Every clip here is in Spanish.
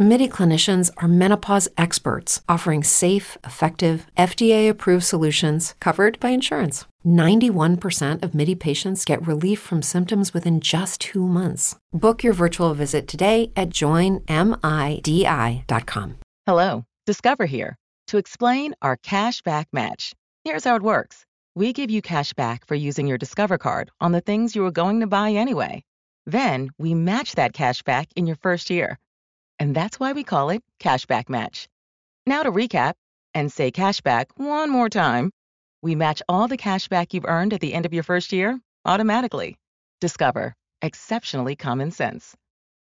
MIDI clinicians are menopause experts offering safe, effective, FDA approved solutions covered by insurance. 91% of MIDI patients get relief from symptoms within just two months. Book your virtual visit today at joinmidi.com. Hello, Discover here to explain our cash back match. Here's how it works we give you cash back for using your Discover card on the things you were going to buy anyway. Then we match that cash back in your first year. And that's why we call it Cashback Match. Now to recap and say cashback one more time. We match all the cashback you've earned at the end of your first year automatically. Discover. Exceptionally common sense.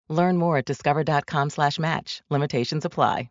Learn more at discover.com/match. Limitations apply.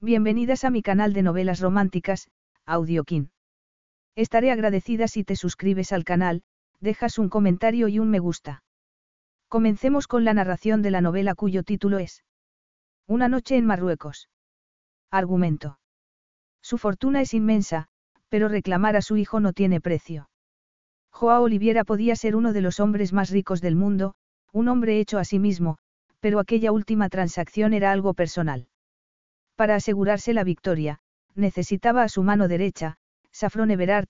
Bienvenidas a mi canal de novelas románticas, Audiokin. Estaré agradecida si te suscribes al canal, dejas un comentario y un me gusta. Comencemos con la narración de la novela cuyo título es Una noche en Marruecos. Argumento. Su fortuna es inmensa, pero reclamar a su hijo no tiene precio. Joao Oliviera podía ser uno de los hombres más ricos del mundo, un hombre hecho a sí mismo, pero aquella última transacción era algo personal. Para asegurarse la victoria, necesitaba a su mano derecha, Safron Everard,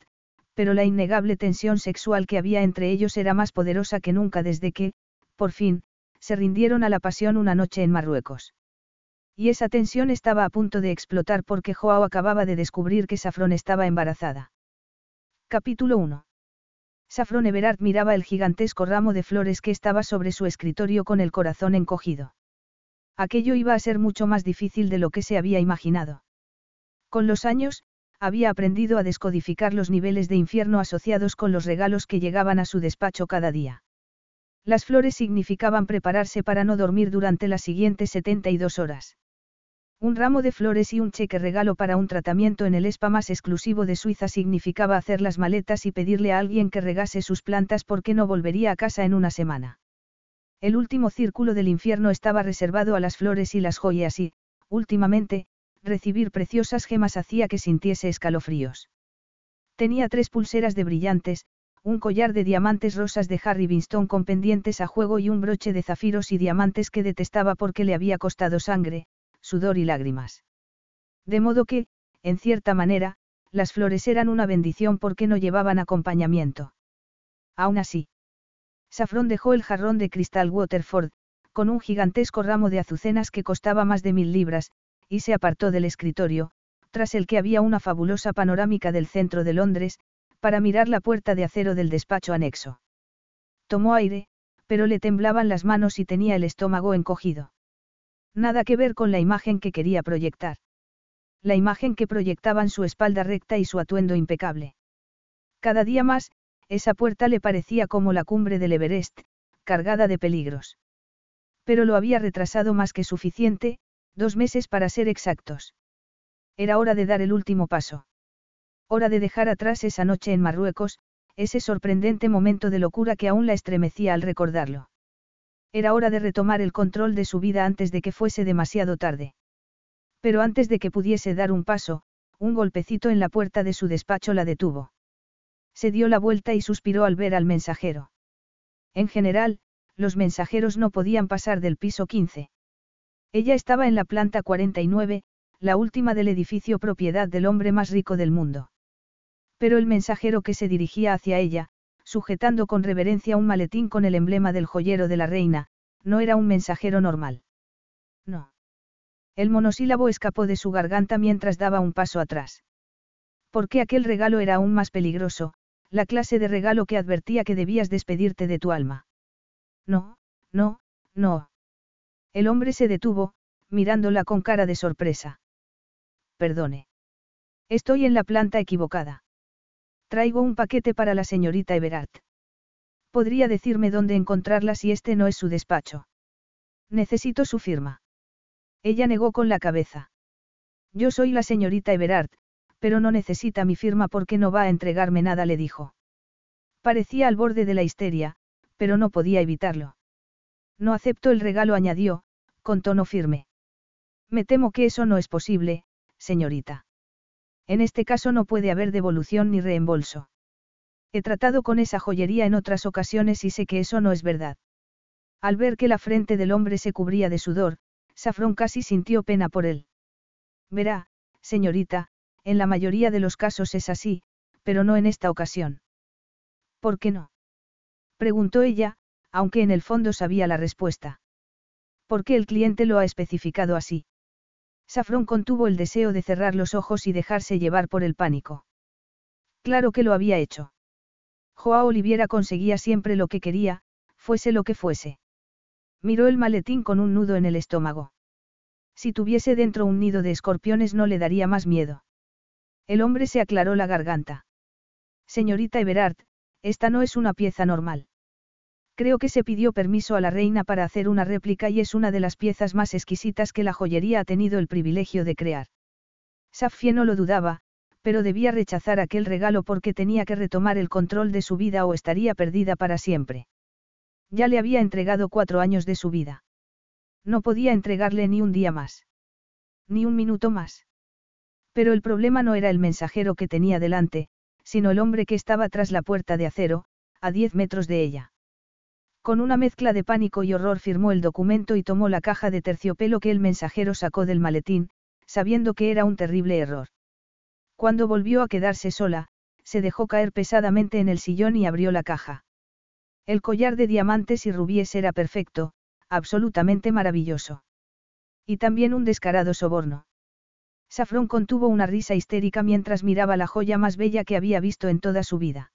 pero la innegable tensión sexual que había entre ellos era más poderosa que nunca desde que, por fin, se rindieron a la pasión una noche en Marruecos. Y esa tensión estaba a punto de explotar porque Joao acababa de descubrir que Safron estaba embarazada. Capítulo 1. Safron Everard miraba el gigantesco ramo de flores que estaba sobre su escritorio con el corazón encogido. Aquello iba a ser mucho más difícil de lo que se había imaginado. Con los años, había aprendido a descodificar los niveles de infierno asociados con los regalos que llegaban a su despacho cada día. Las flores significaban prepararse para no dormir durante las siguientes 72 horas. Un ramo de flores y un cheque regalo para un tratamiento en el spa más exclusivo de Suiza significaba hacer las maletas y pedirle a alguien que regase sus plantas porque no volvería a casa en una semana. El último círculo del infierno estaba reservado a las flores y las joyas y, últimamente, recibir preciosas gemas hacía que sintiese escalofríos. Tenía tres pulseras de brillantes, un collar de diamantes rosas de Harry Winston con pendientes a juego y un broche de zafiros y diamantes que detestaba porque le había costado sangre, sudor y lágrimas. De modo que, en cierta manera, las flores eran una bendición porque no llevaban acompañamiento. Aún así, Safrón dejó el jarrón de cristal Waterford, con un gigantesco ramo de azucenas que costaba más de mil libras, y se apartó del escritorio, tras el que había una fabulosa panorámica del centro de Londres, para mirar la puerta de acero del despacho anexo. Tomó aire, pero le temblaban las manos y tenía el estómago encogido. Nada que ver con la imagen que quería proyectar. La imagen que proyectaban su espalda recta y su atuendo impecable. Cada día más, esa puerta le parecía como la cumbre del Everest, cargada de peligros. Pero lo había retrasado más que suficiente, dos meses para ser exactos. Era hora de dar el último paso. Hora de dejar atrás esa noche en Marruecos, ese sorprendente momento de locura que aún la estremecía al recordarlo. Era hora de retomar el control de su vida antes de que fuese demasiado tarde. Pero antes de que pudiese dar un paso, un golpecito en la puerta de su despacho la detuvo. Se dio la vuelta y suspiró al ver al mensajero. En general, los mensajeros no podían pasar del piso 15. Ella estaba en la planta 49, la última del edificio propiedad del hombre más rico del mundo. Pero el mensajero que se dirigía hacia ella, sujetando con reverencia un maletín con el emblema del joyero de la reina, no era un mensajero normal. No. El monosílabo escapó de su garganta mientras daba un paso atrás. Porque aquel regalo era aún más peligroso, la clase de regalo que advertía que debías despedirte de tu alma. No, no, no. El hombre se detuvo, mirándola con cara de sorpresa. Perdone. Estoy en la planta equivocada. Traigo un paquete para la señorita Everard. ¿Podría decirme dónde encontrarla si este no es su despacho? Necesito su firma. Ella negó con la cabeza. Yo soy la señorita Everard, pero no necesita mi firma porque no va a entregarme nada, le dijo. Parecía al borde de la histeria, pero no podía evitarlo. No acepto el regalo, añadió, con tono firme. Me temo que eso no es posible, señorita. En este caso no puede haber devolución ni reembolso. He tratado con esa joyería en otras ocasiones y sé que eso no es verdad. Al ver que la frente del hombre se cubría de sudor, Safrón casi sintió pena por él. Verá, señorita, en la mayoría de los casos es así, pero no en esta ocasión. ¿Por qué no? Preguntó ella, aunque en el fondo sabía la respuesta. ¿Por qué el cliente lo ha especificado así? Safrón contuvo el deseo de cerrar los ojos y dejarse llevar por el pánico. Claro que lo había hecho. Joao Oliviera conseguía siempre lo que quería, fuese lo que fuese. Miró el maletín con un nudo en el estómago. Si tuviese dentro un nido de escorpiones no le daría más miedo. El hombre se aclaró la garganta. Señorita Everard, esta no es una pieza normal. Creo que se pidió permiso a la reina para hacer una réplica y es una de las piezas más exquisitas que la joyería ha tenido el privilegio de crear. Safie no lo dudaba, pero debía rechazar aquel regalo porque tenía que retomar el control de su vida o estaría perdida para siempre. Ya le había entregado cuatro años de su vida. No podía entregarle ni un día más. Ni un minuto más. Pero el problema no era el mensajero que tenía delante, sino el hombre que estaba tras la puerta de acero, a diez metros de ella. Con una mezcla de pánico y horror firmó el documento y tomó la caja de terciopelo que el mensajero sacó del maletín, sabiendo que era un terrible error. Cuando volvió a quedarse sola, se dejó caer pesadamente en el sillón y abrió la caja. El collar de diamantes y rubíes era perfecto, absolutamente maravilloso. Y también un descarado soborno. Safrón contuvo una risa histérica mientras miraba la joya más bella que había visto en toda su vida.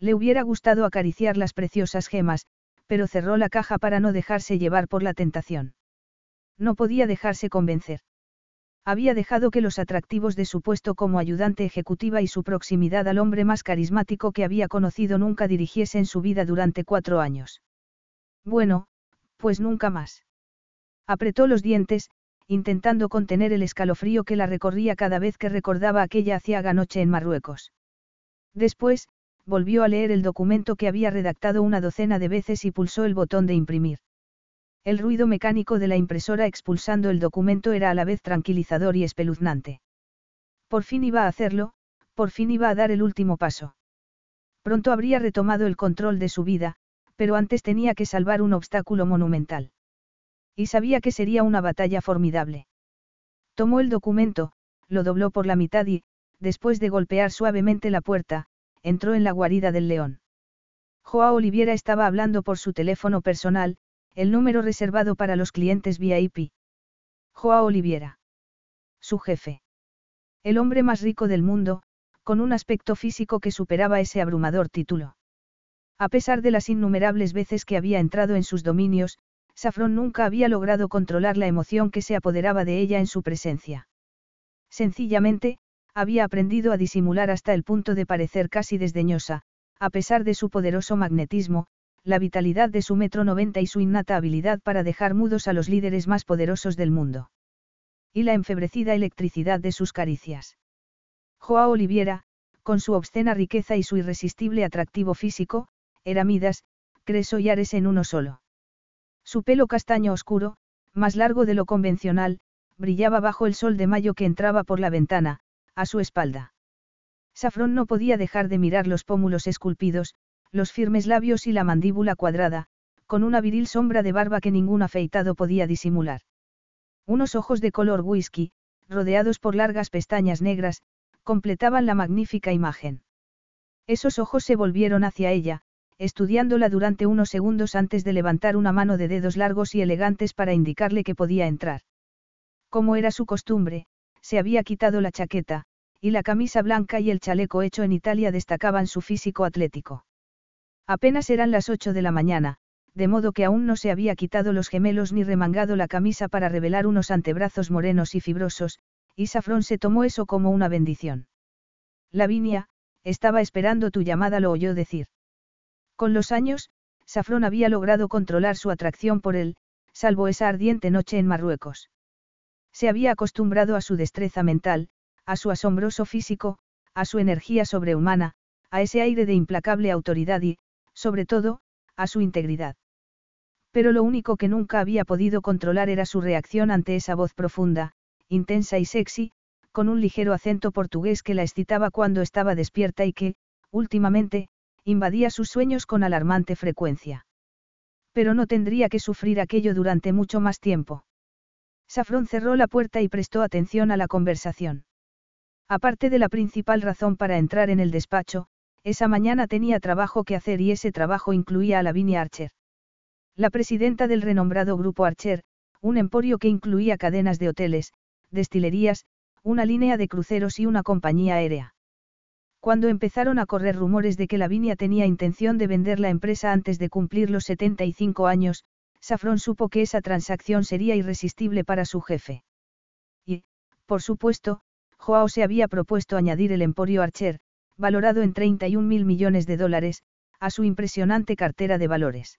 Le hubiera gustado acariciar las preciosas gemas, pero cerró la caja para no dejarse llevar por la tentación. No podía dejarse convencer. Había dejado que los atractivos de su puesto como ayudante ejecutiva y su proximidad al hombre más carismático que había conocido nunca dirigiesen su vida durante cuatro años. Bueno, pues nunca más. Apretó los dientes, intentando contener el escalofrío que la recorría cada vez que recordaba aquella aciaga noche en Marruecos. Después, volvió a leer el documento que había redactado una docena de veces y pulsó el botón de imprimir. El ruido mecánico de la impresora expulsando el documento era a la vez tranquilizador y espeluznante. Por fin iba a hacerlo, por fin iba a dar el último paso. Pronto habría retomado el control de su vida, pero antes tenía que salvar un obstáculo monumental. Y sabía que sería una batalla formidable. Tomó el documento, lo dobló por la mitad y, después de golpear suavemente la puerta, entró en la guarida del león. Joao Oliviera estaba hablando por su teléfono personal, el número reservado para los clientes VIP. Joao Oliviera. Su jefe. El hombre más rico del mundo, con un aspecto físico que superaba ese abrumador título. A pesar de las innumerables veces que había entrado en sus dominios, Safron nunca había logrado controlar la emoción que se apoderaba de ella en su presencia. Sencillamente, había aprendido a disimular hasta el punto de parecer casi desdeñosa, a pesar de su poderoso magnetismo, la vitalidad de su metro noventa y su innata habilidad para dejar mudos a los líderes más poderosos del mundo. Y la enfebrecida electricidad de sus caricias. Joao Oliviera, con su obscena riqueza y su irresistible atractivo físico, era Midas, Creso y Ares en uno solo. Su pelo castaño oscuro, más largo de lo convencional, brillaba bajo el sol de mayo que entraba por la ventana, a su espalda. Safrón no podía dejar de mirar los pómulos esculpidos, los firmes labios y la mandíbula cuadrada, con una viril sombra de barba que ningún afeitado podía disimular. Unos ojos de color whisky, rodeados por largas pestañas negras, completaban la magnífica imagen. Esos ojos se volvieron hacia ella, estudiándola durante unos segundos antes de levantar una mano de dedos largos y elegantes para indicarle que podía entrar. Como era su costumbre, se había quitado la chaqueta, y la camisa blanca y el chaleco hecho en Italia destacaban su físico atlético. Apenas eran las ocho de la mañana, de modo que aún no se había quitado los gemelos ni remangado la camisa para revelar unos antebrazos morenos y fibrosos, y Safrón se tomó eso como una bendición. Lavinia, estaba esperando tu llamada, lo oyó decir. Con los años, Safrón había logrado controlar su atracción por él, salvo esa ardiente noche en Marruecos. Se había acostumbrado a su destreza mental, a su asombroso físico, a su energía sobrehumana, a ese aire de implacable autoridad y, sobre todo, a su integridad. Pero lo único que nunca había podido controlar era su reacción ante esa voz profunda, intensa y sexy, con un ligero acento portugués que la excitaba cuando estaba despierta y que, últimamente, invadía sus sueños con alarmante frecuencia. Pero no tendría que sufrir aquello durante mucho más tiempo. Safrón cerró la puerta y prestó atención a la conversación. Aparte de la principal razón para entrar en el despacho, esa mañana tenía trabajo que hacer y ese trabajo incluía a Lavinia Archer. La presidenta del renombrado grupo Archer, un emporio que incluía cadenas de hoteles, destilerías, una línea de cruceros y una compañía aérea. Cuando empezaron a correr rumores de que Lavinia tenía intención de vender la empresa antes de cumplir los 75 años, Safron supo que esa transacción sería irresistible para su jefe. Y, por supuesto, Joao se había propuesto añadir el Emporio Archer, valorado en 31 mil millones de dólares, a su impresionante cartera de valores.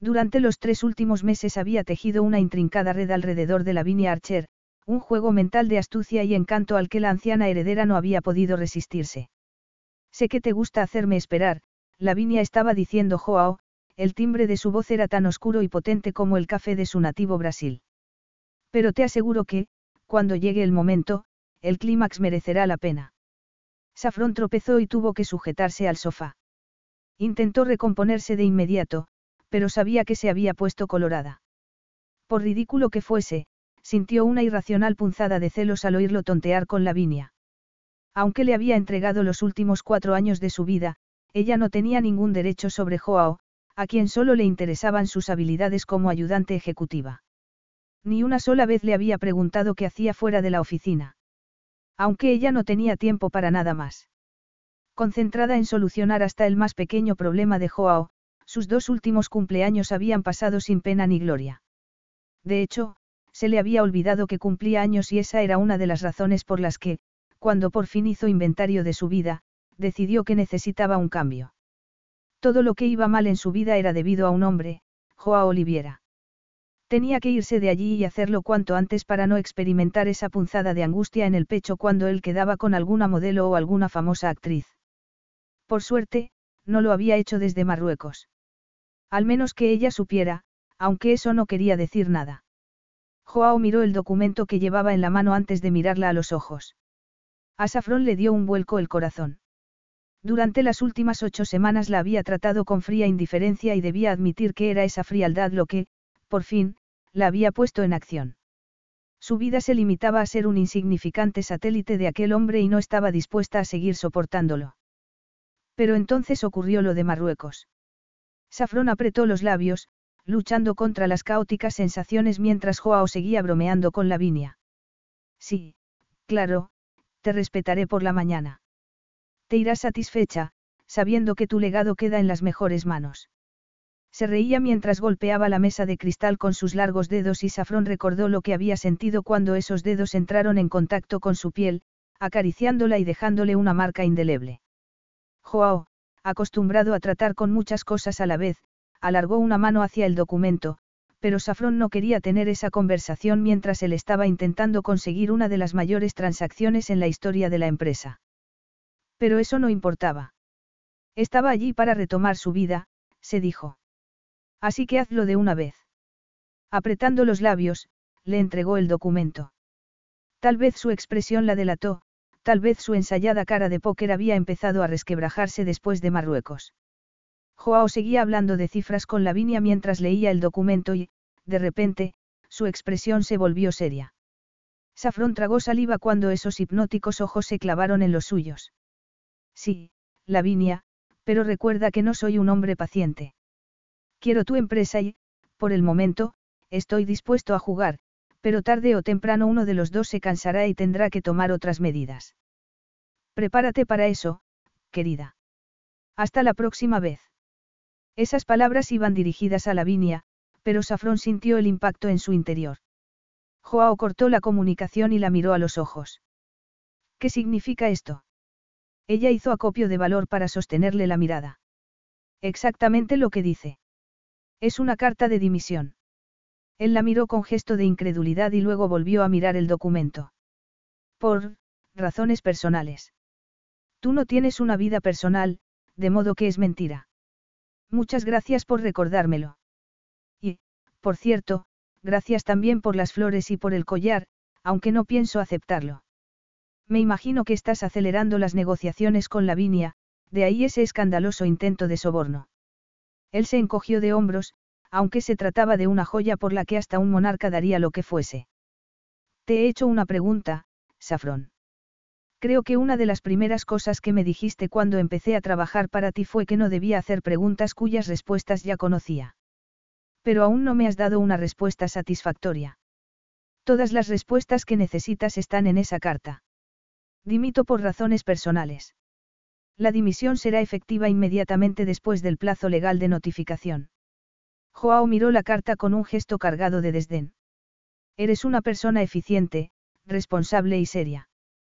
Durante los tres últimos meses había tejido una intrincada red alrededor de Lavinia Archer, un juego mental de astucia y encanto al que la anciana heredera no había podido resistirse. Sé que te gusta hacerme esperar, Lavinia estaba diciendo Joao, el timbre de su voz era tan oscuro y potente como el café de su nativo Brasil. Pero te aseguro que, cuando llegue el momento, el clímax merecerá la pena. Safrón tropezó y tuvo que sujetarse al sofá. Intentó recomponerse de inmediato, pero sabía que se había puesto colorada. Por ridículo que fuese, sintió una irracional punzada de celos al oírlo tontear con Lavinia. Aunque le había entregado los últimos cuatro años de su vida, ella no tenía ningún derecho sobre Joao, a quien solo le interesaban sus habilidades como ayudante ejecutiva. Ni una sola vez le había preguntado qué hacía fuera de la oficina aunque ella no tenía tiempo para nada más. Concentrada en solucionar hasta el más pequeño problema de Joao, sus dos últimos cumpleaños habían pasado sin pena ni gloria. De hecho, se le había olvidado que cumplía años y esa era una de las razones por las que, cuando por fin hizo inventario de su vida, decidió que necesitaba un cambio. Todo lo que iba mal en su vida era debido a un hombre, Joao Oliviera. Tenía que irse de allí y hacerlo cuanto antes para no experimentar esa punzada de angustia en el pecho cuando él quedaba con alguna modelo o alguna famosa actriz. Por suerte, no lo había hecho desde Marruecos. Al menos que ella supiera, aunque eso no quería decir nada. Joao miró el documento que llevaba en la mano antes de mirarla a los ojos. A Safrón le dio un vuelco el corazón. Durante las últimas ocho semanas la había tratado con fría indiferencia y debía admitir que era esa frialdad lo que, por fin, la había puesto en acción. Su vida se limitaba a ser un insignificante satélite de aquel hombre y no estaba dispuesta a seguir soportándolo. Pero entonces ocurrió lo de Marruecos. Safrón apretó los labios, luchando contra las caóticas sensaciones mientras Joao seguía bromeando con Lavinia. Sí, claro, te respetaré por la mañana. Te irás satisfecha, sabiendo que tu legado queda en las mejores manos. Se reía mientras golpeaba la mesa de cristal con sus largos dedos y Safrón recordó lo que había sentido cuando esos dedos entraron en contacto con su piel, acariciándola y dejándole una marca indeleble. Joao, acostumbrado a tratar con muchas cosas a la vez, alargó una mano hacia el documento, pero Safrón no quería tener esa conversación mientras él estaba intentando conseguir una de las mayores transacciones en la historia de la empresa. Pero eso no importaba. Estaba allí para retomar su vida, se dijo. Así que hazlo de una vez. Apretando los labios, le entregó el documento. Tal vez su expresión la delató, tal vez su ensayada cara de póker había empezado a resquebrajarse después de Marruecos. Joao seguía hablando de cifras con Lavinia mientras leía el documento y, de repente, su expresión se volvió seria. Safrón tragó saliva cuando esos hipnóticos ojos se clavaron en los suyos. Sí, Lavinia, pero recuerda que no soy un hombre paciente. Quiero tu empresa y, por el momento, estoy dispuesto a jugar, pero tarde o temprano uno de los dos se cansará y tendrá que tomar otras medidas. Prepárate para eso, querida. Hasta la próxima vez. Esas palabras iban dirigidas a Lavinia, pero Safrón sintió el impacto en su interior. Joao cortó la comunicación y la miró a los ojos. ¿Qué significa esto? Ella hizo acopio de valor para sostenerle la mirada. Exactamente lo que dice. Es una carta de dimisión. Él la miró con gesto de incredulidad y luego volvió a mirar el documento. Por razones personales. Tú no tienes una vida personal, de modo que es mentira. Muchas gracias por recordármelo. Y, por cierto, gracias también por las flores y por el collar, aunque no pienso aceptarlo. Me imagino que estás acelerando las negociaciones con Lavinia, de ahí ese escandaloso intento de soborno. Él se encogió de hombros, aunque se trataba de una joya por la que hasta un monarca daría lo que fuese. Te he hecho una pregunta, Safrón. Creo que una de las primeras cosas que me dijiste cuando empecé a trabajar para ti fue que no debía hacer preguntas cuyas respuestas ya conocía. Pero aún no me has dado una respuesta satisfactoria. Todas las respuestas que necesitas están en esa carta. Dimito por razones personales. La dimisión será efectiva inmediatamente después del plazo legal de notificación. Joao miró la carta con un gesto cargado de desdén. Eres una persona eficiente, responsable y seria.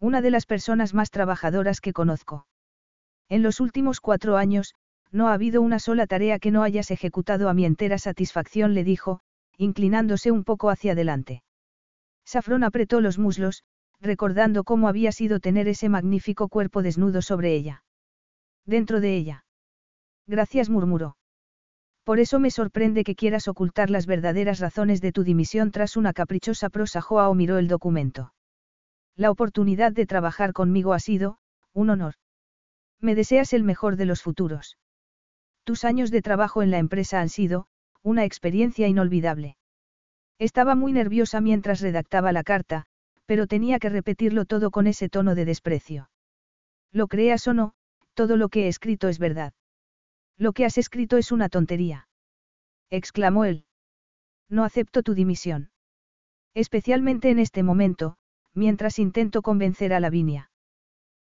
Una de las personas más trabajadoras que conozco. En los últimos cuatro años, no ha habido una sola tarea que no hayas ejecutado a mi entera satisfacción, le dijo, inclinándose un poco hacia adelante. Safrón apretó los muslos, recordando cómo había sido tener ese magnífico cuerpo desnudo sobre ella. Dentro de ella. Gracias, murmuró. Por eso me sorprende que quieras ocultar las verdaderas razones de tu dimisión tras una caprichosa prosa. Joao miró el documento. La oportunidad de trabajar conmigo ha sido, un honor. Me deseas el mejor de los futuros. Tus años de trabajo en la empresa han sido, una experiencia inolvidable. Estaba muy nerviosa mientras redactaba la carta, pero tenía que repetirlo todo con ese tono de desprecio. Lo creas o no, todo lo que he escrito es verdad. Lo que has escrito es una tontería. exclamó él. No acepto tu dimisión. Especialmente en este momento, mientras intento convencer a Lavinia.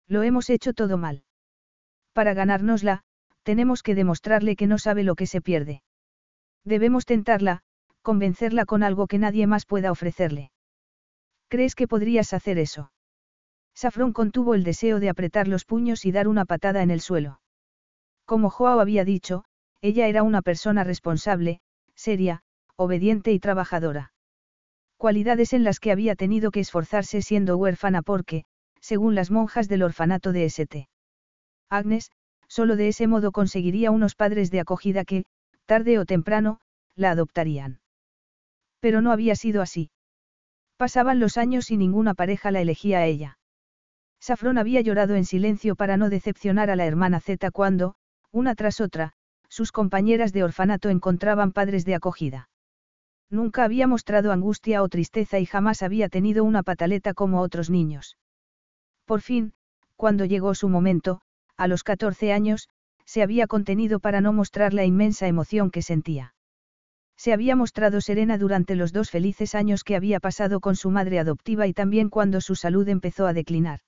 Lo hemos hecho todo mal. Para ganárnosla, tenemos que demostrarle que no sabe lo que se pierde. Debemos tentarla, convencerla con algo que nadie más pueda ofrecerle. ¿Crees que podrías hacer eso? Safrón contuvo el deseo de apretar los puños y dar una patada en el suelo. Como Joao había dicho, ella era una persona responsable, seria, obediente y trabajadora cualidades en las que había tenido que esforzarse siendo huérfana porque, según las monjas del orfanato de St. Agnes, solo de ese modo conseguiría unos padres de acogida que, tarde o temprano, la adoptarían. Pero no había sido así. Pasaban los años y ninguna pareja la elegía a ella. Safrón había llorado en silencio para no decepcionar a la hermana Z cuando, una tras otra, sus compañeras de orfanato encontraban padres de acogida. Nunca había mostrado angustia o tristeza y jamás había tenido una pataleta como otros niños. Por fin, cuando llegó su momento, a los 14 años, se había contenido para no mostrar la inmensa emoción que sentía. Se había mostrado serena durante los dos felices años que había pasado con su madre adoptiva y también cuando su salud empezó a declinar.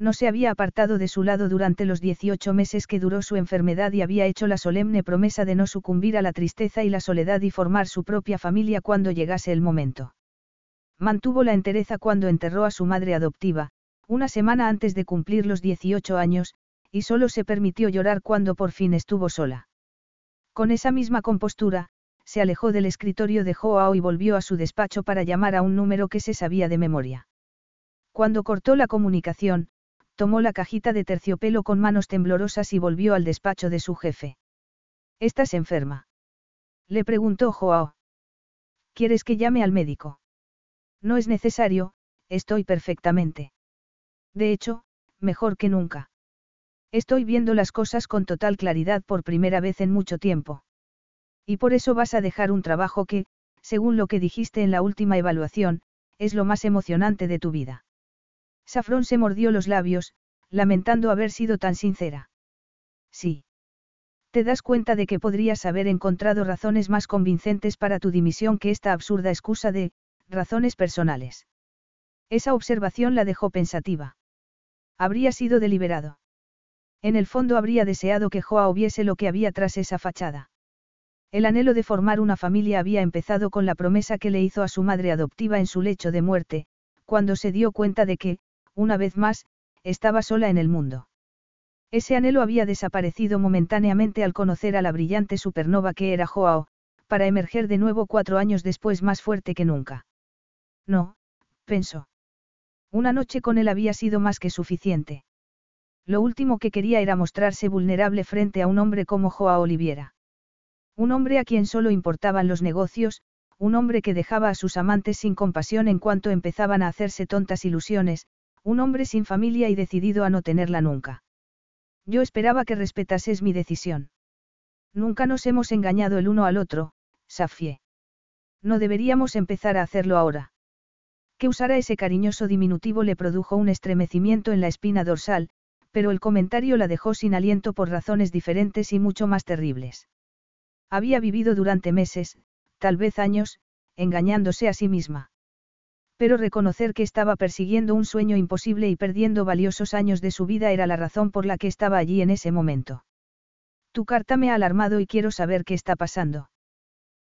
No se había apartado de su lado durante los 18 meses que duró su enfermedad y había hecho la solemne promesa de no sucumbir a la tristeza y la soledad y formar su propia familia cuando llegase el momento. Mantuvo la entereza cuando enterró a su madre adoptiva, una semana antes de cumplir los 18 años, y solo se permitió llorar cuando por fin estuvo sola. Con esa misma compostura, se alejó del escritorio de Joao y volvió a su despacho para llamar a un número que se sabía de memoria. Cuando cortó la comunicación, tomó la cajita de terciopelo con manos temblorosas y volvió al despacho de su jefe. ¿Estás enferma? Le preguntó Joao. ¿Quieres que llame al médico? No es necesario, estoy perfectamente. De hecho, mejor que nunca. Estoy viendo las cosas con total claridad por primera vez en mucho tiempo. Y por eso vas a dejar un trabajo que, según lo que dijiste en la última evaluación, es lo más emocionante de tu vida. Safrón se mordió los labios, lamentando haber sido tan sincera. Sí. Te das cuenta de que podrías haber encontrado razones más convincentes para tu dimisión que esta absurda excusa de, razones personales. Esa observación la dejó pensativa. Habría sido deliberado. En el fondo habría deseado que Joao viese lo que había tras esa fachada. El anhelo de formar una familia había empezado con la promesa que le hizo a su madre adoptiva en su lecho de muerte, cuando se dio cuenta de que, una vez más, estaba sola en el mundo. Ese anhelo había desaparecido momentáneamente al conocer a la brillante supernova que era Joao, para emerger de nuevo cuatro años después más fuerte que nunca. No, pensó. Una noche con él había sido más que suficiente. Lo último que quería era mostrarse vulnerable frente a un hombre como Joao Oliviera. Un hombre a quien solo importaban los negocios, un hombre que dejaba a sus amantes sin compasión en cuanto empezaban a hacerse tontas ilusiones, un hombre sin familia y decidido a no tenerla nunca. Yo esperaba que respetases mi decisión. Nunca nos hemos engañado el uno al otro, Safie. No deberíamos empezar a hacerlo ahora. Que usara ese cariñoso diminutivo le produjo un estremecimiento en la espina dorsal, pero el comentario la dejó sin aliento por razones diferentes y mucho más terribles. Había vivido durante meses, tal vez años, engañándose a sí misma. Pero reconocer que estaba persiguiendo un sueño imposible y perdiendo valiosos años de su vida era la razón por la que estaba allí en ese momento. Tu carta me ha alarmado y quiero saber qué está pasando.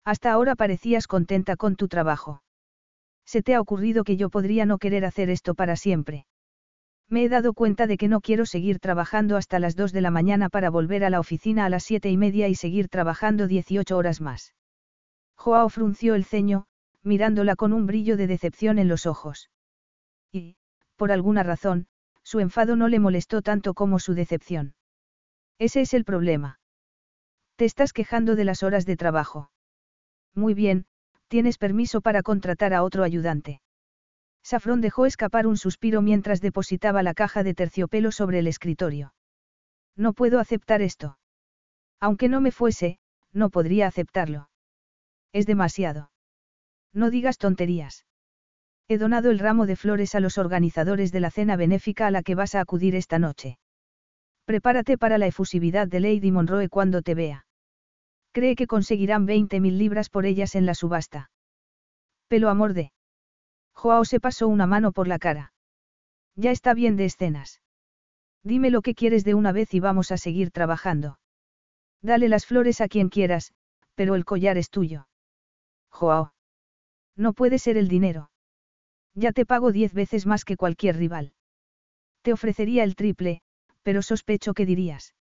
Hasta ahora parecías contenta con tu trabajo. Se te ha ocurrido que yo podría no querer hacer esto para siempre. Me he dado cuenta de que no quiero seguir trabajando hasta las 2 de la mañana para volver a la oficina a las siete y media y seguir trabajando 18 horas más. Joao frunció el ceño, mirándola con un brillo de decepción en los ojos. Y, por alguna razón, su enfado no le molestó tanto como su decepción. Ese es el problema. Te estás quejando de las horas de trabajo. Muy bien, tienes permiso para contratar a otro ayudante. Safrón dejó escapar un suspiro mientras depositaba la caja de terciopelo sobre el escritorio. No puedo aceptar esto. Aunque no me fuese, no podría aceptarlo. Es demasiado. No digas tonterías. He donado el ramo de flores a los organizadores de la cena benéfica a la que vas a acudir esta noche. Prepárate para la efusividad de Lady Monroe cuando te vea. Cree que conseguirán 20.000 libras por ellas en la subasta. Pelo amor de. Joao se pasó una mano por la cara. Ya está bien de escenas. Dime lo que quieres de una vez y vamos a seguir trabajando. Dale las flores a quien quieras, pero el collar es tuyo. Joao. No puede ser el dinero. Ya te pago diez veces más que cualquier rival. Te ofrecería el triple, pero sospecho que dirías.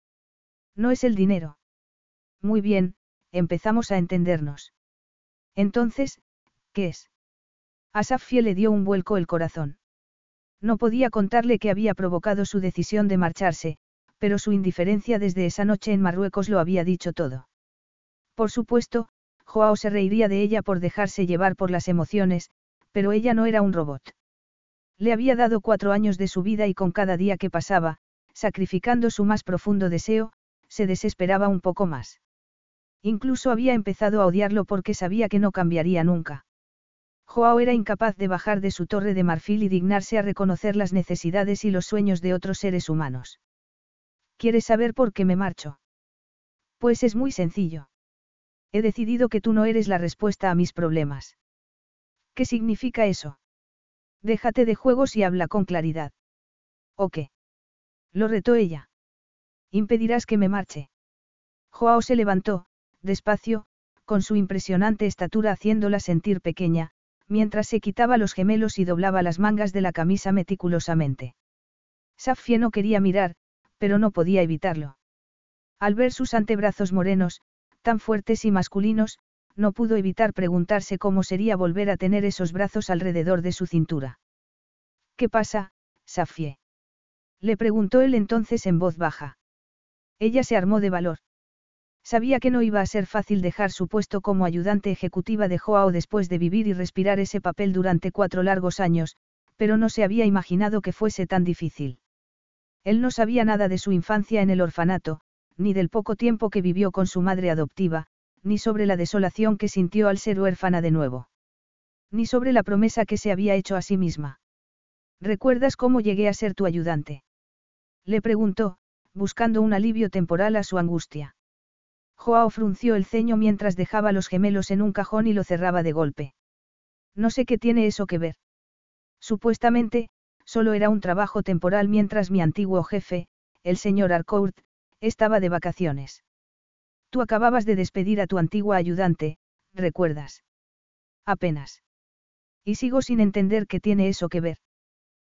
No es el dinero. Muy bien, empezamos a entendernos. Entonces, ¿qué es? A Safie le dio un vuelco el corazón. No podía contarle que había provocado su decisión de marcharse, pero su indiferencia desde esa noche en Marruecos lo había dicho todo. Por supuesto, Joao se reiría de ella por dejarse llevar por las emociones, pero ella no era un robot. Le había dado cuatro años de su vida y con cada día que pasaba, sacrificando su más profundo deseo, se desesperaba un poco más. Incluso había empezado a odiarlo porque sabía que no cambiaría nunca. Joao era incapaz de bajar de su torre de marfil y dignarse a reconocer las necesidades y los sueños de otros seres humanos. ¿Quieres saber por qué me marcho? Pues es muy sencillo. He decidido que tú no eres la respuesta a mis problemas. ¿Qué significa eso? Déjate de juegos y habla con claridad. ¿O qué? Lo retó ella. Impedirás que me marche. Joao se levantó, despacio, con su impresionante estatura haciéndola sentir pequeña, mientras se quitaba los gemelos y doblaba las mangas de la camisa meticulosamente. Safie no quería mirar, pero no podía evitarlo. Al ver sus antebrazos morenos, tan fuertes y masculinos, no pudo evitar preguntarse cómo sería volver a tener esos brazos alrededor de su cintura. ¿Qué pasa, Safie? Le preguntó él entonces en voz baja. Ella se armó de valor. Sabía que no iba a ser fácil dejar su puesto como ayudante ejecutiva de Joao después de vivir y respirar ese papel durante cuatro largos años, pero no se había imaginado que fuese tan difícil. Él no sabía nada de su infancia en el orfanato, ni del poco tiempo que vivió con su madre adoptiva, ni sobre la desolación que sintió al ser huérfana de nuevo. Ni sobre la promesa que se había hecho a sí misma. ¿Recuerdas cómo llegué a ser tu ayudante? Le preguntó, buscando un alivio temporal a su angustia. Joao frunció el ceño mientras dejaba los gemelos en un cajón y lo cerraba de golpe. No sé qué tiene eso que ver. Supuestamente, solo era un trabajo temporal mientras mi antiguo jefe, el señor Arcourt, estaba de vacaciones. Tú acababas de despedir a tu antigua ayudante, ¿recuerdas? Apenas. Y sigo sin entender qué tiene eso que ver.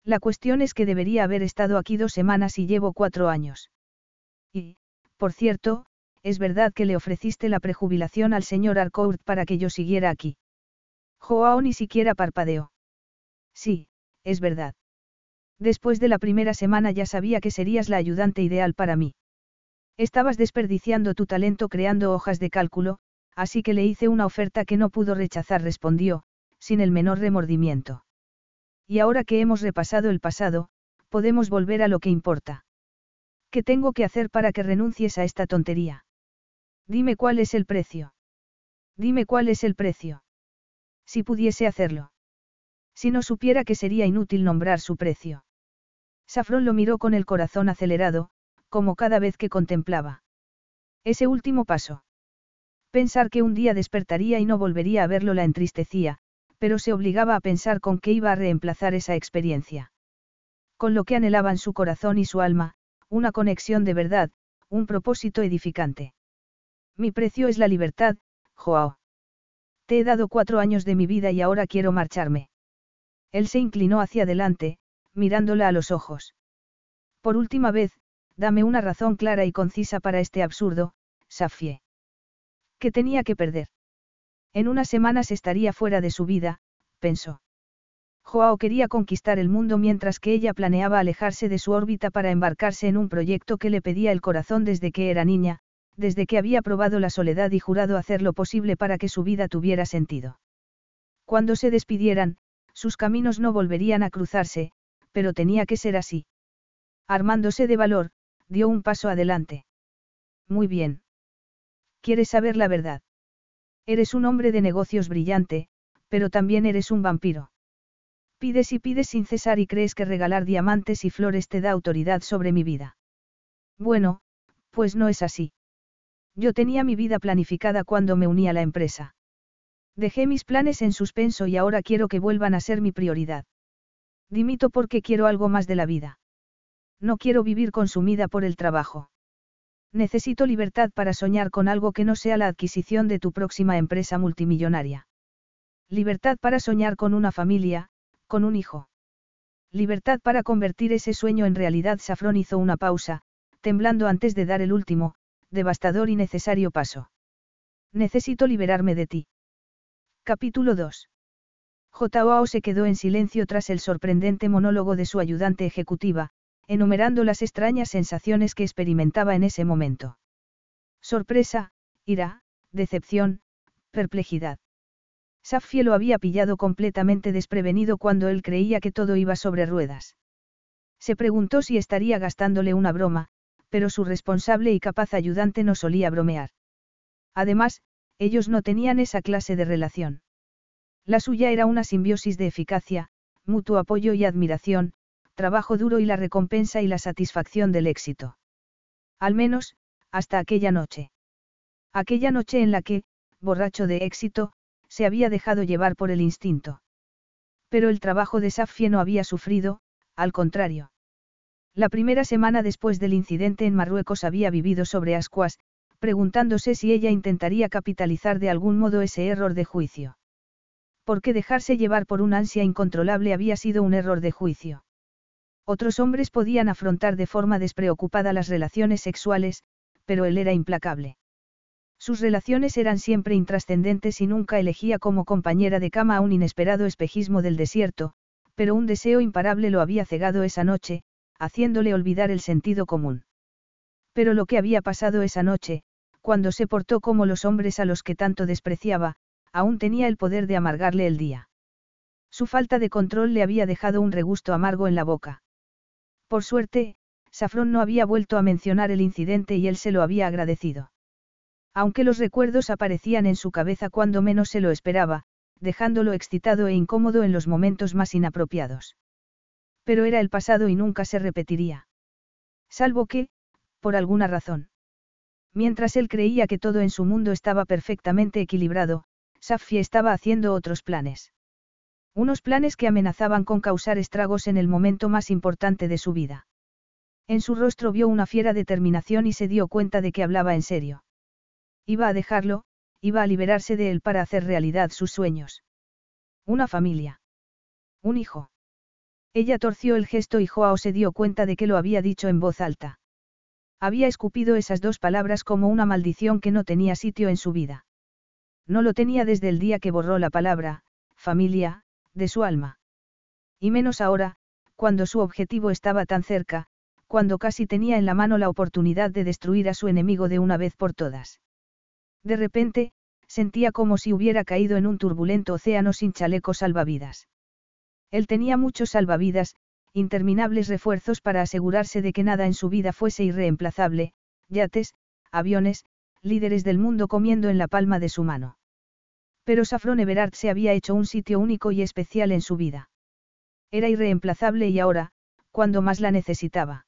La cuestión es que debería haber estado aquí dos semanas y llevo cuatro años. Y, por cierto, es verdad que le ofreciste la prejubilación al señor Arcourt para que yo siguiera aquí. Joao ni siquiera parpadeó. Sí, es verdad. Después de la primera semana ya sabía que serías la ayudante ideal para mí. Estabas desperdiciando tu talento creando hojas de cálculo, así que le hice una oferta que no pudo rechazar, respondió, sin el menor remordimiento. Y ahora que hemos repasado el pasado, podemos volver a lo que importa. ¿Qué tengo que hacer para que renuncies a esta tontería? Dime cuál es el precio. Dime cuál es el precio. Si pudiese hacerlo. Si no supiera que sería inútil nombrar su precio. Safrón lo miró con el corazón acelerado, como cada vez que contemplaba. Ese último paso. Pensar que un día despertaría y no volvería a verlo la entristecía, pero se obligaba a pensar con qué iba a reemplazar esa experiencia. Con lo que anhelaban su corazón y su alma, una conexión de verdad, un propósito edificante. Mi precio es la libertad, Joao. Te he dado cuatro años de mi vida y ahora quiero marcharme. Él se inclinó hacia adelante, mirándola a los ojos. Por última vez, dame una razón clara y concisa para este absurdo, Safie. ¿Qué tenía que perder? En unas semanas estaría fuera de su vida, pensó. Joao quería conquistar el mundo mientras que ella planeaba alejarse de su órbita para embarcarse en un proyecto que le pedía el corazón desde que era niña, desde que había probado la soledad y jurado hacer lo posible para que su vida tuviera sentido. Cuando se despidieran, sus caminos no volverían a cruzarse, pero tenía que ser así. Armándose de valor, dio un paso adelante. Muy bien. ¿Quieres saber la verdad? Eres un hombre de negocios brillante, pero también eres un vampiro. Pides y pides sin cesar y crees que regalar diamantes y flores te da autoridad sobre mi vida. Bueno, pues no es así. Yo tenía mi vida planificada cuando me uní a la empresa. Dejé mis planes en suspenso y ahora quiero que vuelvan a ser mi prioridad. Dimito porque quiero algo más de la vida. No quiero vivir consumida por el trabajo. Necesito libertad para soñar con algo que no sea la adquisición de tu próxima empresa multimillonaria. Libertad para soñar con una familia, con un hijo. Libertad para convertir ese sueño en realidad. Safrón hizo una pausa, temblando antes de dar el último, devastador y necesario paso. Necesito liberarme de ti. Capítulo 2. J.O.A.O. se quedó en silencio tras el sorprendente monólogo de su ayudante ejecutiva, enumerando las extrañas sensaciones que experimentaba en ese momento. Sorpresa, ira, decepción, perplejidad. Safie lo había pillado completamente desprevenido cuando él creía que todo iba sobre ruedas. Se preguntó si estaría gastándole una broma, pero su responsable y capaz ayudante no solía bromear. Además, ellos no tenían esa clase de relación. La suya era una simbiosis de eficacia, mutuo apoyo y admiración, trabajo duro y la recompensa y la satisfacción del éxito. Al menos, hasta aquella noche. Aquella noche en la que, borracho de éxito, se había dejado llevar por el instinto. Pero el trabajo de Safie no había sufrido, al contrario. La primera semana después del incidente en Marruecos había vivido sobre ascuas, preguntándose si ella intentaría capitalizar de algún modo ese error de juicio. Porque dejarse llevar por una ansia incontrolable había sido un error de juicio. Otros hombres podían afrontar de forma despreocupada las relaciones sexuales, pero él era implacable. Sus relaciones eran siempre intrascendentes y nunca elegía como compañera de cama a un inesperado espejismo del desierto, pero un deseo imparable lo había cegado esa noche, haciéndole olvidar el sentido común. Pero lo que había pasado esa noche, cuando se portó como los hombres a los que tanto despreciaba, aún tenía el poder de amargarle el día. Su falta de control le había dejado un regusto amargo en la boca. Por suerte, Safrón no había vuelto a mencionar el incidente y él se lo había agradecido. Aunque los recuerdos aparecían en su cabeza cuando menos se lo esperaba, dejándolo excitado e incómodo en los momentos más inapropiados. Pero era el pasado y nunca se repetiría. Salvo que, por alguna razón. Mientras él creía que todo en su mundo estaba perfectamente equilibrado, Safi estaba haciendo otros planes. Unos planes que amenazaban con causar estragos en el momento más importante de su vida. En su rostro vio una fiera determinación y se dio cuenta de que hablaba en serio. Iba a dejarlo, iba a liberarse de él para hacer realidad sus sueños. Una familia. Un hijo. Ella torció el gesto y Joao se dio cuenta de que lo había dicho en voz alta. Había escupido esas dos palabras como una maldición que no tenía sitio en su vida. No lo tenía desde el día que borró la palabra, familia, de su alma. Y menos ahora, cuando su objetivo estaba tan cerca, cuando casi tenía en la mano la oportunidad de destruir a su enemigo de una vez por todas. De repente, sentía como si hubiera caído en un turbulento océano sin chaleco salvavidas. Él tenía muchos salvavidas, interminables refuerzos para asegurarse de que nada en su vida fuese irreemplazable, yates, aviones, líderes del mundo comiendo en la palma de su mano. Pero Safron Everard se había hecho un sitio único y especial en su vida. Era irreemplazable y ahora, cuando más la necesitaba.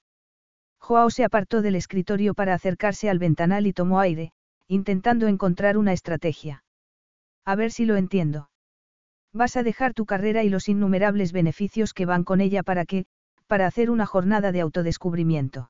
Joao se apartó del escritorio para acercarse al ventanal y tomó aire, intentando encontrar una estrategia. A ver si lo entiendo. Vas a dejar tu carrera y los innumerables beneficios que van con ella para qué, para hacer una jornada de autodescubrimiento.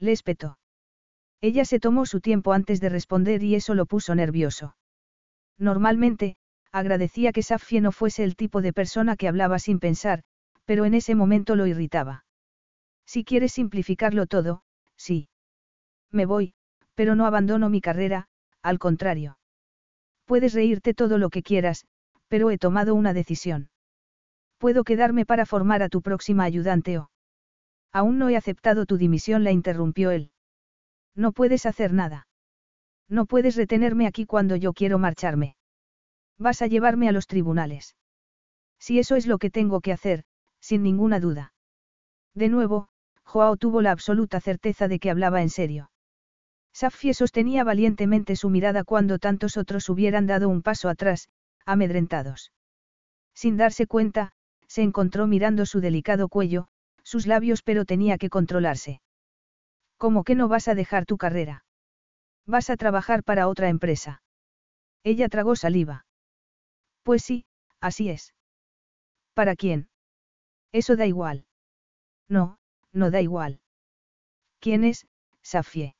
Le. Ella se tomó su tiempo antes de responder y eso lo puso nervioso. Normalmente, agradecía que Safie no fuese el tipo de persona que hablaba sin pensar, pero en ese momento lo irritaba. Si quieres simplificarlo todo, sí. Me voy, pero no abandono mi carrera, al contrario. Puedes reírte todo lo que quieras, pero he tomado una decisión. Puedo quedarme para formar a tu próxima ayudante o... Aún no he aceptado tu dimisión, la interrumpió él. No puedes hacer nada. No puedes retenerme aquí cuando yo quiero marcharme. Vas a llevarme a los tribunales. Si eso es lo que tengo que hacer, sin ninguna duda. De nuevo, Joao tuvo la absoluta certeza de que hablaba en serio. Safie sostenía valientemente su mirada cuando tantos otros hubieran dado un paso atrás, amedrentados. Sin darse cuenta, se encontró mirando su delicado cuello, sus labios pero tenía que controlarse. ¿Cómo que no vas a dejar tu carrera? Vas a trabajar para otra empresa. Ella tragó saliva. Pues sí, así es. ¿Para quién? Eso da igual. No, no da igual. ¿Quién es, Safie?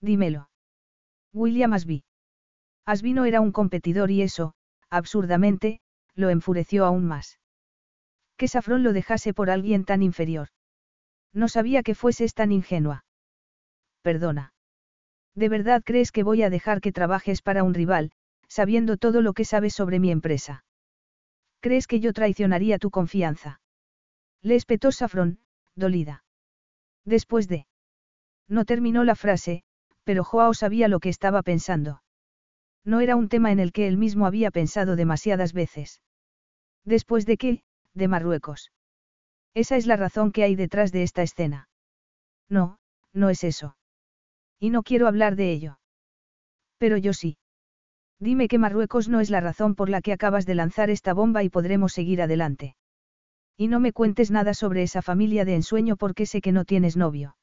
Dímelo. William Asby. Asby no era un competidor y eso, absurdamente, lo enfureció aún más que Safrón lo dejase por alguien tan inferior. No sabía que fueses tan ingenua. Perdona. ¿De verdad crees que voy a dejar que trabajes para un rival, sabiendo todo lo que sabes sobre mi empresa? ¿Crees que yo traicionaría tu confianza? Le espetó Safrón, dolida. Después de... No terminó la frase, pero Joao sabía lo que estaba pensando. No era un tema en el que él mismo había pensado demasiadas veces. Después de qué, de Marruecos. Esa es la razón que hay detrás de esta escena. No, no es eso. Y no quiero hablar de ello. Pero yo sí. Dime que Marruecos no es la razón por la que acabas de lanzar esta bomba y podremos seguir adelante. Y no me cuentes nada sobre esa familia de ensueño porque sé que no tienes novio.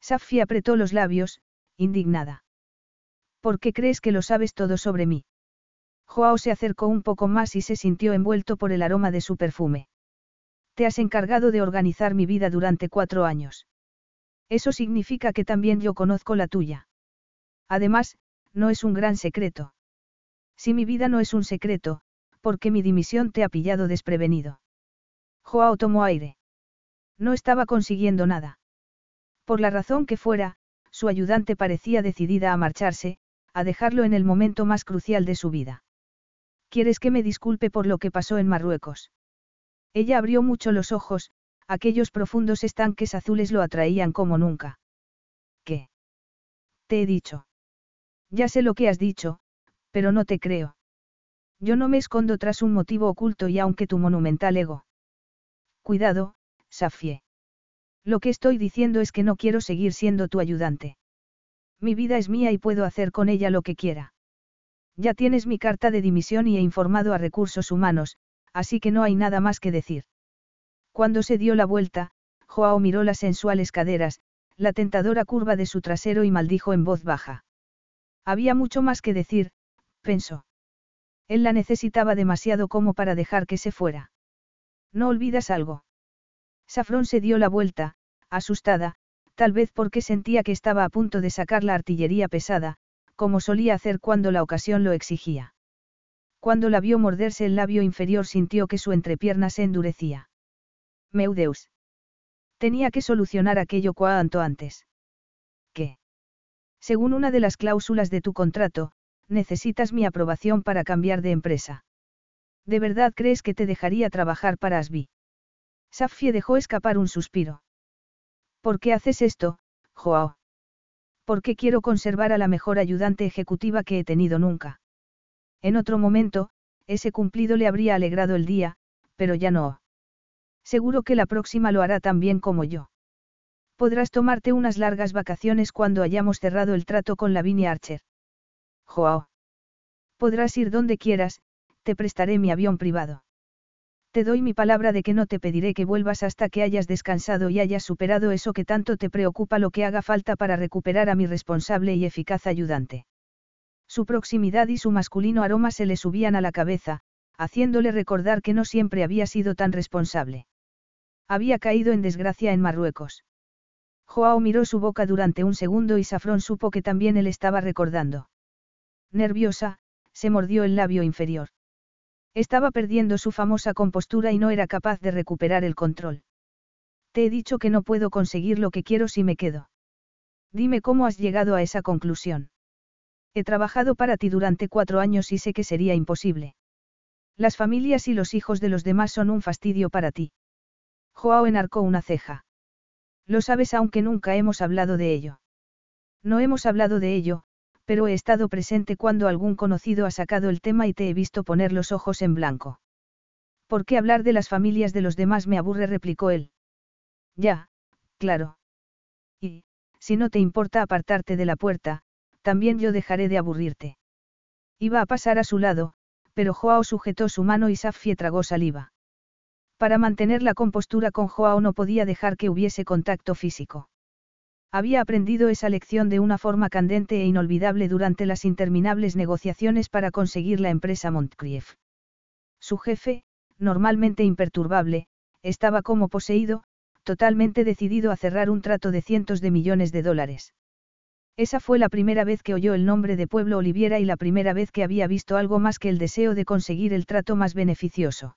Safi apretó los labios, indignada. ¿Por qué crees que lo sabes todo sobre mí? Joao se acercó un poco más y se sintió envuelto por el aroma de su perfume. Te has encargado de organizar mi vida durante cuatro años. Eso significa que también yo conozco la tuya. Además, no es un gran secreto. Si mi vida no es un secreto, ¿por qué mi dimisión te ha pillado desprevenido? Joao tomó aire. No estaba consiguiendo nada. Por la razón que fuera, su ayudante parecía decidida a marcharse, a dejarlo en el momento más crucial de su vida. ¿Quieres que me disculpe por lo que pasó en Marruecos? Ella abrió mucho los ojos, aquellos profundos estanques azules lo atraían como nunca. ¿Qué? Te he dicho. Ya sé lo que has dicho, pero no te creo. Yo no me escondo tras un motivo oculto y aunque tu monumental ego. Cuidado, Safie. Lo que estoy diciendo es que no quiero seguir siendo tu ayudante. Mi vida es mía y puedo hacer con ella lo que quiera. Ya tienes mi carta de dimisión y he informado a recursos humanos, así que no hay nada más que decir. Cuando se dio la vuelta, Joao miró las sensuales caderas, la tentadora curva de su trasero y maldijo en voz baja. Había mucho más que decir, pensó. Él la necesitaba demasiado como para dejar que se fuera. ¿No olvidas algo? Safrón se dio la vuelta, asustada, tal vez porque sentía que estaba a punto de sacar la artillería pesada, como solía hacer cuando la ocasión lo exigía. Cuando la vio morderse el labio inferior sintió que su entrepierna se endurecía. Meudeus. Tenía que solucionar aquello cuanto antes. ¿Qué? Según una de las cláusulas de tu contrato, necesitas mi aprobación para cambiar de empresa. ¿De verdad crees que te dejaría trabajar para Asbi? Safie dejó escapar un suspiro. ¿Por qué haces esto, Joao? Porque quiero conservar a la mejor ayudante ejecutiva que he tenido nunca. En otro momento, ese cumplido le habría alegrado el día, pero ya no. Seguro que la próxima lo hará tan bien como yo. Podrás tomarte unas largas vacaciones cuando hayamos cerrado el trato con Lavinia Archer. Joao. Podrás ir donde quieras, te prestaré mi avión privado. Te doy mi palabra de que no te pediré que vuelvas hasta que hayas descansado y hayas superado eso que tanto te preocupa lo que haga falta para recuperar a mi responsable y eficaz ayudante. Su proximidad y su masculino aroma se le subían a la cabeza, haciéndole recordar que no siempre había sido tan responsable. Había caído en desgracia en Marruecos. Joao miró su boca durante un segundo y Safrón supo que también él estaba recordando. Nerviosa, se mordió el labio inferior. Estaba perdiendo su famosa compostura y no era capaz de recuperar el control. Te he dicho que no puedo conseguir lo que quiero si me quedo. Dime cómo has llegado a esa conclusión. He trabajado para ti durante cuatro años y sé que sería imposible. Las familias y los hijos de los demás son un fastidio para ti. Joao enarcó una ceja. Lo sabes aunque nunca hemos hablado de ello. No hemos hablado de ello, pero he estado presente cuando algún conocido ha sacado el tema y te he visto poner los ojos en blanco. ¿Por qué hablar de las familias de los demás me aburre? replicó él. Ya, claro. Y, si no te importa apartarte de la puerta, también yo dejaré de aburrirte. Iba a pasar a su lado, pero Joao sujetó su mano y Safie tragó saliva. Para mantener la compostura con Joao no podía dejar que hubiese contacto físico. Había aprendido esa lección de una forma candente e inolvidable durante las interminables negociaciones para conseguir la empresa Montcrief. Su jefe, normalmente imperturbable, estaba como poseído, totalmente decidido a cerrar un trato de cientos de millones de dólares. Esa fue la primera vez que oyó el nombre de Pueblo Oliviera y la primera vez que había visto algo más que el deseo de conseguir el trato más beneficioso.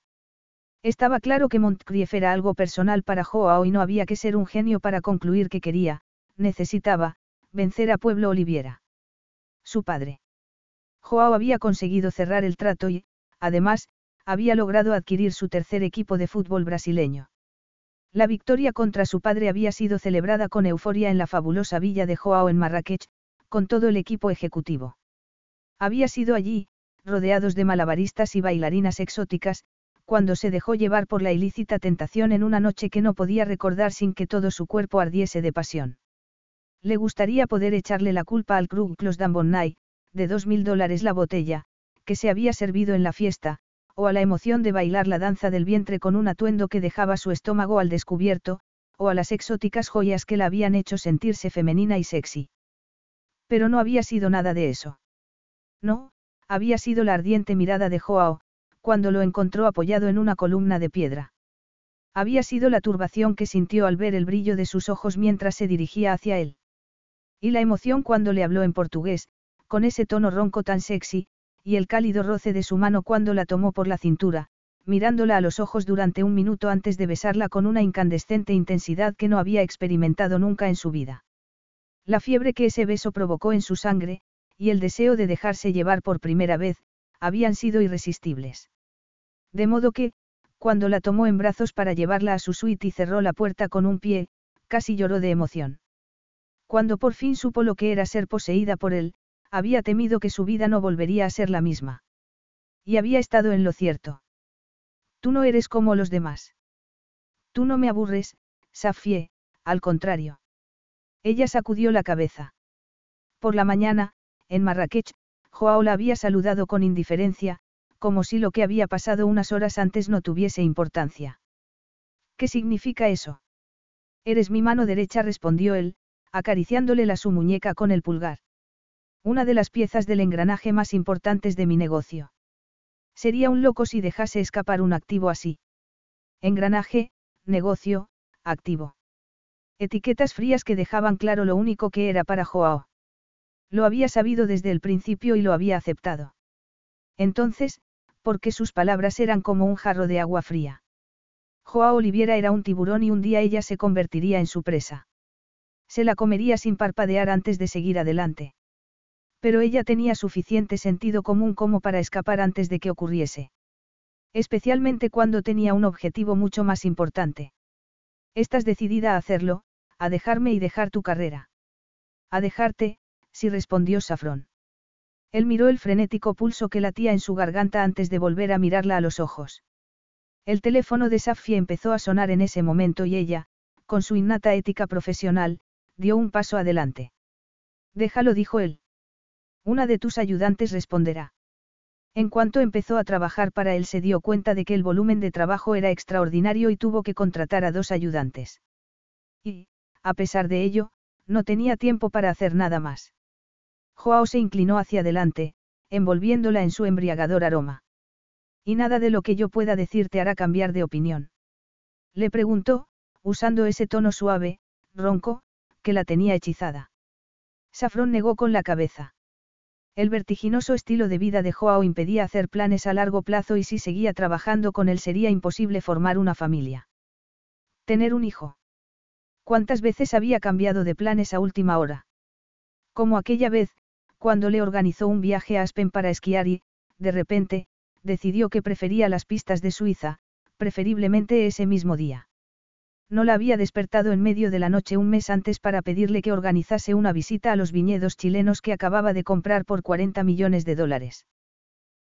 Estaba claro que Montcrief era algo personal para Joao y no había que ser un genio para concluir que quería, necesitaba, vencer a Pueblo Oliviera. Su padre. Joao había conseguido cerrar el trato y, además, había logrado adquirir su tercer equipo de fútbol brasileño. La victoria contra su padre había sido celebrada con euforia en la fabulosa villa de Joao en Marrakech, con todo el equipo ejecutivo. Había sido allí, rodeados de malabaristas y bailarinas exóticas, cuando se dejó llevar por la ilícita tentación en una noche que no podía recordar sin que todo su cuerpo ardiese de pasión. Le gustaría poder echarle la culpa al Krug Klos Dambonnay, de dos mil dólares la botella, que se había servido en la fiesta, o a la emoción de bailar la danza del vientre con un atuendo que dejaba su estómago al descubierto, o a las exóticas joyas que la habían hecho sentirse femenina y sexy. Pero no había sido nada de eso. No, había sido la ardiente mirada de Joao, cuando lo encontró apoyado en una columna de piedra. Había sido la turbación que sintió al ver el brillo de sus ojos mientras se dirigía hacia él. Y la emoción cuando le habló en portugués, con ese tono ronco tan sexy, y el cálido roce de su mano cuando la tomó por la cintura, mirándola a los ojos durante un minuto antes de besarla con una incandescente intensidad que no había experimentado nunca en su vida. La fiebre que ese beso provocó en su sangre, y el deseo de dejarse llevar por primera vez, habían sido irresistibles. De modo que, cuando la tomó en brazos para llevarla a su suite y cerró la puerta con un pie, casi lloró de emoción. Cuando por fin supo lo que era ser poseída por él, había temido que su vida no volvería a ser la misma. Y había estado en lo cierto. Tú no eres como los demás. Tú no me aburres, Safie, al contrario. Ella sacudió la cabeza. Por la mañana, en Marrakech, Joao la había saludado con indiferencia, como si lo que había pasado unas horas antes no tuviese importancia. ¿Qué significa eso? Eres mi mano derecha, respondió él, acariciándole la su muñeca con el pulgar. Una de las piezas del engranaje más importantes de mi negocio. Sería un loco si dejase escapar un activo así. Engranaje, negocio, activo. Etiquetas frías que dejaban claro lo único que era para Joao. Lo había sabido desde el principio y lo había aceptado. Entonces, porque sus palabras eran como un jarro de agua fría. Joao Oliviera era un tiburón y un día ella se convertiría en su presa. Se la comería sin parpadear antes de seguir adelante. Pero ella tenía suficiente sentido común como para escapar antes de que ocurriese. Especialmente cuando tenía un objetivo mucho más importante. Estás decidida a hacerlo, a dejarme y dejar tu carrera. A dejarte, sí respondió Safrón. Él miró el frenético pulso que latía en su garganta antes de volver a mirarla a los ojos. El teléfono de Safie empezó a sonar en ese momento y ella, con su innata ética profesional, dio un paso adelante. Déjalo, dijo él. Una de tus ayudantes responderá. En cuanto empezó a trabajar para él se dio cuenta de que el volumen de trabajo era extraordinario y tuvo que contratar a dos ayudantes. Y, a pesar de ello, no tenía tiempo para hacer nada más. Joao se inclinó hacia adelante, envolviéndola en su embriagador aroma. Y nada de lo que yo pueda decir te hará cambiar de opinión. Le preguntó, usando ese tono suave, ronco, que la tenía hechizada. Safrón negó con la cabeza. El vertiginoso estilo de vida de Joao impedía hacer planes a largo plazo y si seguía trabajando con él sería imposible formar una familia. Tener un hijo. ¿Cuántas veces había cambiado de planes a última hora? Como aquella vez, cuando le organizó un viaje a Aspen para esquiar y, de repente, decidió que prefería las pistas de Suiza, preferiblemente ese mismo día. No la había despertado en medio de la noche un mes antes para pedirle que organizase una visita a los viñedos chilenos que acababa de comprar por 40 millones de dólares.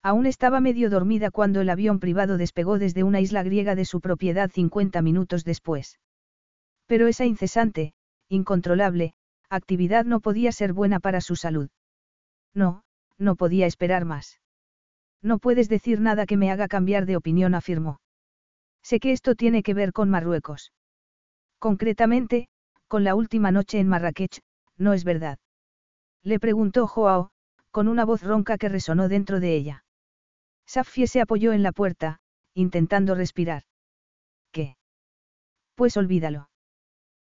Aún estaba medio dormida cuando el avión privado despegó desde una isla griega de su propiedad 50 minutos después. Pero esa incesante, incontrolable, actividad no podía ser buena para su salud. No, no podía esperar más. No puedes decir nada que me haga cambiar de opinión, afirmó. Sé que esto tiene que ver con Marruecos. Concretamente, con la última noche en Marrakech, ¿no es verdad? Le preguntó Joao, con una voz ronca que resonó dentro de ella. Safie se apoyó en la puerta, intentando respirar. ¿Qué? Pues olvídalo.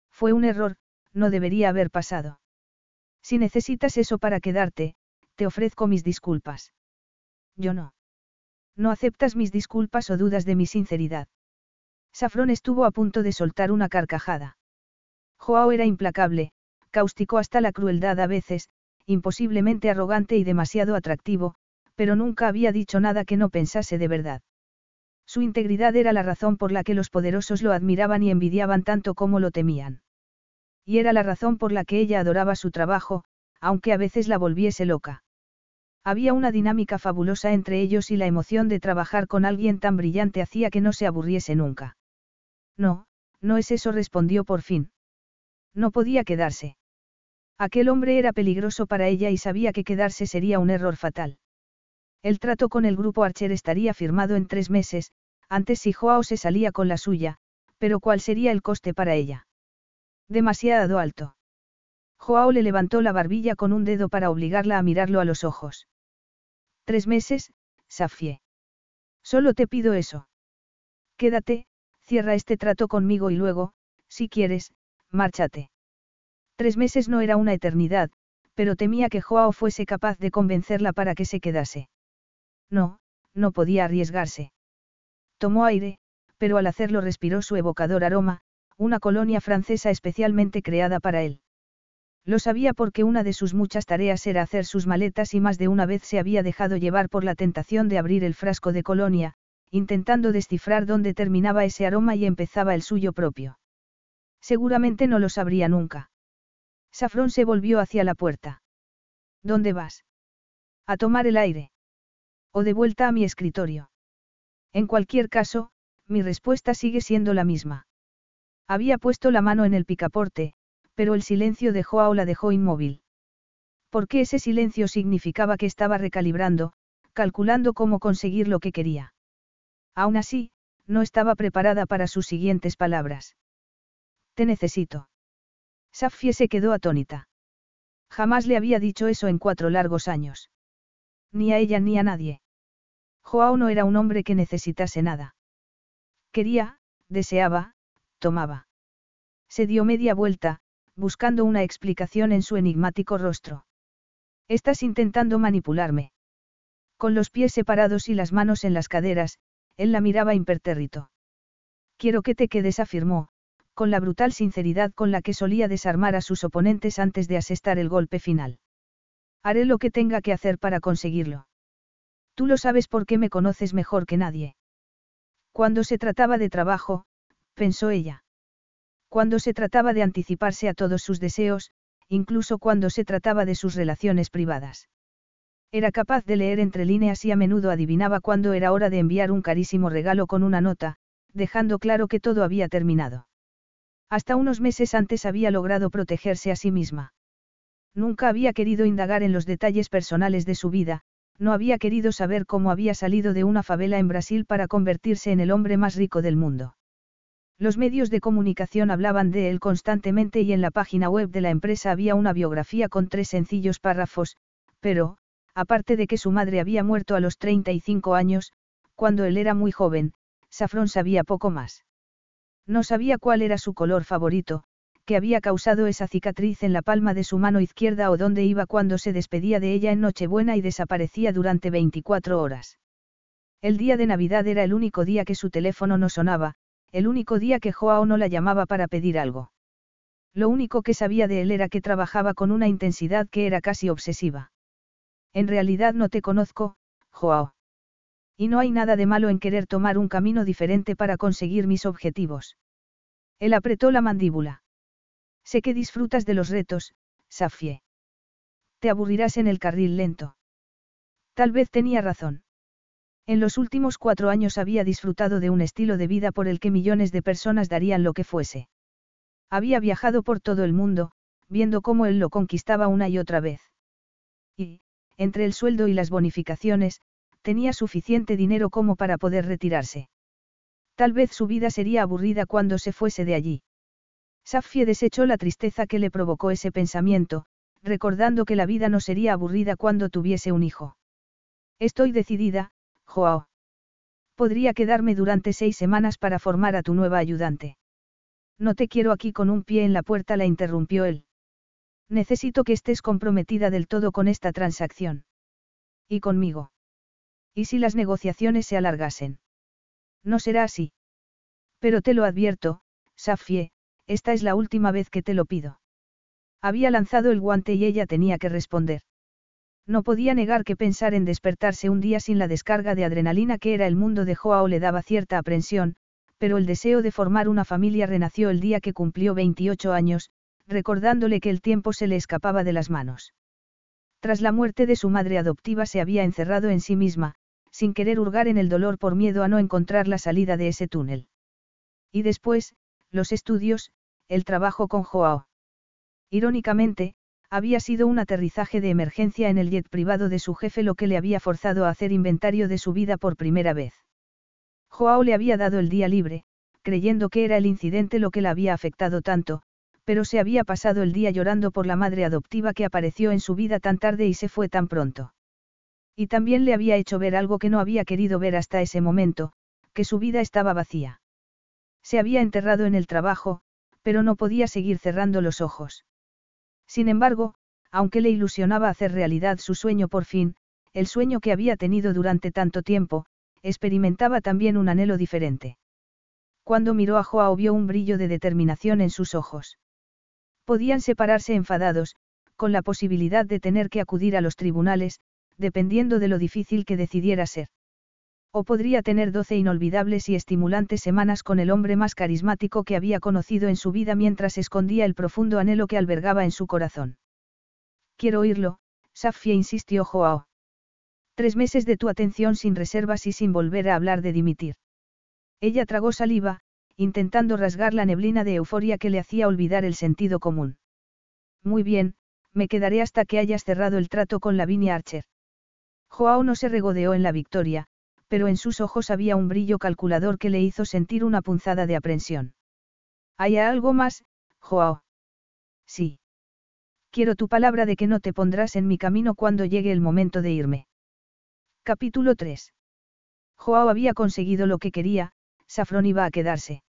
Fue un error, no debería haber pasado. Si necesitas eso para quedarte, te ofrezco mis disculpas. Yo no. No aceptas mis disculpas o dudas de mi sinceridad. Safrón estuvo a punto de soltar una carcajada. Joao era implacable, cáustico hasta la crueldad a veces, imposiblemente arrogante y demasiado atractivo, pero nunca había dicho nada que no pensase de verdad. Su integridad era la razón por la que los poderosos lo admiraban y envidiaban tanto como lo temían. Y era la razón por la que ella adoraba su trabajo, aunque a veces la volviese loca. Había una dinámica fabulosa entre ellos y la emoción de trabajar con alguien tan brillante hacía que no se aburriese nunca. No, no es eso, respondió por fin. No podía quedarse. Aquel hombre era peligroso para ella y sabía que quedarse sería un error fatal. El trato con el grupo Archer estaría firmado en tres meses, antes si Joao se salía con la suya, pero ¿cuál sería el coste para ella? Demasiado alto. Joao le levantó la barbilla con un dedo para obligarla a mirarlo a los ojos. Tres meses, Safie. Solo te pido eso. Quédate, cierra este trato conmigo y luego, si quieres, márchate. Tres meses no era una eternidad, pero temía que Joao fuese capaz de convencerla para que se quedase. No, no podía arriesgarse. Tomó aire, pero al hacerlo respiró su evocador aroma, una colonia francesa especialmente creada para él. Lo sabía porque una de sus muchas tareas era hacer sus maletas y más de una vez se había dejado llevar por la tentación de abrir el frasco de colonia, intentando descifrar dónde terminaba ese aroma y empezaba el suyo propio. Seguramente no lo sabría nunca. Safrón se volvió hacia la puerta. ¿Dónde vas? A tomar el aire. O de vuelta a mi escritorio. En cualquier caso, mi respuesta sigue siendo la misma. Había puesto la mano en el picaporte, pero el silencio de Joao la dejó inmóvil. Porque ese silencio significaba que estaba recalibrando, calculando cómo conseguir lo que quería. Aún así, no estaba preparada para sus siguientes palabras. Te necesito. Safie se quedó atónita. Jamás le había dicho eso en cuatro largos años. Ni a ella ni a nadie. Joao no era un hombre que necesitase nada. Quería, deseaba, tomaba. Se dio media vuelta, buscando una explicación en su enigmático rostro. Estás intentando manipularme. Con los pies separados y las manos en las caderas, él la miraba impertérrito. Quiero que te quedes, afirmó, con la brutal sinceridad con la que solía desarmar a sus oponentes antes de asestar el golpe final. Haré lo que tenga que hacer para conseguirlo. Tú lo sabes porque me conoces mejor que nadie. Cuando se trataba de trabajo, pensó ella. Cuando se trataba de anticiparse a todos sus deseos, incluso cuando se trataba de sus relaciones privadas. Era capaz de leer entre líneas y a menudo adivinaba cuándo era hora de enviar un carísimo regalo con una nota, dejando claro que todo había terminado. Hasta unos meses antes había logrado protegerse a sí misma. Nunca había querido indagar en los detalles personales de su vida, no había querido saber cómo había salido de una favela en Brasil para convertirse en el hombre más rico del mundo. Los medios de comunicación hablaban de él constantemente y en la página web de la empresa había una biografía con tres sencillos párrafos, pero, aparte de que su madre había muerto a los 35 años, cuando él era muy joven, Safrón sabía poco más. No sabía cuál era su color favorito, que había causado esa cicatriz en la palma de su mano izquierda o dónde iba cuando se despedía de ella en Nochebuena y desaparecía durante 24 horas. El día de Navidad era el único día que su teléfono no sonaba, el único día que Joao no la llamaba para pedir algo. Lo único que sabía de él era que trabajaba con una intensidad que era casi obsesiva. En realidad no te conozco, Joao. Y no hay nada de malo en querer tomar un camino diferente para conseguir mis objetivos. Él apretó la mandíbula. Sé que disfrutas de los retos, Safie. Te aburrirás en el carril lento. Tal vez tenía razón. En los últimos cuatro años había disfrutado de un estilo de vida por el que millones de personas darían lo que fuese. Había viajado por todo el mundo, viendo cómo él lo conquistaba una y otra vez. Y, entre el sueldo y las bonificaciones, tenía suficiente dinero como para poder retirarse. Tal vez su vida sería aburrida cuando se fuese de allí. Safie desechó la tristeza que le provocó ese pensamiento, recordando que la vida no sería aburrida cuando tuviese un hijo. Estoy decidida, Joao. Podría quedarme durante seis semanas para formar a tu nueva ayudante. No te quiero aquí con un pie en la puerta, la interrumpió él. Necesito que estés comprometida del todo con esta transacción. Y conmigo. ¿Y si las negociaciones se alargasen? No será así. Pero te lo advierto, Safie, esta es la última vez que te lo pido. Había lanzado el guante y ella tenía que responder. No podía negar que pensar en despertarse un día sin la descarga de adrenalina que era el mundo de Joao le daba cierta aprensión, pero el deseo de formar una familia renació el día que cumplió 28 años, recordándole que el tiempo se le escapaba de las manos. Tras la muerte de su madre adoptiva se había encerrado en sí misma, sin querer hurgar en el dolor por miedo a no encontrar la salida de ese túnel. Y después, los estudios, el trabajo con Joao. Irónicamente, había sido un aterrizaje de emergencia en el jet privado de su jefe lo que le había forzado a hacer inventario de su vida por primera vez. Joao le había dado el día libre, creyendo que era el incidente lo que la había afectado tanto, pero se había pasado el día llorando por la madre adoptiva que apareció en su vida tan tarde y se fue tan pronto. Y también le había hecho ver algo que no había querido ver hasta ese momento, que su vida estaba vacía. Se había enterrado en el trabajo, pero no podía seguir cerrando los ojos. Sin embargo, aunque le ilusionaba hacer realidad su sueño por fin, el sueño que había tenido durante tanto tiempo, experimentaba también un anhelo diferente. Cuando miró a Joao vio un brillo de determinación en sus ojos. Podían separarse enfadados, con la posibilidad de tener que acudir a los tribunales, dependiendo de lo difícil que decidiera ser. O podría tener doce inolvidables y estimulantes semanas con el hombre más carismático que había conocido en su vida mientras escondía el profundo anhelo que albergaba en su corazón. Quiero oírlo, Safia insistió Joao. Tres meses de tu atención sin reservas y sin volver a hablar de dimitir. Ella tragó saliva, intentando rasgar la neblina de euforia que le hacía olvidar el sentido común. Muy bien, me quedaré hasta que hayas cerrado el trato con Lavinia Archer. Joao no se regodeó en la victoria, pero en sus ojos había un brillo calculador que le hizo sentir una punzada de aprensión. ¿Hay algo más, Joao? Sí. Quiero tu palabra de que no te pondrás en mi camino cuando llegue el momento de irme. Capítulo 3. Joao había conseguido lo que quería, Safron iba a quedarse.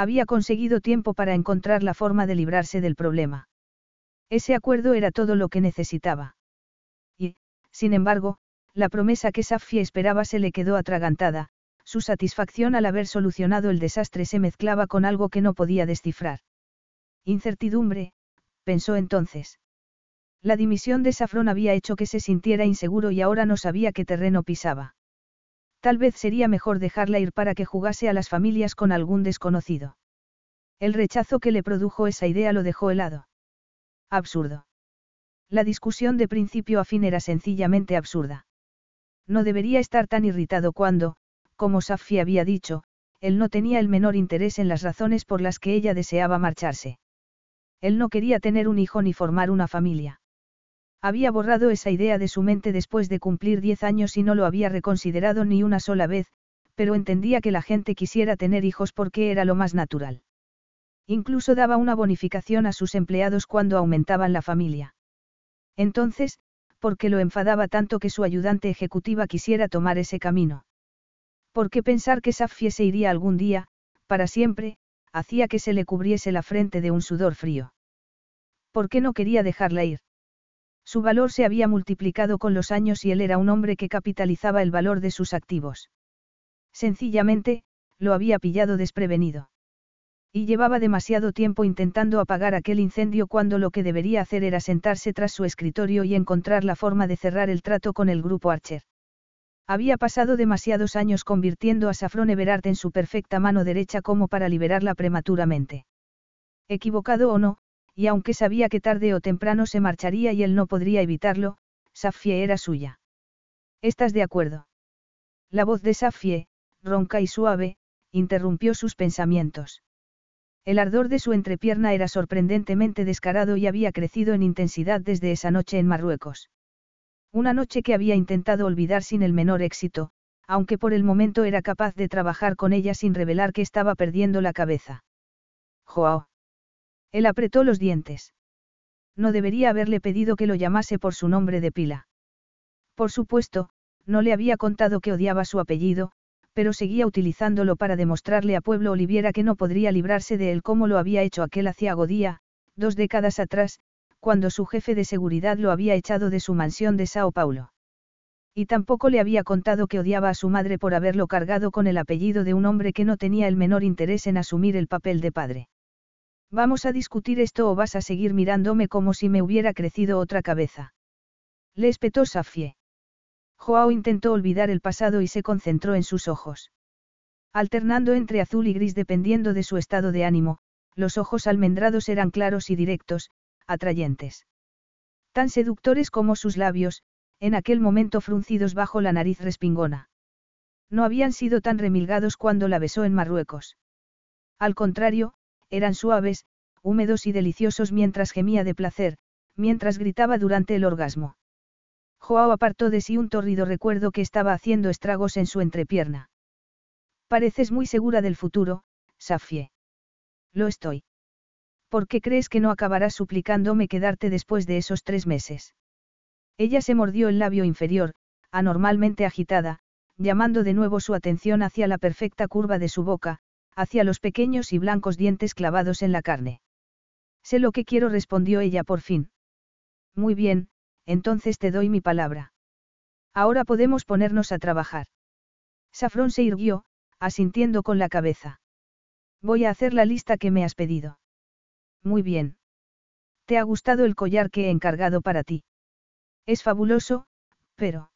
Había conseguido tiempo para encontrar la forma de librarse del problema. Ese acuerdo era todo lo que necesitaba. Y, sin embargo, la promesa que Safia esperaba se le quedó atragantada, su satisfacción al haber solucionado el desastre se mezclaba con algo que no podía descifrar. Incertidumbre, pensó entonces. La dimisión de Safrón había hecho que se sintiera inseguro y ahora no sabía qué terreno pisaba. Tal vez sería mejor dejarla ir para que jugase a las familias con algún desconocido. El rechazo que le produjo esa idea lo dejó helado. Absurdo. La discusión de principio a fin era sencillamente absurda. No debería estar tan irritado cuando, como Safi había dicho, él no tenía el menor interés en las razones por las que ella deseaba marcharse. Él no quería tener un hijo ni formar una familia. Había borrado esa idea de su mente después de cumplir diez años y no lo había reconsiderado ni una sola vez, pero entendía que la gente quisiera tener hijos porque era lo más natural. Incluso daba una bonificación a sus empleados cuando aumentaban la familia. Entonces, porque lo enfadaba tanto que su ayudante ejecutiva quisiera tomar ese camino. Porque pensar que Safie se iría algún día, para siempre, hacía que se le cubriese la frente de un sudor frío. ¿Por qué no quería dejarla ir? Su valor se había multiplicado con los años y él era un hombre que capitalizaba el valor de sus activos. Sencillamente, lo había pillado desprevenido. Y llevaba demasiado tiempo intentando apagar aquel incendio cuando lo que debería hacer era sentarse tras su escritorio y encontrar la forma de cerrar el trato con el grupo Archer. Había pasado demasiados años convirtiendo a Safron Everard en su perfecta mano derecha como para liberarla prematuramente. Equivocado o no, y aunque sabía que tarde o temprano se marcharía y él no podría evitarlo, Safie era suya. ¿Estás de acuerdo? La voz de Safie, ronca y suave, interrumpió sus pensamientos. El ardor de su entrepierna era sorprendentemente descarado y había crecido en intensidad desde esa noche en Marruecos. Una noche que había intentado olvidar sin el menor éxito, aunque por el momento era capaz de trabajar con ella sin revelar que estaba perdiendo la cabeza. Joao. Él apretó los dientes. No debería haberle pedido que lo llamase por su nombre de pila. Por supuesto, no le había contado que odiaba su apellido, pero seguía utilizándolo para demostrarle a Pueblo Oliviera que no podría librarse de él como lo había hecho aquel aciago día, dos décadas atrás, cuando su jefe de seguridad lo había echado de su mansión de Sao Paulo. Y tampoco le había contado que odiaba a su madre por haberlo cargado con el apellido de un hombre que no tenía el menor interés en asumir el papel de padre. ¿Vamos a discutir esto o vas a seguir mirándome como si me hubiera crecido otra cabeza? Le espetó Safie. Joao intentó olvidar el pasado y se concentró en sus ojos. Alternando entre azul y gris dependiendo de su estado de ánimo, los ojos almendrados eran claros y directos, atrayentes. Tan seductores como sus labios, en aquel momento fruncidos bajo la nariz respingona. No habían sido tan remilgados cuando la besó en Marruecos. Al contrario, eran suaves, húmedos y deliciosos mientras gemía de placer, mientras gritaba durante el orgasmo. Joao apartó de sí un torrido recuerdo que estaba haciendo estragos en su entrepierna. Pareces muy segura del futuro, Safie. Lo estoy. ¿Por qué crees que no acabarás suplicándome quedarte después de esos tres meses? Ella se mordió el labio inferior, anormalmente agitada, llamando de nuevo su atención hacia la perfecta curva de su boca, hacia los pequeños y blancos dientes clavados en la carne. Sé lo que quiero, respondió ella por fin. Muy bien, entonces te doy mi palabra. Ahora podemos ponernos a trabajar. Safrón se irguió, asintiendo con la cabeza. Voy a hacer la lista que me has pedido. Muy bien. ¿Te ha gustado el collar que he encargado para ti? Es fabuloso, pero...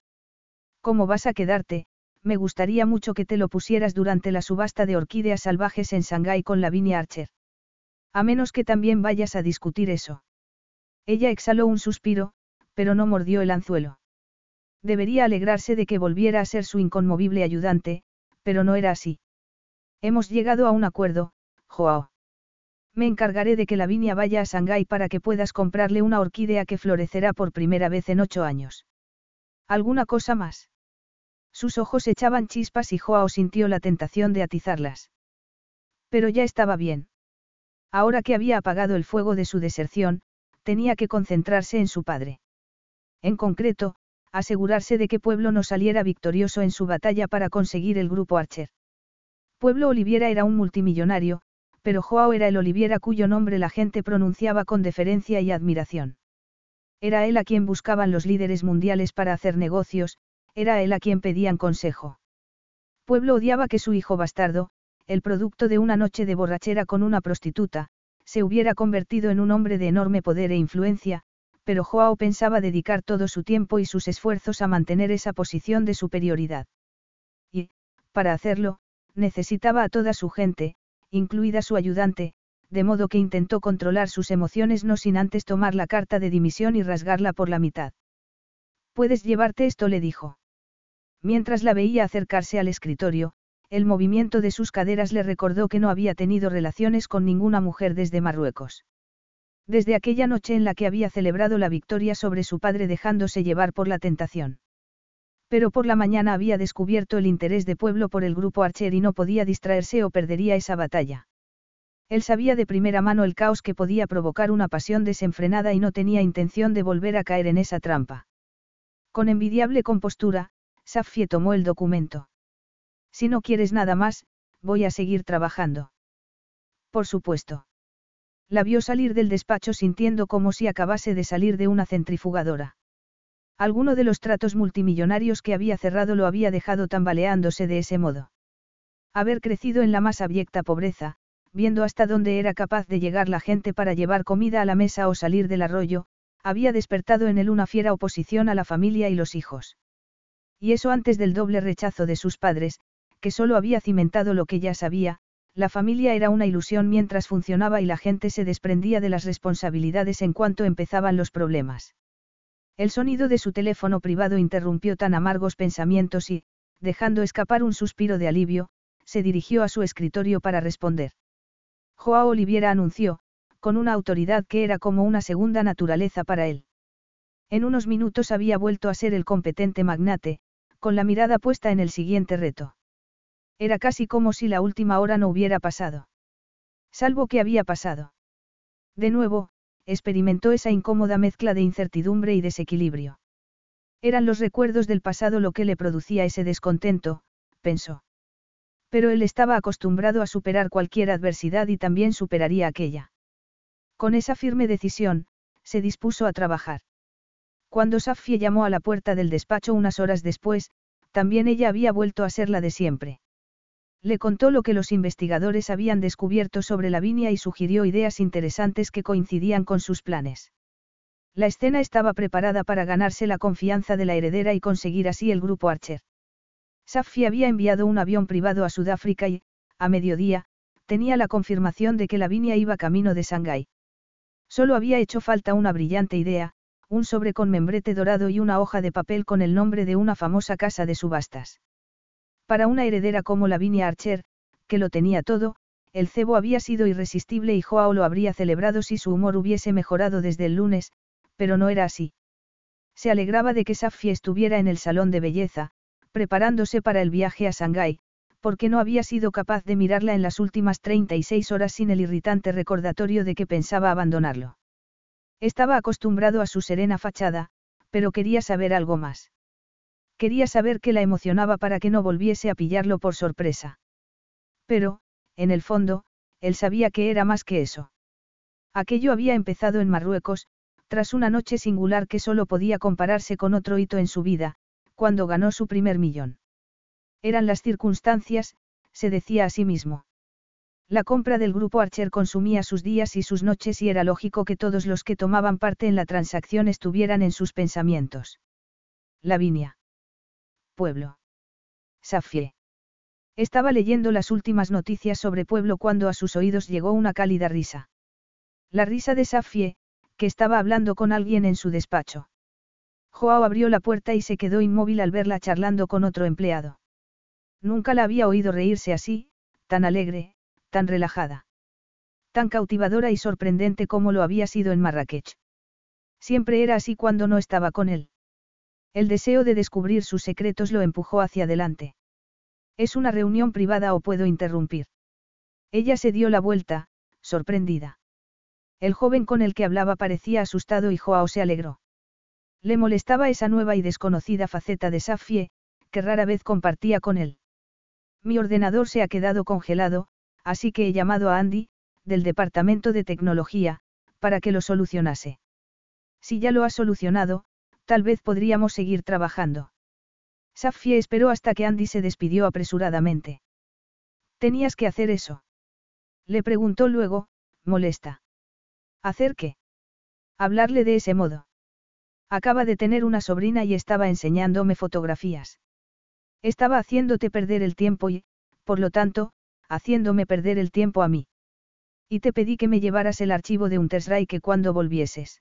¿Cómo vas a quedarte? Me gustaría mucho que te lo pusieras durante la subasta de orquídeas salvajes en Shanghái con Lavinia Archer. A menos que también vayas a discutir eso. Ella exhaló un suspiro, pero no mordió el anzuelo. Debería alegrarse de que volviera a ser su inconmovible ayudante, pero no era así. Hemos llegado a un acuerdo, Joao. Me encargaré de que Lavinia vaya a Shanghái para que puedas comprarle una orquídea que florecerá por primera vez en ocho años. ¿Alguna cosa más? Sus ojos echaban chispas y Joao sintió la tentación de atizarlas. Pero ya estaba bien. Ahora que había apagado el fuego de su deserción, tenía que concentrarse en su padre. En concreto, asegurarse de que Pueblo no saliera victorioso en su batalla para conseguir el grupo Archer. Pueblo Oliviera era un multimillonario, pero Joao era el Oliviera cuyo nombre la gente pronunciaba con deferencia y admiración. Era él a quien buscaban los líderes mundiales para hacer negocios, era él a quien pedían consejo. Pueblo odiaba que su hijo bastardo, el producto de una noche de borrachera con una prostituta, se hubiera convertido en un hombre de enorme poder e influencia, pero Joao pensaba dedicar todo su tiempo y sus esfuerzos a mantener esa posición de superioridad. Y, para hacerlo, necesitaba a toda su gente, incluida su ayudante, de modo que intentó controlar sus emociones no sin antes tomar la carta de dimisión y rasgarla por la mitad. Puedes llevarte esto, le dijo. Mientras la veía acercarse al escritorio, el movimiento de sus caderas le recordó que no había tenido relaciones con ninguna mujer desde Marruecos. Desde aquella noche en la que había celebrado la victoria sobre su padre dejándose llevar por la tentación. Pero por la mañana había descubierto el interés de pueblo por el grupo Archer y no podía distraerse o perdería esa batalla. Él sabía de primera mano el caos que podía provocar una pasión desenfrenada y no tenía intención de volver a caer en esa trampa. Con envidiable compostura, Safie tomó el documento. Si no quieres nada más, voy a seguir trabajando. Por supuesto. La vio salir del despacho sintiendo como si acabase de salir de una centrifugadora. Alguno de los tratos multimillonarios que había cerrado lo había dejado tambaleándose de ese modo. Haber crecido en la más abyecta pobreza, viendo hasta dónde era capaz de llegar la gente para llevar comida a la mesa o salir del arroyo, había despertado en él una fiera oposición a la familia y los hijos. Y eso antes del doble rechazo de sus padres, que solo había cimentado lo que ya sabía, la familia era una ilusión mientras funcionaba y la gente se desprendía de las responsabilidades en cuanto empezaban los problemas. El sonido de su teléfono privado interrumpió tan amargos pensamientos y, dejando escapar un suspiro de alivio, se dirigió a su escritorio para responder. Joao Oliviera anunció, con una autoridad que era como una segunda naturaleza para él. En unos minutos había vuelto a ser el competente magnate, con la mirada puesta en el siguiente reto. Era casi como si la última hora no hubiera pasado. Salvo que había pasado. De nuevo, experimentó esa incómoda mezcla de incertidumbre y desequilibrio. Eran los recuerdos del pasado lo que le producía ese descontento, pensó. Pero él estaba acostumbrado a superar cualquier adversidad y también superaría aquella. Con esa firme decisión, se dispuso a trabajar. Cuando Safie llamó a la puerta del despacho unas horas después, también ella había vuelto a ser la de siempre. Le contó lo que los investigadores habían descubierto sobre Lavinia y sugirió ideas interesantes que coincidían con sus planes. La escena estaba preparada para ganarse la confianza de la heredera y conseguir así el grupo Archer. Safi había enviado un avión privado a Sudáfrica y, a mediodía, tenía la confirmación de que Lavinia iba camino de Shanghái. Solo había hecho falta una brillante idea, un sobre con membrete dorado y una hoja de papel con el nombre de una famosa casa de subastas. Para una heredera como Lavinia Archer, que lo tenía todo, el cebo había sido irresistible y Joao lo habría celebrado si su humor hubiese mejorado desde el lunes, pero no era así. Se alegraba de que Safi estuviera en el salón de belleza, preparándose para el viaje a Shanghái, porque no había sido capaz de mirarla en las últimas 36 horas sin el irritante recordatorio de que pensaba abandonarlo. Estaba acostumbrado a su serena fachada, pero quería saber algo más. Quería saber qué la emocionaba para que no volviese a pillarlo por sorpresa. Pero, en el fondo, él sabía que era más que eso. Aquello había empezado en Marruecos, tras una noche singular que solo podía compararse con otro hito en su vida, cuando ganó su primer millón. Eran las circunstancias, se decía a sí mismo. La compra del grupo Archer consumía sus días y sus noches y era lógico que todos los que tomaban parte en la transacción estuvieran en sus pensamientos. Lavinia. Pueblo. Safie. Estaba leyendo las últimas noticias sobre Pueblo cuando a sus oídos llegó una cálida risa. La risa de Safie, que estaba hablando con alguien en su despacho. Joao abrió la puerta y se quedó inmóvil al verla charlando con otro empleado. Nunca la había oído reírse así, tan alegre, tan relajada. Tan cautivadora y sorprendente como lo había sido en Marrakech. Siempre era así cuando no estaba con él. El deseo de descubrir sus secretos lo empujó hacia adelante. ¿Es una reunión privada o puedo interrumpir? Ella se dio la vuelta, sorprendida. El joven con el que hablaba parecía asustado y Joao se alegró. Le molestaba esa nueva y desconocida faceta de Safie, que rara vez compartía con él. Mi ordenador se ha quedado congelado, así que he llamado a Andy, del Departamento de Tecnología, para que lo solucionase. Si ya lo has solucionado, tal vez podríamos seguir trabajando. Safie esperó hasta que Andy se despidió apresuradamente. ¿Tenías que hacer eso? Le preguntó luego, molesta. ¿Hacer qué? Hablarle de ese modo. Acaba de tener una sobrina y estaba enseñándome fotografías. Estaba haciéndote perder el tiempo y, por lo tanto, haciéndome perder el tiempo a mí. Y te pedí que me llevaras el archivo de que cuando volvieses.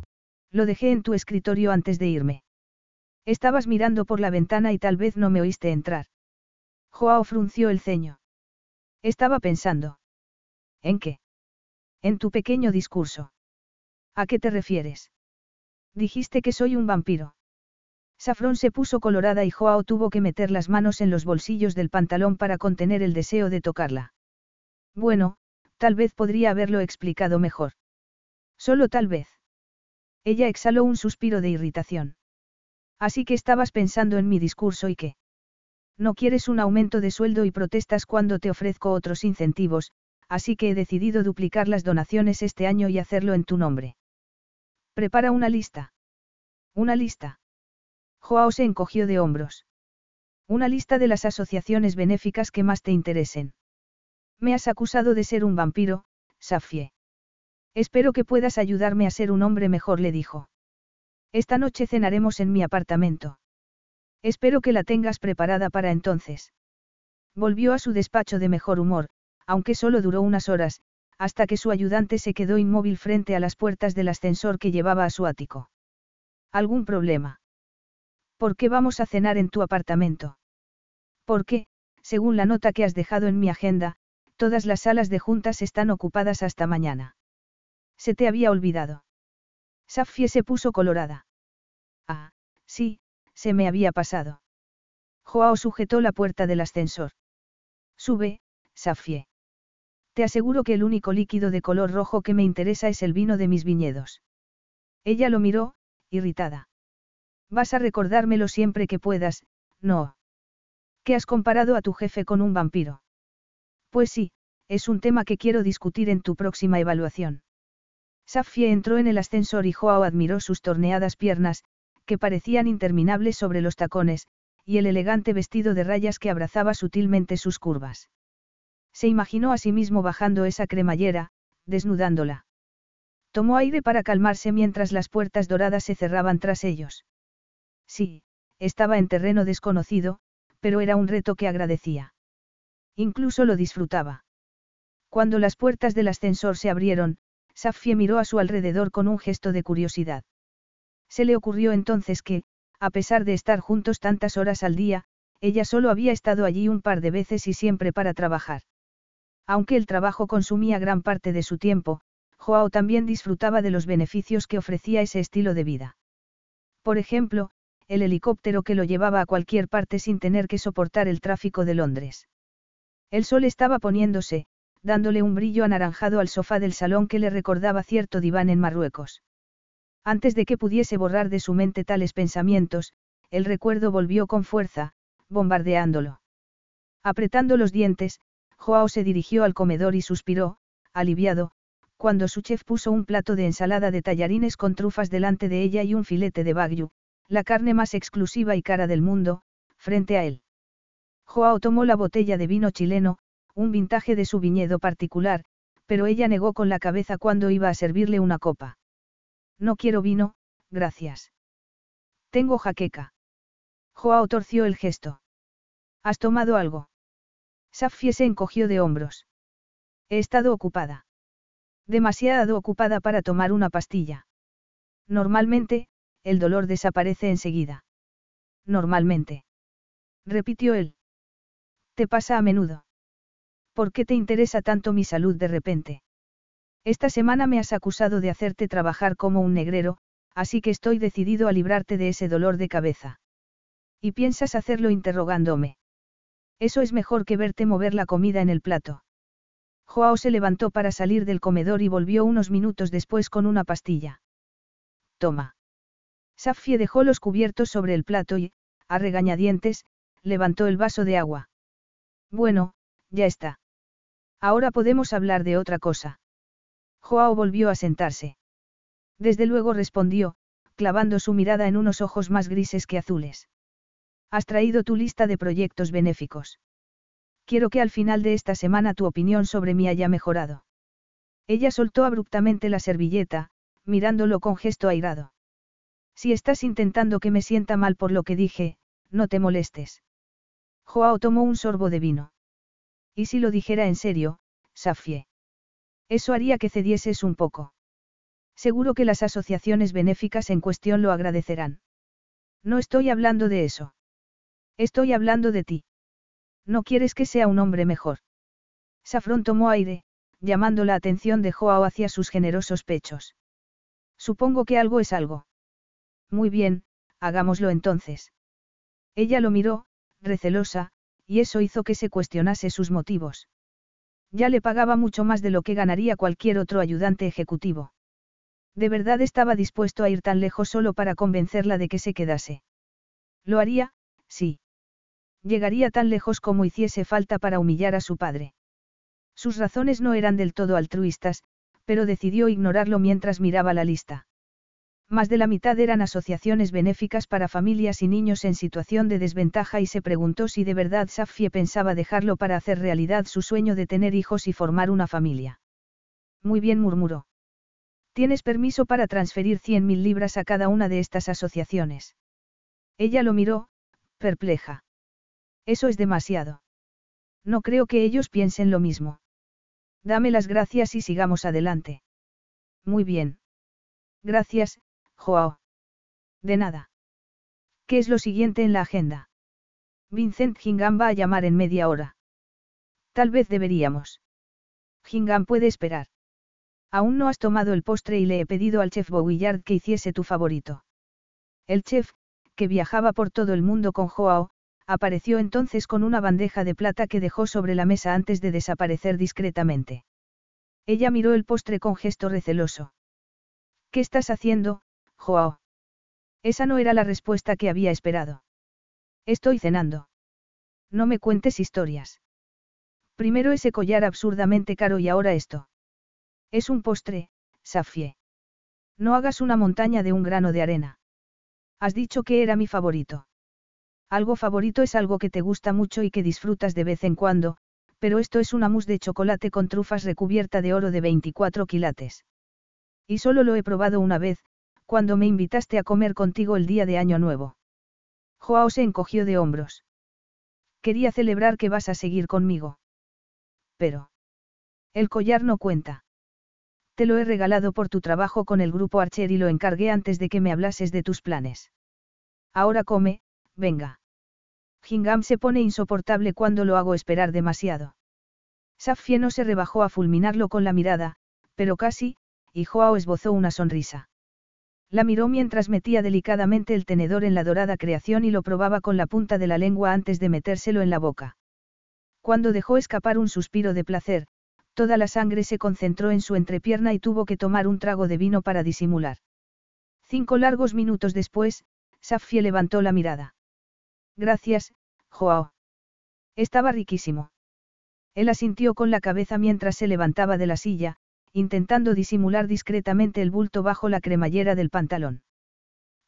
Lo dejé en tu escritorio antes de irme. Estabas mirando por la ventana y tal vez no me oíste entrar. Joao frunció el ceño. Estaba pensando. ¿En qué? En tu pequeño discurso. ¿A qué te refieres? Dijiste que soy un vampiro. Safrón se puso colorada y Joao tuvo que meter las manos en los bolsillos del pantalón para contener el deseo de tocarla. Bueno, tal vez podría haberlo explicado mejor. Solo tal vez. Ella exhaló un suspiro de irritación. Así que estabas pensando en mi discurso y qué. No quieres un aumento de sueldo y protestas cuando te ofrezco otros incentivos, así que he decidido duplicar las donaciones este año y hacerlo en tu nombre. Prepara una lista. Una lista. Joao se encogió de hombros. Una lista de las asociaciones benéficas que más te interesen. Me has acusado de ser un vampiro, Safie. Espero que puedas ayudarme a ser un hombre mejor, le dijo. Esta noche cenaremos en mi apartamento. Espero que la tengas preparada para entonces. Volvió a su despacho de mejor humor, aunque solo duró unas horas, hasta que su ayudante se quedó inmóvil frente a las puertas del ascensor que llevaba a su ático. ¿Algún problema? ¿Por qué vamos a cenar en tu apartamento? Porque, según la nota que has dejado en mi agenda, todas las salas de juntas están ocupadas hasta mañana. Se te había olvidado. Safie se puso colorada. Ah, sí, se me había pasado. Joao sujetó la puerta del ascensor. Sube, Safie. Te aseguro que el único líquido de color rojo que me interesa es el vino de mis viñedos. Ella lo miró, irritada. Vas a recordármelo siempre que puedas, no. ¿Qué has comparado a tu jefe con un vampiro? Pues sí, es un tema que quiero discutir en tu próxima evaluación. Safie entró en el ascensor y Joao admiró sus torneadas piernas, que parecían interminables sobre los tacones, y el elegante vestido de rayas que abrazaba sutilmente sus curvas. Se imaginó a sí mismo bajando esa cremallera, desnudándola. Tomó aire para calmarse mientras las puertas doradas se cerraban tras ellos. Sí, estaba en terreno desconocido, pero era un reto que agradecía. Incluso lo disfrutaba. Cuando las puertas del ascensor se abrieron, Safie miró a su alrededor con un gesto de curiosidad. Se le ocurrió entonces que, a pesar de estar juntos tantas horas al día, ella solo había estado allí un par de veces y siempre para trabajar. Aunque el trabajo consumía gran parte de su tiempo, Joao también disfrutaba de los beneficios que ofrecía ese estilo de vida. Por ejemplo, el helicóptero que lo llevaba a cualquier parte sin tener que soportar el tráfico de Londres. El sol estaba poniéndose, dándole un brillo anaranjado al sofá del salón que le recordaba cierto diván en Marruecos. Antes de que pudiese borrar de su mente tales pensamientos, el recuerdo volvió con fuerza, bombardeándolo. Apretando los dientes, Joao se dirigió al comedor y suspiró, aliviado, cuando su chef puso un plato de ensalada de tallarines con trufas delante de ella y un filete de bagyu, la carne más exclusiva y cara del mundo, frente a él. Joao tomó la botella de vino chileno, un vintaje de su viñedo particular, pero ella negó con la cabeza cuando iba a servirle una copa. No quiero vino, gracias. Tengo jaqueca. Joao torció el gesto. ¿Has tomado algo? Safie se encogió de hombros. He estado ocupada. Demasiado ocupada para tomar una pastilla. Normalmente, el dolor desaparece enseguida. Normalmente. Repitió él. ¿Te pasa a menudo? ¿Por qué te interesa tanto mi salud de repente? Esta semana me has acusado de hacerte trabajar como un negrero, así que estoy decidido a librarte de ese dolor de cabeza. ¿Y piensas hacerlo interrogándome? Eso es mejor que verte mover la comida en el plato. Joao se levantó para salir del comedor y volvió unos minutos después con una pastilla. Toma. Safie dejó los cubiertos sobre el plato y, a regañadientes, levantó el vaso de agua. Bueno, ya está. Ahora podemos hablar de otra cosa. Joao volvió a sentarse. Desde luego respondió, clavando su mirada en unos ojos más grises que azules. Has traído tu lista de proyectos benéficos. Quiero que al final de esta semana tu opinión sobre mí haya mejorado. Ella soltó abruptamente la servilleta, mirándolo con gesto airado. Si estás intentando que me sienta mal por lo que dije, no te molestes. Joao tomó un sorbo de vino. ¿Y si lo dijera en serio, Safie? Eso haría que cedieses un poco. Seguro que las asociaciones benéficas en cuestión lo agradecerán. No estoy hablando de eso. Estoy hablando de ti. No quieres que sea un hombre mejor. Safrón tomó aire, llamando la atención de Joao hacia sus generosos pechos. Supongo que algo es algo. Muy bien, hagámoslo entonces. Ella lo miró, recelosa, y eso hizo que se cuestionase sus motivos. Ya le pagaba mucho más de lo que ganaría cualquier otro ayudante ejecutivo. De verdad estaba dispuesto a ir tan lejos solo para convencerla de que se quedase. Lo haría, sí. Llegaría tan lejos como hiciese falta para humillar a su padre. Sus razones no eran del todo altruistas, pero decidió ignorarlo mientras miraba la lista. Más de la mitad eran asociaciones benéficas para familias y niños en situación de desventaja y se preguntó si de verdad Safie pensaba dejarlo para hacer realidad su sueño de tener hijos y formar una familia. Muy bien murmuró. Tienes permiso para transferir 100.000 libras a cada una de estas asociaciones. Ella lo miró, perpleja. Eso es demasiado. No creo que ellos piensen lo mismo. Dame las gracias y sigamos adelante. Muy bien. Gracias, Joao. De nada. ¿Qué es lo siguiente en la agenda? Vincent Gingham va a llamar en media hora. Tal vez deberíamos. Gingham puede esperar. Aún no has tomado el postre y le he pedido al chef Bouillard que hiciese tu favorito. El chef, que viajaba por todo el mundo con Joao, apareció entonces con una bandeja de plata que dejó sobre la mesa antes de desaparecer discretamente. Ella miró el postre con gesto receloso. ¿Qué estás haciendo, Joao? Esa no era la respuesta que había esperado. Estoy cenando. No me cuentes historias. Primero ese collar absurdamente caro y ahora esto. Es un postre, Safie. No hagas una montaña de un grano de arena. Has dicho que era mi favorito. Algo favorito es algo que te gusta mucho y que disfrutas de vez en cuando, pero esto es una mousse de chocolate con trufas recubierta de oro de 24 quilates. Y solo lo he probado una vez, cuando me invitaste a comer contigo el día de Año Nuevo. Joao se encogió de hombros. Quería celebrar que vas a seguir conmigo. Pero. El collar no cuenta. Te lo he regalado por tu trabajo con el grupo Archer y lo encargué antes de que me hablases de tus planes. Ahora come, venga. Gingam se pone insoportable cuando lo hago esperar demasiado. Safie no se rebajó a fulminarlo con la mirada, pero casi, y Joao esbozó una sonrisa. La miró mientras metía delicadamente el tenedor en la dorada creación y lo probaba con la punta de la lengua antes de metérselo en la boca. Cuando dejó escapar un suspiro de placer, toda la sangre se concentró en su entrepierna y tuvo que tomar un trago de vino para disimular. Cinco largos minutos después, Safie levantó la mirada. Gracias, Joao. Estaba riquísimo. Él asintió con la cabeza mientras se levantaba de la silla, intentando disimular discretamente el bulto bajo la cremallera del pantalón.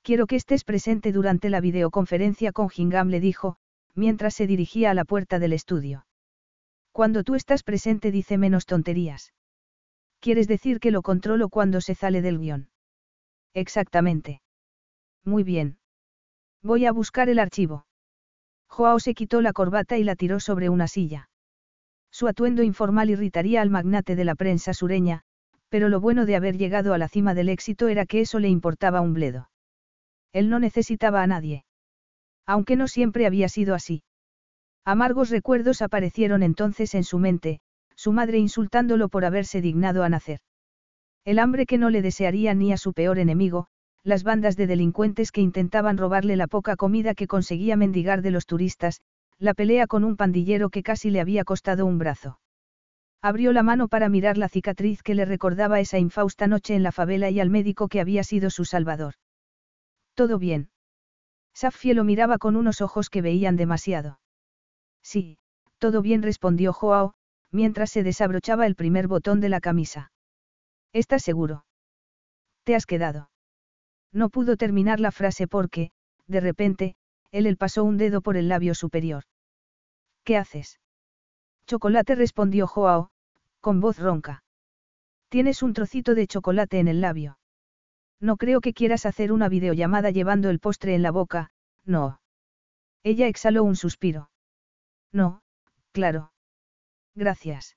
Quiero que estés presente durante la videoconferencia con Gingam, le dijo, mientras se dirigía a la puerta del estudio. Cuando tú estás presente dice menos tonterías. ¿Quieres decir que lo controlo cuando se sale del guion? Exactamente. Muy bien. Voy a buscar el archivo. Joao se quitó la corbata y la tiró sobre una silla. Su atuendo informal irritaría al magnate de la prensa sureña, pero lo bueno de haber llegado a la cima del éxito era que eso le importaba un bledo. Él no necesitaba a nadie. Aunque no siempre había sido así. Amargos recuerdos aparecieron entonces en su mente, su madre insultándolo por haberse dignado a nacer. El hambre que no le desearía ni a su peor enemigo, las bandas de delincuentes que intentaban robarle la poca comida que conseguía mendigar de los turistas, la pelea con un pandillero que casi le había costado un brazo. Abrió la mano para mirar la cicatriz que le recordaba esa infausta noche en la favela y al médico que había sido su salvador. ¿Todo bien? Safie lo miraba con unos ojos que veían demasiado. Sí, todo bien respondió Joao, mientras se desabrochaba el primer botón de la camisa. ¿Estás seguro? ¿Te has quedado? No pudo terminar la frase porque, de repente, él le pasó un dedo por el labio superior. ¿Qué haces? Chocolate respondió Joao, con voz ronca. Tienes un trocito de chocolate en el labio. No creo que quieras hacer una videollamada llevando el postre en la boca, no. Ella exhaló un suspiro. No, claro. Gracias.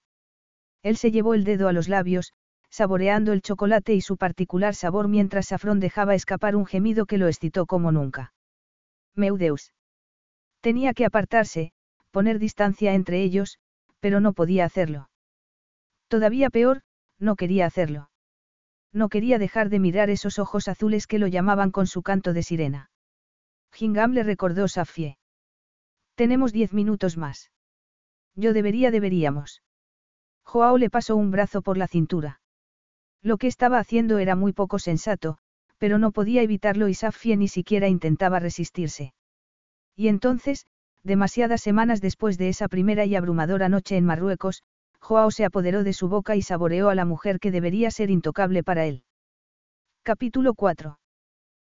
Él se llevó el dedo a los labios, saboreando el chocolate y su particular sabor mientras Safrón dejaba escapar un gemido que lo excitó como nunca. Meudeus. Tenía que apartarse, poner distancia entre ellos, pero no podía hacerlo. Todavía peor, no quería hacerlo. No quería dejar de mirar esos ojos azules que lo llamaban con su canto de sirena. Gingam le recordó Safie. Tenemos diez minutos más. Yo debería, deberíamos. Joao le pasó un brazo por la cintura. Lo que estaba haciendo era muy poco sensato, pero no podía evitarlo y Safie ni siquiera intentaba resistirse. Y entonces, demasiadas semanas después de esa primera y abrumadora noche en Marruecos, Joao se apoderó de su boca y saboreó a la mujer que debería ser intocable para él. Capítulo 4.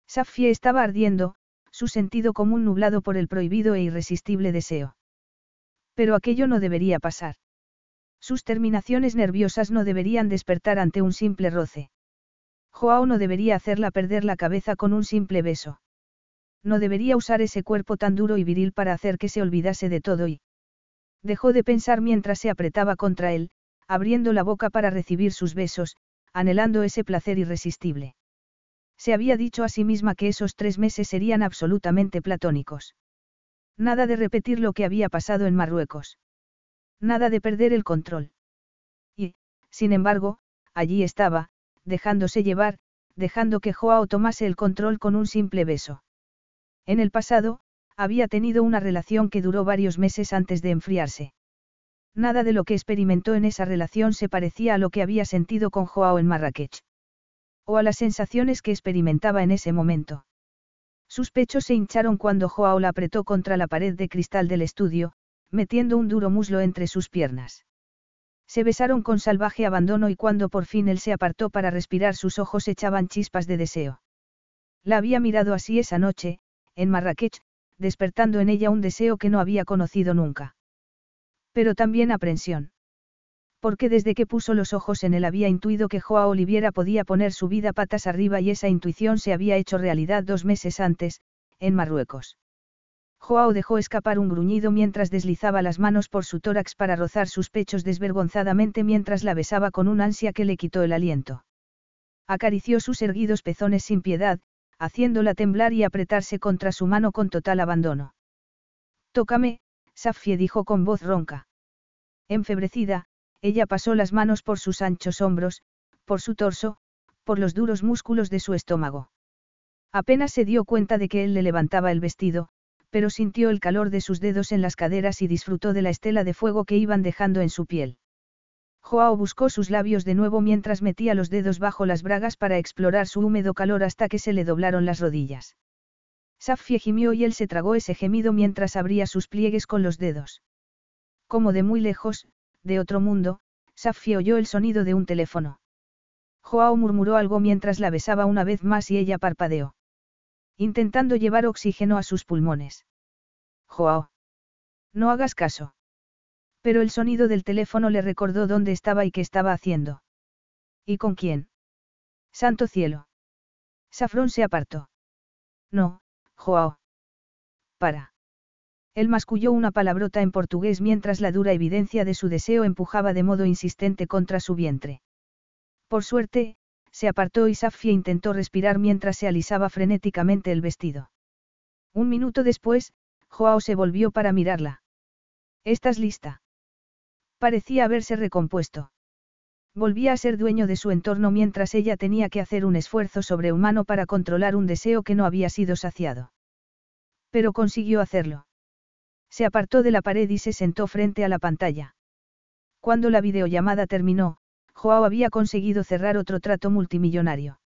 Safie estaba ardiendo, su sentido común nublado por el prohibido e irresistible deseo. Pero aquello no debería pasar. Sus terminaciones nerviosas no deberían despertar ante un simple roce. Joao no debería hacerla perder la cabeza con un simple beso. No debería usar ese cuerpo tan duro y viril para hacer que se olvidase de todo y... Dejó de pensar mientras se apretaba contra él, abriendo la boca para recibir sus besos, anhelando ese placer irresistible. Se había dicho a sí misma que esos tres meses serían absolutamente platónicos. Nada de repetir lo que había pasado en Marruecos. Nada de perder el control. Y, sin embargo, allí estaba, dejándose llevar, dejando que Joao tomase el control con un simple beso. En el pasado, había tenido una relación que duró varios meses antes de enfriarse. Nada de lo que experimentó en esa relación se parecía a lo que había sentido con Joao en Marrakech. O a las sensaciones que experimentaba en ese momento. Sus pechos se hincharon cuando Joao la apretó contra la pared de cristal del estudio, metiendo un duro muslo entre sus piernas. Se besaron con salvaje abandono y cuando por fin él se apartó para respirar sus ojos echaban chispas de deseo. La había mirado así esa noche, en Marrakech, despertando en ella un deseo que no había conocido nunca. Pero también aprensión. Porque desde que puso los ojos en él había intuido que Joa Oliviera podía poner su vida patas arriba y esa intuición se había hecho realidad dos meses antes, en Marruecos. Joao dejó escapar un gruñido mientras deslizaba las manos por su tórax para rozar sus pechos desvergonzadamente mientras la besaba con un ansia que le quitó el aliento. Acarició sus erguidos pezones sin piedad, haciéndola temblar y apretarse contra su mano con total abandono. Tócame, Safie dijo con voz ronca. Enfebrecida, ella pasó las manos por sus anchos hombros, por su torso, por los duros músculos de su estómago. Apenas se dio cuenta de que él le levantaba el vestido, pero sintió el calor de sus dedos en las caderas y disfrutó de la estela de fuego que iban dejando en su piel. Joao buscó sus labios de nuevo mientras metía los dedos bajo las bragas para explorar su húmedo calor hasta que se le doblaron las rodillas. Safie gimió y él se tragó ese gemido mientras abría sus pliegues con los dedos. Como de muy lejos, de otro mundo, Safie oyó el sonido de un teléfono. Joao murmuró algo mientras la besaba una vez más y ella parpadeó intentando llevar oxígeno a sus pulmones. Joao. No hagas caso. Pero el sonido del teléfono le recordó dónde estaba y qué estaba haciendo. ¿Y con quién? Santo cielo. Safrón se apartó. No, Joao. Para. Él masculló una palabrota en portugués mientras la dura evidencia de su deseo empujaba de modo insistente contra su vientre. Por suerte, se apartó y Safia intentó respirar mientras se alisaba frenéticamente el vestido. Un minuto después, Joao se volvió para mirarla. ¿Estás lista? Parecía haberse recompuesto. Volvía a ser dueño de su entorno mientras ella tenía que hacer un esfuerzo sobrehumano para controlar un deseo que no había sido saciado. Pero consiguió hacerlo. Se apartó de la pared y se sentó frente a la pantalla. Cuando la videollamada terminó, Joao había conseguido cerrar otro trato multimillonario.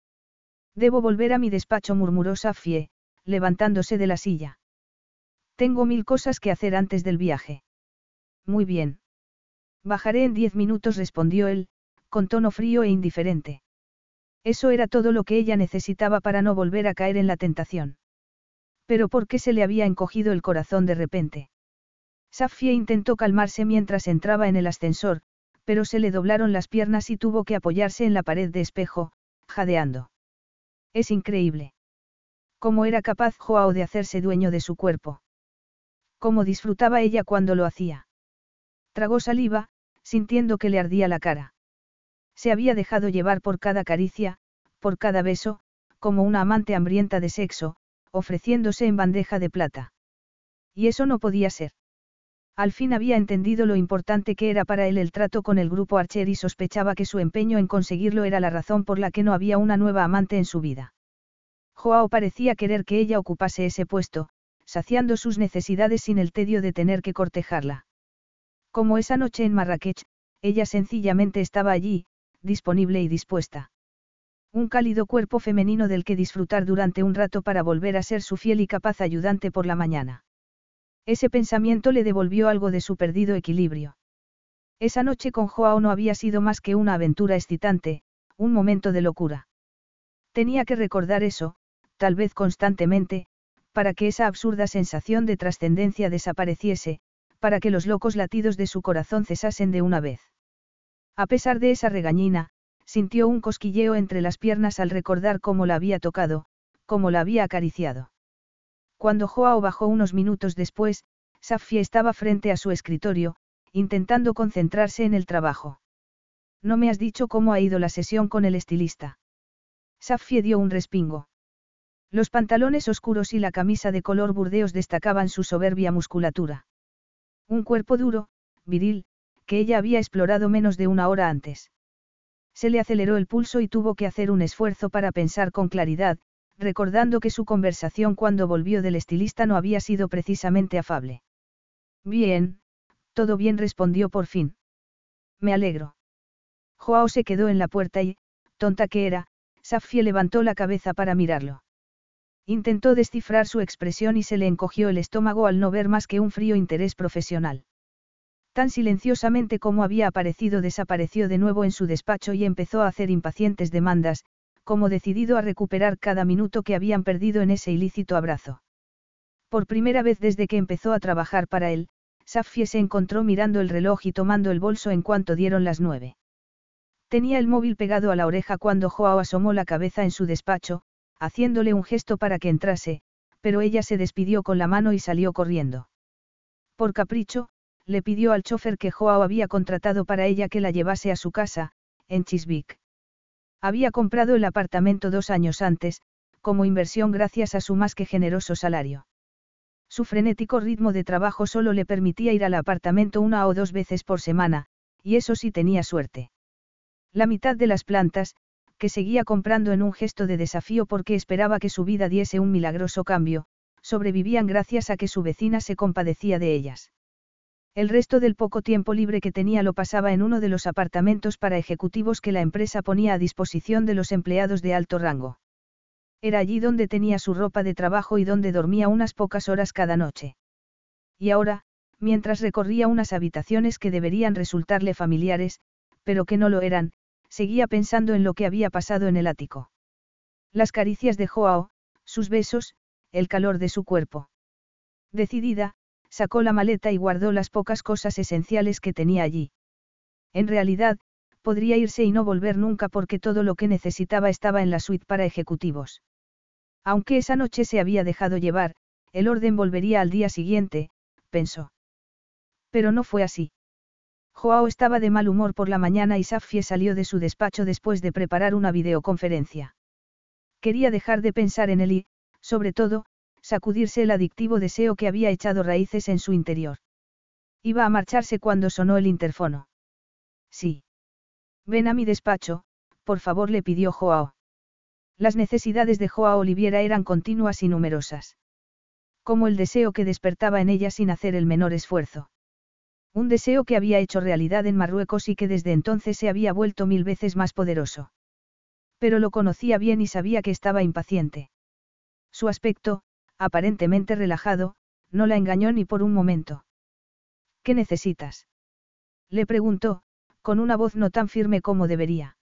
Debo volver a mi despacho, murmuró Safie, levantándose de la silla. Tengo mil cosas que hacer antes del viaje. Muy bien. Bajaré en diez minutos, respondió él, con tono frío e indiferente. Eso era todo lo que ella necesitaba para no volver a caer en la tentación. Pero ¿por qué se le había encogido el corazón de repente? Safie intentó calmarse mientras entraba en el ascensor, pero se le doblaron las piernas y tuvo que apoyarse en la pared de espejo, jadeando. Es increíble. ¿Cómo era capaz Joao de hacerse dueño de su cuerpo? ¿Cómo disfrutaba ella cuando lo hacía? Tragó saliva, sintiendo que le ardía la cara. Se había dejado llevar por cada caricia, por cada beso, como una amante hambrienta de sexo, ofreciéndose en bandeja de plata. Y eso no podía ser. Al fin había entendido lo importante que era para él el trato con el grupo Archer y sospechaba que su empeño en conseguirlo era la razón por la que no había una nueva amante en su vida. Joao parecía querer que ella ocupase ese puesto, saciando sus necesidades sin el tedio de tener que cortejarla. Como esa noche en Marrakech, ella sencillamente estaba allí, disponible y dispuesta. Un cálido cuerpo femenino del que disfrutar durante un rato para volver a ser su fiel y capaz ayudante por la mañana. Ese pensamiento le devolvió algo de su perdido equilibrio. Esa noche con Joao no había sido más que una aventura excitante, un momento de locura. Tenía que recordar eso, tal vez constantemente, para que esa absurda sensación de trascendencia desapareciese, para que los locos latidos de su corazón cesasen de una vez. A pesar de esa regañina, sintió un cosquilleo entre las piernas al recordar cómo la había tocado, cómo la había acariciado. Cuando Joao bajó unos minutos después, Safie estaba frente a su escritorio, intentando concentrarse en el trabajo. No me has dicho cómo ha ido la sesión con el estilista. Safie dio un respingo. Los pantalones oscuros y la camisa de color burdeos destacaban su soberbia musculatura. Un cuerpo duro, viril, que ella había explorado menos de una hora antes. Se le aceleró el pulso y tuvo que hacer un esfuerzo para pensar con claridad, recordando que su conversación cuando volvió del estilista no había sido precisamente afable. Bien, todo bien respondió por fin. Me alegro. Joao se quedó en la puerta y, tonta que era, Safie levantó la cabeza para mirarlo. Intentó descifrar su expresión y se le encogió el estómago al no ver más que un frío interés profesional. Tan silenciosamente como había aparecido desapareció de nuevo en su despacho y empezó a hacer impacientes demandas, como decidido a recuperar cada minuto que habían perdido en ese ilícito abrazo. Por primera vez desde que empezó a trabajar para él, Safie se encontró mirando el reloj y tomando el bolso en cuanto dieron las nueve. Tenía el móvil pegado a la oreja cuando Joao asomó la cabeza en su despacho, haciéndole un gesto para que entrase, pero ella se despidió con la mano y salió corriendo. Por capricho, le pidió al chofer que Joao había contratado para ella que la llevase a su casa, en Chiswick. Había comprado el apartamento dos años antes, como inversión gracias a su más que generoso salario. Su frenético ritmo de trabajo solo le permitía ir al apartamento una o dos veces por semana, y eso sí tenía suerte. La mitad de las plantas, que seguía comprando en un gesto de desafío porque esperaba que su vida diese un milagroso cambio, sobrevivían gracias a que su vecina se compadecía de ellas. El resto del poco tiempo libre que tenía lo pasaba en uno de los apartamentos para ejecutivos que la empresa ponía a disposición de los empleados de alto rango. Era allí donde tenía su ropa de trabajo y donde dormía unas pocas horas cada noche. Y ahora, mientras recorría unas habitaciones que deberían resultarle familiares, pero que no lo eran, seguía pensando en lo que había pasado en el ático. Las caricias de Joao, sus besos, el calor de su cuerpo. Decidida, sacó la maleta y guardó las pocas cosas esenciales que tenía allí. En realidad, podría irse y no volver nunca porque todo lo que necesitaba estaba en la suite para ejecutivos. Aunque esa noche se había dejado llevar, el orden volvería al día siguiente, pensó. Pero no fue así. Joao estaba de mal humor por la mañana y Safie salió de su despacho después de preparar una videoconferencia. Quería dejar de pensar en él y, sobre todo, sacudirse el adictivo deseo que había echado raíces en su interior. Iba a marcharse cuando sonó el interfono. Sí. Ven a mi despacho, por favor le pidió Joao. Las necesidades de Joao Oliviera eran continuas y numerosas. Como el deseo que despertaba en ella sin hacer el menor esfuerzo. Un deseo que había hecho realidad en Marruecos y que desde entonces se había vuelto mil veces más poderoso. Pero lo conocía bien y sabía que estaba impaciente. Su aspecto, aparentemente relajado, no la engañó ni por un momento. ¿Qué necesitas? Le preguntó, con una voz no tan firme como debería.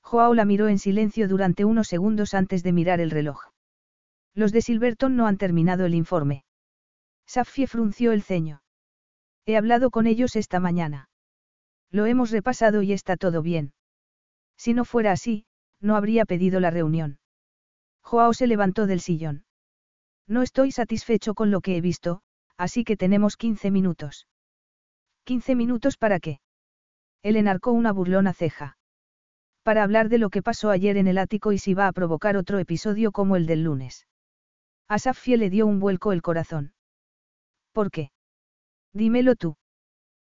Joao la miró en silencio durante unos segundos antes de mirar el reloj. Los de Silverton no han terminado el informe. Safie frunció el ceño. He hablado con ellos esta mañana. Lo hemos repasado y está todo bien. Si no fuera así, no habría pedido la reunión. Joao se levantó del sillón. No estoy satisfecho con lo que he visto, así que tenemos 15 minutos. ¿15 minutos para qué? Él enarcó una burlona ceja. Para hablar de lo que pasó ayer en el ático y si va a provocar otro episodio como el del lunes. A Safie le dio un vuelco el corazón. ¿Por qué? Dímelo tú.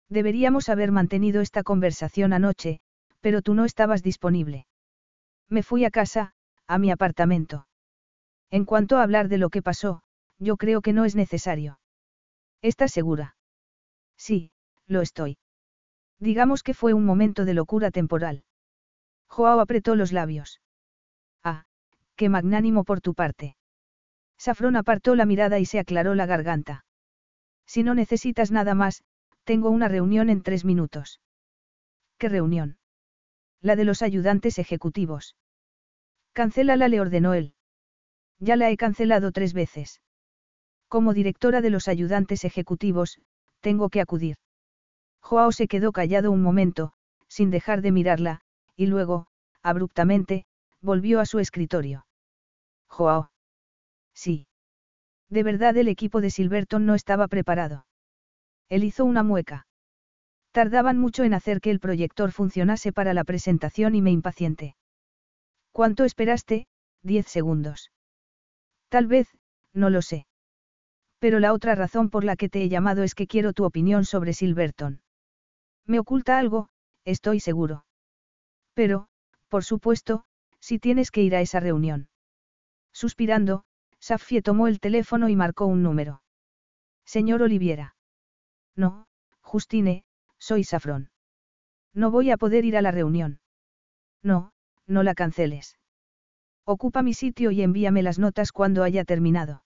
Deberíamos haber mantenido esta conversación anoche, pero tú no estabas disponible. Me fui a casa, a mi apartamento. En cuanto a hablar de lo que pasó, yo creo que no es necesario. ¿Estás segura? Sí, lo estoy. Digamos que fue un momento de locura temporal. Joao apretó los labios. Ah, qué magnánimo por tu parte. Safrón apartó la mirada y se aclaró la garganta. Si no necesitas nada más, tengo una reunión en tres minutos. ¿Qué reunión? La de los ayudantes ejecutivos. Cancélala, le ordenó él. Ya la he cancelado tres veces. Como directora de los ayudantes ejecutivos, tengo que acudir. Joao se quedó callado un momento, sin dejar de mirarla, y luego, abruptamente, volvió a su escritorio. Joao. Sí. De verdad el equipo de Silverton no estaba preparado. Él hizo una mueca. Tardaban mucho en hacer que el proyector funcionase para la presentación y me impacienté. ¿Cuánto esperaste? Diez segundos. Tal vez, no lo sé. Pero la otra razón por la que te he llamado es que quiero tu opinión sobre Silverton. Me oculta algo, estoy seguro. Pero, por supuesto, si tienes que ir a esa reunión. Suspirando, Safie tomó el teléfono y marcó un número. Señor Oliviera. No, Justine, soy Safrón. No voy a poder ir a la reunión. No, no la canceles. Ocupa mi sitio y envíame las notas cuando haya terminado.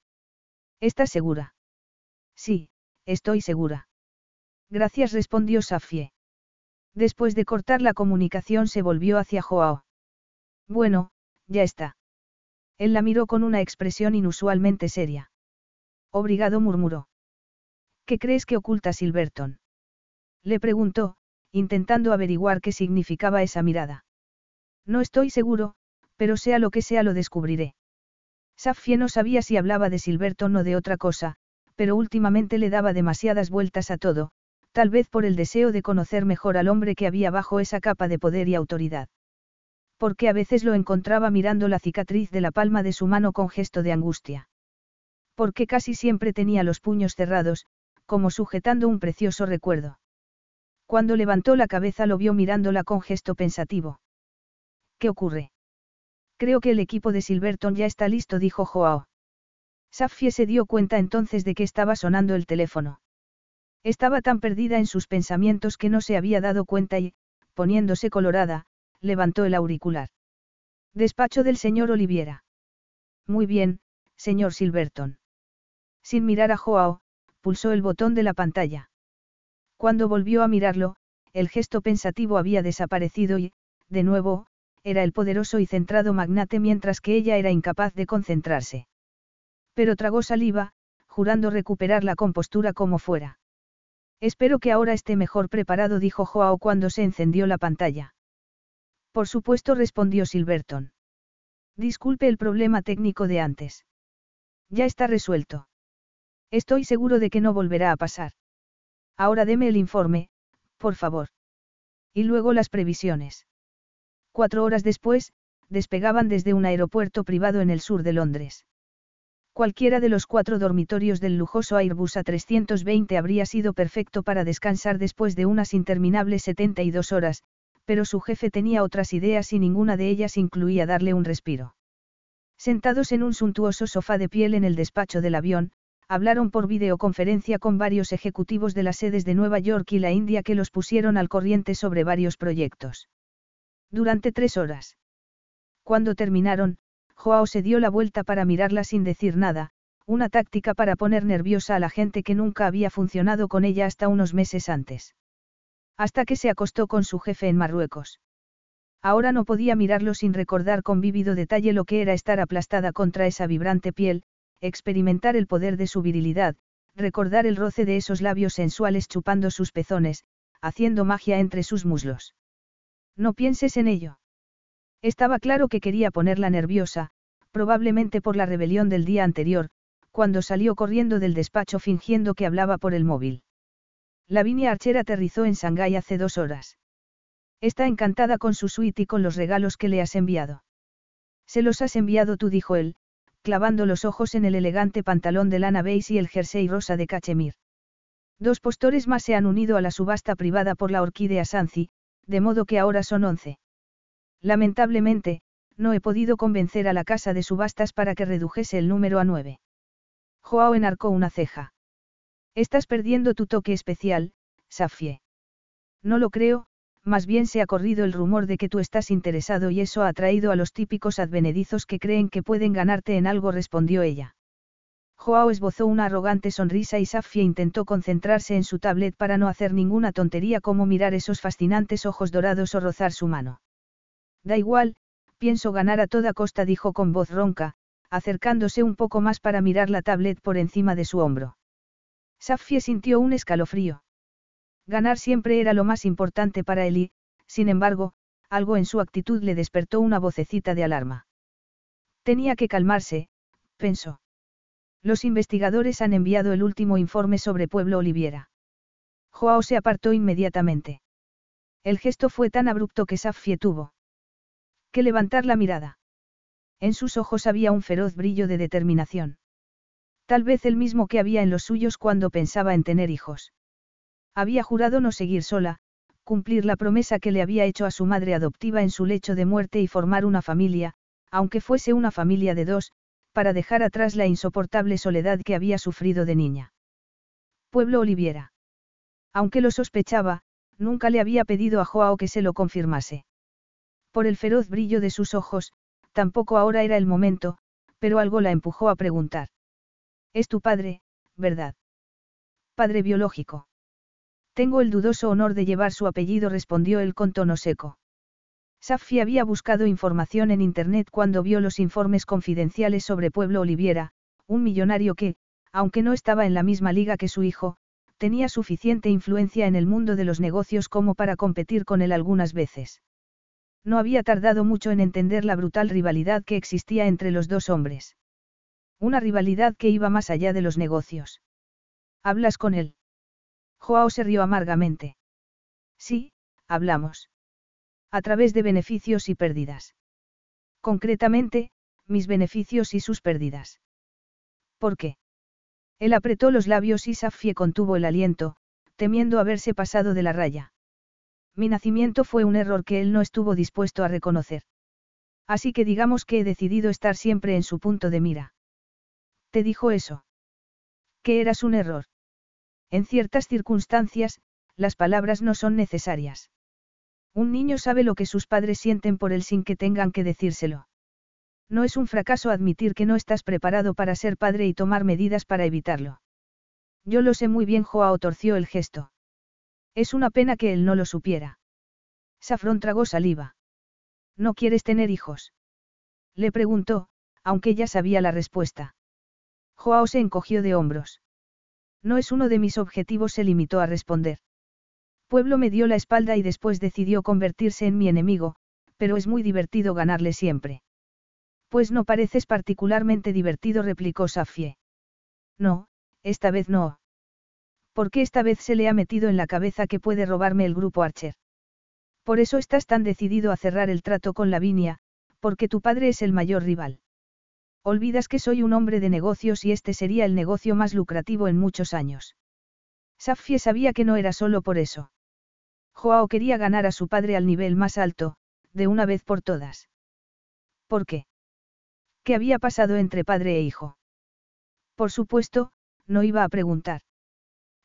¿Estás segura? Sí, estoy segura. Gracias, respondió Safie. Después de cortar la comunicación se volvió hacia Joao. Bueno, ya está. Él la miró con una expresión inusualmente seria. Obrigado murmuró. ¿Qué crees que oculta Silverton? Le preguntó, intentando averiguar qué significaba esa mirada. No estoy seguro, pero sea lo que sea lo descubriré. Safie no sabía si hablaba de Silverton o de otra cosa, pero últimamente le daba demasiadas vueltas a todo, tal vez por el deseo de conocer mejor al hombre que había bajo esa capa de poder y autoridad. Porque a veces lo encontraba mirando la cicatriz de la palma de su mano con gesto de angustia. Porque casi siempre tenía los puños cerrados, como sujetando un precioso recuerdo. Cuando levantó la cabeza lo vio mirándola con gesto pensativo. ¿Qué ocurre? Creo que el equipo de Silverton ya está listo, dijo Joao. Safie se dio cuenta entonces de que estaba sonando el teléfono. Estaba tan perdida en sus pensamientos que no se había dado cuenta y, poniéndose colorada, levantó el auricular. Despacho del señor Oliviera. Muy bien, señor Silverton. Sin mirar a Joao, pulsó el botón de la pantalla. Cuando volvió a mirarlo, el gesto pensativo había desaparecido y, de nuevo, era el poderoso y centrado magnate mientras que ella era incapaz de concentrarse. Pero tragó saliva, jurando recuperar la compostura como fuera. Espero que ahora esté mejor preparado, dijo Joao cuando se encendió la pantalla. Por supuesto, respondió Silverton. Disculpe el problema técnico de antes. Ya está resuelto. Estoy seguro de que no volverá a pasar. Ahora deme el informe, por favor. Y luego las previsiones. Cuatro horas después, despegaban desde un aeropuerto privado en el sur de Londres. Cualquiera de los cuatro dormitorios del lujoso Airbus A320 habría sido perfecto para descansar después de unas interminables 72 horas, pero su jefe tenía otras ideas y ninguna de ellas incluía darle un respiro. Sentados en un suntuoso sofá de piel en el despacho del avión, hablaron por videoconferencia con varios ejecutivos de las sedes de Nueva York y la India que los pusieron al corriente sobre varios proyectos. Durante tres horas. Cuando terminaron, Joao se dio la vuelta para mirarla sin decir nada, una táctica para poner nerviosa a la gente que nunca había funcionado con ella hasta unos meses antes. Hasta que se acostó con su jefe en Marruecos. Ahora no podía mirarlo sin recordar con vívido detalle lo que era estar aplastada contra esa vibrante piel, experimentar el poder de su virilidad, recordar el roce de esos labios sensuales chupando sus pezones, haciendo magia entre sus muslos. No pienses en ello. Estaba claro que quería ponerla nerviosa, probablemente por la rebelión del día anterior, cuando salió corriendo del despacho fingiendo que hablaba por el móvil. Lavinia Archer aterrizó en Shanghái hace dos horas. Está encantada con su suite y con los regalos que le has enviado. Se los has enviado tú, dijo él, clavando los ojos en el elegante pantalón de lana beige y el jersey rosa de cachemir. Dos postores más se han unido a la subasta privada por la orquídea Sanzi, de modo que ahora son once. Lamentablemente, no he podido convencer a la casa de subastas para que redujese el número a nueve. Joao enarcó una ceja. Estás perdiendo tu toque especial, Safie. No lo creo, más bien se ha corrido el rumor de que tú estás interesado y eso ha atraído a los típicos advenedizos que creen que pueden ganarte en algo, respondió ella. Joao esbozó una arrogante sonrisa y Safia intentó concentrarse en su tablet para no hacer ninguna tontería como mirar esos fascinantes ojos dorados o rozar su mano. Da igual, pienso ganar a toda costa, dijo con voz ronca, acercándose un poco más para mirar la tablet por encima de su hombro. Safia sintió un escalofrío. Ganar siempre era lo más importante para él y, sin embargo, algo en su actitud le despertó una vocecita de alarma. Tenía que calmarse, pensó. Los investigadores han enviado el último informe sobre Pueblo Oliviera. Joao se apartó inmediatamente. El gesto fue tan abrupto que Safie tuvo que levantar la mirada. En sus ojos había un feroz brillo de determinación. Tal vez el mismo que había en los suyos cuando pensaba en tener hijos. Había jurado no seguir sola, cumplir la promesa que le había hecho a su madre adoptiva en su lecho de muerte y formar una familia, aunque fuese una familia de dos, para dejar atrás la insoportable soledad que había sufrido de niña. Pueblo Oliviera. Aunque lo sospechaba, nunca le había pedido a Joao que se lo confirmase. Por el feroz brillo de sus ojos, tampoco ahora era el momento, pero algo la empujó a preguntar. Es tu padre, ¿verdad? Padre biológico. Tengo el dudoso honor de llevar su apellido, respondió él con tono seco. Safi había buscado información en Internet cuando vio los informes confidenciales sobre Pueblo Oliviera, un millonario que, aunque no estaba en la misma liga que su hijo, tenía suficiente influencia en el mundo de los negocios como para competir con él algunas veces. No había tardado mucho en entender la brutal rivalidad que existía entre los dos hombres. Una rivalidad que iba más allá de los negocios. ¿Hablas con él? Joao se rió amargamente. Sí, hablamos. A través de beneficios y pérdidas. Concretamente, mis beneficios y sus pérdidas. ¿Por qué? Él apretó los labios y Safie contuvo el aliento, temiendo haberse pasado de la raya. Mi nacimiento fue un error que él no estuvo dispuesto a reconocer. Así que digamos que he decidido estar siempre en su punto de mira. ¿Te dijo eso? Que eras un error. En ciertas circunstancias, las palabras no son necesarias. Un niño sabe lo que sus padres sienten por él sin que tengan que decírselo. No es un fracaso admitir que no estás preparado para ser padre y tomar medidas para evitarlo. Yo lo sé muy bien, Joao torció el gesto. Es una pena que él no lo supiera. Safrón tragó saliva. ¿No quieres tener hijos? Le preguntó, aunque ya sabía la respuesta. Joao se encogió de hombros. No es uno de mis objetivos, se limitó a responder. Pueblo me dio la espalda y después decidió convertirse en mi enemigo, pero es muy divertido ganarle siempre. Pues no pareces particularmente divertido, replicó Safie. No, esta vez no. ¿Por qué esta vez se le ha metido en la cabeza que puede robarme el grupo Archer? Por eso estás tan decidido a cerrar el trato con Lavinia, porque tu padre es el mayor rival. Olvidas que soy un hombre de negocios y este sería el negocio más lucrativo en muchos años. Safie sabía que no era solo por eso. Joao quería ganar a su padre al nivel más alto, de una vez por todas. ¿Por qué? ¿Qué había pasado entre padre e hijo? Por supuesto, no iba a preguntar.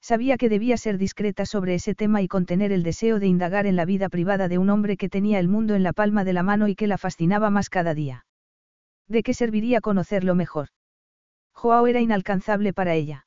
Sabía que debía ser discreta sobre ese tema y contener el deseo de indagar en la vida privada de un hombre que tenía el mundo en la palma de la mano y que la fascinaba más cada día. ¿De qué serviría conocerlo mejor? Joao era inalcanzable para ella.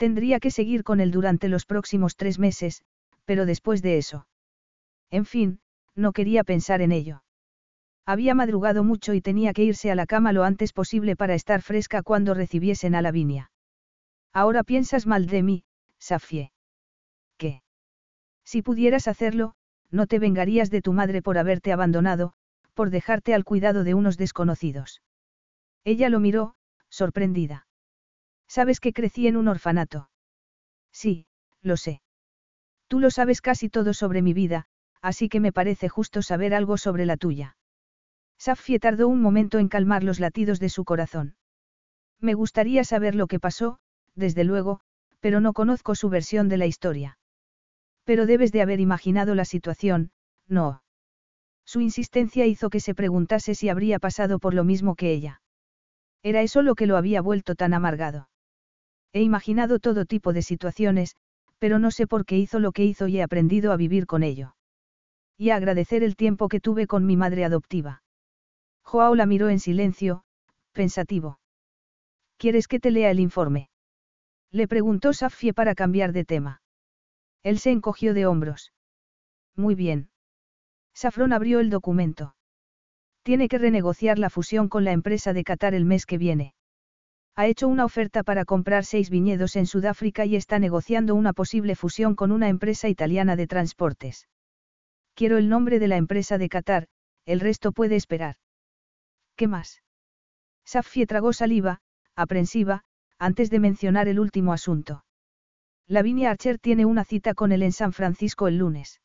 Tendría que seguir con él durante los próximos tres meses, pero después de eso. En fin, no quería pensar en ello. Había madrugado mucho y tenía que irse a la cama lo antes posible para estar fresca cuando recibiesen a Lavinia. Ahora piensas mal de mí, Safie. ¿Qué? Si pudieras hacerlo, no te vengarías de tu madre por haberte abandonado, por dejarte al cuidado de unos desconocidos. Ella lo miró, sorprendida. ¿Sabes que crecí en un orfanato? Sí, lo sé. Tú lo sabes casi todo sobre mi vida, así que me parece justo saber algo sobre la tuya. Safie tardó un momento en calmar los latidos de su corazón. Me gustaría saber lo que pasó, desde luego, pero no conozco su versión de la historia. Pero debes de haber imaginado la situación, no. Su insistencia hizo que se preguntase si habría pasado por lo mismo que ella. Era eso lo que lo había vuelto tan amargado. He imaginado todo tipo de situaciones, Pero no sé por qué hizo lo que hizo y he aprendido a vivir con ello. Y a agradecer el tiempo que tuve con mi madre adoptiva. Joao la miró en silencio, pensativo. ¿Quieres que te lea el informe? Le preguntó Safie para cambiar de tema. Él se encogió de hombros. Muy bien. Safrón abrió el documento. Tiene que renegociar la fusión con la empresa de Qatar el mes que viene. Ha hecho una oferta para comprar seis viñedos en Sudáfrica y está negociando una posible fusión con una empresa italiana de transportes. Quiero el nombre de la empresa de Qatar, el resto puede esperar. ¿Qué más? Safie tragó saliva, aprensiva, antes de mencionar el último asunto. Lavinia Archer tiene una cita con él en San Francisco el lunes.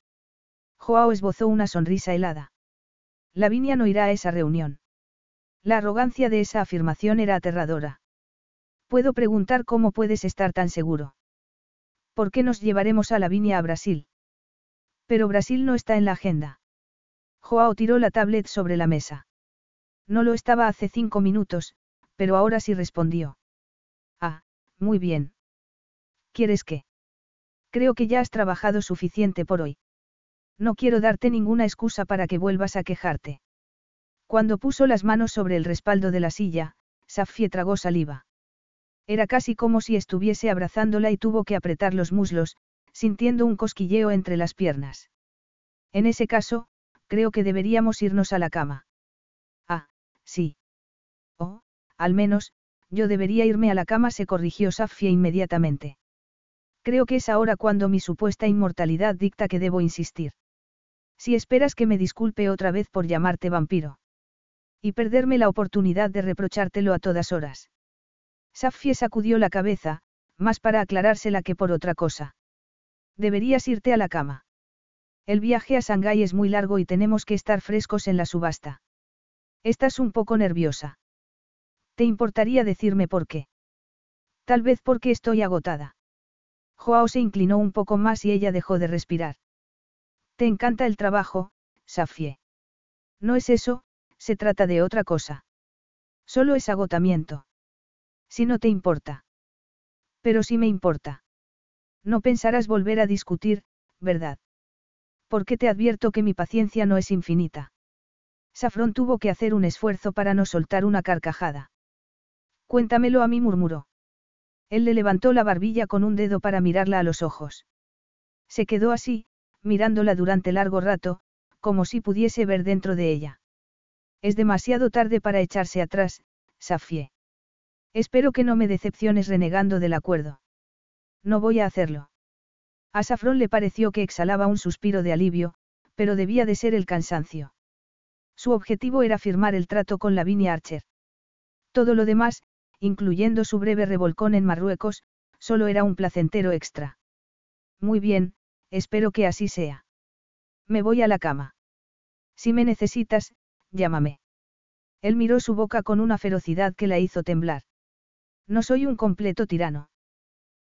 Joao esbozó una sonrisa helada. Lavinia no irá a esa reunión. La arrogancia de esa afirmación era aterradora. Puedo preguntar cómo puedes estar tan seguro. ¿Por qué nos llevaremos a Lavinia a Brasil? Pero Brasil no está en la agenda. Joao tiró la tablet sobre la mesa. No lo estaba hace cinco minutos, pero ahora sí respondió. Ah, muy bien. ¿Quieres qué? Creo que ya has trabajado suficiente por hoy. No quiero darte ninguna excusa para que vuelvas a quejarte. Cuando puso las manos sobre el respaldo de la silla, Safie tragó saliva. Era casi como si estuviese abrazándola y tuvo que apretar los muslos, sintiendo un cosquilleo entre las piernas. En ese caso, creo que deberíamos irnos a la cama. Ah, sí. Oh, al menos, yo debería irme a la cama, se corrigió Safia inmediatamente. Creo que es ahora cuando mi supuesta inmortalidad dicta que debo insistir. Si esperas que me disculpe otra vez por llamarte vampiro. Y perderme la oportunidad de reprochártelo a todas horas. Safie sacudió la cabeza, más para aclarársela que por otra cosa. Deberías irte a la cama. El viaje a Shanghái es muy largo y tenemos que estar frescos en la subasta. Estás un poco nerviosa. ¿Te importaría decirme por qué? Tal vez porque estoy agotada. Joao se inclinó un poco más y ella dejó de respirar. Te encanta el trabajo, Safie. No es eso, se trata de otra cosa. Solo es agotamiento. Si no te importa. Pero si me importa. No pensarás volver a discutir, ¿verdad? Porque te advierto que mi paciencia no es infinita. Safrón tuvo que hacer un esfuerzo para no soltar una carcajada. Cuéntamelo a mí, murmuró. Él le levantó la barbilla con un dedo para mirarla a los ojos. Se quedó así, mirándola durante largo rato, como si pudiese ver dentro de ella. Es demasiado tarde para echarse atrás, Safie. Espero que no me decepciones renegando del acuerdo. No voy a hacerlo. A Safrón le pareció que exhalaba un suspiro de alivio, pero debía de ser el cansancio. Su objetivo era firmar el trato con Lavinia Archer. Todo lo demás, incluyendo su breve revolcón en Marruecos, solo era un placentero extra. Muy bien, espero que así sea. Me voy a la cama. Si me necesitas, llámame. Él miró su boca con una ferocidad que la hizo temblar. No soy un completo tirano.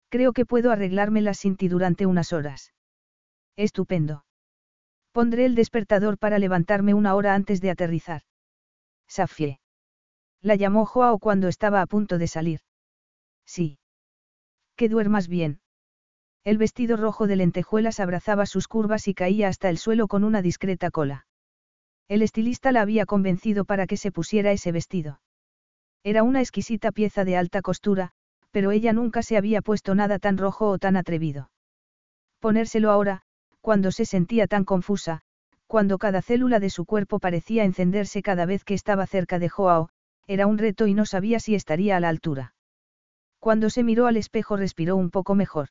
Creo que puedo arreglármela sin ti durante unas horas. Estupendo. Pondré el despertador para levantarme una hora antes de aterrizar. Safie. La llamó Joao cuando estaba a punto de salir. Sí. Que duermas bien. El vestido rojo de lentejuelas abrazaba sus curvas y caía hasta el suelo con una discreta cola. El estilista la había convencido para que se pusiera ese vestido. Era una exquisita pieza de alta costura, pero ella nunca se había puesto nada tan rojo o tan atrevido. Ponérselo ahora, cuando se sentía tan confusa, cuando cada célula de su cuerpo parecía encenderse cada vez que estaba cerca de Joao, era un reto y no sabía si estaría a la altura. Cuando se miró al espejo respiró un poco mejor.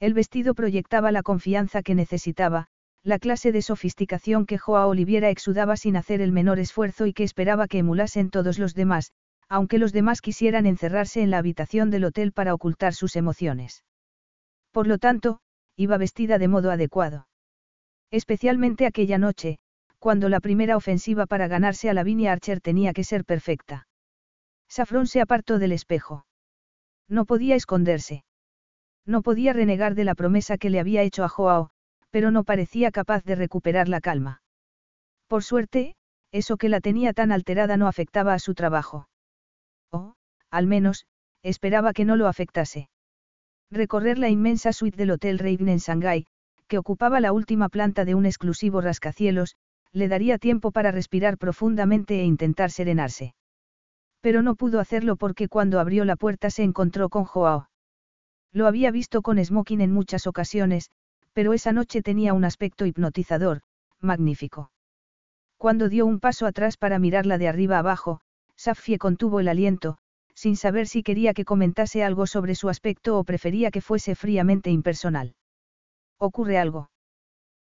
El vestido proyectaba la confianza que necesitaba, la clase de sofisticación que Joao Oliviera exudaba sin hacer el menor esfuerzo y que esperaba que emulasen todos los demás, aunque los demás quisieran encerrarse en la habitación del hotel para ocultar sus emociones. Por lo tanto, iba vestida de modo adecuado. Especialmente aquella noche, cuando la primera ofensiva para ganarse a Lavinia Archer tenía que ser perfecta. Safrón se apartó del espejo. No podía esconderse. No podía renegar de la promesa que le había hecho a Joao, pero no parecía capaz de recuperar la calma. Por suerte, eso que la tenía tan alterada no afectaba a su trabajo. O, al menos, esperaba que no lo afectase. Recorrer la inmensa suite del Hotel Raven en Shanghái, que ocupaba la última planta de un exclusivo rascacielos, le daría tiempo para respirar profundamente e intentar serenarse. Pero no pudo hacerlo porque cuando abrió la puerta se encontró con Joao. Lo había visto con smoking en muchas ocasiones, pero esa noche tenía un aspecto hipnotizador, magnífico. Cuando dio un paso atrás para mirarla de arriba abajo, Safie contuvo el aliento, sin saber si quería que comentase algo sobre su aspecto o prefería que fuese fríamente impersonal. ¿Ocurre algo?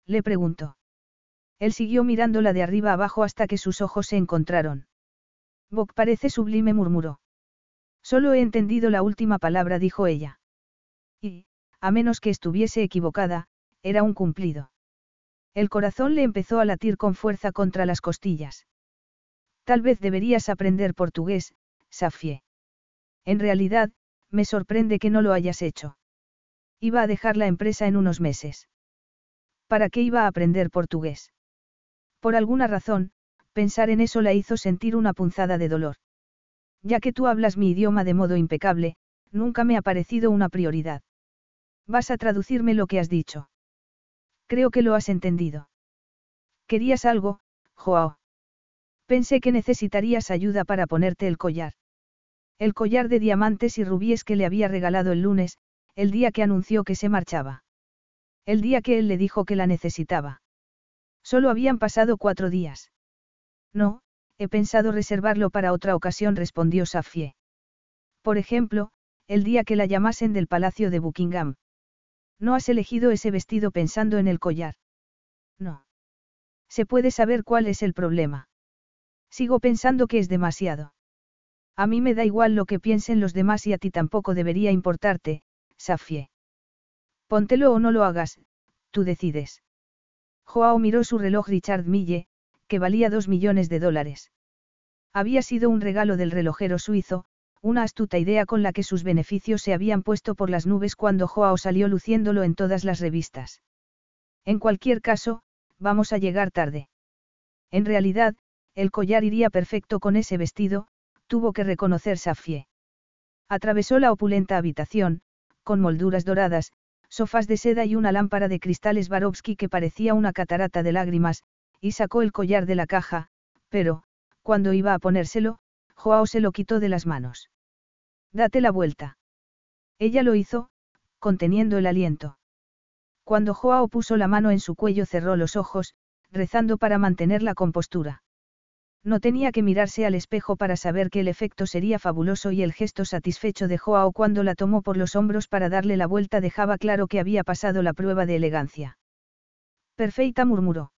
Le preguntó. Él siguió mirándola de arriba abajo hasta que sus ojos se encontraron. Bok parece sublime, murmuró. Solo he entendido la última palabra, dijo ella. Y, a menos que estuviese equivocada, era un cumplido. El corazón le empezó a latir con fuerza contra las costillas. Tal vez deberías aprender portugués, Safie. En realidad, me sorprende que no lo hayas hecho. Iba a dejar la empresa en unos meses. ¿Para qué iba a aprender portugués? Por alguna razón, pensar en eso la hizo sentir una punzada de dolor. Ya que tú hablas mi idioma de modo impecable, nunca me ha parecido una prioridad. Vas a traducirme lo que has dicho. Creo que lo has entendido. ¿Querías algo, Joao? Pensé que necesitarías ayuda para ponerte el collar. El collar de diamantes y rubíes que le había regalado el lunes, el día que anunció que se marchaba. El día que él le dijo que la necesitaba. Solo habían pasado cuatro días. No, he pensado reservarlo para otra ocasión, respondió Safie. Por ejemplo, el día que la llamasen del Palacio de Buckingham. No has elegido ese vestido pensando en el collar. No. Se puede saber cuál es el problema. Sigo pensando que es demasiado. A mí me da igual lo que piensen los demás y a ti tampoco debería importarte, Safie. Póntelo o no lo hagas, tú decides. Joao miró su reloj Richard Mille, que valía dos millones de dólares. Había sido un regalo del relojero suizo, una astuta idea con la que sus beneficios se habían puesto por las nubes cuando Joao salió luciéndolo en todas las revistas. En cualquier caso, vamos a llegar tarde. En realidad, el collar iría perfecto con ese vestido, tuvo que reconocer Safie. Atravesó la opulenta habitación, con molduras doradas, sofás de seda y una lámpara de cristales Barovsky que parecía una catarata de lágrimas, y sacó el collar de la caja, pero, cuando iba a ponérselo, Joao se lo quitó de las manos. Date la vuelta. Ella lo hizo, conteniendo el aliento. Cuando Joao puso la mano en su cuello cerró los ojos, rezando para mantener la compostura. No tenía que mirarse al espejo para saber que el efecto sería fabuloso y el gesto satisfecho de Joao cuando la tomó por los hombros para darle la vuelta dejaba claro que había pasado la prueba de elegancia. Perfecta murmuró.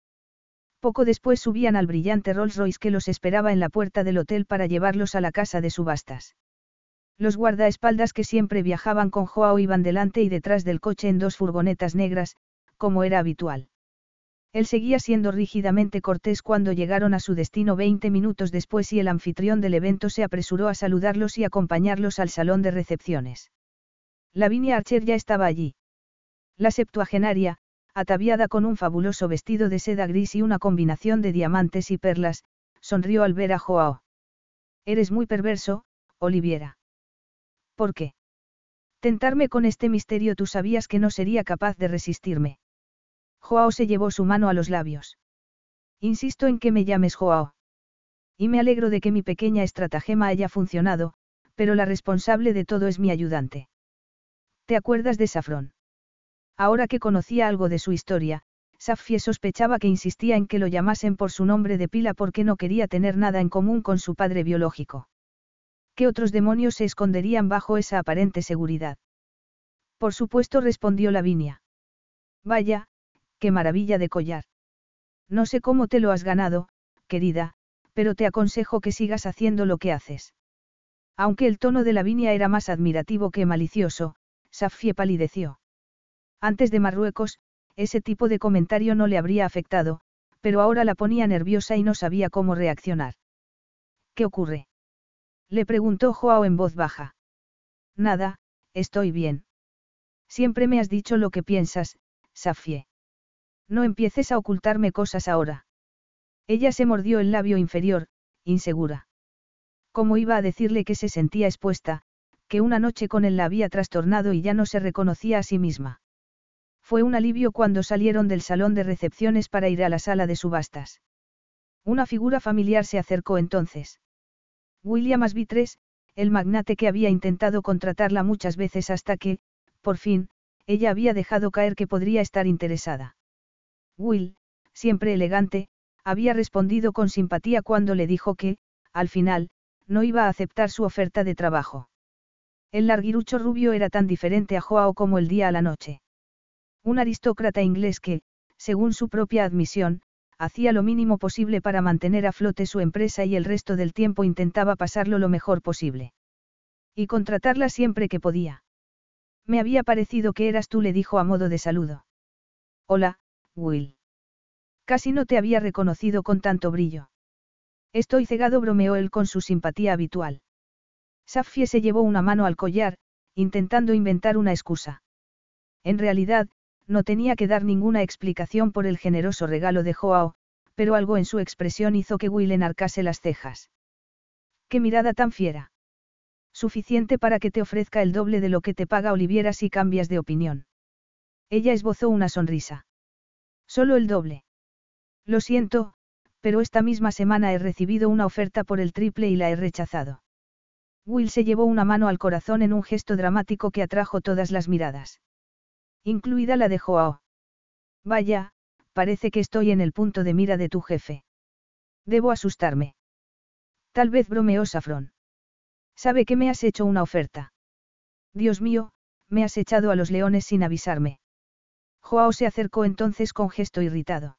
Poco después subían al brillante Rolls Royce que los esperaba en la puerta del hotel para llevarlos a la casa de subastas. Los guardaespaldas que siempre viajaban con Joao iban delante y detrás del coche en dos furgonetas negras, como era habitual. Él seguía siendo rígidamente cortés cuando llegaron a su destino 20 minutos después y el anfitrión del evento se apresuró a saludarlos y acompañarlos al salón de recepciones. Lavinia Archer ya estaba allí. La septuagenaria, ataviada con un fabuloso vestido de seda gris y una combinación de diamantes y perlas, sonrió al ver a Joao. Eres muy perverso, Oliviera. ¿Por qué? Tentarme con este misterio tú sabías que no sería capaz de resistirme. Joao se llevó su mano a los labios. Insisto en que me llames Joao. Y me alegro de que mi pequeña estratagema haya funcionado, pero la responsable de todo es mi ayudante. ¿Te acuerdas de Safrón? Ahora que conocía algo de su historia, Safie sospechaba que insistía en que lo llamasen por su nombre de pila porque no quería tener nada en común con su padre biológico. ¿Qué otros demonios se esconderían bajo esa aparente seguridad? Por supuesto respondió Lavinia. Vaya, qué maravilla de collar. No sé cómo te lo has ganado, querida, pero te aconsejo que sigas haciendo lo que haces. Aunque el tono de Lavinia era más admirativo que malicioso, Safie palideció. Antes de Marruecos, ese tipo de comentario no le habría afectado, pero ahora la ponía nerviosa y no sabía cómo reaccionar. ¿Qué ocurre? Le preguntó Joao en voz baja. Nada, estoy bien. Siempre me has dicho lo que piensas, Safie. No empieces a ocultarme cosas ahora. Ella se mordió el labio inferior, insegura. ¿Cómo iba a decirle que se sentía expuesta, que una noche con él la había trastornado y ya no se reconocía a sí misma. Fue un alivio cuando salieron del salón de recepciones para ir a la sala de subastas. Una figura familiar se acercó entonces. William Asbitres, el magnate que había intentado contratarla muchas veces hasta que, por fin, ella había dejado caer que podría estar interesada. Will, siempre elegante, había respondido con simpatía cuando le dijo que, al final, no iba a aceptar su oferta de trabajo. El larguirucho rubio era tan diferente a Joao como el día a la noche. Un aristócrata inglés que, según su propia admisión, hacía lo mínimo posible para mantener a flote su empresa y el resto del tiempo intentaba pasarlo lo mejor posible. Y contratarla siempre que podía. Me había parecido que eras tú, le dijo a modo de saludo. Hola, Will. Casi no te había reconocido con tanto brillo. Estoy cegado, bromeó él con su simpatía habitual. Safie se llevó una mano al collar, intentando inventar una excusa. En realidad, no tenía que dar ninguna explicación por el generoso regalo de Joao, pero algo en su expresión hizo que Will enarcase las cejas. ¡Qué mirada tan fiera! Suficiente para que te ofrezca el doble de lo que te paga Oliviera si cambias de opinión. Ella esbozó una sonrisa. Solo el doble. Lo siento, pero esta misma semana he recibido una oferta por el triple y la he rechazado. Will se llevó una mano al corazón en un gesto dramático que atrajo todas las miradas. Incluida la de Joao. Vaya, parece que estoy en el punto de mira de tu jefe. Debo asustarme. Tal vez bromeó Safrón. Sabe que me has hecho una oferta. Dios mío, me has echado a los leones sin avisarme. Joao se acercó entonces con gesto irritado.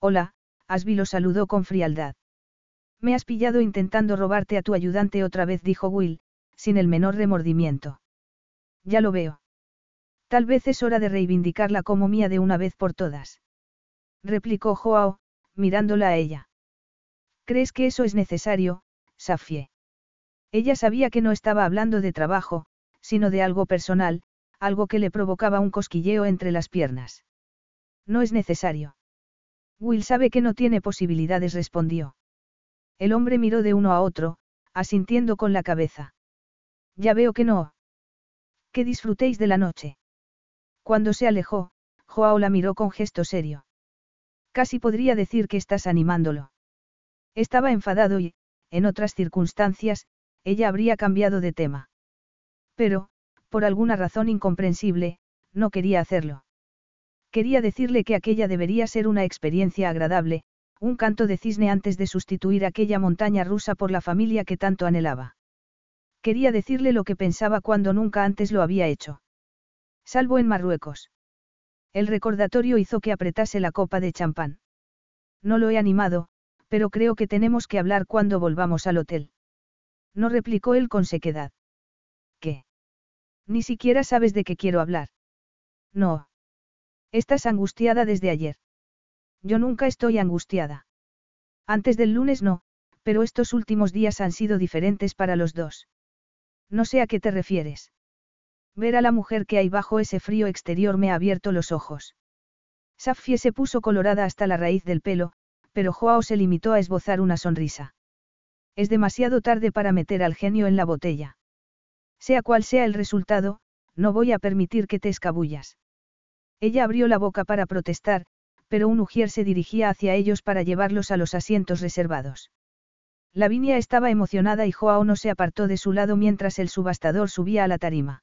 Hola, Asby lo saludó con frialdad. Me has pillado intentando robarte a tu ayudante otra vez, dijo Will, sin el menor remordimiento. Ya lo veo. Tal vez es hora de reivindicarla como mía de una vez por todas. Replicó Joao, mirándola a ella. ¿Crees que eso es necesario, Safie? Ella sabía que no estaba hablando de trabajo, sino de algo personal, algo que le provocaba un cosquilleo entre las piernas. No es necesario. Will sabe que no tiene posibilidades, respondió. El hombre miró de uno a otro, asintiendo con la cabeza. Ya veo que no. Que disfrutéis de la noche. Cuando se alejó, Joao la miró con gesto serio. Casi podría decir que estás animándolo. Estaba enfadado y, en otras circunstancias, ella habría cambiado de tema. Pero, por alguna razón incomprensible, no quería hacerlo. Quería decirle que aquella debería ser una experiencia agradable, un canto de cisne antes de sustituir aquella montaña rusa por la familia que tanto anhelaba. Quería decirle lo que pensaba cuando nunca antes lo había hecho. Salvo en Marruecos. El recordatorio hizo que apretase la copa de champán. No lo he animado, pero creo que tenemos que hablar cuando volvamos al hotel. No replicó él con sequedad. Ni siquiera sabes de qué quiero hablar. No. Estás angustiada desde ayer. Yo nunca estoy angustiada. Antes del lunes no, pero estos últimos días han sido diferentes para los dos. No sé a qué te refieres. Ver a la mujer que hay bajo ese frío exterior me ha abierto los ojos. Safie se puso colorada hasta la raíz del pelo, pero Joao se limitó a esbozar una sonrisa. Es demasiado tarde para meter al genio en la botella. Sea cual sea el resultado, no voy a permitir que te escabullas. Ella abrió la boca para protestar, pero un ujier se dirigía hacia ellos para llevarlos a los asientos reservados. Lavinia estaba emocionada y Joao no se apartó de su lado mientras el subastador subía a la tarima.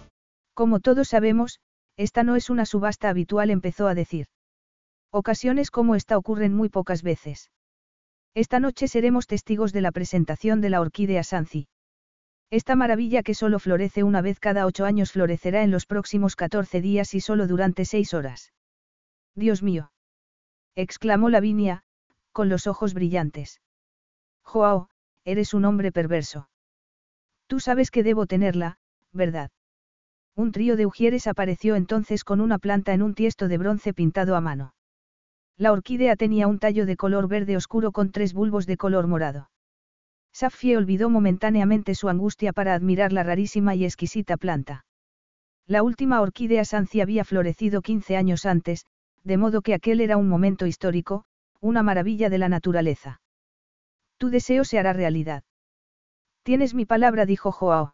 Como todos sabemos, esta no es una subasta habitual, empezó a decir. Ocasiones como esta ocurren muy pocas veces. Esta noche seremos testigos de la presentación de la orquídea Sanzi. Esta maravilla que solo florece una vez cada ocho años florecerá en los próximos 14 días y solo durante seis horas. Dios mío. exclamó Lavinia, con los ojos brillantes. Joao, eres un hombre perverso. Tú sabes que debo tenerla, ¿verdad? Un trío de ujieres apareció entonces con una planta en un tiesto de bronce pintado a mano. La orquídea tenía un tallo de color verde oscuro con tres bulbos de color morado. Safie olvidó momentáneamente su angustia para admirar la rarísima y exquisita planta. La última orquídea Sanci había florecido 15 años antes, de modo que aquel era un momento histórico, una maravilla de la naturaleza. Tu deseo se hará realidad. Tienes mi palabra, dijo Joao.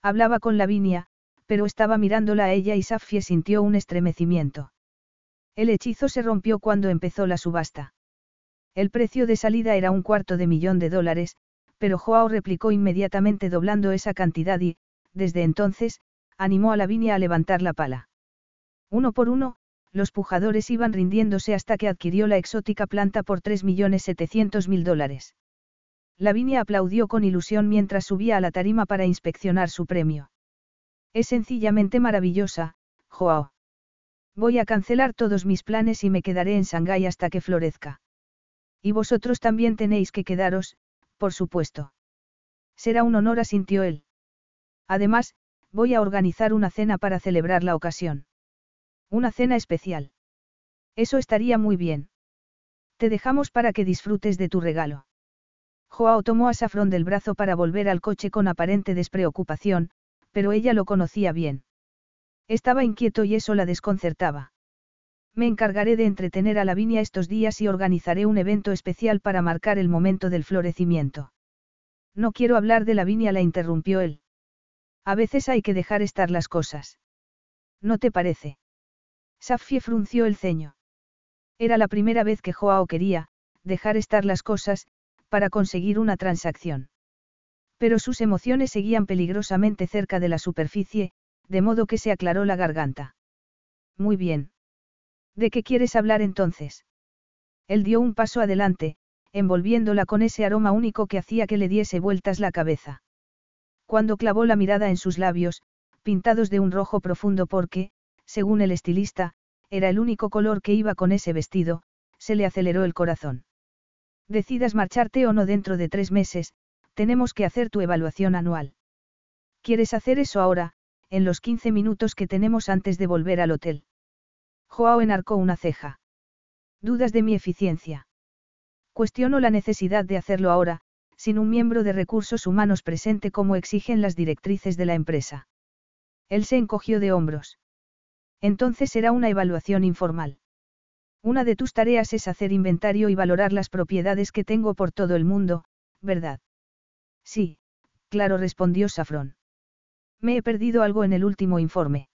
Hablaba con Lavinia, pero estaba mirándola a ella y Safie sintió un estremecimiento. El hechizo se rompió cuando empezó la subasta. El precio de salida era un cuarto de millón de dólares, pero Joao replicó inmediatamente doblando esa cantidad y, desde entonces, animó a Lavinia a levantar la pala. Uno por uno, los pujadores iban rindiéndose hasta que adquirió la exótica planta por 3.700.000 dólares. Lavinia aplaudió con ilusión mientras subía a la tarima para inspeccionar su premio. Es sencillamente maravillosa, Joao. Voy a cancelar todos mis planes y me quedaré en Shanghái hasta que florezca. Y vosotros también tenéis que quedaros, por supuesto. Será un honor, asintió él. Además, voy a organizar una cena para celebrar la ocasión. Una cena especial. Eso estaría muy bien. Te dejamos para que disfrutes de tu regalo. Joao tomó a Safrón del brazo para volver al coche con aparente despreocupación, pero ella lo conocía bien. Estaba inquieto y eso la desconcertaba. Me encargaré de entretener a Lavinia estos días y organizaré un evento especial para marcar el momento del florecimiento. No quiero hablar de Lavinia, la interrumpió él. A veces hay que dejar estar las cosas. ¿No te parece? Safie frunció el ceño. Era la primera vez que Joao quería, dejar estar las cosas, para conseguir una transacción. Pero sus emociones seguían peligrosamente cerca de la superficie, de modo que se aclaró la garganta. Muy bien. ¿De qué quieres hablar entonces? Él dio un paso adelante, envolviéndola con ese aroma único que hacía que le diese vueltas la cabeza. Cuando clavó la mirada en sus labios, pintados de un rojo profundo porque, según el estilista, era el único color que iba con ese vestido, se le aceleró el corazón. Decidas marcharte o no dentro de tres meses, tenemos que hacer tu evaluación anual. ¿Quieres hacer eso ahora, en los 15 minutos que tenemos antes de volver al hotel. Joao enarcó una ceja. ¿Dudas de mi eficiencia? Cuestiono la necesidad de hacerlo ahora, sin un miembro de recursos humanos presente como exigen las directrices de la empresa. Él se encogió de hombros. Entonces será una evaluación informal. Una de tus tareas es hacer inventario y valorar las propiedades que tengo por todo el mundo, ¿verdad? Sí, claro, respondió Safrón. Me he perdido algo en el último informe.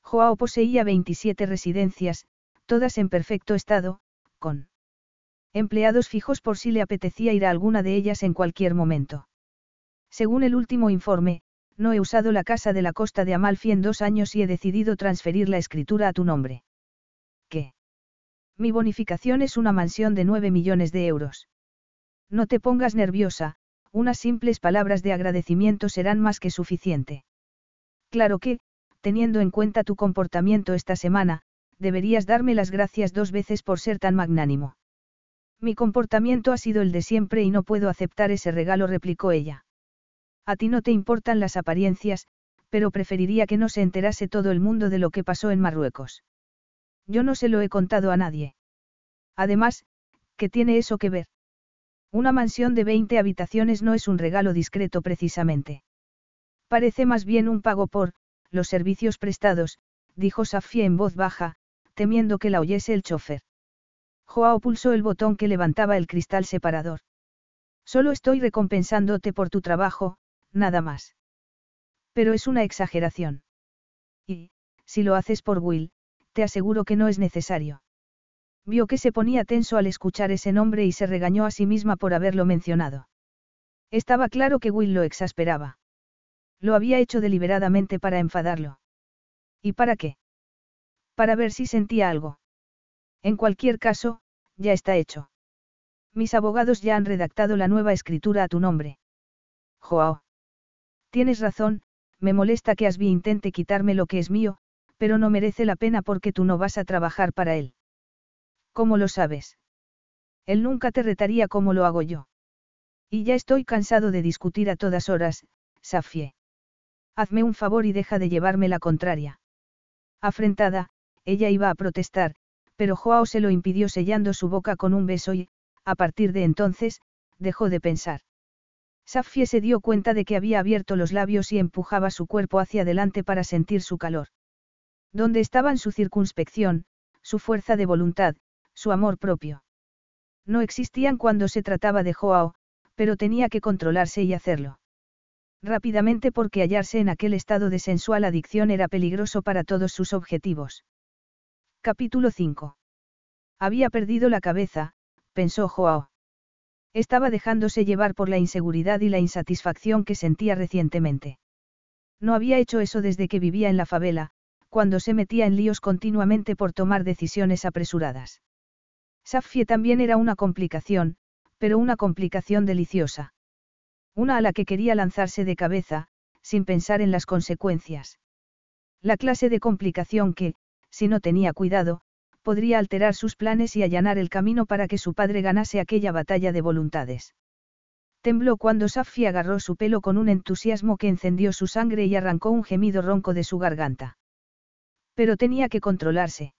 Joao poseía 27 residencias, todas en perfecto estado, con empleados fijos por si le apetecía ir a alguna de ellas en cualquier momento. Según el último informe, no he usado la casa de la costa de Amalfi en dos años y he decidido transferir la escritura a tu nombre. ¿Qué? Mi bonificación es una mansión de 9 millones de euros. No te pongas nerviosa, unas simples palabras de agradecimiento serán más que suficiente. Claro que, teniendo en cuenta tu comportamiento esta semana, deberías darme las gracias dos veces por ser tan magnánimo. Mi comportamiento ha sido el de siempre y no puedo aceptar ese regalo, replicó ella. A ti no te importan las apariencias, pero preferiría que no se enterase todo el mundo de lo que pasó en Marruecos. Yo no se lo he contado a nadie. Además, ¿qué tiene eso que ver? Una mansión de 20 habitaciones no es un regalo discreto precisamente. Parece más bien un pago por, los servicios prestados, dijo Safia en voz baja, temiendo que la oyese el chofer. Joao pulsó el botón que levantaba el cristal separador. Solo estoy recompensándote por tu trabajo, nada más. Pero es una exageración. Y, si lo haces por Will, te aseguro que no es necesario. Vio que se ponía tenso al escuchar ese nombre y se regañó a sí misma por haberlo mencionado. Estaba claro que Will lo exasperaba. Lo había hecho deliberadamente para enfadarlo. ¿Y para qué? Para ver si sentía algo. En cualquier caso, ya está hecho. Mis abogados ya han redactado la nueva escritura a tu nombre. Joao. Tienes razón, me molesta que Asby intente quitarme lo que es mío, pero no merece la pena porque tú no vas a trabajar para él. ¿Cómo lo sabes? Él nunca te retaría como lo hago yo. Y ya estoy cansado de discutir a todas horas, Safie. Hazme un favor y deja de llevarme la contraria. Afrentada, ella iba a protestar, pero Joao se lo impidió sellando su boca con un beso y, a partir de entonces, dejó de pensar. Safie se dio cuenta de que había abierto los labios y empujaba su cuerpo hacia adelante para sentir su calor. ¿Dónde estaban su circunspección, su fuerza de voluntad, su amor propio? No existían cuando se trataba de Joao, pero tenía que controlarse y hacerlo. Rápidamente porque hallarse en aquel estado de sensual adicción era peligroso para todos sus objetivos. Capítulo 5. Había perdido la cabeza, pensó Joao. Estaba dejándose llevar por la inseguridad y la insatisfacción que sentía recientemente. No había hecho eso desde que vivía en la favela, cuando se metía en líos continuamente por tomar decisiones apresuradas. Safie también era una complicación, pero una complicación deliciosa. Una a la que quería lanzarse de cabeza, sin pensar en las consecuencias. La clase de complicación que, si no tenía cuidado, podría alterar sus planes y allanar el camino para que su padre ganase aquella batalla de voluntades. Tembló cuando Safi agarró su pelo con un entusiasmo que encendió su sangre y arrancó un gemido ronco de su garganta. Pero tenía que controlarse.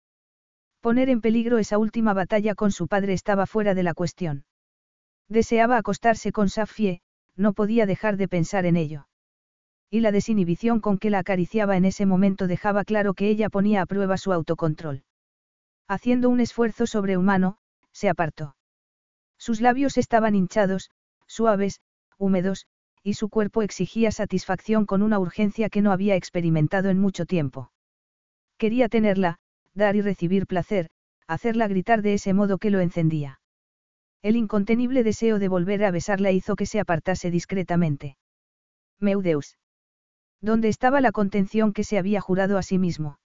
Poner en peligro esa última batalla con su padre estaba fuera de la cuestión. Deseaba acostarse con Safie, no podía dejar de pensar en ello. Y la desinhibición con que la acariciaba en ese momento dejaba claro que ella ponía a prueba su autocontrol. Haciendo un esfuerzo sobrehumano, se apartó. Sus labios estaban hinchados, suaves, húmedos, y su cuerpo exigía satisfacción con una urgencia que no había experimentado en mucho tiempo. Quería tenerla, dar y recibir placer, hacerla gritar de ese modo que lo encendía. El incontenible deseo de volver a besarla hizo que se apartase discretamente. Meudeus. ¿Dónde estaba la contención que se había jurado a sí mismo?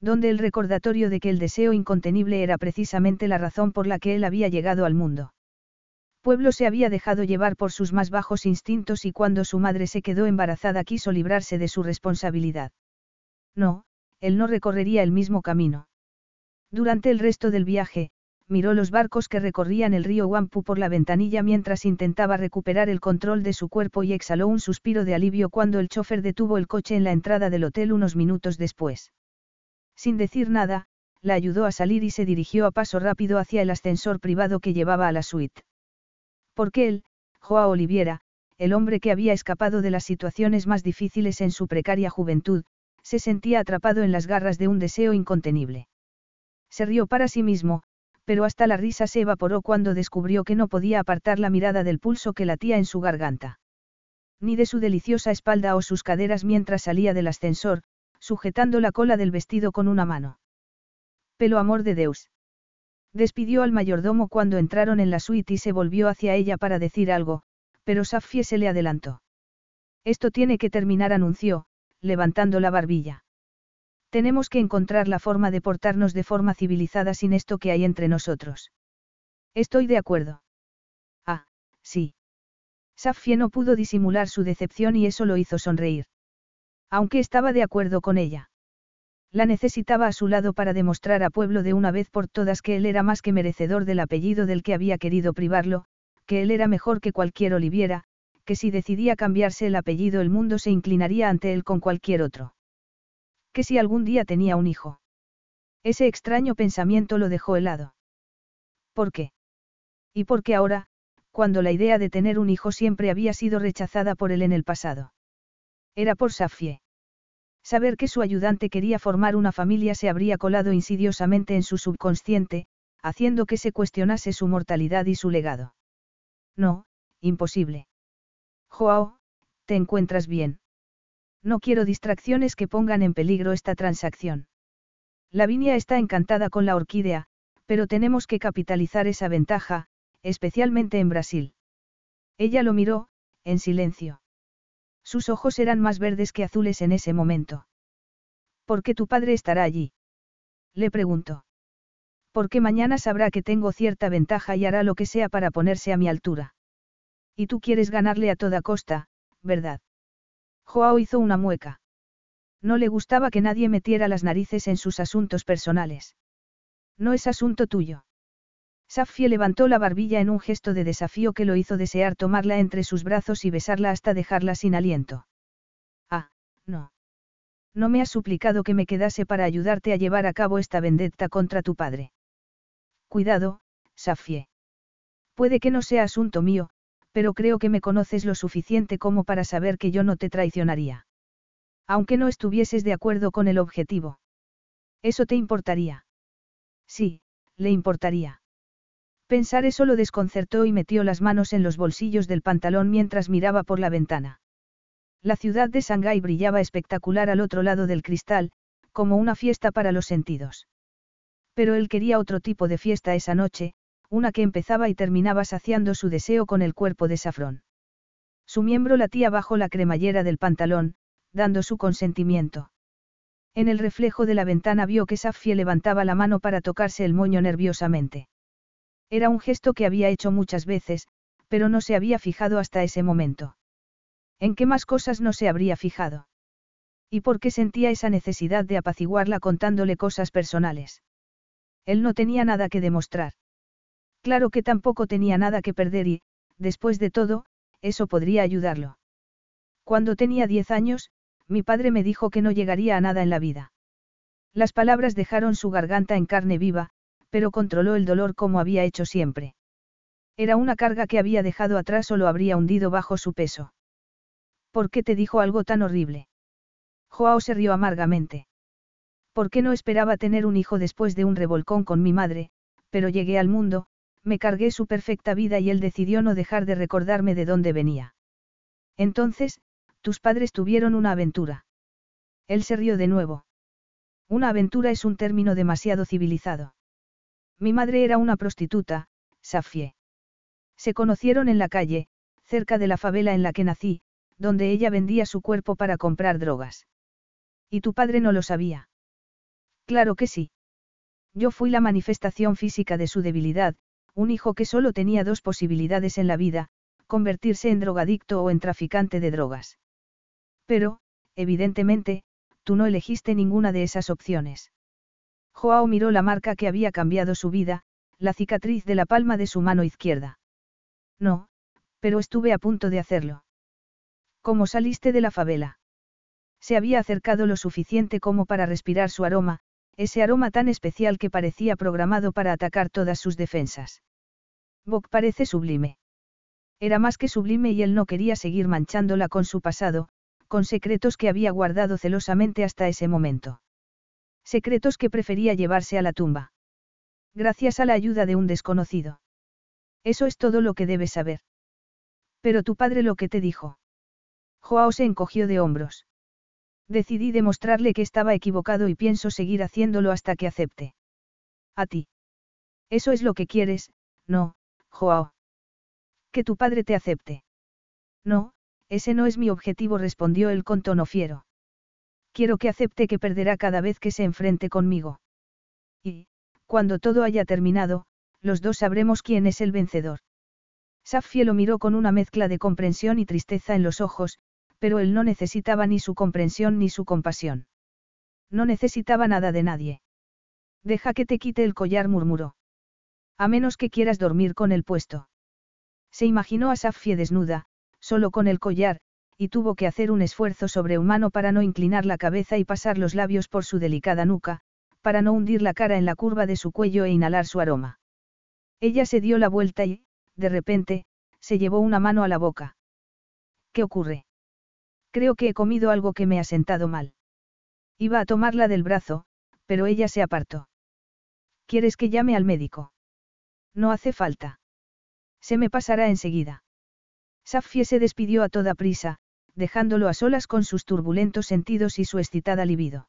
donde el recordatorio de que el deseo incontenible era precisamente la razón por la que él había llegado al mundo. Pueblo se había dejado llevar por sus más bajos instintos y cuando su madre se quedó embarazada quiso librarse de su responsabilidad. No, él no recorrería el mismo camino. Durante el resto del viaje, miró los barcos que recorrían el río Wampu por la ventanilla mientras intentaba recuperar el control de su cuerpo y exhaló un suspiro de alivio cuando el chofer detuvo el coche en la entrada del hotel unos minutos después. Sin decir nada, la ayudó a salir y se dirigió a paso rápido hacia el ascensor privado que llevaba a la suite. Porque él, Joao Oliviera, el hombre que había escapado de las situaciones más difíciles en su precaria juventud, se sentía atrapado en las garras de un deseo incontenible. Se rió para sí mismo, pero hasta la risa se evaporó cuando descubrió que no podía apartar la mirada del pulso que latía en su garganta. Ni de su deliciosa espalda o sus caderas mientras salía del ascensor, sujetando la cola del vestido con una mano. Pelo amor de Deus. Despidió al mayordomo cuando entraron en la suite y se volvió hacia ella para decir algo, pero Safie se le adelantó. Esto tiene que terminar, anunció, levantando la barbilla. Tenemos que encontrar la forma de portarnos de forma civilizada sin esto que hay entre nosotros. Estoy de acuerdo. Ah, sí. Safie no pudo disimular su decepción y eso lo hizo sonreír. Aunque estaba de acuerdo con ella. La necesitaba a su lado para demostrar a Pueblo de una vez por todas que él era más que merecedor del apellido del que había querido privarlo, que él era mejor que cualquier Oliviera, que si decidía cambiarse el apellido el mundo se inclinaría ante él con cualquier otro. Que si algún día tenía un hijo. Ese extraño pensamiento lo dejó helado. ¿Por qué? Y porque ahora, cuando la idea de tener un hijo siempre había sido rechazada por él en el pasado. Era por Safie. Saber que su ayudante quería formar una familia se habría colado insidiosamente en su subconsciente, haciendo que se cuestionase su mortalidad y su legado. No, imposible. Joao, ¿te encuentras bien? No quiero distracciones que pongan en peligro esta transacción. Lavinia está encantada con la orquídea, Pero tenemos que capitalizar esa ventaja, especialmente en Brasil. Ella lo miró, en silencio. Sus ojos eran más verdes que azules en ese momento. ¿Por qué tu padre estará allí? Le preguntó. Porque mañana sabrá que tengo cierta ventaja y hará lo que sea para ponerse a mi altura. Y tú quieres ganarle a toda costa, ¿verdad? Joao hizo una mueca. No le gustaba que nadie metiera las narices en sus asuntos personales. No es asunto tuyo. Safie levantó la barbilla en un gesto de desafío que lo hizo desear tomarla entre sus brazos y besarla hasta dejarla sin aliento. Ah, no. No me has suplicado que me quedase para ayudarte a llevar a cabo esta vendetta contra tu padre. Cuidado, Safie. Puede que no sea asunto mío, pero creo que me conoces lo suficiente como para saber que yo no te traicionaría. Aunque no estuvieses de acuerdo con el objetivo. ¿Eso te importaría? Sí, le importaría. Pensar eso lo desconcertó y metió las manos en los bolsillos del pantalón mientras miraba por la ventana. La ciudad de Shanghái brillaba espectacular al otro lado del cristal, como una fiesta para los sentidos. Pero él quería otro tipo de fiesta esa noche, una que empezaba y terminaba saciando su deseo con el cuerpo de Safrón. Su miembro latía bajo la cremallera del pantalón, dando su consentimiento. En el reflejo de la ventana vio que Safie levantaba la mano para tocarse el moño nerviosamente. Era un gesto que había hecho muchas veces, pero no se había fijado hasta ese momento. ¿En qué más cosas no se habría fijado? ¿Y por qué sentía esa necesidad de apaciguarla contándole cosas personales? Él no tenía nada que demostrar. Claro que tampoco tenía nada que perder y, después de todo, eso podría ayudarlo. Cuando tenía diez años, mi padre me dijo que no llegaría a nada en la vida. Las palabras dejaron su garganta en carne viva, pero controló el dolor como había hecho siempre. Era una carga que había dejado atrás o lo habría hundido bajo su peso. ¿Por qué te dijo algo tan horrible? Joao se rió amargamente. ¿Por qué no esperaba tener un hijo después de un revolcón con mi madre, pero llegué al mundo, me cargué su perfecta vida y él decidió no dejar de recordarme de dónde venía. Entonces, tus padres tuvieron una aventura. Él se rió de nuevo. Una aventura es un término demasiado civilizado. Mi madre era una prostituta, Safie. Se conocieron en la calle, cerca de la favela en la que nací, donde ella vendía su cuerpo para comprar drogas. ¿Y tu padre no lo sabía? Claro que sí. Yo fui la manifestación física de su debilidad, un hijo que solo tenía dos posibilidades en la vida, convertirse en drogadicto o en traficante de drogas. Pero, evidentemente, tú no elegiste ninguna de esas opciones. Joao miró la marca que había cambiado su vida, la cicatriz de la palma de su mano izquierda. No, pero estuve a punto de hacerlo. ¿Cómo saliste de la favela? Se había acercado lo suficiente como para respirar su aroma, ese aroma tan especial que parecía programado para atacar todas sus defensas. Bok parece sublime. Era más que sublime y él no quería seguir manchándola con su pasado, con secretos que había guardado celosamente hasta ese momento. Secretos que prefería llevarse a la tumba. Gracias a la ayuda de un desconocido. Eso es todo lo que debes saber. Pero tu padre lo que te dijo. Joao se encogió de hombros. Decidí demostrarle que estaba equivocado y pienso seguir haciéndolo hasta que acepte. A ti. Eso es lo que quieres, no, Joao. Que tu padre te acepte. No, ese no es mi objetivo, respondió él con tono fiero. Quiero que acepte que perderá cada vez que se enfrente conmigo. Y, cuando todo haya terminado, los dos sabremos quién es el vencedor. Safie lo miró con una mezcla de comprensión y tristeza en los ojos, pero él no necesitaba ni su comprensión ni su compasión. No necesitaba nada de nadie. Deja que te quite el collar, murmuró. A menos que quieras dormir con el puesto. Se imaginó a Safie desnuda, solo con el collar, y tuvo que hacer un esfuerzo sobrehumano para no inclinar la cabeza y pasar los labios por su delicada nuca, para no hundir la cara en la curva de su cuello e inhalar su aroma. Ella se dio la vuelta y, de repente, se llevó una mano a la boca. ¿Qué ocurre? Creo que he comido algo que me ha sentado mal. Iba a tomarla del brazo, pero ella se apartó. ¿Quieres que llame al médico? No hace falta. Se me pasará enseguida. Safie se despidió a toda prisa, dejándolo a solas con sus turbulentos sentidos y su excitada libido.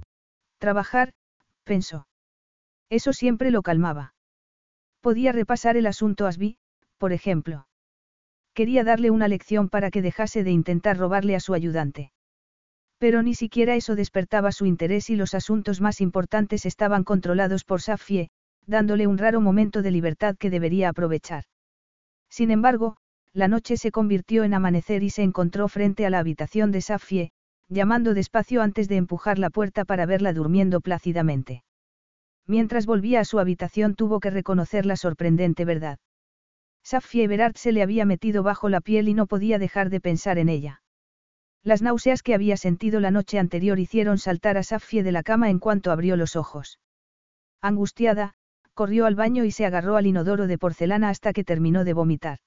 Trabajar, pensó. Eso siempre lo calmaba. Podía repasar el asunto Asby, por ejemplo. Quería darle una lección para que dejase de intentar robarle a su ayudante. Pero ni siquiera eso despertaba su interés y los asuntos más importantes estaban controlados por Safie, dándole un raro momento de libertad que debería aprovechar. Sin embargo, la noche se convirtió en amanecer y se encontró frente a la habitación de Safie, llamando despacio antes de empujar la puerta para verla durmiendo plácidamente. Mientras volvía a su habitación tuvo que reconocer la sorprendente verdad. Safie Everard se le había metido bajo la piel y no podía dejar de pensar en ella. Las náuseas que había sentido la noche anterior hicieron saltar a Safie de la cama en cuanto abrió los ojos. Angustiada, corrió al baño y se agarró al inodoro de porcelana hasta que terminó de vomitar.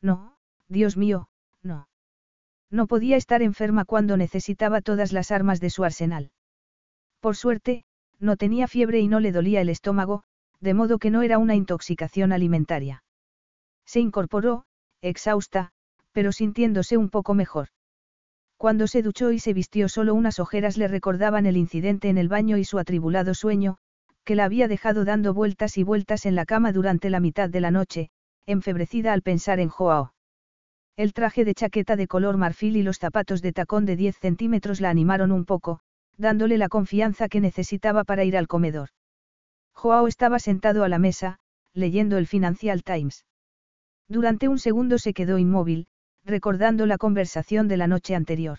No, Dios mío, no. No podía estar enferma cuando necesitaba todas las armas de su arsenal. Por suerte, no tenía fiebre y no le dolía el estómago, de modo que no era una intoxicación alimentaria. Se incorporó, exhausta, pero sintiéndose un poco mejor. Cuando se duchó y se vistió solo unas ojeras le recordaban el incidente en el baño y su atribulado sueño, que la había dejado dando vueltas y vueltas en la cama durante la mitad de la noche, enfebrecida al pensar en Joao. El traje de chaqueta de color marfil y los zapatos de tacón de 10 centímetros la animaron un poco, dándole la confianza que necesitaba para ir al comedor. Joao estaba sentado a la mesa, leyendo el Financial Times. Durante un segundo se quedó inmóvil, recordando la conversación de la noche anterior.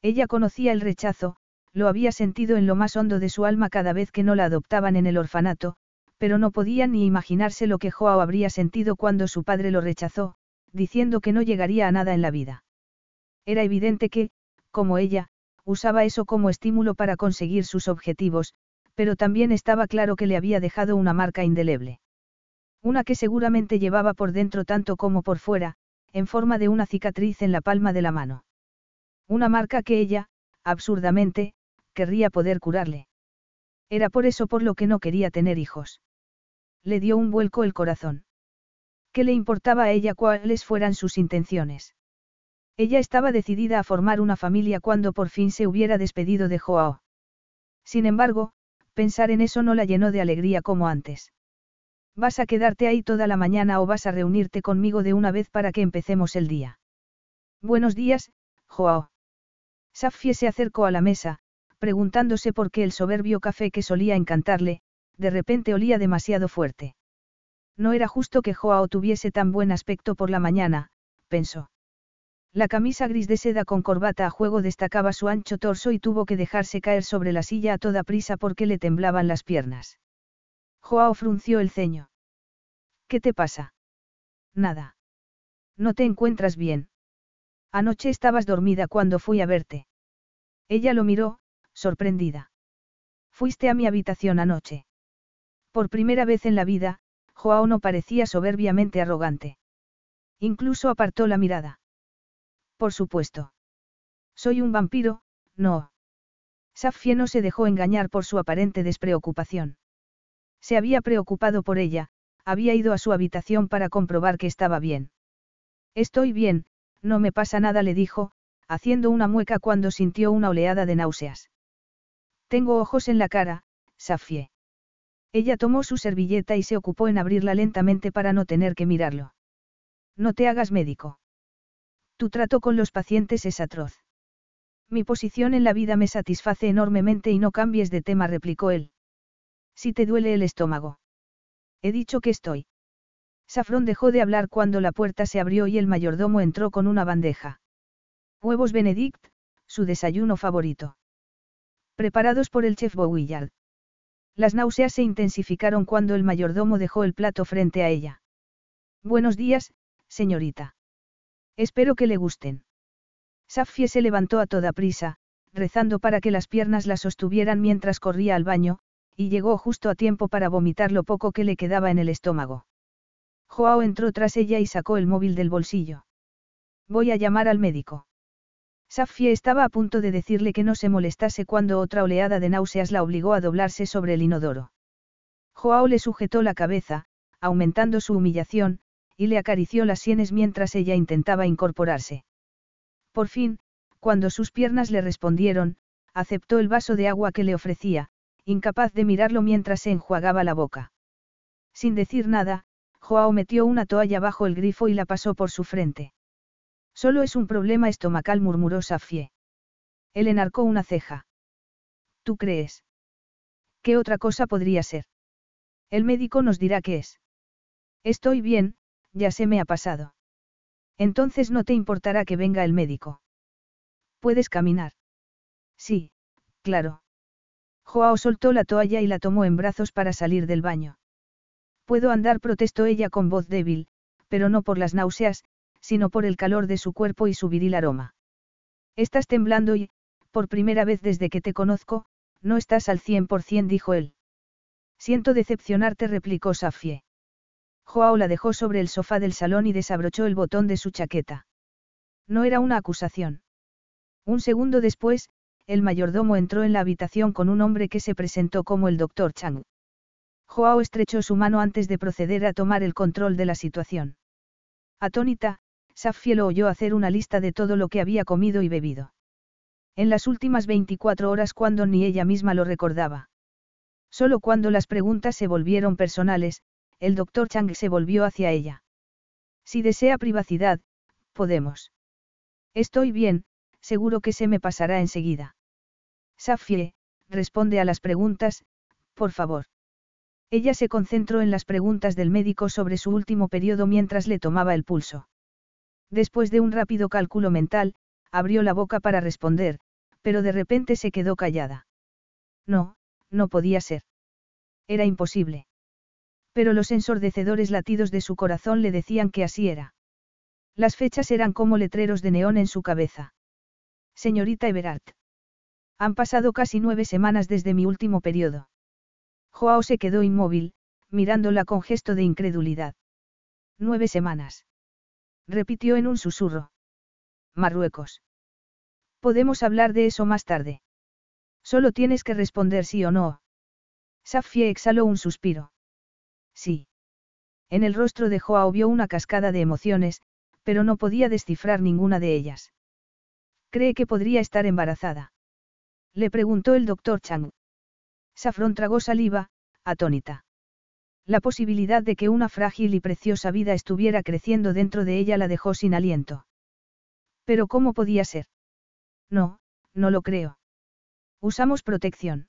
Ella conocía el rechazo, lo había sentido en lo más hondo de su alma cada vez que no la adoptaban en el orfanato, pero no podía ni imaginarse lo que Joao habría sentido cuando su padre lo rechazó, diciendo que no llegaría a nada en la vida. Era evidente que, como ella, usaba eso como estímulo para conseguir sus objetivos, pero también estaba claro que le había dejado una marca indeleble. Una que seguramente llevaba por dentro tanto como por fuera, en forma de una cicatriz en la palma de la mano. Una marca que ella, absurdamente, querría poder curarle. Era por eso por lo que no quería tener hijos. Le dio un vuelco el corazón. ¿Qué le importaba a ella cuáles fueran sus intenciones? Ella estaba decidida a formar una familia cuando por fin se hubiera despedido de Joao. Sin embargo, pensar en eso no la llenó de alegría como antes. ¿Vas a quedarte ahí toda la mañana o vas a reunirte conmigo de una vez para que empecemos el día? Buenos días, Joao. Safie se acercó a la mesa, preguntándose por qué el soberbio café que solía encantarle, de repente olía demasiado fuerte. No era justo que Joao tuviese tan buen aspecto por la mañana, pensó. La camisa gris de seda con corbata a juego destacaba su ancho torso y tuvo que dejarse caer sobre la silla a toda prisa porque le temblaban las piernas. Joao frunció el ceño. ¿Qué te pasa? Nada. No te encuentras bien. Anoche estabas dormida cuando fui a verte. Ella lo miró, sorprendida. Fuiste a mi habitación anoche. Por primera vez en la vida, Joao no parecía soberbiamente arrogante. Incluso apartó la mirada. Por supuesto. Soy un vampiro, no. Safie no se dejó engañar por su aparente despreocupación. Se había preocupado por ella, había ido a su habitación para comprobar que estaba bien. Estoy bien, no me pasa nada, le dijo, haciendo una mueca cuando sintió una oleada de náuseas. Tengo ojos en la cara, Safie. Ella tomó su servilleta y se ocupó en abrirla lentamente para no tener que mirarlo. No te hagas médico. Tu trato con los pacientes es atroz. Mi posición en la vida me satisface enormemente y no cambies de tema, replicó él. Si te duele el estómago. He dicho que estoy. Safrón dejó de hablar cuando la puerta se abrió y el mayordomo entró con una bandeja. Huevos Benedict, su desayuno favorito. Preparados por el chef Bowillard. Las náuseas se intensificaron cuando el mayordomo dejó el plato frente a ella. Buenos días, señorita. Espero que le gusten. Safie se levantó a toda prisa, rezando para que las piernas la sostuvieran mientras corría al baño, y llegó justo a tiempo para vomitar lo poco que le quedaba en el estómago. Joao entró tras ella y sacó el móvil del bolsillo. Voy a llamar al médico. Safie estaba a punto de decirle que no se molestase cuando otra oleada de náuseas la obligó a doblarse sobre el inodoro. Joao le sujetó la cabeza, aumentando su humillación, y le acarició las sienes mientras ella intentaba incorporarse. Por fin, cuando sus piernas le respondieron, aceptó el vaso de agua que le ofrecía, incapaz de mirarlo mientras se enjuagaba la boca. Sin decir nada, Joao metió una toalla bajo el grifo y la pasó por su frente. Solo es un problema estomacal, murmuró Safie. Él enarcó una ceja. ¿Tú crees? ¿Qué otra cosa podría ser? El médico nos dirá qué es. Estoy bien, ya se me ha pasado. Entonces no te importará que venga el médico. ¿Puedes caminar? Sí, claro. Joao soltó la toalla y la tomó en brazos para salir del baño. Puedo andar, protestó ella con voz débil, pero no por las náuseas, sino por el calor de su cuerpo y su viril aroma. Estás temblando y, por primera vez desde que te conozco, no estás al cien por cien, dijo él. Siento decepcionarte, replicó Safie. Joao la dejó sobre el sofá del salón y desabrochó el botón de su chaqueta. No era una acusación. Un segundo después, el mayordomo entró en la habitación con un hombre que se presentó como el doctor Chang. Joao estrechó su mano antes de proceder a tomar el control de la situación. Atónita, Safie lo oyó hacer una lista de todo lo que había comido y bebido. En las últimas 24 horas cuando ni ella misma lo recordaba. Solo cuando las preguntas se volvieron personales, el doctor Chang se volvió hacia ella. Si desea privacidad, podemos. Estoy bien, seguro que se me pasará enseguida. Safie, responde a las preguntas, por favor. Ella se concentró en las preguntas del médico sobre su último periodo mientras le tomaba el pulso. Después de un rápido cálculo mental, abrió la boca para responder, pero de repente se quedó callada. No, no podía ser. Era imposible. Pero los ensordecedores latidos de su corazón le decían que así era. Las fechas eran como letreros de neón en su cabeza. Señorita Everard. Han pasado casi nueve semanas desde mi último periodo. Joao se quedó inmóvil, mirándola con gesto de incredulidad. Nueve semanas repitió en un susurro. Marruecos. Podemos hablar de eso más tarde. Solo tienes que responder sí o no. Safie exhaló un suspiro. Sí. En el rostro de Joao vio una cascada de emociones, pero no podía descifrar ninguna de ellas. ¿Cree que podría estar embarazada? Le preguntó el doctor Chang. Safron tragó saliva, atónita. La posibilidad de que una frágil y preciosa vida estuviera creciendo dentro de ella la dejó sin aliento. Pero ¿cómo podía ser? No, no lo creo. Usamos protección.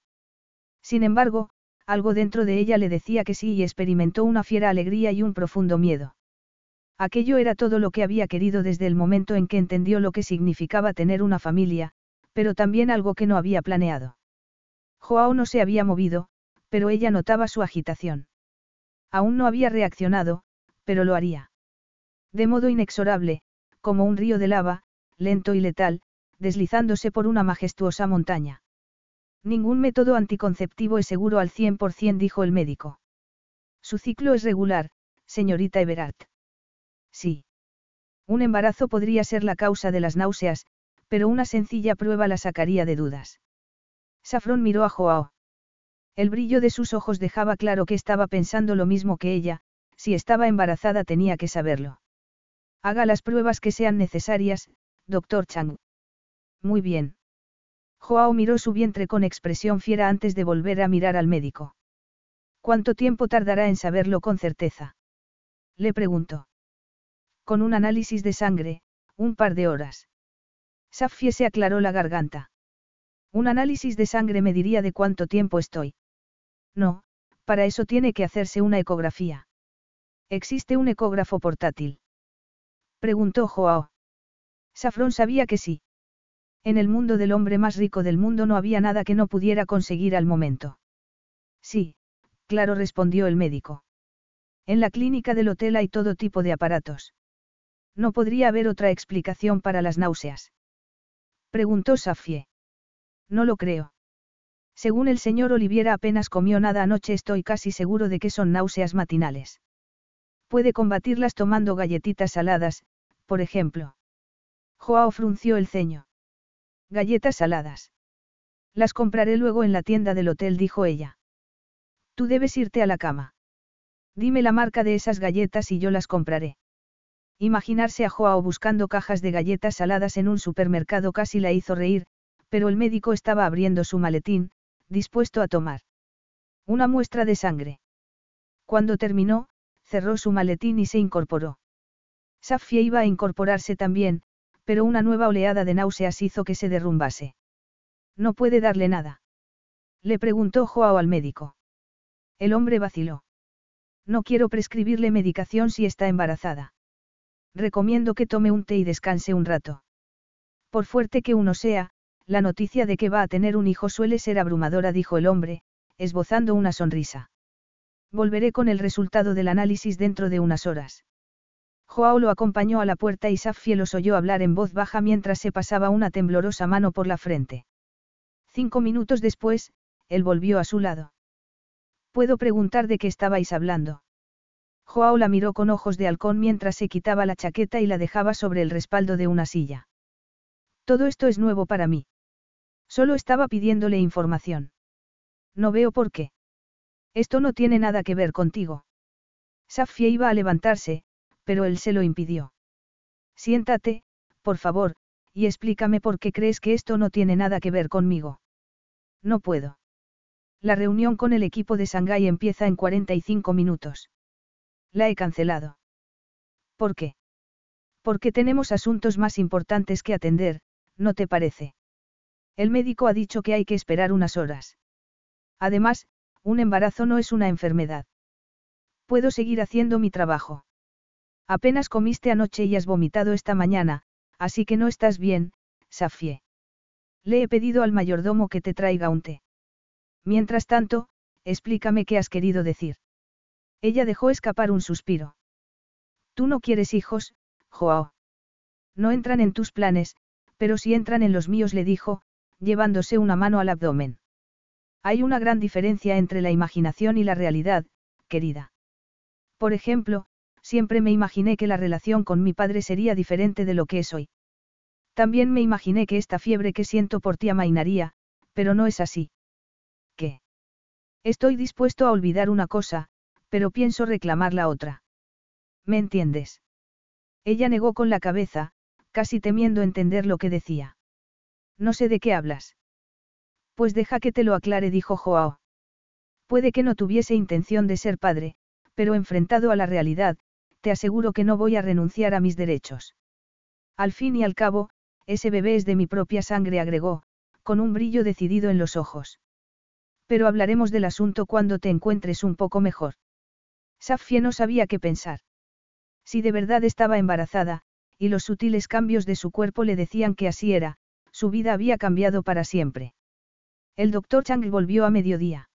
Sin embargo, algo dentro de ella le decía que sí y experimentó una fiera alegría y un profundo miedo. Aquello era todo lo que había querido desde el momento en que entendió lo que significaba tener una familia, pero también algo que no había planeado. Joao no se había movido, pero ella notaba su agitación. Aún no había reaccionado, pero lo haría. De modo inexorable, como un río de lava, lento y letal, deslizándose por una majestuosa montaña. Ningún método anticonceptivo es seguro al 100%, dijo el médico. Su ciclo es regular, señorita Everard. Sí. Un embarazo podría ser la causa de las náuseas, pero una sencilla prueba la sacaría de dudas. Safron miró a Joao. El brillo de sus ojos dejaba claro que estaba pensando lo mismo que ella, si estaba embarazada tenía que saberlo. Haga las pruebas que sean necesarias, doctor Chang. Muy bien. Joao miró su vientre con expresión fiera antes de volver a mirar al médico. ¿Cuánto tiempo tardará en saberlo con certeza? Le preguntó. Con un análisis de sangre, un par de horas. Safie se aclaró la garganta. Un análisis de sangre me diría de cuánto tiempo estoy. No, para eso tiene que hacerse una ecografía. ¿Existe un ecógrafo portátil? Preguntó Joao. Safrón sabía que sí. En el mundo del hombre más rico del mundo no había nada que no pudiera conseguir al momento. Sí, claro, respondió el médico. En la clínica del hotel hay todo tipo de aparatos. No podría haber otra explicación para las náuseas. Preguntó Safie. No lo creo. Según el señor Oliviera apenas comió nada anoche, estoy casi seguro de que son náuseas matinales. Puede combatirlas tomando galletitas saladas, por ejemplo. Joao frunció el ceño. Galletas saladas. Las compraré luego en la tienda del hotel, dijo ella. Tú debes irte a la cama. Dime la marca de esas galletas y yo las compraré. Imaginarse a Joao buscando cajas de galletas saladas en un supermercado casi la hizo reír, pero el médico estaba abriendo su maletín, dispuesto a tomar una muestra de sangre. Cuando terminó, cerró su maletín y se incorporó. Safie iba a incorporarse también, pero una nueva oleada de náuseas hizo que se derrumbase. No puede darle nada. Le preguntó Joao al médico. El hombre vaciló. No quiero prescribirle medicación si está embarazada. Recomiendo que tome un té y descanse un rato. Por fuerte que uno sea, la noticia de que va a tener un hijo suele ser abrumadora, dijo el hombre, esbozando una sonrisa. Volveré con el resultado del análisis dentro de unas horas. Joao lo acompañó a la puerta y Safie los oyó hablar en voz baja mientras se pasaba una temblorosa mano por la frente. Cinco minutos después, él volvió a su lado. ¿Puedo preguntar de qué estabais hablando? Joao la miró con ojos de halcón mientras se quitaba la chaqueta y la dejaba sobre el respaldo de una silla. Todo esto es nuevo para mí. Solo estaba pidiéndole información. No veo por qué. Esto no tiene nada que ver contigo. Safie iba a levantarse, pero él se lo impidió. Siéntate, por favor, y explícame por qué crees que esto no tiene nada que ver conmigo. No puedo. La reunión con el equipo de Shanghái empieza en 45 minutos. La he cancelado. ¿Por qué? Porque tenemos asuntos más importantes que atender, ¿no te parece? El médico ha dicho que hay que esperar unas horas. Además, un embarazo no es una enfermedad. Puedo seguir haciendo mi trabajo. Apenas comiste anoche y has vomitado esta mañana, así que no estás bien, Safie. Le he pedido al mayordomo que te traiga un té. Mientras tanto, explícame qué has querido decir. Ella dejó escapar un suspiro. Tú no quieres hijos, Joao. No entran en tus planes, pero si entran en los míos, le dijo, llevándose una mano al abdomen. Hay una gran diferencia entre la imaginación y la realidad, querida. Por ejemplo, siempre me imaginé que la relación con mi padre sería diferente de lo que es hoy. También me imaginé que esta fiebre que siento por ti amainaría, pero no es así. ¿Qué? Estoy dispuesto a olvidar una cosa, pero pienso reclamar la otra. ¿Me entiendes? Ella negó con la cabeza, casi temiendo entender lo que decía. No sé de qué hablas. Pues deja que te lo aclare, dijo Joao. Puede que no tuviese intención de ser padre, pero enfrentado a la realidad, te aseguro que no voy a renunciar a mis derechos. Al fin y al cabo, ese bebé es de mi propia sangre, agregó, con un brillo decidido en los ojos. Pero hablaremos del asunto cuando te encuentres un poco mejor. Safie no sabía qué pensar. Si de verdad estaba embarazada, y los sutiles cambios de su cuerpo le decían que así era, su vida había cambiado para siempre. El doctor Chang volvió a mediodía.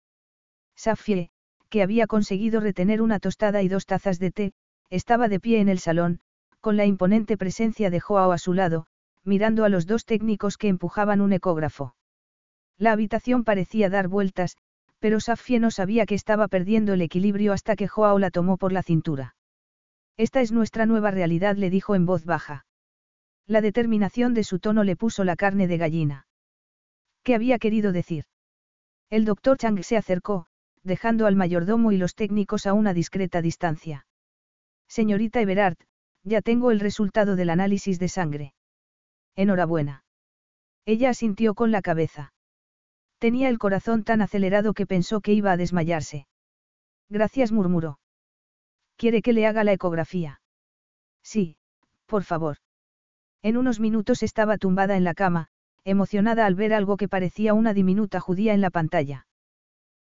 Safie, que había conseguido retener una tostada y dos tazas de té, estaba de pie en el salón, con la imponente presencia de Joao a su lado, mirando a los dos técnicos que empujaban un ecógrafo. La habitación parecía dar vueltas, pero Safie no sabía que estaba perdiendo el equilibrio hasta que Joao la tomó por la cintura. Esta es nuestra nueva realidad, le dijo en voz baja. La determinación de su tono le puso la carne de gallina. ¿Qué había querido decir? El doctor Chang se acercó, dejando al mayordomo y los técnicos a una discreta distancia. Señorita Everard, ya tengo el resultado del análisis de sangre. Enhorabuena. Ella asintió con la cabeza. Tenía el corazón tan acelerado que pensó que iba a desmayarse. Gracias, murmuró. ¿Quiere que le haga la ecografía? Sí, por favor. En unos minutos estaba tumbada en la cama, emocionada al ver algo que parecía una diminuta judía en la pantalla.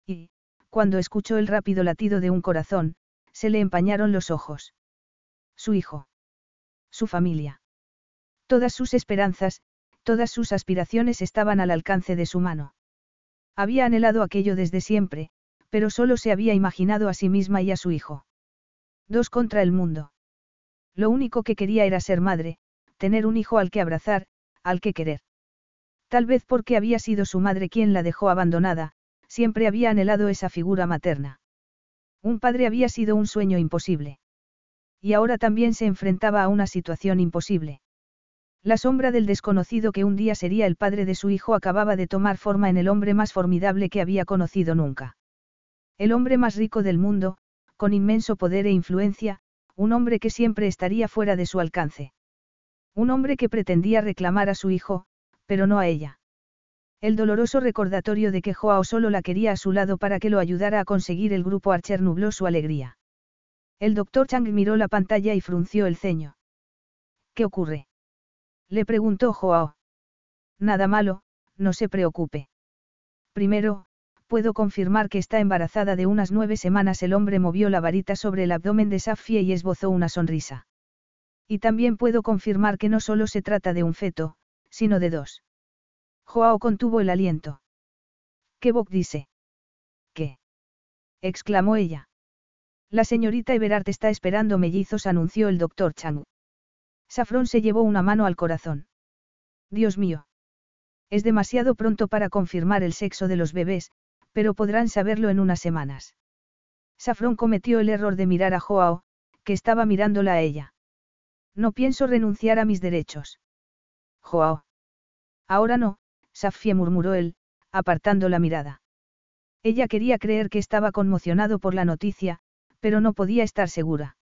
Y, cuando escuchó el rápido latido de un corazón, se le empañaron los ojos. Su hijo. Su familia. Todas sus esperanzas, todas sus aspiraciones estaban al alcance de su mano. Había anhelado aquello desde siempre, pero solo se había imaginado a sí misma y a su hijo. Dos contra el mundo. Lo único que quería era ser madre, tener un hijo al que abrazar, al que querer. Tal vez porque había sido su madre quien la dejó abandonada, siempre había anhelado esa figura materna. Un padre había sido un sueño imposible. Y ahora también se enfrentaba a una situación imposible. La sombra del desconocido que un día sería el padre de su hijo acababa de tomar forma en el hombre más formidable que había conocido nunca. El hombre más rico del mundo, con inmenso poder e influencia, un hombre que siempre estaría fuera de su alcance. Un hombre que pretendía reclamar a su hijo, pero no a ella. El doloroso recordatorio de que Joao solo la quería a su lado para que lo ayudara a conseguir el grupo Archer nubló su alegría. El doctor Chang miró la pantalla y frunció el ceño. ¿Qué ocurre? Le preguntó Joao. Nada malo, no se preocupe. Primero, puedo confirmar que está embarazada de unas nueve semanas. El hombre movió la varita sobre el abdomen de Safie y esbozó una sonrisa. Y también puedo confirmar que no solo se trata de un feto, sino de dos. Joao contuvo el aliento. ¿Qué Bok dice? ¿Qué? exclamó ella. La señorita Everard está esperando mellizos, anunció el doctor Chang. Safrón se llevó una mano al corazón. Dios mío. Es demasiado pronto para confirmar el sexo de los bebés, pero podrán saberlo en unas semanas. Safrón cometió el error de mirar a Joao, que estaba mirándola a ella. No pienso renunciar a mis derechos. Joao. Ahora no, Safie murmuró él, apartando la mirada. Ella quería creer que estaba conmocionado por la noticia, pero no podía estar segura.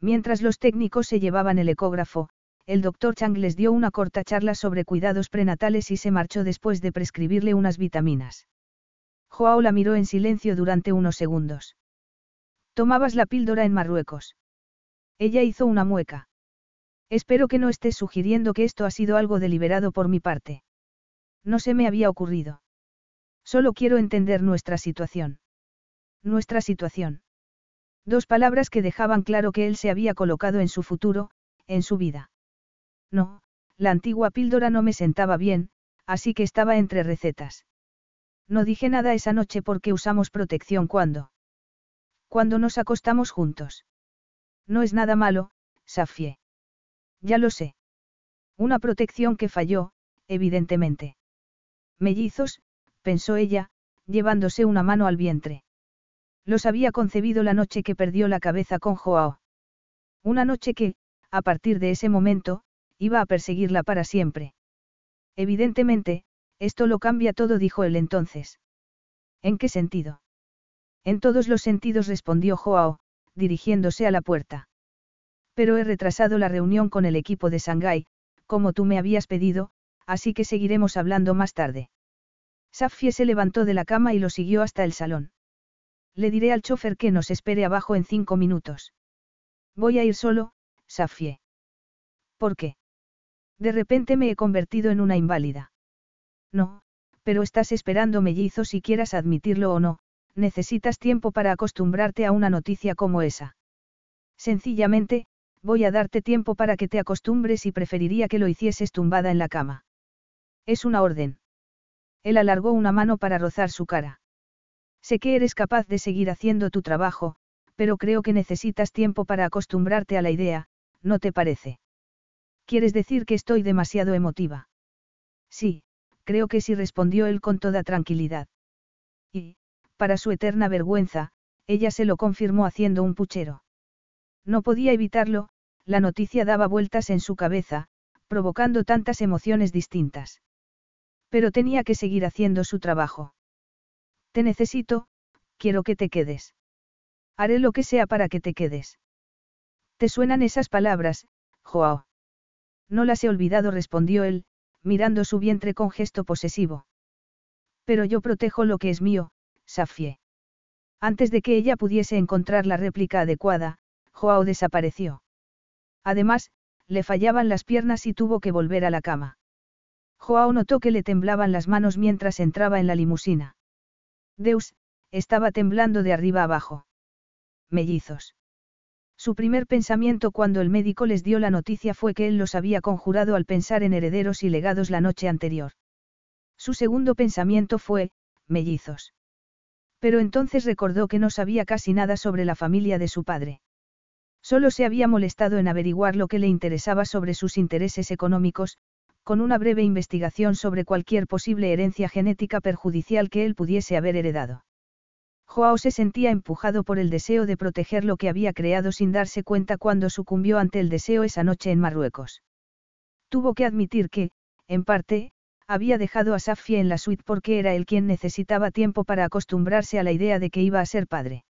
Mientras los técnicos se llevaban el ecógrafo, el doctor Chang les dio una corta charla sobre cuidados prenatales y se marchó después de prescribirle unas vitaminas. Joao la miró en silencio durante unos segundos. Tomabas la píldora en Marruecos. Ella hizo una mueca. Espero que no estés sugiriendo que esto ha sido algo deliberado por mi parte. No se me había ocurrido. Solo quiero entender nuestra situación. Nuestra situación. Dos palabras que dejaban claro que él se había colocado en su futuro, en su vida. No, la antigua píldora no me sentaba bien, así que estaba entre recetas. No dije nada esa noche porque usamos protección cuando. Cuando nos acostamos juntos. No es nada malo, Safie. Ya lo sé. Una protección que falló, evidentemente. Mellizos, pensó ella, llevándose una mano al vientre. Los había concebido la noche que perdió la cabeza con Joao. Una noche que, a partir de ese momento, iba a perseguirla para siempre. Evidentemente, esto lo cambia todo, dijo él entonces. ¿En qué sentido? En todos los sentidos respondió Joao, dirigiéndose a la puerta. Pero he retrasado la reunión con el equipo de Shanghái, como tú me habías pedido, así que seguiremos hablando más tarde. Safie se levantó de la cama y lo siguió hasta el salón. Le diré al chofer que nos espere abajo en cinco minutos. Voy a ir solo, Safie. ¿Por qué? De repente me he convertido en una inválida. No, pero estás esperando mellizos si quieras admitirlo o no, necesitas tiempo para acostumbrarte a una noticia como esa. Sencillamente, voy a darte tiempo para que te acostumbres y preferiría que lo hicieses tumbada en la cama. Es una orden. Él alargó una mano para rozar su cara. Sé que eres capaz de seguir haciendo tu trabajo, pero creo que necesitas tiempo para acostumbrarte a la idea, ¿no te parece? ¿Quieres decir que estoy demasiado emotiva? Sí, creo que sí respondió él con toda tranquilidad. Y, para su eterna vergüenza, ella se lo confirmó haciendo un puchero. No podía evitarlo, la noticia daba vueltas en su cabeza, provocando tantas emociones distintas. Pero tenía que seguir haciendo su trabajo. Te necesito, quiero que te quedes. Haré lo que sea para que te quedes. ¿Te suenan esas palabras, Joao? No las he olvidado, respondió él, mirando su vientre con gesto posesivo. Pero yo protejo lo que es mío, Safie. Antes de que ella pudiese encontrar la réplica adecuada, Joao desapareció. Además, le fallaban las piernas y tuvo que volver a la cama. Joao notó que le temblaban las manos mientras entraba en la limusina. Deus, estaba temblando de arriba abajo. Mellizos. Su primer pensamiento cuando el médico les dio la noticia fue que él los había conjurado al pensar en herederos y legados la noche anterior. Su segundo pensamiento fue, mellizos. Pero entonces recordó que no sabía casi nada sobre la familia de su padre. Solo se había molestado en averiguar lo que le interesaba sobre sus intereses económicos, con una breve investigación sobre cualquier posible herencia genética perjudicial que él pudiese haber heredado. Joao se sentía empujado por el deseo de proteger lo que había creado sin darse cuenta cuando sucumbió ante el deseo esa noche en Marruecos. Tuvo que admitir que, en parte, había dejado a Safie en la suite porque era él quien necesitaba tiempo para acostumbrarse a la idea de que iba a ser padre.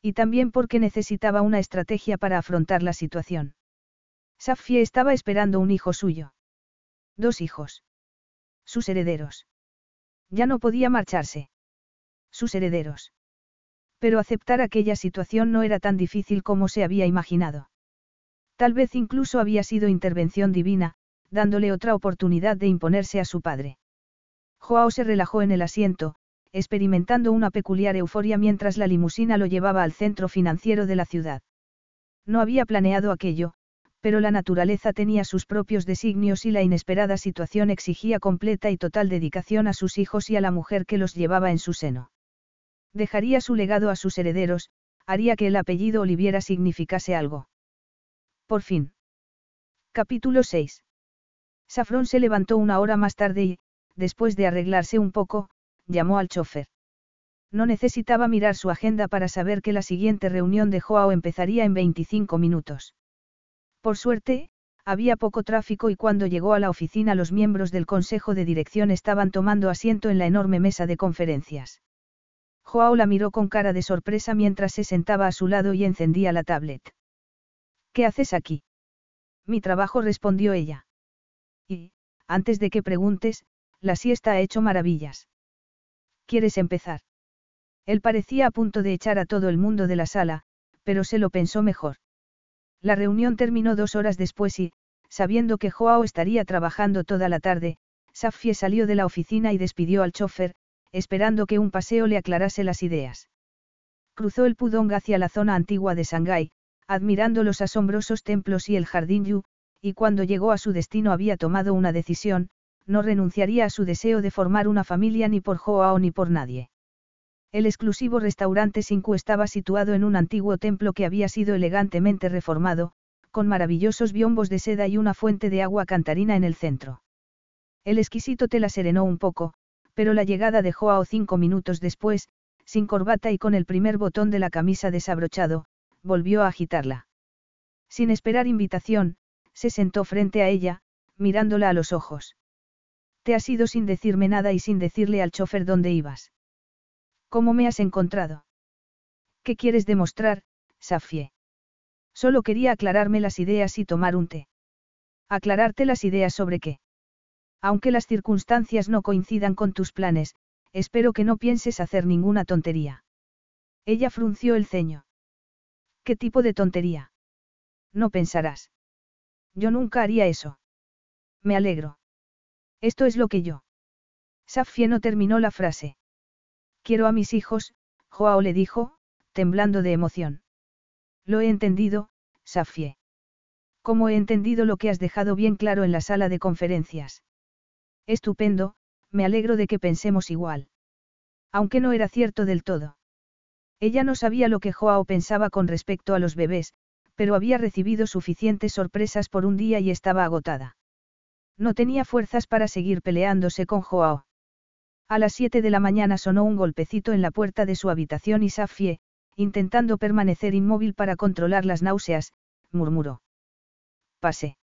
Y también porque necesitaba una estrategia para afrontar la situación. Safie estaba esperando un hijo suyo. Dos hijos. Sus herederos. Ya no podía marcharse. Sus herederos. Pero aceptar aquella situación no era tan difícil como se había imaginado. Tal vez incluso había sido intervención divina, dándole otra oportunidad de imponerse a su padre. Joao se relajó en el asiento, experimentando una peculiar euforia mientras la limusina lo llevaba al centro financiero de la ciudad. No había planeado aquello, pero la naturaleza tenía sus propios designios y la inesperada situación exigía completa y total dedicación a sus hijos y a la mujer que los llevaba en su seno. Dejaría su legado a sus herederos, haría que el apellido Oliviera significase algo. Por fin. Capítulo 6. Safrón se levantó una hora más tarde y, después de arreglarse un poco, llamó al chofer. No necesitaba mirar su agenda para saber que la siguiente reunión de Joao empezaría en 25 minutos. Por suerte, había poco tráfico y cuando llegó a la oficina los miembros del consejo de dirección estaban tomando asiento en la enorme mesa de conferencias. Joao la miró con cara de sorpresa mientras se sentaba a su lado y encendía la tablet. ¿Qué haces aquí? Mi trabajo respondió ella. Y, antes de que preguntes, la siesta ha hecho maravillas. ¿Quieres empezar? Él parecía a punto de echar a todo el mundo de la sala, pero se lo pensó mejor. La reunión terminó dos horas después y, sabiendo que Joao estaría trabajando toda la tarde, Safie salió de la oficina y despidió al chofer, esperando que un paseo le aclarase las ideas. Cruzó el Pudong hacia la zona antigua de Shanghái, admirando los asombrosos templos y el jardín Yu, y cuando llegó a su destino había tomado una decisión, no renunciaría a su deseo de formar una familia ni por Joao ni por nadie. El exclusivo restaurante Sinku estaba situado en un antiguo templo que había sido elegantemente reformado, con maravillosos biombos de seda y una fuente de agua cantarina en el centro. El exquisito te la serenó un poco, pero la llegada de Joao cinco minutos después, sin corbata y con el primer botón de la camisa desabrochado, volvió a agitarla. Sin esperar invitación, se sentó frente a ella, mirándola a los ojos. Te has ido sin decirme nada y sin decirle al chofer dónde ibas. ¿Cómo me has encontrado? ¿Qué quieres demostrar, Safie? Solo quería aclararme las ideas y tomar un té. ¿Aclararte las ideas sobre qué? Aunque las circunstancias no coincidan con tus planes, espero que no pienses hacer ninguna tontería. Ella frunció el ceño. ¿Qué tipo de tontería? No pensarás. Yo nunca haría eso. Me alegro. Esto es lo que yo. Safie no terminó la frase. Quiero a mis hijos, Joao le dijo, temblando de emoción. Lo he entendido, Safie. Como he entendido lo que has dejado bien claro en la sala de conferencias. Estupendo, me alegro de que pensemos igual. Aunque no era cierto del todo. Ella no sabía lo que Joao pensaba con respecto a los bebés, pero había recibido suficientes sorpresas por un día y estaba agotada. No tenía fuerzas para seguir peleándose con Joao. A las 7 de la mañana sonó un golpecito en la puerta de su habitación y Safie, intentando permanecer inmóvil para controlar las náuseas, murmuró. Pase.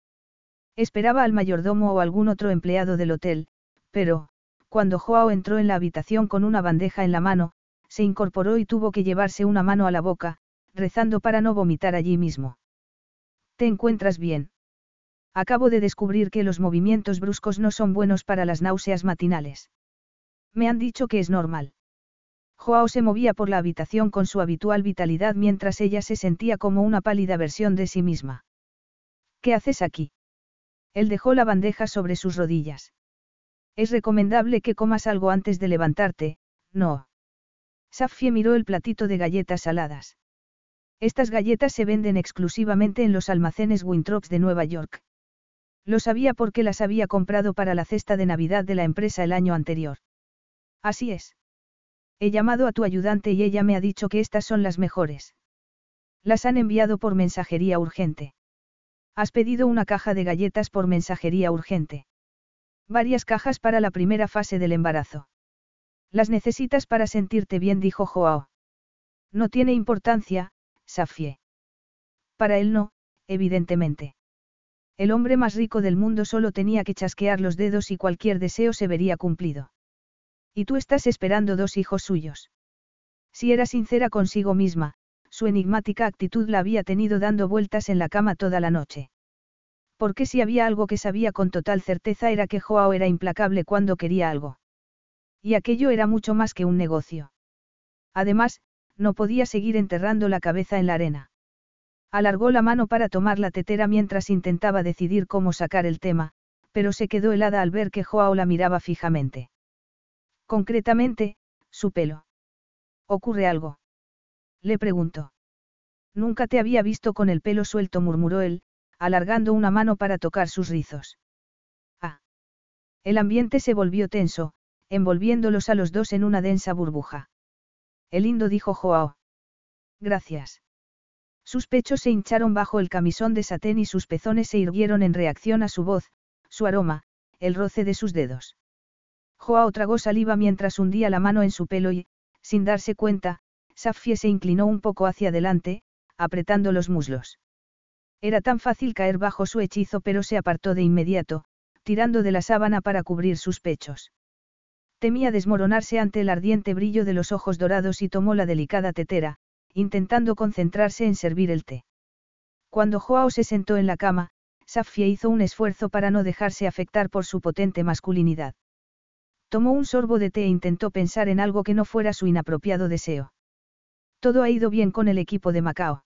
Esperaba al mayordomo o algún otro empleado del hotel, pero, cuando Joao entró en la habitación con una bandeja en la mano, se incorporó y tuvo que llevarse una mano a la boca, rezando para no vomitar allí mismo. ¿Te encuentras bien? Acabo de descubrir que los movimientos bruscos no son buenos para las náuseas matinales. Me han dicho que es normal. Joao se movía por la habitación con su habitual vitalidad mientras ella se sentía como una pálida versión de sí misma. ¿Qué haces aquí? Él dejó la bandeja sobre sus rodillas. Es recomendable que comas algo antes de levantarte, no. Safie miró el platito de galletas saladas. Estas galletas se venden exclusivamente en los almacenes Wintrops de Nueva York. Lo sabía porque las había comprado para la cesta de Navidad de la empresa el año anterior. Así es. He llamado a tu ayudante y ella me ha dicho que estas son las mejores. Las han enviado por mensajería urgente. Has pedido una caja de galletas por mensajería urgente. Varias cajas para la primera fase del embarazo. Las necesitas para sentirte bien, dijo Joao. No tiene importancia, Safie. Para él no, evidentemente. El hombre más rico del mundo solo tenía que chasquear los dedos y cualquier deseo se vería cumplido. Y tú estás esperando dos hijos suyos. Si era sincera consigo misma, su enigmática actitud la había tenido dando vueltas en la cama toda la noche. Porque si había algo que sabía con total certeza era que Joao era implacable cuando quería algo. Y aquello era mucho más que un negocio. Además, no podía seguir enterrando la cabeza en la arena. Alargó la mano para tomar la tetera mientras intentaba decidir cómo sacar el tema, pero se quedó helada al ver que Joao la miraba fijamente. Concretamente, su pelo. ¿Ocurre algo? Le preguntó. Nunca te había visto con el pelo suelto, murmuró él, alargando una mano para tocar sus rizos. Ah. El ambiente se volvió tenso, envolviéndolos a los dos en una densa burbuja. El lindo dijo Joao. Gracias. Sus pechos se hincharon bajo el camisón de satén y sus pezones se irguieron en reacción a su voz, su aroma, el roce de sus dedos. Joao tragó saliva mientras hundía la mano en su pelo y, sin darse cuenta, Safie se inclinó un poco hacia adelante, apretando los muslos. Era tan fácil caer bajo su hechizo pero se apartó de inmediato, tirando de la sábana para cubrir sus pechos. Temía desmoronarse ante el ardiente brillo de los ojos dorados y tomó la delicada tetera, intentando concentrarse en servir el té. Cuando Joao se sentó en la cama, Safie hizo un esfuerzo para no dejarse afectar por su potente masculinidad. Tomó un sorbo de té e intentó pensar en algo que no fuera su inapropiado deseo. Todo ha ido bien con el equipo de Macao.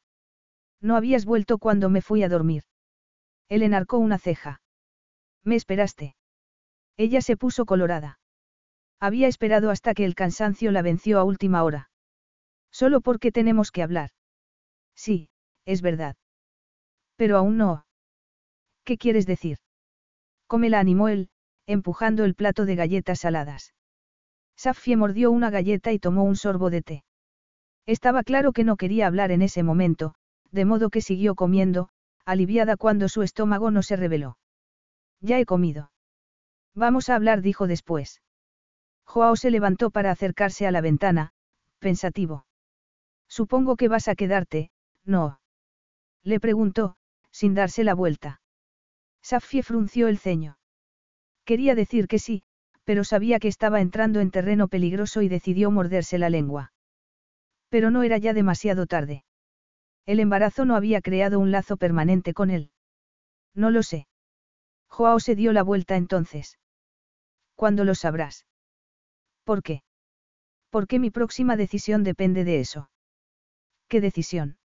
No habías vuelto cuando me fui a dormir. Él enarcó una ceja. ¿Me esperaste? Ella se puso colorada. Había esperado hasta que el cansancio la venció a última hora. Solo porque tenemos que hablar. Sí, es verdad. Pero aún no. ¿Qué quieres decir? Come la animó él, empujando el plato de galletas saladas. Safie mordió una galleta y tomó un sorbo de té. Estaba claro que no quería hablar en ese momento, de modo que siguió comiendo, aliviada cuando su estómago no se reveló. Ya he comido. Vamos a hablar, dijo después. Joao se levantó para acercarse a la ventana, pensativo. Supongo que vas a quedarte, ¿no? Le preguntó, sin darse la vuelta. Safie frunció el ceño. Quería decir que sí, pero sabía que estaba entrando en terreno peligroso y decidió morderse la lengua. Pero no era ya demasiado tarde. El embarazo no había creado un lazo permanente con él. No lo sé. Joao se dio la vuelta entonces. ¿Cuándo lo sabrás? ¿Por qué? Porque mi próxima decisión depende de eso. ¿Qué decisión?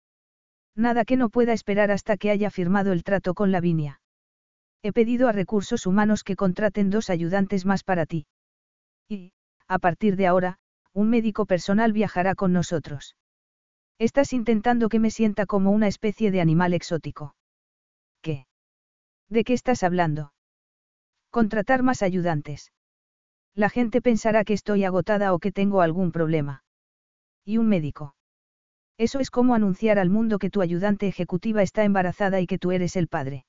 Nada que no pueda esperar hasta que haya firmado el trato con Lavinia. He pedido a recursos humanos que contraten dos ayudantes más para ti. Y, a partir de ahora, un médico personal viajará con nosotros. Estás intentando que me sienta como una especie de animal exótico. ¿Qué? ¿De qué estás hablando? Contratar más ayudantes. La gente pensará que estoy agotada o que tengo algún problema. ¿Y un médico? Eso es como anunciar al mundo que tu ayudante ejecutiva está embarazada y que tú eres el padre.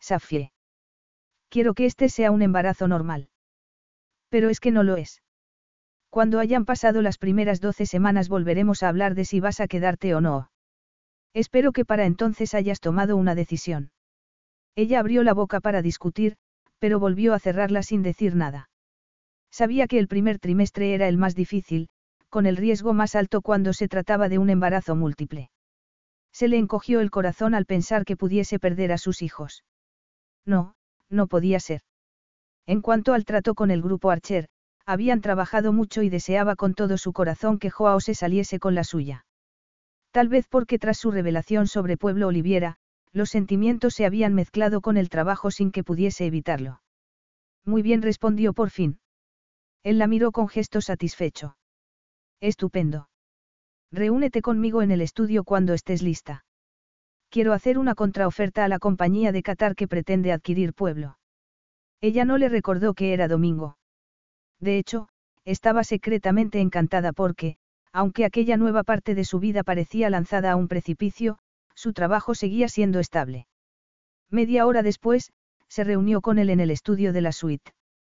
Safie. Quiero que este sea un embarazo normal. Pero es que no lo es. Cuando hayan pasado las primeras doce semanas volveremos a hablar de si vas a quedarte o no. Espero que para entonces hayas tomado una decisión. Ella abrió la boca para discutir, pero volvió a cerrarla sin decir nada. Sabía que el primer trimestre era el más difícil, con el riesgo más alto cuando se trataba de un embarazo múltiple. Se le encogió el corazón al pensar que pudiese perder a sus hijos. No, no podía ser. En cuanto al trato con el grupo Archer, habían trabajado mucho y deseaba con todo su corazón que Joao se saliese con la suya. Tal vez porque tras su revelación sobre Pueblo Oliviera, Los sentimientos se habían mezclado con el trabajo sin que pudiese evitarlo. Muy bien respondió por fin. Él la miró con gesto satisfecho. Estupendo. Reúnete conmigo en el estudio cuando estés lista. Quiero hacer una contraoferta a la compañía de Qatar que pretende adquirir pueblo. Ella no le recordó que era domingo. De hecho, estaba secretamente encantada porque, aunque aquella nueva parte de su vida parecía lanzada a un precipicio, su trabajo seguía siendo estable. Media hora después, se reunió con él en el estudio de la suite.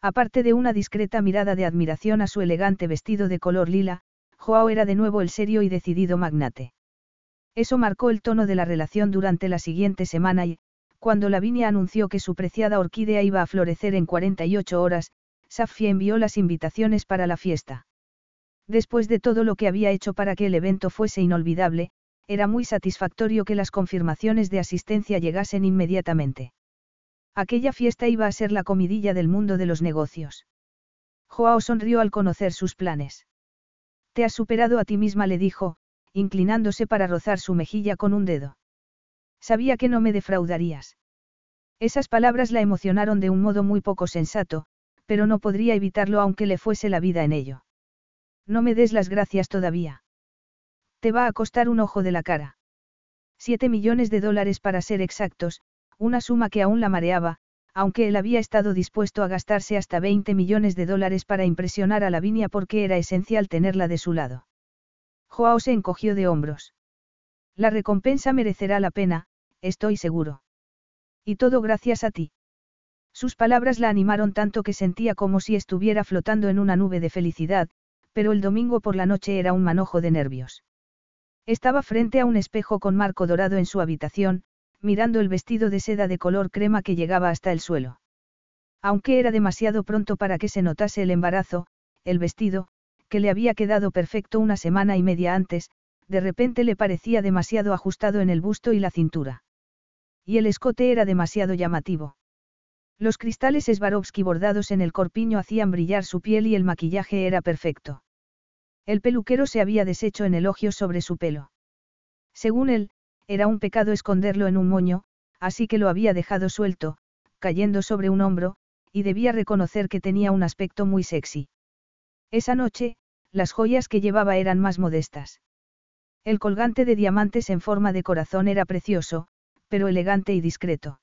Aparte de una discreta mirada de admiración a su elegante vestido de color lila, Joao era de nuevo el serio y decidido magnate. Eso marcó el tono de la relación durante la siguiente semana y, cuando Lavinia anunció que su preciada orquídea iba a florecer en 48 horas, Safia envió las invitaciones para la fiesta. Después de todo lo que había hecho para que el evento fuese inolvidable, era muy satisfactorio que las confirmaciones de asistencia llegasen inmediatamente. Aquella fiesta iba a ser la comidilla del mundo de los negocios. Joao sonrió al conocer sus planes. Te has superado a ti misma, le dijo, inclinándose para rozar su mejilla con un dedo. Sabía que no me defraudarías. Esas palabras la emocionaron de un modo muy poco sensato, pero no podría evitarlo aunque le fuese la vida en ello. No me des las gracias todavía. Te va a costar un ojo de la cara. Siete millones de dólares para ser exactos, una suma que aún la mareaba, aunque él había estado dispuesto a gastarse hasta 20 millones de dólares para impresionar a Lavinia porque era esencial tenerla de su lado. Joao se encogió de hombros. La recompensa merecerá la pena, estoy seguro. Y todo gracias a ti. Sus palabras la animaron tanto que sentía como si estuviera flotando en una nube de felicidad, pero el domingo por la noche era un manojo de nervios. Estaba frente a un espejo con marco dorado en su habitación, mirando el vestido de seda de color crema que llegaba hasta el suelo. Aunque era demasiado pronto para que se notase el embarazo, el vestido, que le había quedado perfecto una semana y media antes, de repente le parecía demasiado ajustado en el busto y la cintura. Y el escote era demasiado llamativo. Los cristales Swarovski bordados en el corpiño hacían brillar su piel y el maquillaje era perfecto. El peluquero se había deshecho en elogios sobre su pelo. Según él, era un pecado esconderlo en un moño, así que lo había dejado suelto, cayendo sobre un hombro, y debía reconocer que tenía un aspecto muy sexy. Esa noche, las joyas que llevaba eran más modestas. El colgante de diamantes en forma de corazón era precioso, pero elegante y discreto.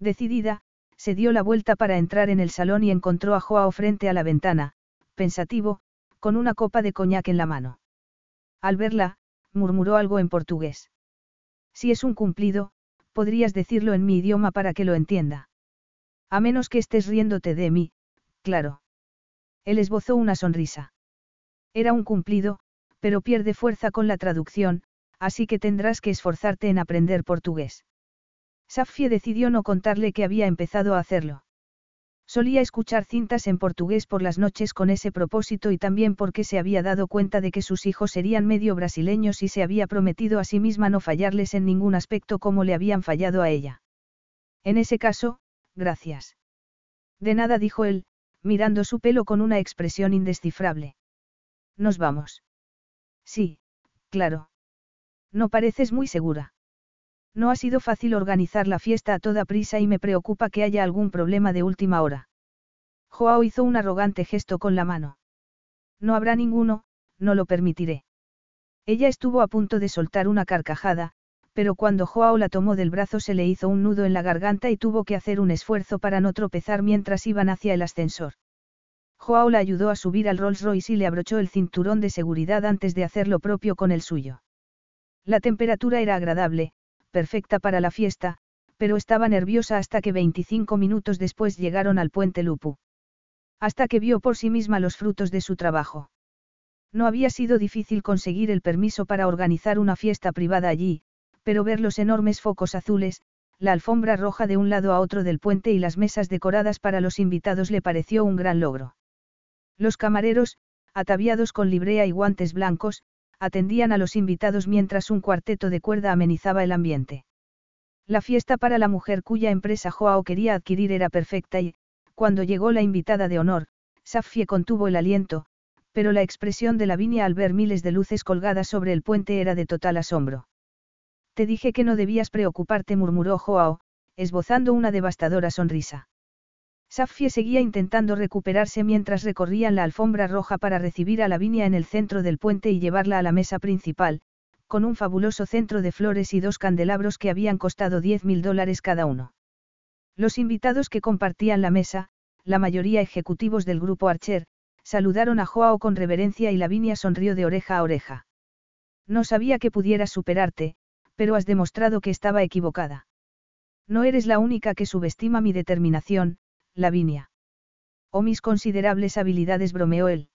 Decidida, se dio la vuelta para entrar en el salón y encontró a Joao frente a la ventana, pensativo, con una copa de coñac en la mano. Al verla, murmuró algo en portugués. Si es un cumplido, podrías decirlo en mi idioma para que lo entienda. A menos que estés riéndote de mí, claro. Él esbozó una sonrisa. Era un cumplido, pero pierde fuerza con la traducción, así que tendrás que esforzarte en aprender portugués. Safie decidió no contarle que había empezado a hacerlo. Solía escuchar cintas en portugués por las noches con ese propósito y también porque se había dado cuenta de que sus hijos serían medio brasileños y se había prometido a sí misma no fallarles en ningún aspecto como le habían fallado a ella. En ese caso, gracias. De nada dijo él, mirando su pelo con una expresión indescifrable. Nos vamos. Sí, claro. No pareces muy segura. No ha sido fácil organizar la fiesta a toda prisa y me preocupa que haya algún problema de última hora. Joao hizo un arrogante gesto con la mano. No habrá ninguno, no lo permitiré. Ella estuvo a punto de soltar una carcajada, pero cuando Joao la tomó del brazo se le hizo un nudo en la garganta y tuvo que hacer un esfuerzo para no tropezar mientras iban hacia el ascensor. Joao la ayudó a subir al Rolls Royce y le abrochó el cinturón de seguridad antes de hacer lo propio con el suyo. La temperatura era agradable, perfecta para la fiesta, pero estaba nerviosa hasta que 25 minutos después llegaron al puente Lupu. Hasta que vio por sí misma los frutos de su trabajo. No había sido difícil conseguir el permiso para organizar una fiesta privada allí, pero ver los enormes focos azules, la alfombra roja de un lado a otro del puente y las mesas decoradas para los invitados le pareció un gran logro. Los camareros, ataviados con librea y guantes blancos, atendían a los invitados mientras un cuarteto de cuerda amenizaba el ambiente. La fiesta para la mujer cuya empresa Joao quería adquirir era perfecta y, cuando llegó la invitada de honor, Safie contuvo el aliento, pero la expresión de Lavinia al ver miles de luces colgadas sobre el puente era de total asombro. Te dije que no debías preocuparte, murmuró Joao, esbozando una devastadora sonrisa. Safie seguía intentando recuperarse mientras recorrían la alfombra roja para recibir a Lavinia en el centro del puente y llevarla a la mesa principal, con un fabuloso centro de flores y dos candelabros que habían costado 10 mil dólares cada uno. Los invitados que compartían la mesa, la mayoría ejecutivos del grupo Archer, saludaron a Joao con reverencia y Lavinia sonrió de oreja a oreja. No sabía que pudieras superarte, pero has demostrado que estaba equivocada. No eres la única que subestima mi determinación, Lavinia. O mis considerables habilidades, bromeó él.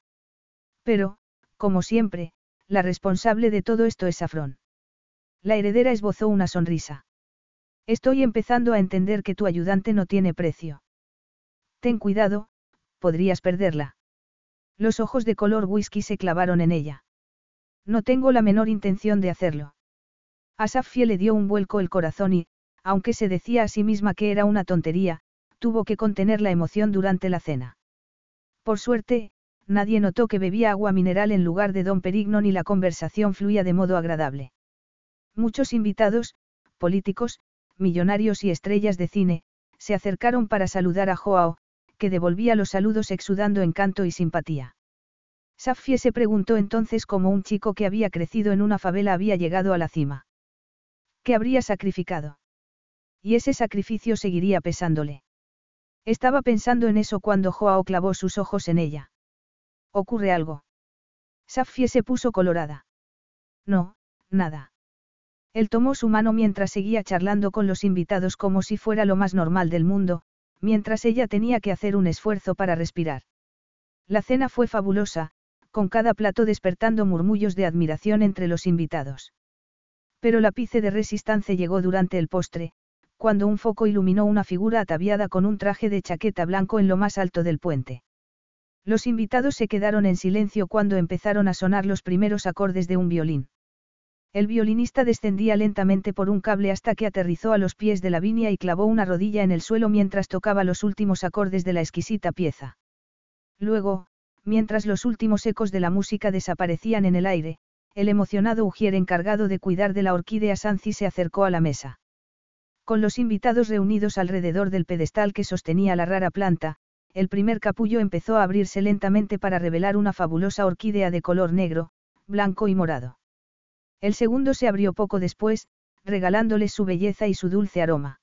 Pero, como siempre, la responsable de todo esto es Safrón. La heredera esbozó una sonrisa. Estoy empezando a entender que tu ayudante no tiene precio. Ten cuidado, podrías perderla. Los ojos de color whisky se clavaron en ella. No tengo la menor intención de hacerlo. A Safie le dio un vuelco el corazón y, aunque se decía a sí misma que era una tontería, tuvo que contener la emoción durante la cena. Por suerte, nadie notó que bebía agua mineral en lugar de don Perignon y la conversación fluía de modo agradable. Muchos invitados, políticos, millonarios y estrellas de cine, se acercaron para saludar a Joao, que devolvía los saludos exudando encanto y simpatía. Safie se preguntó entonces cómo un chico que había crecido en una favela había llegado a la cima. ¿Qué habría sacrificado? Y ese sacrificio seguiría pesándole. Estaba pensando en eso cuando Joao clavó sus ojos en ella. ¿Ocurre algo? Safie se puso colorada. No, nada. Él tomó su mano mientras seguía charlando con los invitados como si fuera lo más normal del mundo, mientras ella tenía que hacer un esfuerzo para respirar. La cena fue fabulosa, con cada plato despertando murmullos de admiración entre los invitados. Pero la pice de resistencia llegó durante el postre, cuando un foco iluminó una figura ataviada con un traje de chaqueta blanco en lo más alto del puente. Los invitados se quedaron en silencio cuando empezaron a sonar los primeros acordes de un violín. El violinista descendía lentamente por un cable hasta que aterrizó a los pies de la viña y clavó una rodilla en el suelo mientras tocaba los últimos acordes de la exquisita pieza. Luego, mientras los últimos ecos de la música desaparecían en el aire, el emocionado Ujier encargado de cuidar de la orquídea Sanzi se acercó a la mesa. Con los invitados reunidos alrededor del pedestal que sostenía la rara planta, el primer capullo empezó a abrirse lentamente para revelar una fabulosa orquídea de color negro, blanco y morado. El segundo se abrió poco después, regalándoles su belleza y su dulce aroma.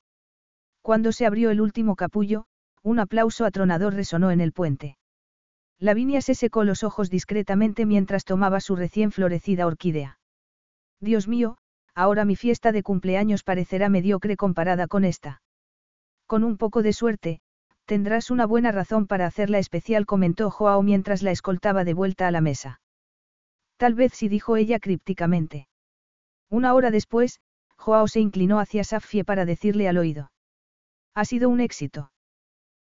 Cuando se abrió el último capullo, un aplauso atronador resonó en el puente. Lavinia se secó los ojos discretamente mientras tomaba su recién florecida orquídea. Dios mío, ahora mi fiesta de cumpleaños parecerá mediocre comparada con esta. Con un poco de suerte, tendrás una buena razón para hacerla especial, comentó Joao mientras la escoltaba de vuelta a la mesa. Tal vez sí dijo ella crípticamente. Una hora después, Joao se inclinó hacia Safie para decirle al oído. Ha sido un éxito.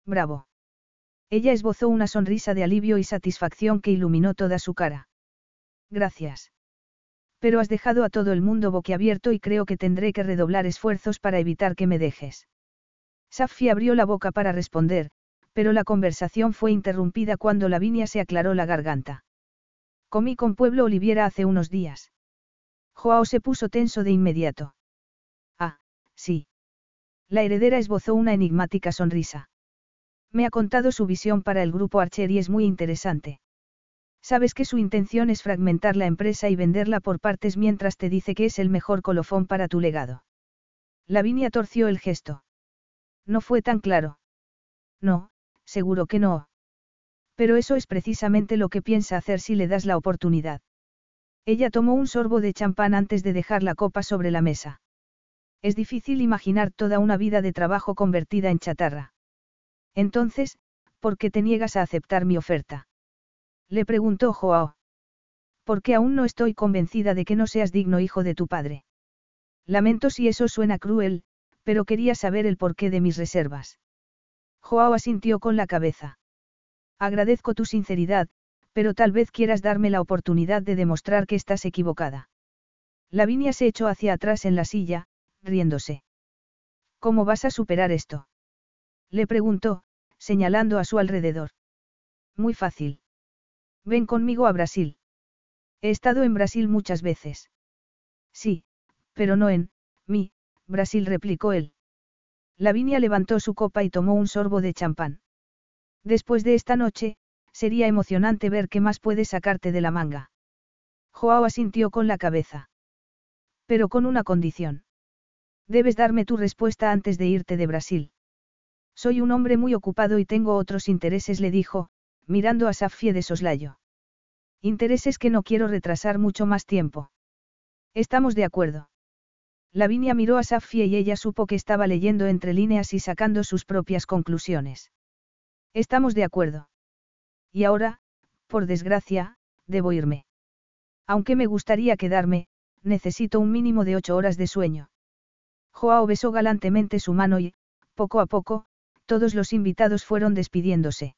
Bravo. Ella esbozó una sonrisa de alivio y satisfacción que iluminó toda su cara. Gracias. Pero has dejado a todo el mundo boquiabierto y creo que tendré que redoblar esfuerzos para evitar que me dejes. Safi abrió la boca para responder, pero la conversación fue interrumpida cuando Lavinia se aclaró la garganta. Comí con Pueblo Oliviera hace unos días. Joao se puso tenso de inmediato. Ah, sí. La heredera esbozó una enigmática sonrisa. Me ha contado su visión para el grupo Archer y es muy interesante. Sabes que su intención es fragmentar la empresa y venderla por partes mientras te dice que es el mejor colofón para tu legado. Lavinia torció el gesto. No fue tan claro. No, seguro que no. Pero eso es precisamente lo que piensa hacer si le das la oportunidad. Ella tomó un sorbo de champán antes de dejar la copa sobre la mesa. Es difícil imaginar toda una vida de trabajo convertida en chatarra. Entonces, ¿por qué te niegas a aceptar mi oferta? Le preguntó Joao. Porque aún no estoy convencida de que no seas digno hijo de tu padre. Lamento si eso suena cruel, pero quería saber el porqué de mis reservas. Joao asintió con la cabeza. Agradezco tu sinceridad, pero tal vez quieras darme la oportunidad de demostrar que estás equivocada. Lavinia se echó hacia atrás en la silla, riéndose. ¿Cómo vas a superar esto? Le preguntó, señalando a su alrededor. Muy fácil. Ven conmigo a Brasil. He estado en Brasil muchas veces. Sí, pero no en, mi, Brasil replicó él. Lavinia levantó su copa y tomó un sorbo de champán. Después de esta noche, sería emocionante ver qué más puede sacarte de la manga. Joao asintió con la cabeza. Pero con una condición. Debes darme tu respuesta antes de irte de Brasil. Soy un hombre muy ocupado y tengo otros intereses, le dijo, mirando a Safie de soslayo. Intereses que no quiero retrasar mucho más tiempo. Estamos de acuerdo. Lavinia miró a Safie y ella supo que estaba leyendo entre líneas y sacando sus propias conclusiones. Estamos de acuerdo. Y ahora, por desgracia, debo irme. Aunque me gustaría quedarme, necesito un mínimo de ocho horas de sueño. Joao besó galantemente su mano y, poco a poco, todos los invitados fueron despidiéndose.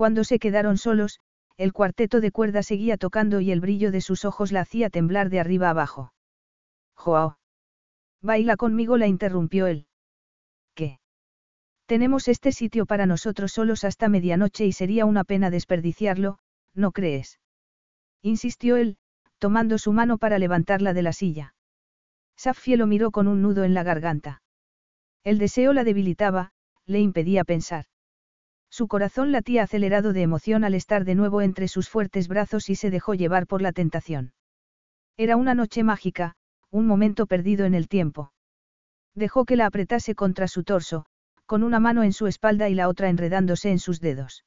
Cuando se quedaron solos, el cuarteto de cuerda seguía tocando y el brillo de sus ojos la hacía temblar de arriba abajo. Joao. Baila conmigo, la interrumpió él. ¿Qué? Tenemos este sitio para nosotros solos hasta medianoche y sería una pena desperdiciarlo, ¿no crees? Insistió él, tomando su mano para levantarla de la silla. Safie lo miró con un nudo en la garganta. El deseo la debilitaba, le impedía pensar. Su corazón latía acelerado de emoción al estar de nuevo entre sus fuertes brazos y se dejó llevar por la tentación. Era una noche mágica, un momento perdido en el tiempo. Dejó que la apretase contra su torso, con una mano en su espalda y la otra enredándose en sus dedos.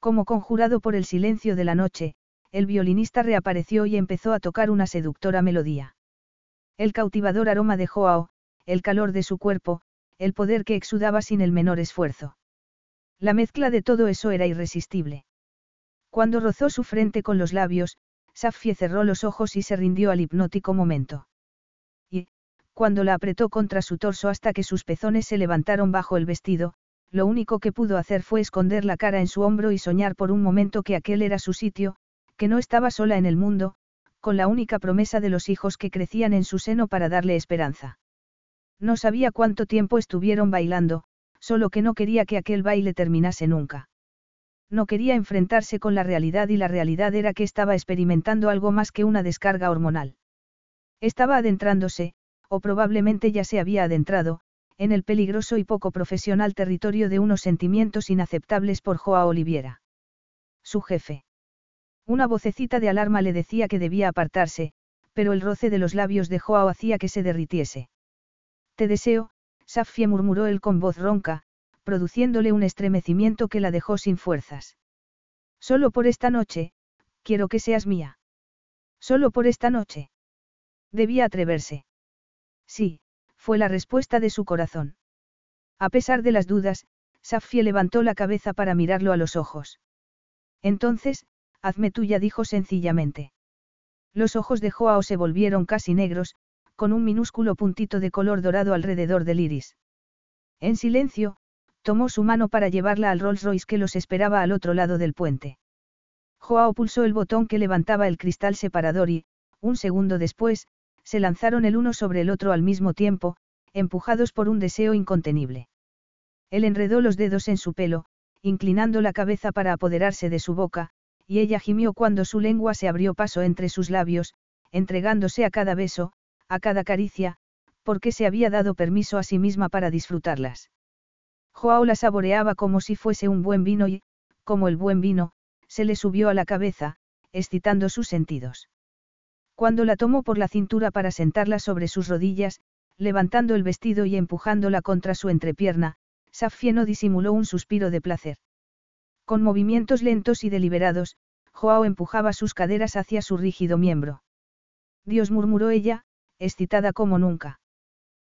Como conjurado por el silencio de la noche, el violinista reapareció y empezó a tocar una seductora melodía. El cautivador aroma de Joao, el calor de su cuerpo, el poder que exudaba sin el menor esfuerzo. La mezcla de todo eso era irresistible. Cuando rozó su frente con los labios, Safie cerró los ojos y se rindió al hipnótico momento. Y, cuando la apretó contra su torso hasta que sus pezones se levantaron bajo el vestido, lo único que pudo hacer fue esconder la cara en su hombro y soñar por un momento que aquel era su sitio, que no estaba sola en el mundo, con la única promesa de los hijos que crecían en su seno para darle esperanza. No sabía cuánto tiempo estuvieron bailando, solo que no quería que aquel baile terminase nunca. No quería enfrentarse con la realidad y la realidad era que estaba experimentando algo más que una descarga hormonal. Estaba adentrándose, o probablemente ya se había adentrado, en el peligroso y poco profesional territorio de unos sentimientos inaceptables por Joa Oliviera. Su jefe. Una vocecita de alarma le decía que debía apartarse, pero el roce de los labios de Joao hacía que se derritiese. Te deseo, Safie murmuró él con voz ronca, produciéndole un estremecimiento que la dejó sin fuerzas. Solo por esta noche, quiero que seas mía. Solo por esta noche. Debía atreverse. Sí, fue la respuesta de su corazón. A pesar de las dudas, Safie levantó la cabeza para mirarlo a los ojos. Entonces, hazme tuya, dijo sencillamente. Los ojos de Joao se volvieron casi negros, con un minúsculo puntito de color dorado alrededor del iris. En silencio, tomó su mano para llevarla al Rolls Royce que los esperaba al otro lado del puente. Joao pulsó el botón que levantaba el cristal separador y, un segundo después, se lanzaron el uno sobre el otro al mismo tiempo, empujados por un deseo incontenible. Él enredó los dedos en su pelo, inclinando la cabeza para apoderarse de su boca, y ella gimió cuando su lengua se abrió paso entre sus labios, entregándose a cada beso, a cada caricia, porque se había dado permiso a sí misma para disfrutarlas. Joao la saboreaba como si fuese un buen vino y, como el buen vino, se le subió a la cabeza, excitando sus sentidos. Cuando la tomó por la cintura para sentarla sobre sus rodillas, levantando el vestido y empujándola contra su entrepierna, Safie no disimuló un suspiro de placer. Con movimientos lentos y deliberados, Joao empujaba sus caderas hacia su rígido miembro. Dios murmuró ella, excitada como nunca.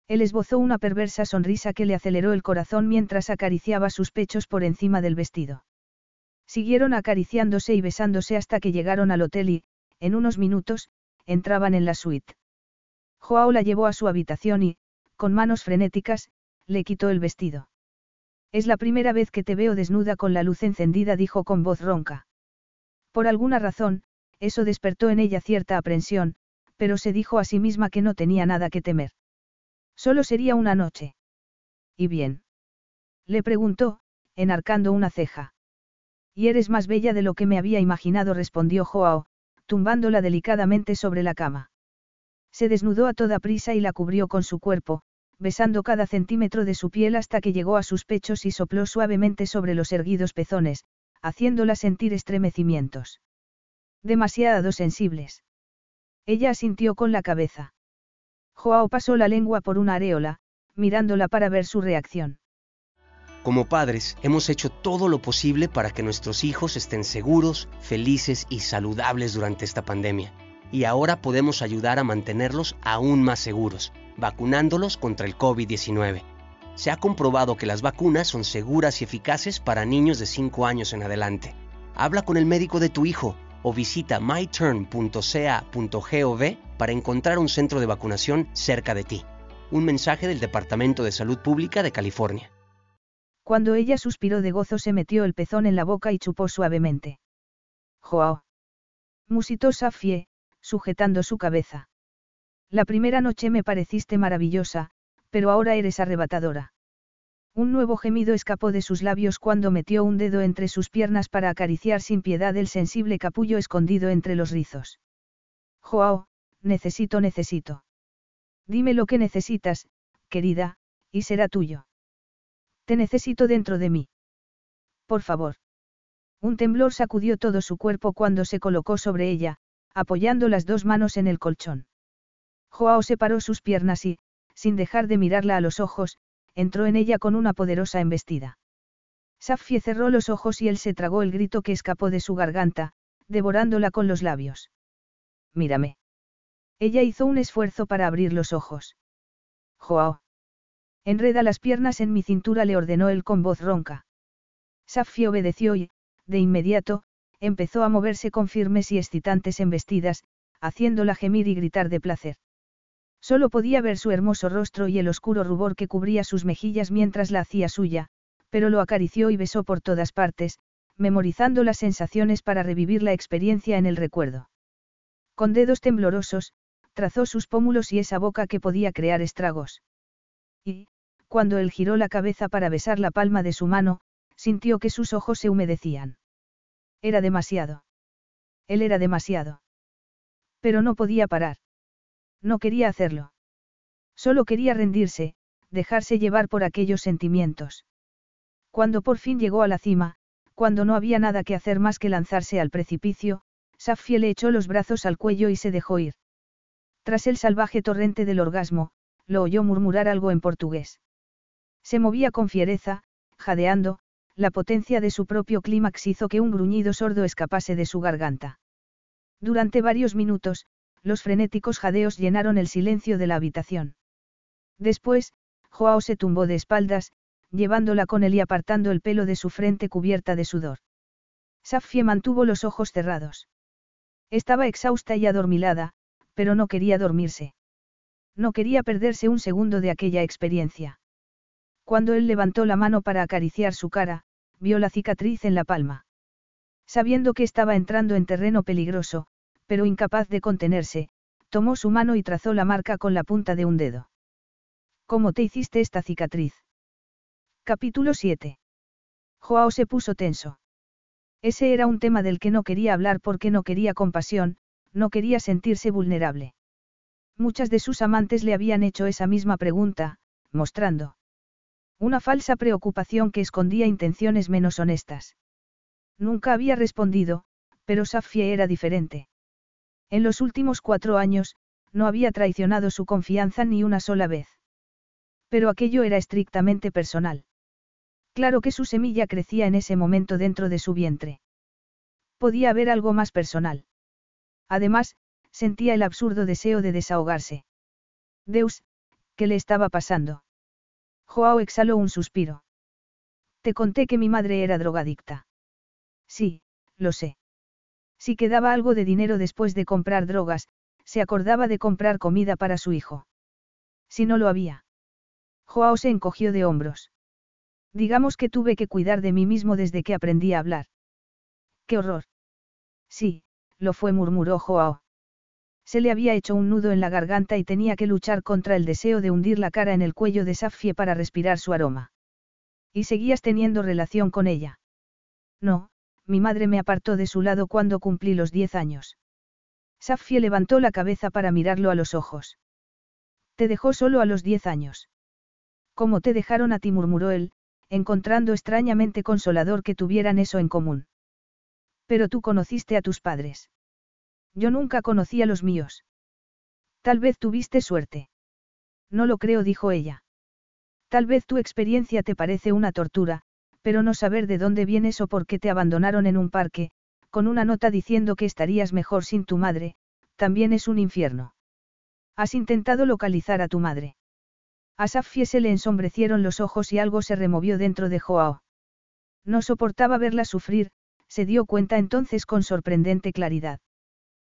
Él esbozó una perversa sonrisa que le aceleró el corazón mientras acariciaba sus pechos por encima del vestido. Siguieron acariciándose y besándose hasta que llegaron al hotel y, en unos minutos, entraban en la suite. Joao la llevó a su habitación y, con manos frenéticas, le quitó el vestido. Es la primera vez que te veo desnuda con la luz encendida, dijo con voz ronca. Por alguna razón, eso despertó en ella cierta aprensión, pero se dijo a sí misma que no tenía nada que temer. Solo sería una noche. ¿Y bien? Le preguntó, enarcando una ceja. Y eres más bella de lo que me había imaginado, respondió Joao, tumbándola delicadamente sobre la cama. Se desnudó a toda prisa y la cubrió con su cuerpo, besando cada centímetro de su piel hasta que llegó a sus pechos y sopló suavemente sobre los erguidos pezones, haciéndola sentir estremecimientos. Demasiado sensibles. Ella asintió con la cabeza. Joao pasó la lengua por una areola, mirándola para ver su reacción. Como padres, hemos hecho todo lo posible para que nuestros hijos estén seguros, felices y saludables durante esta pandemia. Y ahora podemos ayudar a mantenerlos aún más seguros, vacunándolos contra el COVID-19. Se ha comprobado que las vacunas son seguras y eficaces para niños de 5 años en adelante. Habla con el médico de tu hijo o visita myturn.ca.gov para encontrar un centro de vacunación cerca de ti. Un mensaje del Departamento de Salud Pública de California. Cuando ella suspiró de gozo se metió el pezón en la boca y chupó suavemente. Joao. Musitó Safie, sujetando su cabeza. La primera noche me pareciste maravillosa, pero ahora eres arrebatadora. Un nuevo gemido escapó de sus labios cuando metió un dedo entre sus piernas para acariciar sin piedad el sensible capullo escondido entre los rizos. Joao, necesito, necesito. Dime lo que necesitas, querida, y será tuyo. Te necesito dentro de mí. Por favor. Un temblor sacudió todo su cuerpo cuando se colocó sobre ella, apoyando las dos manos en el colchón. Joao separó sus piernas y, sin dejar de mirarla a los ojos, entró en ella con una poderosa embestida. Safie cerró los ojos y él se tragó el grito que escapó de su garganta, devorándola con los labios. Mírame. Ella hizo un esfuerzo para abrir los ojos. Joao. Enreda las piernas en mi cintura, le ordenó él con voz ronca. Safie obedeció y, de inmediato, empezó a moverse con firmes y excitantes embestidas, haciéndola gemir y gritar de placer. Solo podía ver su hermoso rostro y el oscuro rubor que cubría sus mejillas mientras la hacía suya, pero lo acarició y besó por todas partes, memorizando las sensaciones para revivir la experiencia en el recuerdo. Con dedos temblorosos, trazó sus pómulos y esa boca que podía crear estragos. Y, cuando él giró la cabeza para besar la palma de su mano, sintió que sus ojos se humedecían. Era demasiado. Él era demasiado. Pero no podía parar. No quería hacerlo. Solo quería rendirse, dejarse llevar por aquellos sentimientos. Cuando por fin llegó a la cima, cuando no había nada que hacer más que lanzarse al precipicio, Safie le echó los brazos al cuello y se dejó ir. Tras el salvaje torrente del orgasmo, lo oyó murmurar algo en portugués. Se movía con fiereza, jadeando, la potencia de su propio clímax hizo que un gruñido sordo escapase de su garganta. Durante varios minutos, los frenéticos jadeos llenaron el silencio de la habitación. Después, Joao se tumbó de espaldas, llevándola con él y apartando el pelo de su frente cubierta de sudor. Safie mantuvo los ojos cerrados. Estaba exhausta y adormilada, pero no quería dormirse. No quería perderse un segundo de aquella experiencia. Cuando él levantó la mano para acariciar su cara, vio la cicatriz en la palma. Sabiendo que estaba entrando en terreno peligroso, pero incapaz de contenerse, tomó su mano y trazó la marca con la punta de un dedo. ¿Cómo te hiciste esta cicatriz? Capítulo 7. Joao se puso tenso. Ese era un tema del que no quería hablar porque no quería compasión, no quería sentirse vulnerable. Muchas de sus amantes le habían hecho esa misma pregunta, mostrando una falsa preocupación que escondía intenciones menos honestas. Nunca había respondido, pero Safie era diferente. En los últimos cuatro años, no había traicionado su confianza ni una sola vez. Pero aquello era estrictamente personal. Claro que su semilla crecía en ese momento dentro de su vientre. Podía haber algo más personal. Además, sentía el absurdo deseo de desahogarse. Deus, ¿qué le estaba pasando? Joao exhaló un suspiro. Te conté que mi madre era drogadicta. Sí, lo sé. Si quedaba algo de dinero después de comprar drogas, se acordaba de comprar comida para su hijo. Si no lo había. Joao se encogió de hombros. Digamos que tuve que cuidar de mí mismo desde que aprendí a hablar. ¡Qué horror! Sí, lo fue, murmuró Joao. Se le había hecho un nudo en la garganta y tenía que luchar contra el deseo de hundir la cara en el cuello de Safie para respirar su aroma. ¿Y seguías teniendo relación con ella? No, mi madre me apartó de su lado cuando cumplí los diez años. Safie levantó la cabeza para mirarlo a los ojos. Te dejó solo a los diez años. ¿Cómo te dejaron a ti? murmuró él, encontrando extrañamente consolador que tuvieran eso en común. Pero tú conociste a tus padres. Yo nunca conocí a los míos. Tal vez tuviste suerte. No lo creo, dijo ella. Tal vez tu experiencia te parece una tortura, pero no saber de dónde vienes o por qué te abandonaron en un parque, con una nota diciendo que estarías mejor sin tu madre, también es un infierno. Has intentado localizar a tu madre. A Safie se le ensombrecieron los ojos y algo se removió dentro de Joao. No soportaba verla sufrir, se dio cuenta entonces con sorprendente claridad.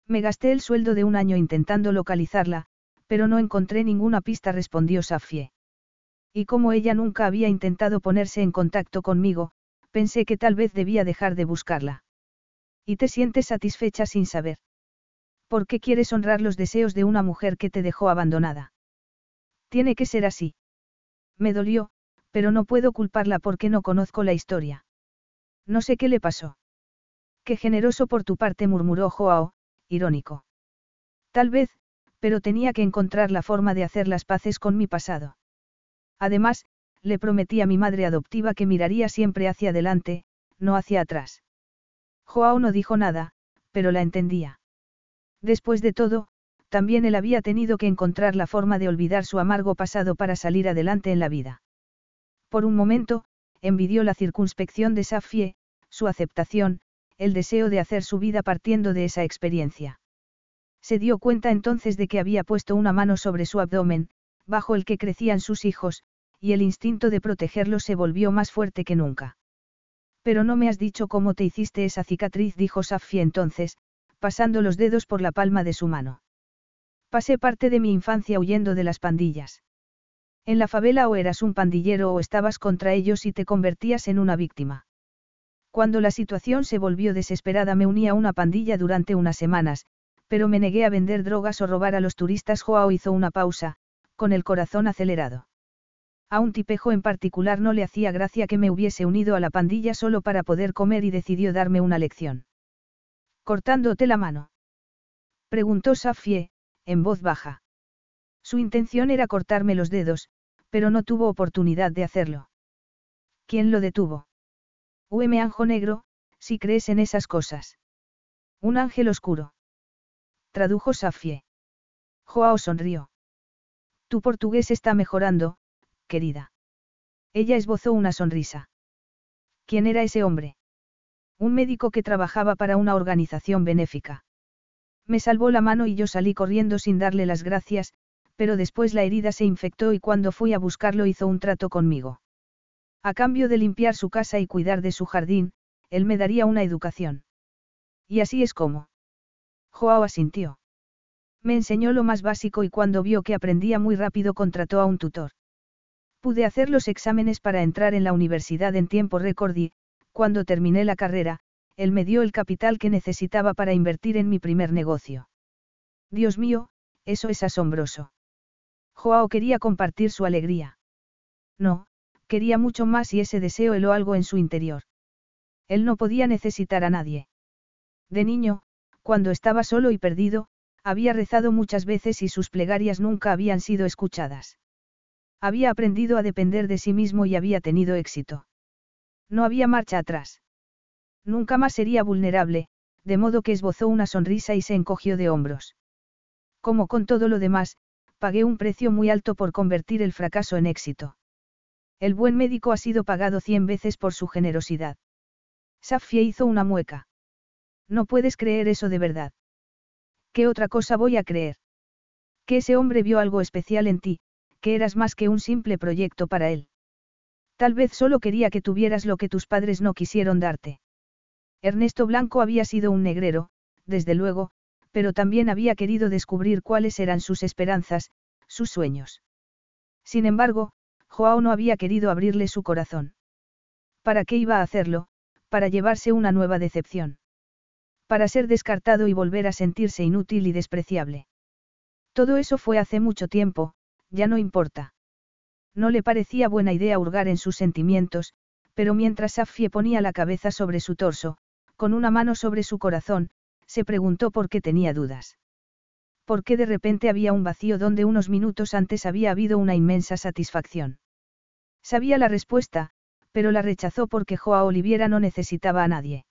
Me gasté el sueldo de un año intentando localizarla, pero no encontré ninguna pista, respondió Safie. Y como ella nunca había intentado ponerse en contacto conmigo, pensé que tal vez debía dejar de buscarla. Y te sientes satisfecha sin saber. ¿Por qué quieres honrar los deseos de una mujer que te dejó abandonada? Tiene que ser así. Me dolió, pero no puedo culparla porque no conozco la historia. No sé qué le pasó. Qué generoso por tu parte, murmuró Joao, irónico. Tal vez, pero tenía que encontrar la forma de hacer las paces con mi pasado. Además, le prometí a mi madre adoptiva que miraría siempre hacia adelante, no hacia atrás. Joao no dijo nada, pero la entendía. Después de todo, también él había tenido que encontrar la forma de olvidar su amargo pasado para salir adelante en la vida. Por un momento, envidió la circunspección de Safie, su aceptación, el deseo de hacer su vida partiendo de esa experiencia. Se dio cuenta entonces de que había puesto una mano sobre su abdomen, bajo el que crecían sus hijos, y el instinto de protegerlos se volvió más fuerte que nunca. Pero no me has dicho cómo te hiciste esa cicatriz, dijo Safie entonces, pasando los dedos por la palma de su mano. Pasé parte de mi infancia huyendo de las pandillas. En la favela o eras un pandillero o estabas contra ellos y te convertías en una víctima. Cuando la situación se volvió desesperada me uní a una pandilla durante unas semanas, pero me negué a vender drogas o robar a los turistas. Joao hizo una pausa, con el corazón acelerado. A un tipejo en particular no le hacía gracia que me hubiese unido a la pandilla solo para poder comer y decidió darme una lección. ¿Cortándote la mano? Preguntó Safie, en voz baja. Su intención era cortarme los dedos, pero no tuvo oportunidad de hacerlo. ¿Quién lo detuvo? Ueme anjo negro, si crees en esas cosas. Un ángel oscuro. Tradujo Safie. Joao sonrió. Tu portugués está mejorando, querida. Ella esbozó una sonrisa. ¿Quién era ese hombre? Un médico que trabajaba para una organización benéfica. Me salvó la mano y yo salí corriendo sin darle las gracias, pero después la herida se infectó y cuando fui a buscarlo hizo un trato conmigo. A cambio de limpiar su casa y cuidar de su jardín, él me daría una educación. Y así es como. Joao asintió. Me enseñó lo más básico y cuando vio que aprendía muy rápido contrató a un tutor. Pude hacer los exámenes para entrar en la universidad en tiempo récord y, cuando terminé la carrera, él me dio el capital que necesitaba para invertir en mi primer negocio. Dios mío, eso es asombroso. Joao quería compartir su alegría. No, quería mucho más y ese deseo heló algo en su interior. Él no podía necesitar a nadie. De niño, cuando estaba solo y perdido, había rezado muchas veces y sus plegarias nunca habían sido escuchadas. Había aprendido a depender de sí mismo y había tenido éxito. No había marcha atrás. Nunca más sería vulnerable, de modo que esbozó una sonrisa y se encogió de hombros. Como con todo lo demás, pagué un precio muy alto por convertir el fracaso en éxito. El buen médico ha sido pagado cien veces por su generosidad. Safia hizo una mueca. No puedes creer eso de verdad. ¿Qué otra cosa voy a creer? Que ese hombre vio algo especial en ti, que eras más que un simple proyecto para él. Tal vez solo quería que tuvieras lo que tus padres no quisieron darte. Ernesto Blanco había sido un negrero, desde luego, pero también había querido descubrir cuáles eran sus esperanzas, sus sueños. Sin embargo, Joao no había querido abrirle su corazón. ¿Para qué iba a hacerlo? Para llevarse una nueva decepción. Para ser descartado y volver a sentirse inútil y despreciable. Todo eso fue hace mucho tiempo, ya no importa. No le parecía buena idea hurgar en sus sentimientos, pero mientras Safie ponía la cabeza sobre su torso, con una mano sobre su corazón, se preguntó por qué tenía dudas. ¿Por qué de repente había un vacío donde unos minutos antes había habido una inmensa satisfacción? Sabía la respuesta, pero la rechazó porque Joa Oliviera no necesitaba a nadie.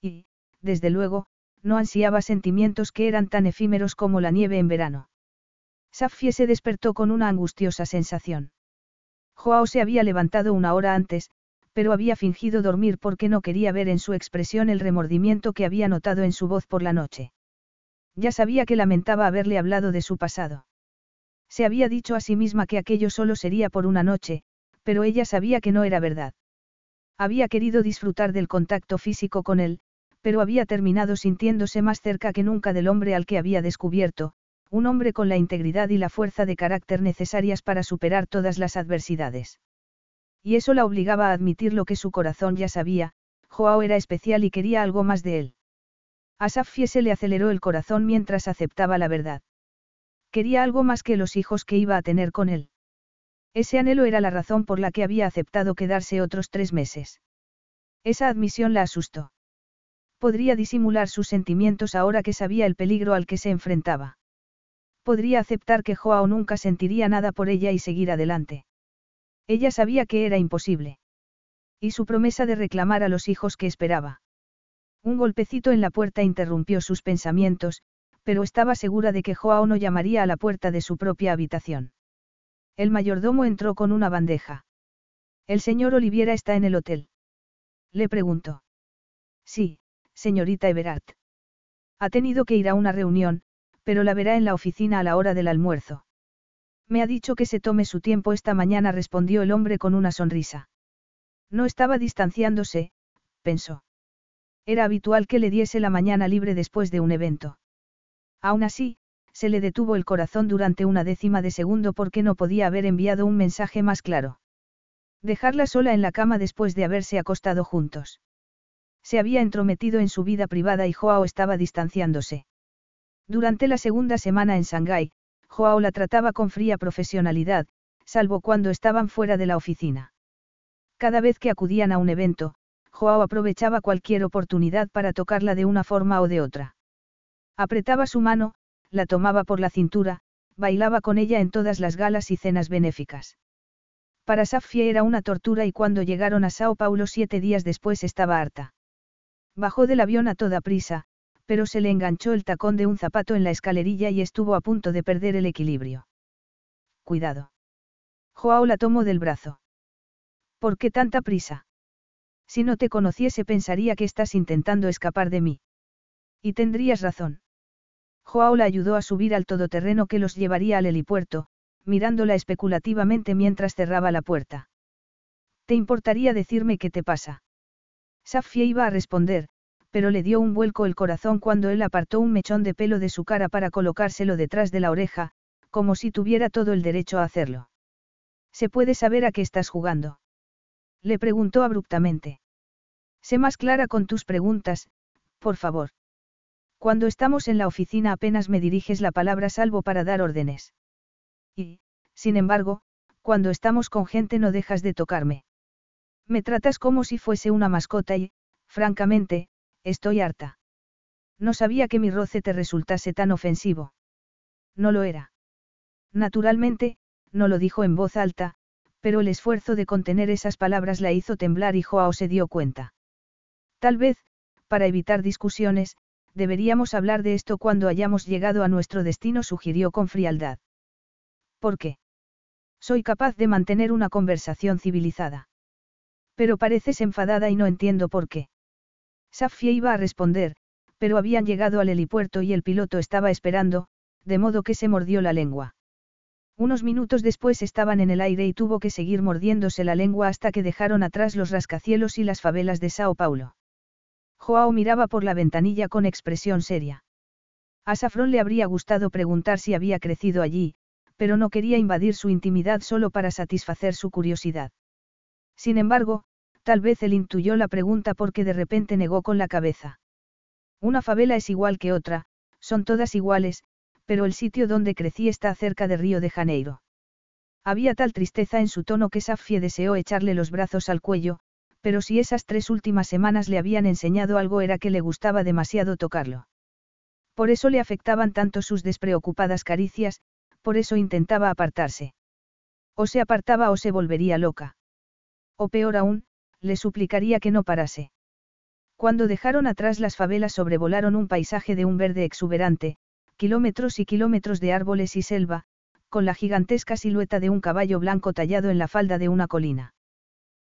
Y, desde luego, no ansiaba sentimientos que eran tan efímeros como la nieve en verano. Safie se despertó con una angustiosa sensación. Joao se había levantado una hora antes, pero había fingido dormir porque no quería ver en su expresión el remordimiento que había notado en su voz por la noche. Ya sabía que lamentaba haberle hablado de su pasado. Se había dicho a sí misma que aquello solo sería por una noche, pero ella sabía que no era verdad. Había querido disfrutar del contacto físico con él, pero había terminado sintiéndose más cerca que nunca del hombre al que había descubierto, un hombre con la integridad y la fuerza de carácter necesarias para superar todas las adversidades. Y eso la obligaba a admitir lo que su corazón ya sabía, Joao era especial y quería algo más de él. A Safie se le aceleró el corazón mientras aceptaba la verdad. Quería algo más que los hijos que iba a tener con él. Ese anhelo era la razón por la que había aceptado quedarse otros tres meses. Esa admisión la asustó. Podría disimular sus sentimientos ahora que sabía el peligro al que se enfrentaba. Podría aceptar que Joao nunca sentiría nada por ella y seguir adelante. Ella sabía que era imposible. Y su promesa de reclamar a los hijos que esperaba. Un golpecito en la puerta interrumpió sus pensamientos, pero estaba segura de que Joao no llamaría a la puerta de su propia habitación. El mayordomo entró con una bandeja. ¿El señor Oliviera está en el hotel? Le preguntó. Sí, señorita Everard. Ha tenido que ir a una reunión, pero la verá en la oficina a la hora del almuerzo. Me ha dicho que se tome su tiempo esta mañana, respondió el hombre con una sonrisa. No estaba distanciándose, pensó. Era habitual que le diese la mañana libre después de un evento. Aún así, se le detuvo el corazón durante una décima de segundo porque no podía haber enviado un mensaje más claro. Dejarla sola en la cama después de haberse acostado juntos. Se había entrometido en su vida privada y Joao estaba distanciándose. Durante la segunda semana en Shanghái, Joao la trataba con fría profesionalidad, salvo cuando estaban fuera de la oficina. Cada vez que acudían a un evento, Joao aprovechaba cualquier oportunidad para tocarla de una forma o de otra. Apretaba su mano, la tomaba por la cintura, bailaba con ella en todas las galas y cenas benéficas. Para Safia era una tortura y cuando llegaron a Sao Paulo siete días después estaba harta. Bajó del avión a toda prisa, pero se le enganchó el tacón de un zapato en la escalerilla y estuvo a punto de perder el equilibrio. Cuidado. Joao la tomó del brazo. ¿Por qué tanta prisa? Si no te conociese pensaría que estás intentando escapar de mí. Y tendrías razón. Joao la ayudó a subir al todoterreno que los llevaría al helipuerto, mirándola especulativamente mientras cerraba la puerta. ¿Te importaría decirme qué te pasa? Safia iba a responder, pero le dio un vuelco el corazón cuando él apartó un mechón de pelo de su cara para colocárselo detrás de la oreja, como si tuviera todo el derecho a hacerlo. ¿Se puede saber a qué estás jugando? Le preguntó abruptamente. Sé más clara con tus preguntas, por favor. Cuando estamos en la oficina apenas me diriges la palabra salvo para dar órdenes. Y, sin embargo, cuando estamos con gente no dejas de tocarme. Me tratas como si fuese una mascota y, francamente, Estoy harta. No sabía que mi roce te resultase tan ofensivo. No lo era. Naturalmente, no lo dijo en voz alta, pero el esfuerzo de contener esas palabras la hizo temblar y Joao se dio cuenta. Tal vez, para evitar discusiones, deberíamos hablar de esto cuando hayamos llegado a nuestro destino, sugirió con frialdad. ¿Por qué? Soy capaz de mantener una conversación civilizada. Pero pareces enfadada y no entiendo por qué. Safia iba a responder, pero habían llegado al helipuerto y el piloto estaba esperando, de modo que se mordió la lengua. Unos minutos después estaban en el aire y tuvo que seguir mordiéndose la lengua hasta que dejaron atrás los rascacielos y las favelas de Sao Paulo. Joao miraba por la ventanilla con expresión seria. A Safrón le habría gustado preguntar si había crecido allí, pero no quería invadir su intimidad solo para satisfacer su curiosidad. Sin embargo, tal vez él intuyó la pregunta porque de repente negó con la cabeza. Una favela es igual que otra, son todas iguales, pero el sitio donde crecí está cerca de Río de Janeiro. Había tal tristeza en su tono que Safie deseó echarle los brazos al cuello, pero si esas tres últimas semanas le habían enseñado algo era que le gustaba demasiado tocarlo. Por eso le afectaban tanto sus despreocupadas caricias, por eso intentaba apartarse. O se apartaba o se volvería loca. O peor aún, le suplicaría que no parase. Cuando dejaron atrás las favelas sobrevolaron un paisaje de un verde exuberante, kilómetros y kilómetros de árboles y selva, con la gigantesca silueta de un caballo blanco tallado en la falda de una colina.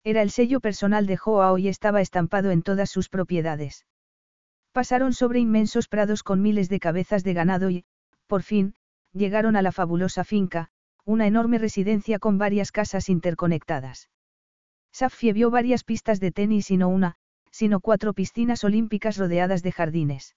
Era el sello personal de Joao y estaba estampado en todas sus propiedades. Pasaron sobre inmensos prados con miles de cabezas de ganado y, por fin, llegaron a la fabulosa finca, una enorme residencia con varias casas interconectadas. Safie vio varias pistas de tenis y no una, sino cuatro piscinas olímpicas rodeadas de jardines.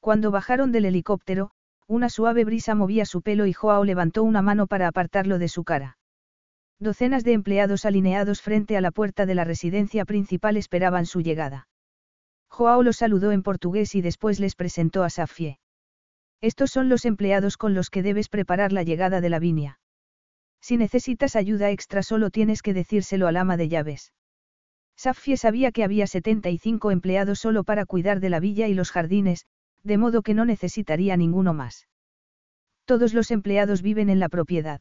Cuando bajaron del helicóptero, una suave brisa movía su pelo y Joao levantó una mano para apartarlo de su cara. Docenas de empleados alineados frente a la puerta de la residencia principal esperaban su llegada. Joao los saludó en portugués y después les presentó a Safie. Estos son los empleados con los que debes preparar la llegada de la viña. Si necesitas ayuda extra solo tienes que decírselo al ama de llaves. Safie sabía que había 75 empleados solo para cuidar de la villa y los jardines, de modo que no necesitaría ninguno más. Todos los empleados viven en la propiedad.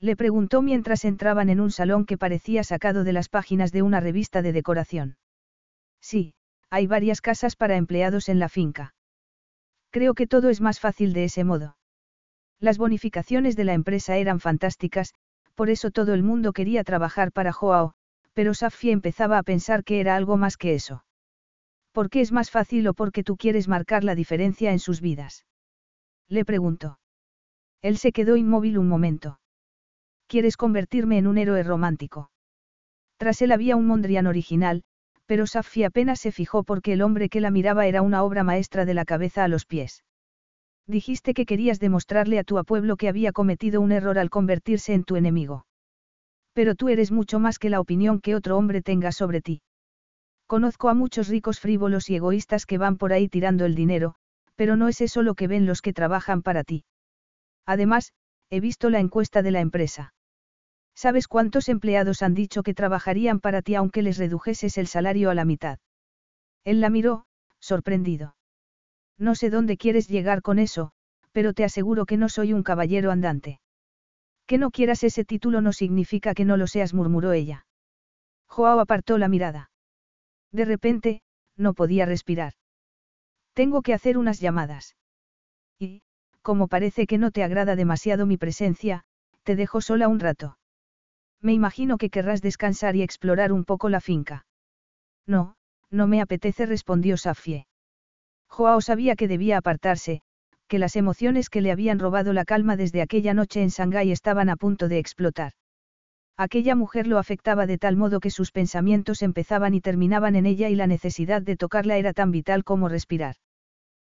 Le preguntó mientras entraban en un salón que parecía sacado de las páginas de una revista de decoración. Sí, hay varias casas para empleados en la finca. Creo que todo es más fácil de ese modo. Las bonificaciones de la empresa eran fantásticas, por eso todo el mundo quería trabajar para Joao, pero Safie empezaba a pensar que era algo más que eso. ¿Por qué es más fácil o porque tú quieres marcar la diferencia en sus vidas? Le preguntó. Él se quedó inmóvil un momento. ¿Quieres convertirme en un héroe romántico? Tras él había un Mondrian original, pero Safi apenas se fijó porque el hombre que la miraba era una obra maestra de la cabeza a los pies. Dijiste que querías demostrarle a tu pueblo que había cometido un error al convertirse en tu enemigo. Pero tú eres mucho más que la opinión que otro hombre tenga sobre ti. Conozco a muchos ricos frívolos y egoístas que van por ahí tirando el dinero, pero no es eso lo que ven los que trabajan para ti. Además, he visto la encuesta de la empresa. ¿Sabes cuántos empleados han dicho que trabajarían para ti aunque les redujeses el salario a la mitad? Él la miró, sorprendido. No sé dónde quieres llegar con eso, pero te aseguro que no soy un caballero andante. Que no quieras ese título no significa que no lo seas, murmuró ella. Joao apartó la mirada. De repente, no podía respirar. Tengo que hacer unas llamadas. Y, como parece que no te agrada demasiado mi presencia, te dejo sola un rato. Me imagino que querrás descansar y explorar un poco la finca. No, No me apetece, respondió Safie. Joao sabía que debía apartarse, que las emociones que le habían robado la calma desde aquella noche en Shanghái estaban a punto de explotar. Aquella mujer lo afectaba de tal modo que sus pensamientos empezaban y terminaban en ella y la necesidad de tocarla era tan vital como respirar.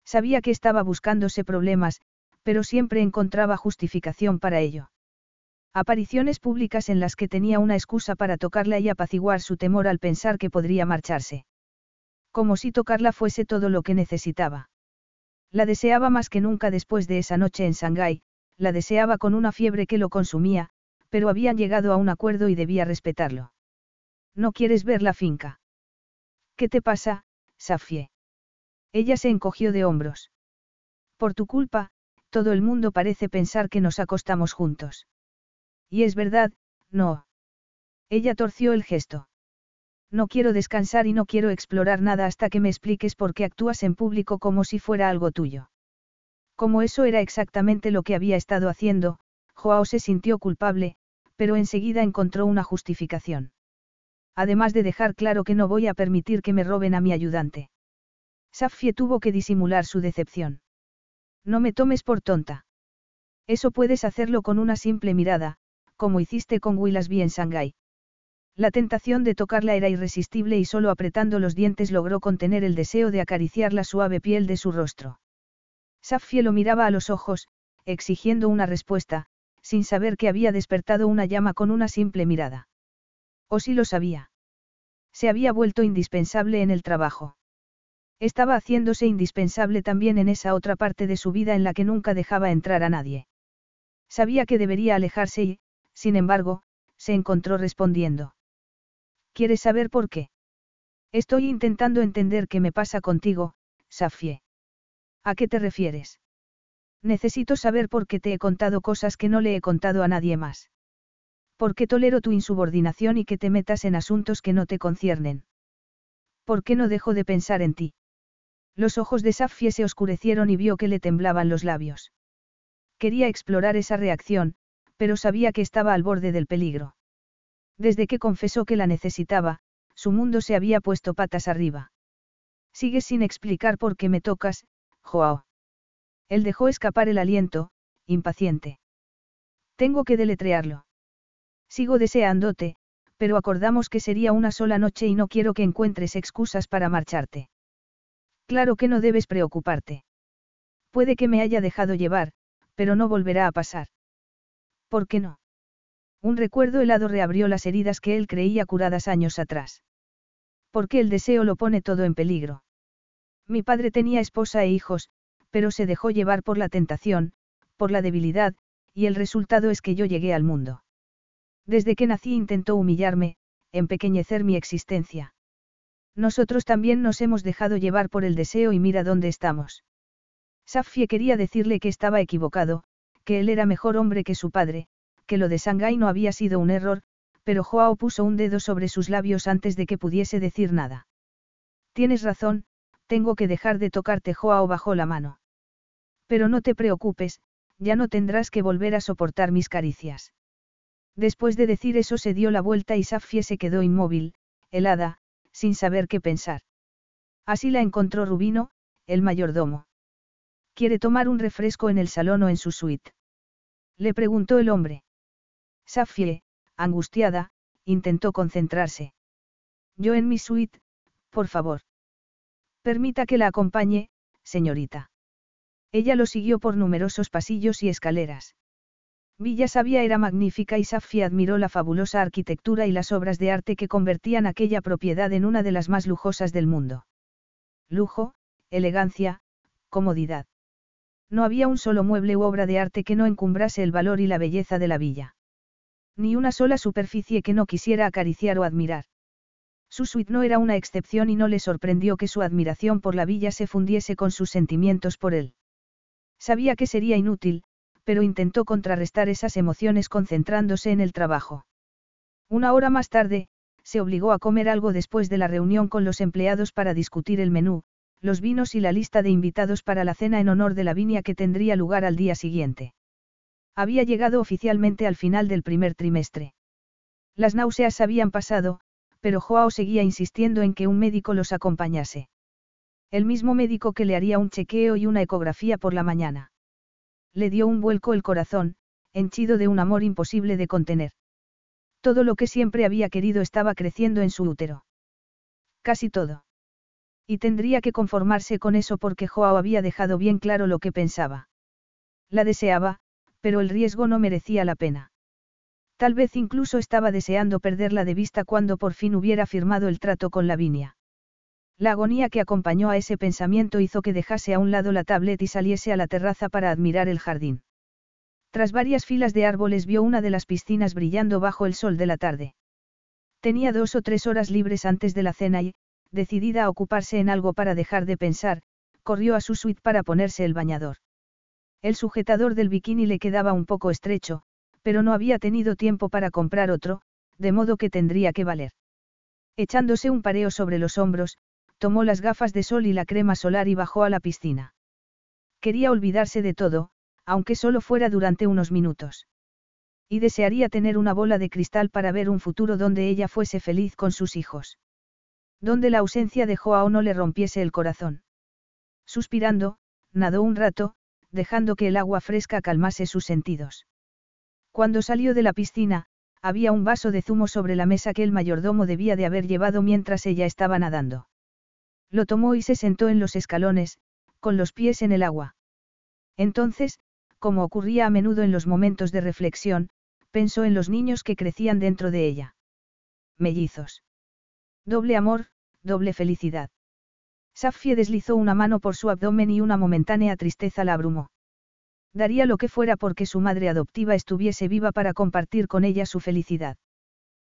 Sabía que estaba buscándose problemas, pero siempre encontraba justificación para ello. Apariciones públicas en las que tenía una excusa para tocarla y apaciguar su temor al pensar que podría marcharse. Como si tocarla fuese todo lo que necesitaba. La deseaba más que nunca después de esa noche en Shanghái, la deseaba con una fiebre que lo consumía, pero habían llegado a un acuerdo y debía respetarlo. ¿No quieres ver la finca? ¿Qué te pasa, Safie? Ella se encogió de hombros. Por tu culpa, todo el mundo parece pensar que nos acostamos juntos. Y es verdad, no. Ella torció el gesto. No quiero descansar y no quiero explorar nada hasta que me expliques por qué actúas en público como si fuera algo tuyo. Como eso era exactamente lo que había estado haciendo, Joao se sintió culpable, pero enseguida encontró una justificación. Además de dejar claro que no voy a permitir que me roben a mi ayudante. Safie tuvo que disimular su decepción. No me tomes por tonta. Eso puedes hacerlo con una simple mirada, como hiciste con Willasby en Shanghái. La tentación de tocarla era irresistible y solo apretando los dientes logró contener el deseo de acariciar la suave piel de su rostro. Safie lo miraba a los ojos, exigiendo una respuesta, sin saber que había despertado una llama con una simple mirada. O si lo sabía. Se había vuelto indispensable en el trabajo. Estaba haciéndose indispensable también en esa otra parte de su vida en la que nunca dejaba entrar a nadie. Sabía que debería alejarse y, sin embargo, se encontró respondiendo. ¿Quieres saber por qué? Estoy intentando entender qué me pasa contigo, Safie. ¿A qué te refieres? Necesito saber por qué te he contado cosas que no le he contado a nadie más. ¿Por qué tolero tu insubordinación y que te metas en asuntos que no te conciernen? ¿Por qué no dejo de pensar en ti? Los ojos de Safie se oscurecieron y vio que le temblaban los labios. Quería explorar esa reacción, pero sabía que estaba al borde del peligro. Desde que confesó que la necesitaba, su mundo se había puesto patas arriba. Sigues sin explicar por qué me tocas, Joao. Él dejó escapar el aliento, impaciente. Tengo que deletrearlo. Sigo deseándote, pero acordamos que sería una sola noche y no quiero que encuentres excusas para marcharte. Claro que no debes preocuparte. Puede que me haya dejado llevar, pero no volverá a pasar. ¿Por qué no? Un recuerdo helado reabrió las heridas que él creía curadas años atrás. Porque el deseo lo pone todo en peligro. Mi padre tenía esposa e hijos, pero se dejó llevar por la tentación, por la debilidad, y el resultado es que yo llegué al mundo. Desde que nací intentó humillarme, empequeñecer mi existencia. Nosotros también nos hemos dejado llevar por el deseo y mira dónde estamos. Safie quería decirle que estaba equivocado, que él era mejor hombre que su padre, que lo de Shanghái no había sido un error, pero Joao puso un dedo sobre sus labios antes de que pudiese decir nada. Tienes razón, tengo que dejar de tocarte. Joao bajó la mano. Pero no te preocupes, ya no tendrás que volver a soportar mis caricias. Después de decir eso se dio la vuelta y Safie se quedó inmóvil, helada, sin saber qué pensar. Así la encontró Rubino, el mayordomo. ¿Quiere tomar un refresco en el salón o en su suite? Le preguntó el hombre. Safie, angustiada, intentó concentrarse. Yo en mi suite, por favor. Permita que la acompañe, señorita. Ella lo siguió por numerosos pasillos y escaleras. Villa Sabia era magnífica y Safie admiró la fabulosa arquitectura y las obras de arte que convertían aquella propiedad en una de las más lujosas del mundo. Lujo, elegancia, comodidad. No había un solo mueble u obra de arte que no encumbrase el valor y la belleza de la villa. Ni una sola superficie que no quisiera acariciar o admirar. Su suite no era una excepción y no le sorprendió que su admiración por la villa se fundiese con sus sentimientos por él. Sabía que sería inútil, pero intentó contrarrestar esas emociones concentrándose en el trabajo. Una hora más tarde, se obligó a comer algo después de la reunión con los empleados para discutir el menú, los vinos y la lista de invitados para la cena en honor de la viña que tendría lugar al día siguiente. Había llegado oficialmente al final del primer trimestre. Las náuseas habían pasado, pero Joao seguía insistiendo en que un médico los acompañase. El mismo médico que le haría un chequeo y una ecografía por la mañana. Le dio un vuelco el corazón, henchido de un amor imposible de contener. Todo lo que siempre había querido estaba creciendo en su útero. Casi todo. Y tendría que conformarse con eso porque Joao había dejado bien claro lo que pensaba. La deseaba, pero el riesgo no merecía la pena. Tal vez incluso estaba deseando perderla de vista cuando por fin hubiera firmado el trato con Lavinia. La agonía que acompañó a ese pensamiento hizo que dejase a un lado la tablet y saliese a la terraza para admirar el jardín. Tras varias filas de árboles vio una de las piscinas brillando bajo el sol de la tarde. Tenía dos o tres horas libres antes de la cena y, decidida a ocuparse en algo para dejar de pensar, corrió a su suite para ponerse el bañador. El sujetador del bikini le quedaba un poco estrecho, pero no había tenido tiempo para comprar otro, de modo que tendría que valer. Echándose un pareo sobre los hombros, tomó las gafas de sol y la crema solar y bajó a la piscina. Quería olvidarse de todo, aunque solo fuera durante unos minutos. Y desearía tener una bola de cristal para ver un futuro donde ella fuese feliz con sus hijos. Donde la ausencia de Joao no le rompiese el corazón. Suspirando, nadó un rato, dejando que el agua fresca calmase sus sentidos. Cuando salió de la piscina, había un vaso de zumo sobre la mesa que el mayordomo debía de haber llevado mientras ella estaba nadando. Lo tomó y se sentó en los escalones, con los pies en el agua. Entonces, como ocurría a menudo en los momentos de reflexión, pensó en los niños que crecían dentro de ella. Mellizos. Doble amor, doble felicidad. Safie deslizó una mano por su abdomen y una momentánea tristeza la abrumó. Daría lo que fuera porque su madre adoptiva estuviese viva para compartir con ella su felicidad.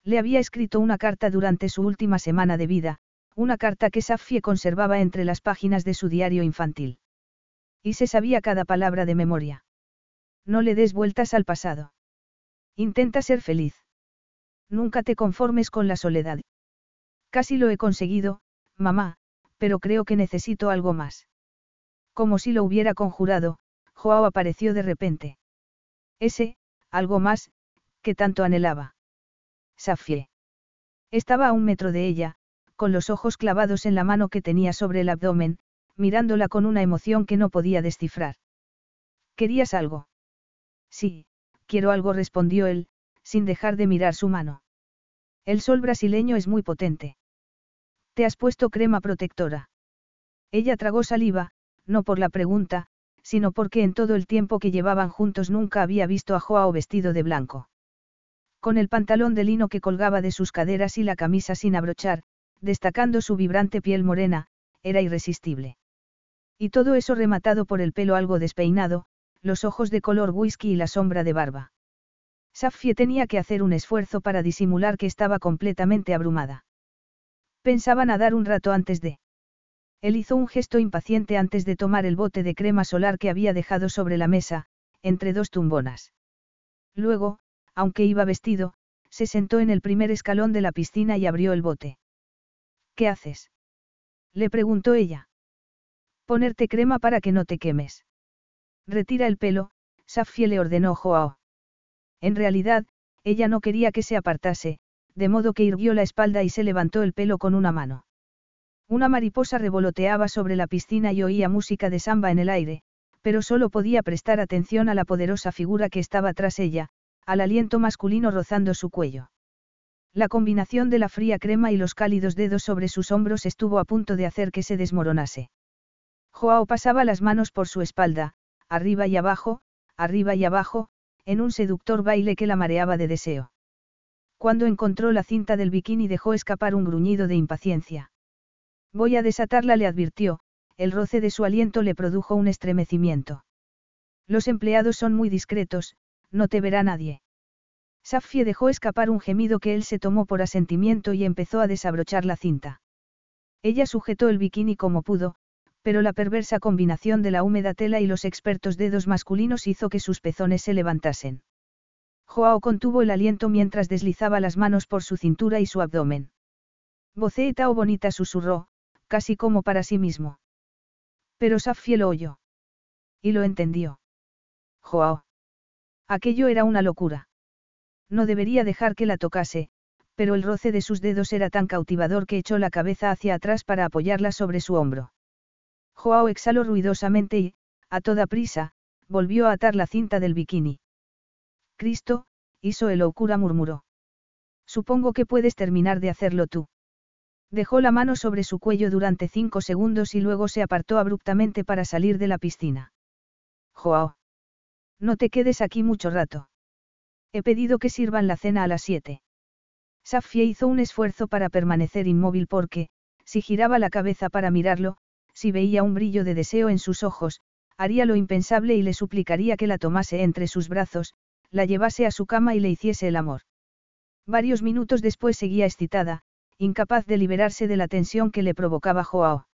Le había escrito una carta durante su última semana de vida, una carta que Safie conservaba entre las páginas de su diario infantil. Y se sabía cada palabra de memoria. No le des vueltas al pasado. Intenta ser feliz. Nunca te conformes con la soledad. Casi lo he conseguido, mamá, pero creo que necesito algo más. Como si lo hubiera conjurado, Joao apareció de repente. Ese, algo más, que tanto anhelaba. Safie. Estaba a un metro de ella, con los ojos clavados en la mano que tenía sobre el abdomen, mirándola con una emoción que no podía descifrar. ¿Querías algo? Sí, quiero algo, respondió él, sin dejar de mirar su mano. El sol brasileño es muy potente. ¿Te has puesto crema protectora? Ella tragó saliva, no por la pregunta, sino porque en todo el tiempo que llevaban juntos nunca había visto a Joao vestido de blanco. Con el pantalón de lino que colgaba de sus caderas y la camisa sin abrochar, destacando su vibrante piel morena, era irresistible. Y todo eso rematado por el pelo algo despeinado, los ojos de color whisky y la sombra de barba. Safie tenía que hacer un esfuerzo para disimular que estaba completamente abrumada. Pensaba nadar un rato antes de. Él hizo un gesto impaciente antes de tomar el bote de crema solar que había dejado sobre la mesa, entre dos tumbonas. Luego, aunque iba vestido, se sentó en el primer escalón de la piscina y abrió el bote. ¿Qué haces? Le preguntó ella. Ponerte crema para que no te quemes. Retira el pelo, Safie le ordenó Joao. En realidad, ella no quería que se apartase, de modo que irguió la espalda y se levantó el pelo con una mano. Una mariposa revoloteaba sobre la piscina y oía música de samba en el aire, pero solo podía prestar atención a la poderosa figura que estaba tras ella, al aliento masculino rozando su cuello. La combinación de la fría crema y los cálidos dedos sobre sus hombros estuvo a punto de hacer que se desmoronase. Joao pasaba las manos por su espalda, arriba y abajo, arriba y abajo, en un seductor baile que la mareaba de deseo. Cuando encontró la cinta del bikini dejó escapar un gruñido de impaciencia. Voy a desatarla, le advirtió, el roce de su aliento le produjo un estremecimiento. Los empleados son muy discretos, no te verá nadie. Safie dejó escapar un gemido que él se tomó por asentimiento y empezó a desabrochar la cinta. Ella sujetó el bikini como pudo, pero la perversa combinación de la húmeda tela y los expertos dedos masculinos hizo que sus pezones se levantasen. Joao contuvo el aliento mientras deslizaba las manos por su cintura y su abdomen. Boceeta o bonita susurró, casi como para sí mismo. Pero Safie lo oyó. Y lo entendió. Joao. Aquello era una locura. No debería dejar que la tocase, pero el roce de sus dedos era tan cautivador que echó la cabeza hacia atrás para apoyarla sobre su hombro. Joao exhaló ruidosamente y, a toda prisa, volvió a atar la cinta del bikini. Cristo, hizo el Okura murmuró. Supongo que puedes terminar de hacerlo tú. Dejó la mano sobre su cuello durante cinco segundos y luego se apartó abruptamente para salir de la piscina. Joao. No te quedes aquí mucho rato. He pedido que sirvan la cena a las siete. Safia hizo un esfuerzo para permanecer inmóvil porque, si giraba la cabeza para mirarlo, si veía un brillo de deseo en sus ojos, haría lo impensable y le suplicaría que la tomase entre sus brazos, la llevase a su cama y le hiciese el amor. Varios minutos después seguía excitada, incapaz de liberarse de la tensión que le provocaba Joao.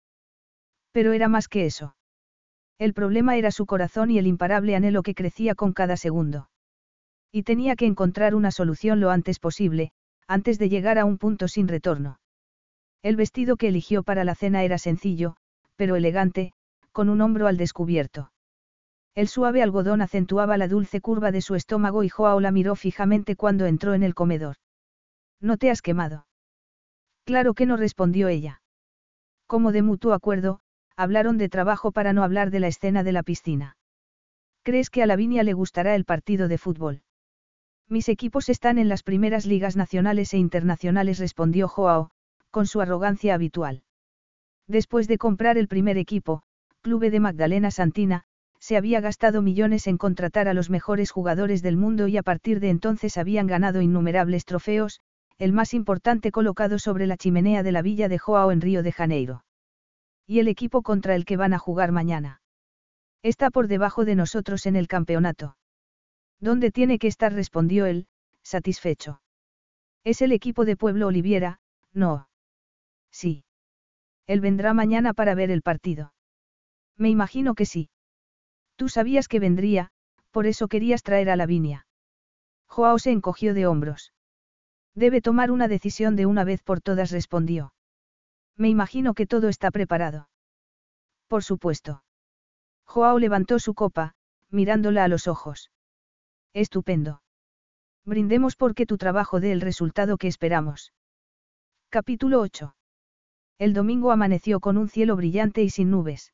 Pero era más que eso. El problema era su corazón y el imparable anhelo que crecía con cada segundo. Y tenía que encontrar una solución lo antes posible, antes de llegar a un punto sin retorno. El vestido que eligió para la cena era sencillo, pero elegante, con un hombro al descubierto. El suave algodón acentuaba la dulce curva de su estómago y Joao la miró fijamente cuando entró en el comedor. ¿No te has quemado? Claro que no respondió ella. Como de mutuo acuerdo, hablaron de trabajo para no hablar de la escena de la piscina. ¿Crees que a Lavinia le gustará el partido de fútbol? Mis equipos están en las primeras ligas nacionales e internacionales, respondió Joao, con su arrogancia habitual. Después de comprar el primer equipo, Clube de Magdalena Santina, se había gastado millones en contratar a los mejores jugadores del mundo y a partir de entonces habían ganado innumerables trofeos, el más importante colocado sobre la chimenea de la villa de Joao en Río de Janeiro. ¿Y el equipo contra el que van a jugar mañana? Está por debajo de nosotros en el campeonato. ¿Dónde tiene que estar? respondió él, satisfecho. Es el equipo de Pueblo Oliviera, no. Sí. Él vendrá mañana para ver el partido. Me imagino que sí. Tú sabías que vendría, por eso querías traer a Lavinia. Joao se encogió de hombros. Debe tomar una decisión de una vez por todas, respondió. Me imagino que todo está preparado. Por supuesto. Joao levantó su copa, mirándola a los ojos. Estupendo. Brindemos porque tu trabajo dé el resultado que esperamos. Capítulo 8. El domingo amaneció con un cielo brillante y sin nubes.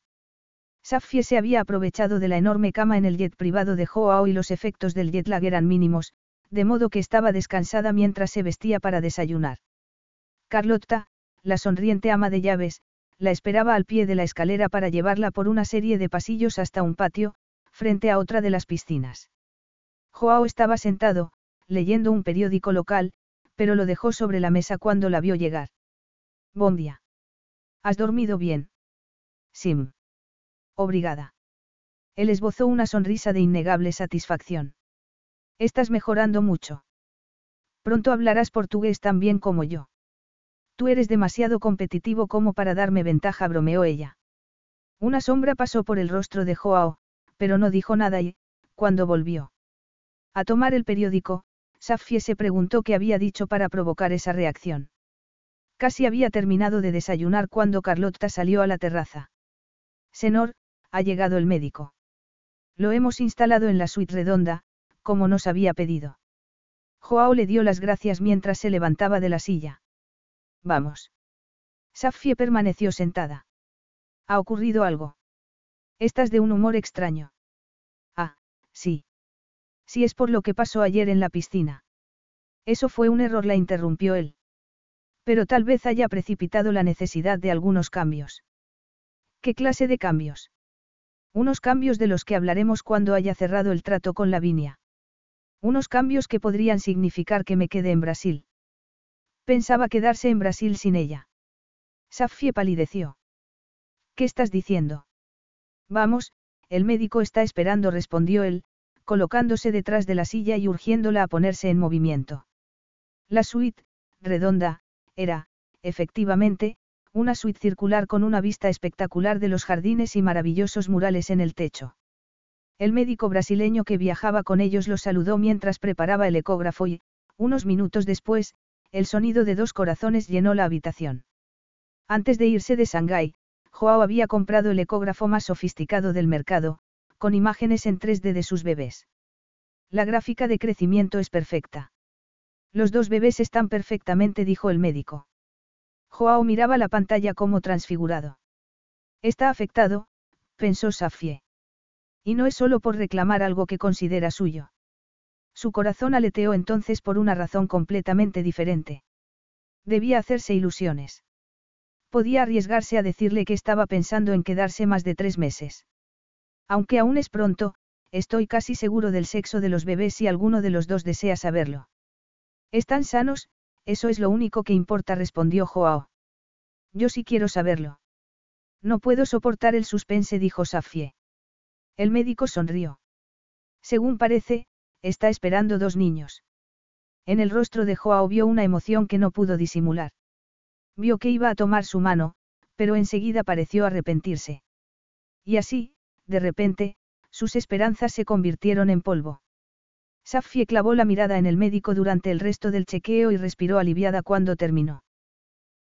Safie se había aprovechado de la enorme cama en el jet privado de Joao y los efectos del jet lag eran mínimos, de modo que estaba descansada mientras se vestía para desayunar. Carlotta, la sonriente ama de llaves, la esperaba al pie de la escalera para llevarla por una serie de pasillos hasta un patio, frente a otra de las piscinas. Joao estaba sentado, leyendo un periódico local, pero lo dejó sobre la mesa cuando la vio llegar. Buen día. ¿Has dormido bien? Sim. Obrigada. Él esbozó una sonrisa de innegable satisfacción. Estás mejorando mucho. Pronto hablarás portugués tan bien como yo. Tú eres demasiado competitivo como para darme ventaja, bromeó ella. Una sombra pasó por el rostro de Joao, pero no dijo nada y, cuando volvió a tomar el periódico, Safie se preguntó qué había dicho para provocar esa reacción. Casi había terminado de desayunar cuando Carlotta salió a la terraza. Senor, ha llegado el médico. Lo hemos instalado en la suite redonda, como nos había pedido. Joao le dio las gracias mientras se levantaba de la silla. Vamos. Safie permaneció sentada. ¿Ha ocurrido algo? Estás de un humor extraño. Ah, sí. Sí es por lo que pasó ayer en la piscina. Eso fue un error, la interrumpió él. Pero tal vez haya precipitado la necesidad de algunos cambios. ¿Qué clase de cambios? Unos cambios de los que hablaremos cuando haya cerrado el trato con Lavinia. Unos cambios que podrían significar que me quede en Brasil. Pensaba quedarse en Brasil sin ella. Safie palideció. ¿Qué estás diciendo? Vamos, el médico está esperando, respondió él, colocándose detrás de la silla y urgiéndola a ponerse en movimiento. La suite, redonda, era, efectivamente, una suite circular con una vista espectacular de los jardines y maravillosos murales en el techo. El médico brasileño que viajaba con ellos los saludó mientras preparaba el ecógrafo y, unos minutos después, el sonido de dos corazones llenó la habitación. Antes de irse de Shanghái, Joao había comprado el ecógrafo más sofisticado del mercado, con imágenes en 3D de sus bebés. La gráfica de crecimiento es perfecta. Los dos bebés están perfectamente, dijo el médico. Joao miraba la pantalla como transfigurado. Está afectado, pensó Safie. Y no es solo por reclamar algo que considera suyo. Su corazón aleteó entonces por una razón completamente diferente. Debía hacerse ilusiones. Podía arriesgarse a decirle que estaba pensando en quedarse más de tres meses. Aunque aún es pronto, estoy casi seguro del sexo de los bebés si alguno de los dos desea saberlo. Están sanos, eso es lo único que importa, respondió Joao. Yo sí quiero saberlo. No puedo soportar el suspense, dijo Safie. El médico sonrió. Según parece, está esperando dos niños. En el rostro de Joao vio una emoción que no pudo disimular. Vio que iba a tomar su mano, pero enseguida pareció arrepentirse. Y así, de repente, sus esperanzas se convirtieron en polvo. Safie clavó la mirada en el médico durante el resto del chequeo y respiró aliviada cuando terminó.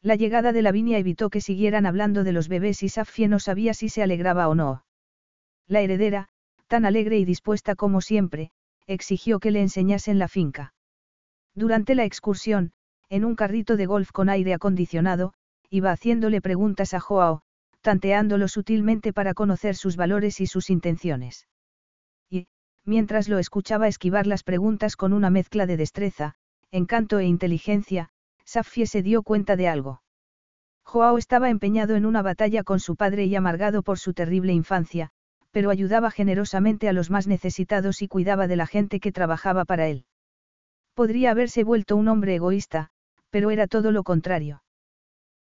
La llegada de Lavinia evitó que siguieran hablando de los bebés y Safie no sabía si se alegraba o no. La heredera, tan alegre y dispuesta como siempre, exigió que le enseñasen la finca. Durante la excursión, en un carrito de golf con aire acondicionado, iba haciéndole preguntas a Joao, tanteándolo sutilmente para conocer sus valores y sus intenciones. Y, mientras lo escuchaba esquivar las preguntas con una mezcla de destreza, encanto e inteligencia, Safie se dio cuenta de algo. Joao estaba empeñado en una batalla con su padre y amargado por su terrible infancia, pero ayudaba generosamente a los más necesitados y cuidaba de la gente que trabajaba para él. Podría haberse vuelto un hombre egoísta, pero era todo lo contrario.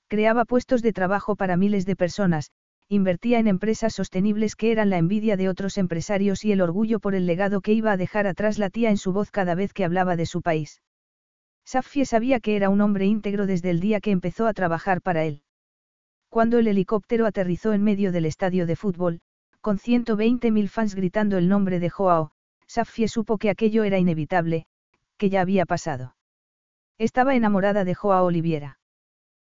Creaba puestos de trabajo para miles de personas, invertía en empresas sostenibles que eran la envidia de otros empresarios y el orgullo por el legado que iba a dejar atrás la tía en su voz cada vez que hablaba de su país. Safie sabía que era un hombre íntegro desde el día que empezó a trabajar para él. Cuando el helicóptero aterrizó en medio del estadio de fútbol, con 120.000 fans gritando el nombre de Joao, Safie supo que aquello era inevitable, que ya había pasado. Estaba enamorada de Joao Oliviera.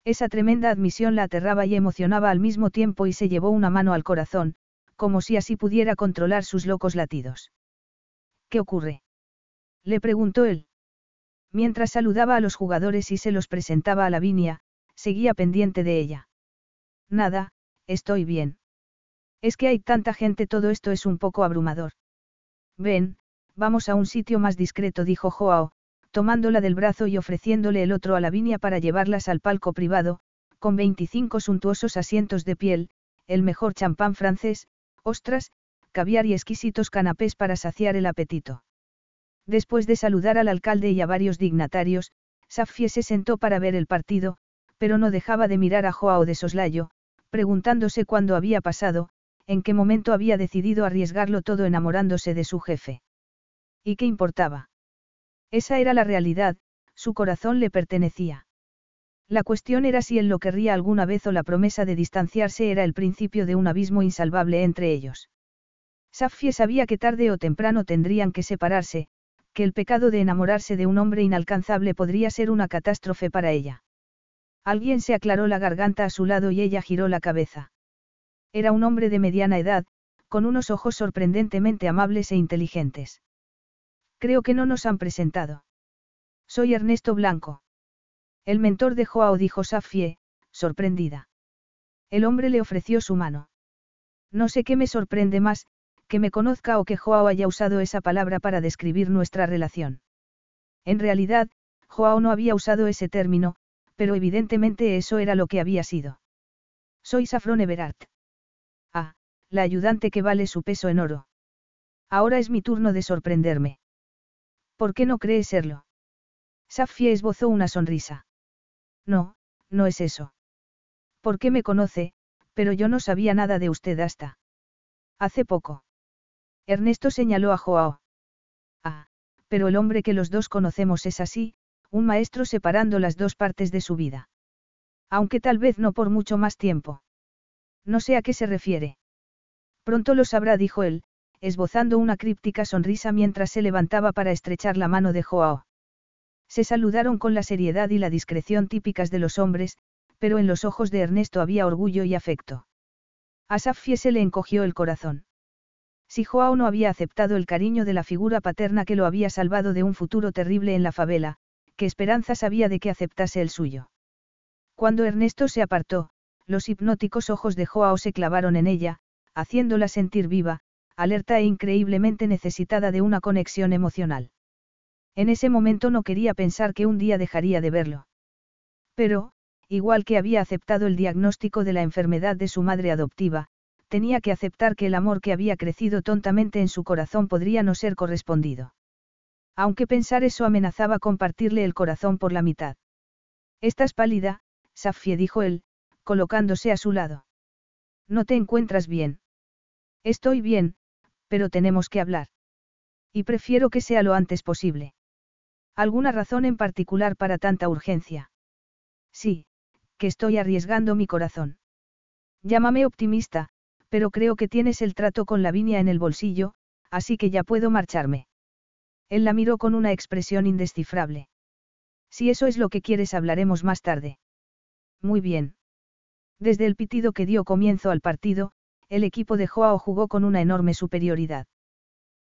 Esa tremenda admisión la aterraba y emocionaba al mismo tiempo y se llevó una mano al corazón, como si así pudiera controlar sus locos latidos. ¿Qué ocurre? Le preguntó él. Mientras saludaba a los jugadores y se los presentaba a Lavinia, seguía pendiente de ella. Nada, estoy bien. Es que hay tanta gente, todo esto es un poco abrumador. Ven, vamos a un sitio más discreto, dijo Joao, tomándola del brazo y ofreciéndole el otro a Lavinia para llevarlas al palco privado, con 25 suntuosos asientos de piel, el mejor champán francés, ostras, caviar y exquisitos canapés para saciar el apetito. Después de saludar al alcalde y a varios dignatarios, Safie se sentó para ver el partido, pero no dejaba de mirar a Joao de soslayo, preguntándose cuándo había pasado, en qué momento había decidido arriesgarlo todo enamorándose de su jefe. ¿Y qué importaba? Esa era la realidad, su corazón le pertenecía. La cuestión era si él lo querría alguna vez o la promesa de distanciarse era el principio de un abismo insalvable entre ellos. Safie sabía que tarde o temprano tendrían que separarse, que el pecado de enamorarse de un hombre inalcanzable podría ser una catástrofe para ella. Alguien se aclaró la garganta a su lado y ella giró la cabeza. Era un hombre de mediana edad, con unos ojos sorprendentemente amables e inteligentes. Creo que no nos han presentado. Soy Ernesto Blanco. El mentor de Joao dijo Safie, sorprendida. El hombre le ofreció su mano. No sé qué me sorprende más, que me conozca o que Joao haya usado esa palabra para describir nuestra relación. En realidad, Joao no había usado ese término, pero evidentemente eso era lo que había sido. Soy Safron Everard. La ayudante que vale su peso en oro. Ahora es mi turno de sorprenderme. ¿Por qué no cree serlo? Safie esbozó una sonrisa. No, no es eso. ¿Por qué me conoce? Pero yo no sabía nada de usted hasta. Hace poco. Ernesto señaló a Joao. Ah, pero el hombre que los dos conocemos es así, un maestro separando las dos partes de su vida. Aunque tal vez no por mucho más tiempo. No sé a qué se refiere. Pronto lo sabrá, dijo él, esbozando una críptica sonrisa mientras se levantaba para estrechar la mano de Joao. Se saludaron con la seriedad y la discreción típicas de los hombres, pero en los ojos de Ernesto había orgullo y afecto. A Safie se le encogió el corazón. Si Joao no había aceptado el cariño de la figura paterna que lo había salvado de un futuro terrible en la favela, qué esperanzas había de que aceptase el suyo. Cuando Ernesto se apartó, los hipnóticos ojos de Joao se clavaron en ella, haciéndola sentir viva, alerta e increíblemente necesitada de una conexión emocional. En ese momento no quería pensar que un día dejaría de verlo. Pero, igual que había aceptado el diagnóstico de la enfermedad de su madre adoptiva, tenía que aceptar que el amor que había crecido tontamente en su corazón podría no ser correspondido. Aunque pensar eso amenazaba compartirle el corazón por la mitad. Estás pálida, Safie dijo él, colocándose a su lado. No te encuentras bien. Estoy bien, pero tenemos que hablar. Y prefiero que sea lo antes posible. ¿Alguna razón en particular para tanta urgencia? Sí, que estoy arriesgando mi corazón. Llámame optimista, pero creo que tienes el trato con Lavinia en el bolsillo, así que ya puedo marcharme. Él la miró con una expresión indescifrable. Si eso es lo que quieres hablaremos más tarde. Muy bien. Desde el pitido que dio comienzo al partido, el equipo de Joao jugó con una enorme superioridad.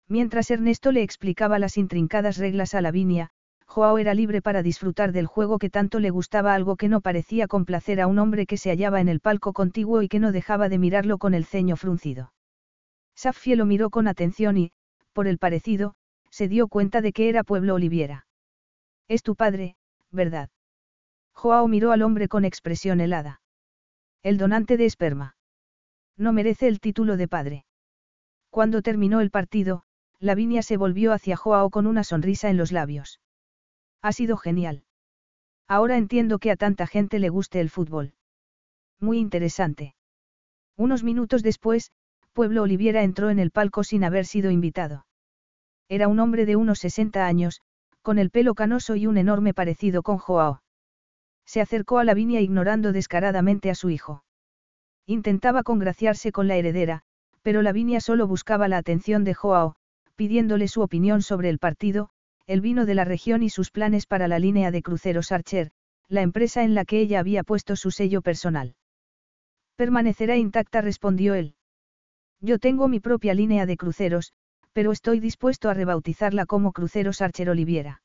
Mientras Ernesto le explicaba las intrincadas reglas a Lavinia, Joao era libre para disfrutar del juego que tanto le gustaba algo que no parecía complacer a un hombre que se hallaba en el palco contiguo y que no dejaba de mirarlo con el ceño fruncido. Safie lo miró con atención y, por el parecido, se dio cuenta de que era Pueblo Oliviera. Es tu padre, ¿verdad? Joao miró al hombre con expresión helada. El donante de esperma. No merece el título de padre. Cuando terminó el partido, Lavinia se volvió hacia Joao con una sonrisa en los labios. Ha sido genial. Ahora entiendo que a tanta gente le guste el fútbol. Muy interesante. Unos minutos después, Pueblo Oliviera entró en el palco sin haber sido invitado. Era un hombre de unos 60 años, con el pelo canoso y un enorme parecido con Joao. Se acercó a Lavinia ignorando descaradamente a su hijo. Intentaba congraciarse con la heredera, pero Lavinia solo buscaba la atención de Joao, pidiéndole su opinión sobre el partido, el vino de la región y sus planes para la línea de cruceros Archer, la empresa en la que ella había puesto su sello personal. Permanecerá intacta, respondió él. Yo tengo mi propia línea de cruceros, pero estoy dispuesto a rebautizarla como Cruceros Archer Oliviera.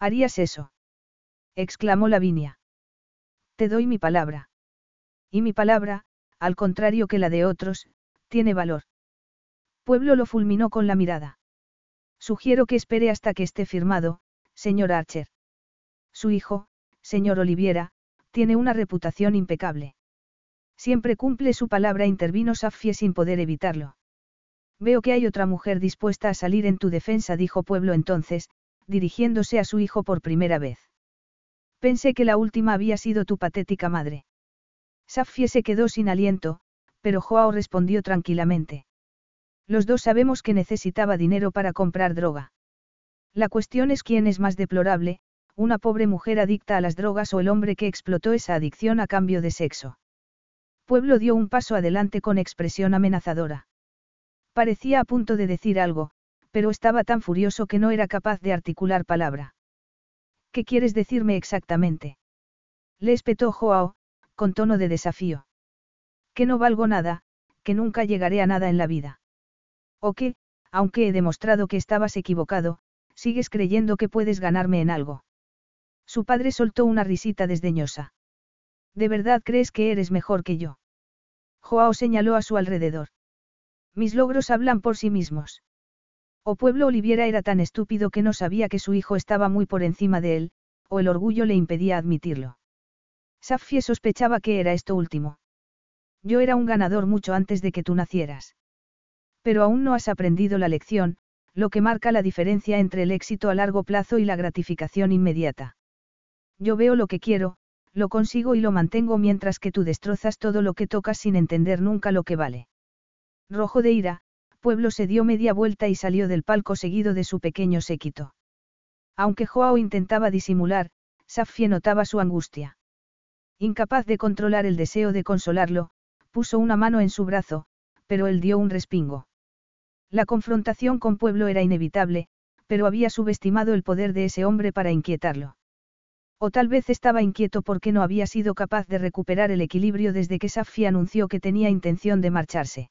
¿Harías eso? exclamó Lavinia. Te doy mi palabra. Y mi palabra, al contrario que la de otros, tiene valor. Pueblo lo fulminó con la mirada. Sugiero que espere hasta que esté firmado, señor Archer. Su hijo, señor Oliviera, tiene una reputación impecable. Siempre cumple su palabra, intervino Safie sin poder evitarlo. Veo que hay otra mujer dispuesta a salir en tu defensa, dijo Pueblo entonces, dirigiéndose a su hijo por primera vez. Pensé que la última había sido tu patética madre. Safie se quedó sin aliento, pero Joao respondió tranquilamente. Los dos sabemos que necesitaba dinero para comprar droga. La cuestión es quién es más deplorable, una pobre mujer adicta a las drogas o el hombre que explotó esa adicción a cambio de sexo. Pueblo dio un paso adelante con expresión amenazadora. Parecía a punto de decir algo, pero estaba tan furioso que no era capaz de articular palabra. ¿Qué quieres decirme exactamente? Le espetó Joao, con tono de desafío. Que no valgo nada, que nunca llegaré a nada en la vida. O que, aunque he demostrado que estabas equivocado, sigues creyendo que puedes ganarme en algo. Su padre soltó una risita desdeñosa. ¿De verdad crees que eres mejor que yo? Joao señaló a su alrededor. Mis logros hablan por sí mismos. O pueblo Oliviera era tan estúpido que no sabía que su hijo estaba muy por encima de él, o el orgullo le impedía admitirlo. Safie sospechaba que era esto último. Yo era un ganador mucho antes de que tú nacieras. Pero aún no has aprendido la lección, lo que marca la diferencia entre el éxito a largo plazo y la gratificación inmediata. Yo veo lo que quiero, lo consigo y lo mantengo mientras que tú destrozas todo lo que tocas sin entender nunca lo que vale. Rojo de ira, Pueblo se dio media vuelta y salió del palco seguido de su pequeño séquito. Aunque Joao intentaba disimular, Safie notaba su angustia. Incapaz de controlar el deseo de consolarlo, puso una mano en su brazo, pero él dio un respingo. La confrontación con Pueblo era inevitable, pero había subestimado el poder de ese hombre para inquietarlo. O tal vez estaba inquieto porque no había sido capaz de recuperar el equilibrio desde que Safi anunció que tenía intención de marcharse.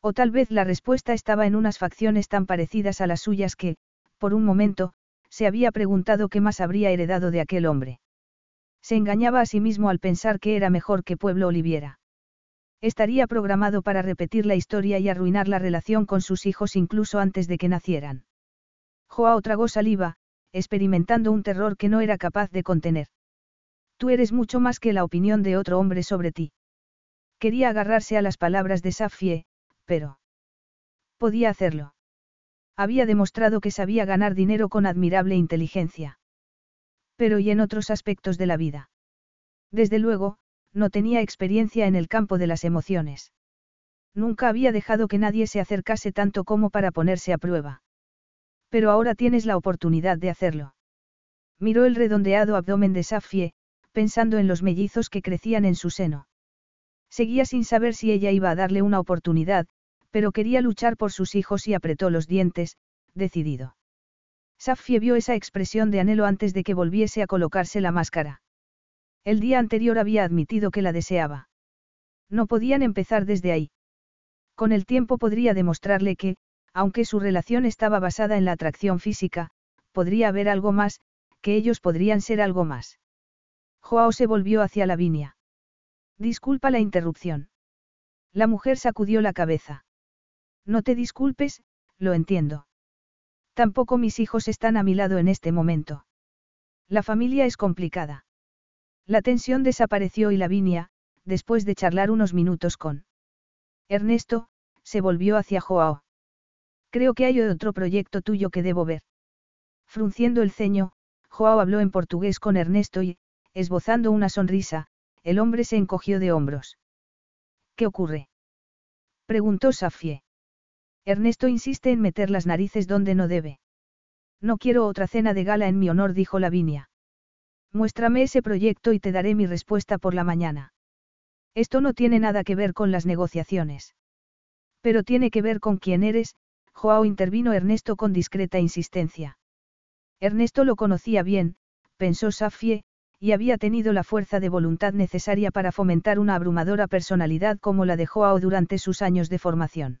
O tal vez la respuesta estaba en unas facciones tan parecidas a las suyas que, por un momento, se había preguntado qué más habría heredado de aquel hombre. Se engañaba a sí mismo al pensar que era mejor que Pueblo Oliviera. Estaría programado para repetir la historia y arruinar la relación con sus hijos incluso antes de que nacieran. Joao tragó saliva, experimentando un terror que no era capaz de contener. Tú eres mucho más que la opinión de otro hombre sobre ti. Quería agarrarse a las palabras de Safie, pero... Podía hacerlo. Había demostrado que sabía ganar dinero con admirable inteligencia. Pero y en otros aspectos de la vida. Desde luego, no tenía experiencia en el campo de las emociones. Nunca había dejado que nadie se acercase tanto como para ponerse a prueba. Pero ahora tienes la oportunidad de hacerlo. Miró el redondeado abdomen de Safie, pensando en los mellizos que crecían en su seno. Seguía sin saber si ella iba a darle una oportunidad, pero quería luchar por sus hijos y apretó los dientes, decidido. Safie vio esa expresión de anhelo antes de que volviese a colocarse la máscara. El día anterior había admitido que la deseaba. No podían empezar desde ahí. Con el tiempo podría demostrarle que, aunque su relación estaba basada en la atracción física, podría haber algo más, que ellos podrían ser algo más. Joao se volvió hacia Lavinia. Disculpa la interrupción. La mujer sacudió la cabeza. No te disculpes, lo entiendo. Tampoco mis hijos están a mi lado en este momento. La familia es complicada. La tensión desapareció y Lavinia, después de charlar unos minutos con Ernesto, se volvió hacia Joao. Creo que hay otro proyecto tuyo que debo ver. Frunciendo el ceño, Joao habló en portugués con Ernesto y, esbozando una sonrisa, el hombre se encogió de hombros. ¿Qué ocurre? preguntó Safie. Ernesto insiste en meter las narices donde no debe. No quiero otra cena de gala en mi honor, dijo Lavinia. Muéstrame ese proyecto y te daré mi respuesta por la mañana. Esto no tiene nada que ver con las negociaciones. Pero tiene que ver con quién eres, Joao intervino Ernesto con discreta insistencia. Ernesto lo conocía bien, pensó Safie, y había tenido la fuerza de voluntad necesaria para fomentar una abrumadora personalidad como la de Joao durante sus años de formación.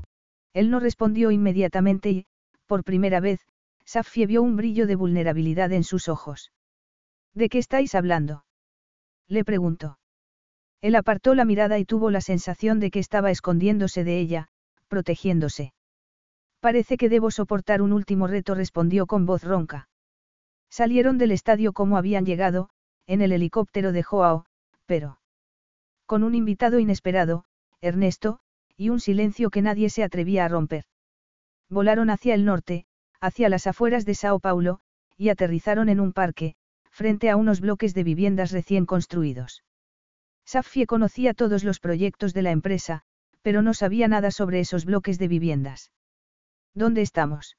Él no respondió inmediatamente y, por primera vez, Safie vio un brillo de vulnerabilidad en sus ojos. ¿De qué estáis hablando? Le preguntó. Él apartó la mirada y tuvo la sensación de que estaba escondiéndose de ella, protegiéndose. Parece que debo soportar un último reto, respondió con voz ronca. Salieron del estadio como habían llegado, en el helicóptero de Joao, pero... Con un invitado inesperado, Ernesto, y un silencio que nadie se atrevía a romper. Volaron hacia el norte, hacia las afueras de Sao Paulo, y aterrizaron en un parque, frente a unos bloques de viviendas recién construidos. Safie conocía todos los proyectos de la empresa, pero no sabía nada sobre esos bloques de viviendas. ¿Dónde estamos?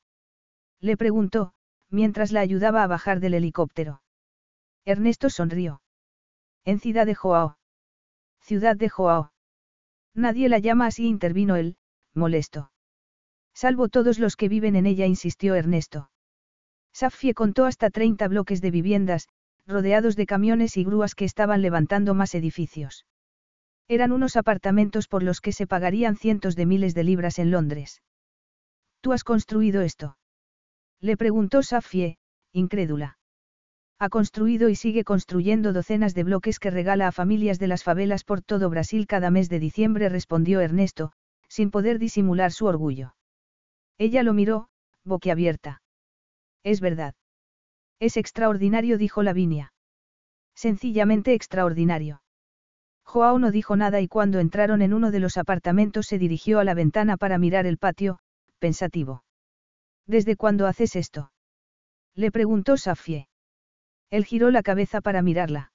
Le preguntó, mientras la ayudaba a bajar del helicóptero. Ernesto sonrió. En Ciudad de Joao. Ciudad de Joao. Nadie la llama así, intervino él, molesto. Salvo todos los que viven en ella, insistió Ernesto. Safie contó hasta 30 bloques de viviendas, rodeados de camiones y grúas que estaban levantando más edificios. Eran unos apartamentos por los que se pagarían cientos de miles de libras en Londres. ¿Tú has construido esto? Le preguntó Safie, incrédula. Ha construido y sigue construyendo docenas de bloques que regala a familias de las favelas por todo Brasil cada mes de diciembre, respondió Ernesto, sin poder disimular su orgullo. Ella lo miró, boquiabierta. Es verdad. Es extraordinario, dijo Lavinia. Sencillamente extraordinario. Joao no dijo nada y cuando entraron en uno de los apartamentos se dirigió a la ventana para mirar el patio, pensativo. ¿Desde cuándo haces esto? Le preguntó Safie. Él giró la cabeza para mirarla.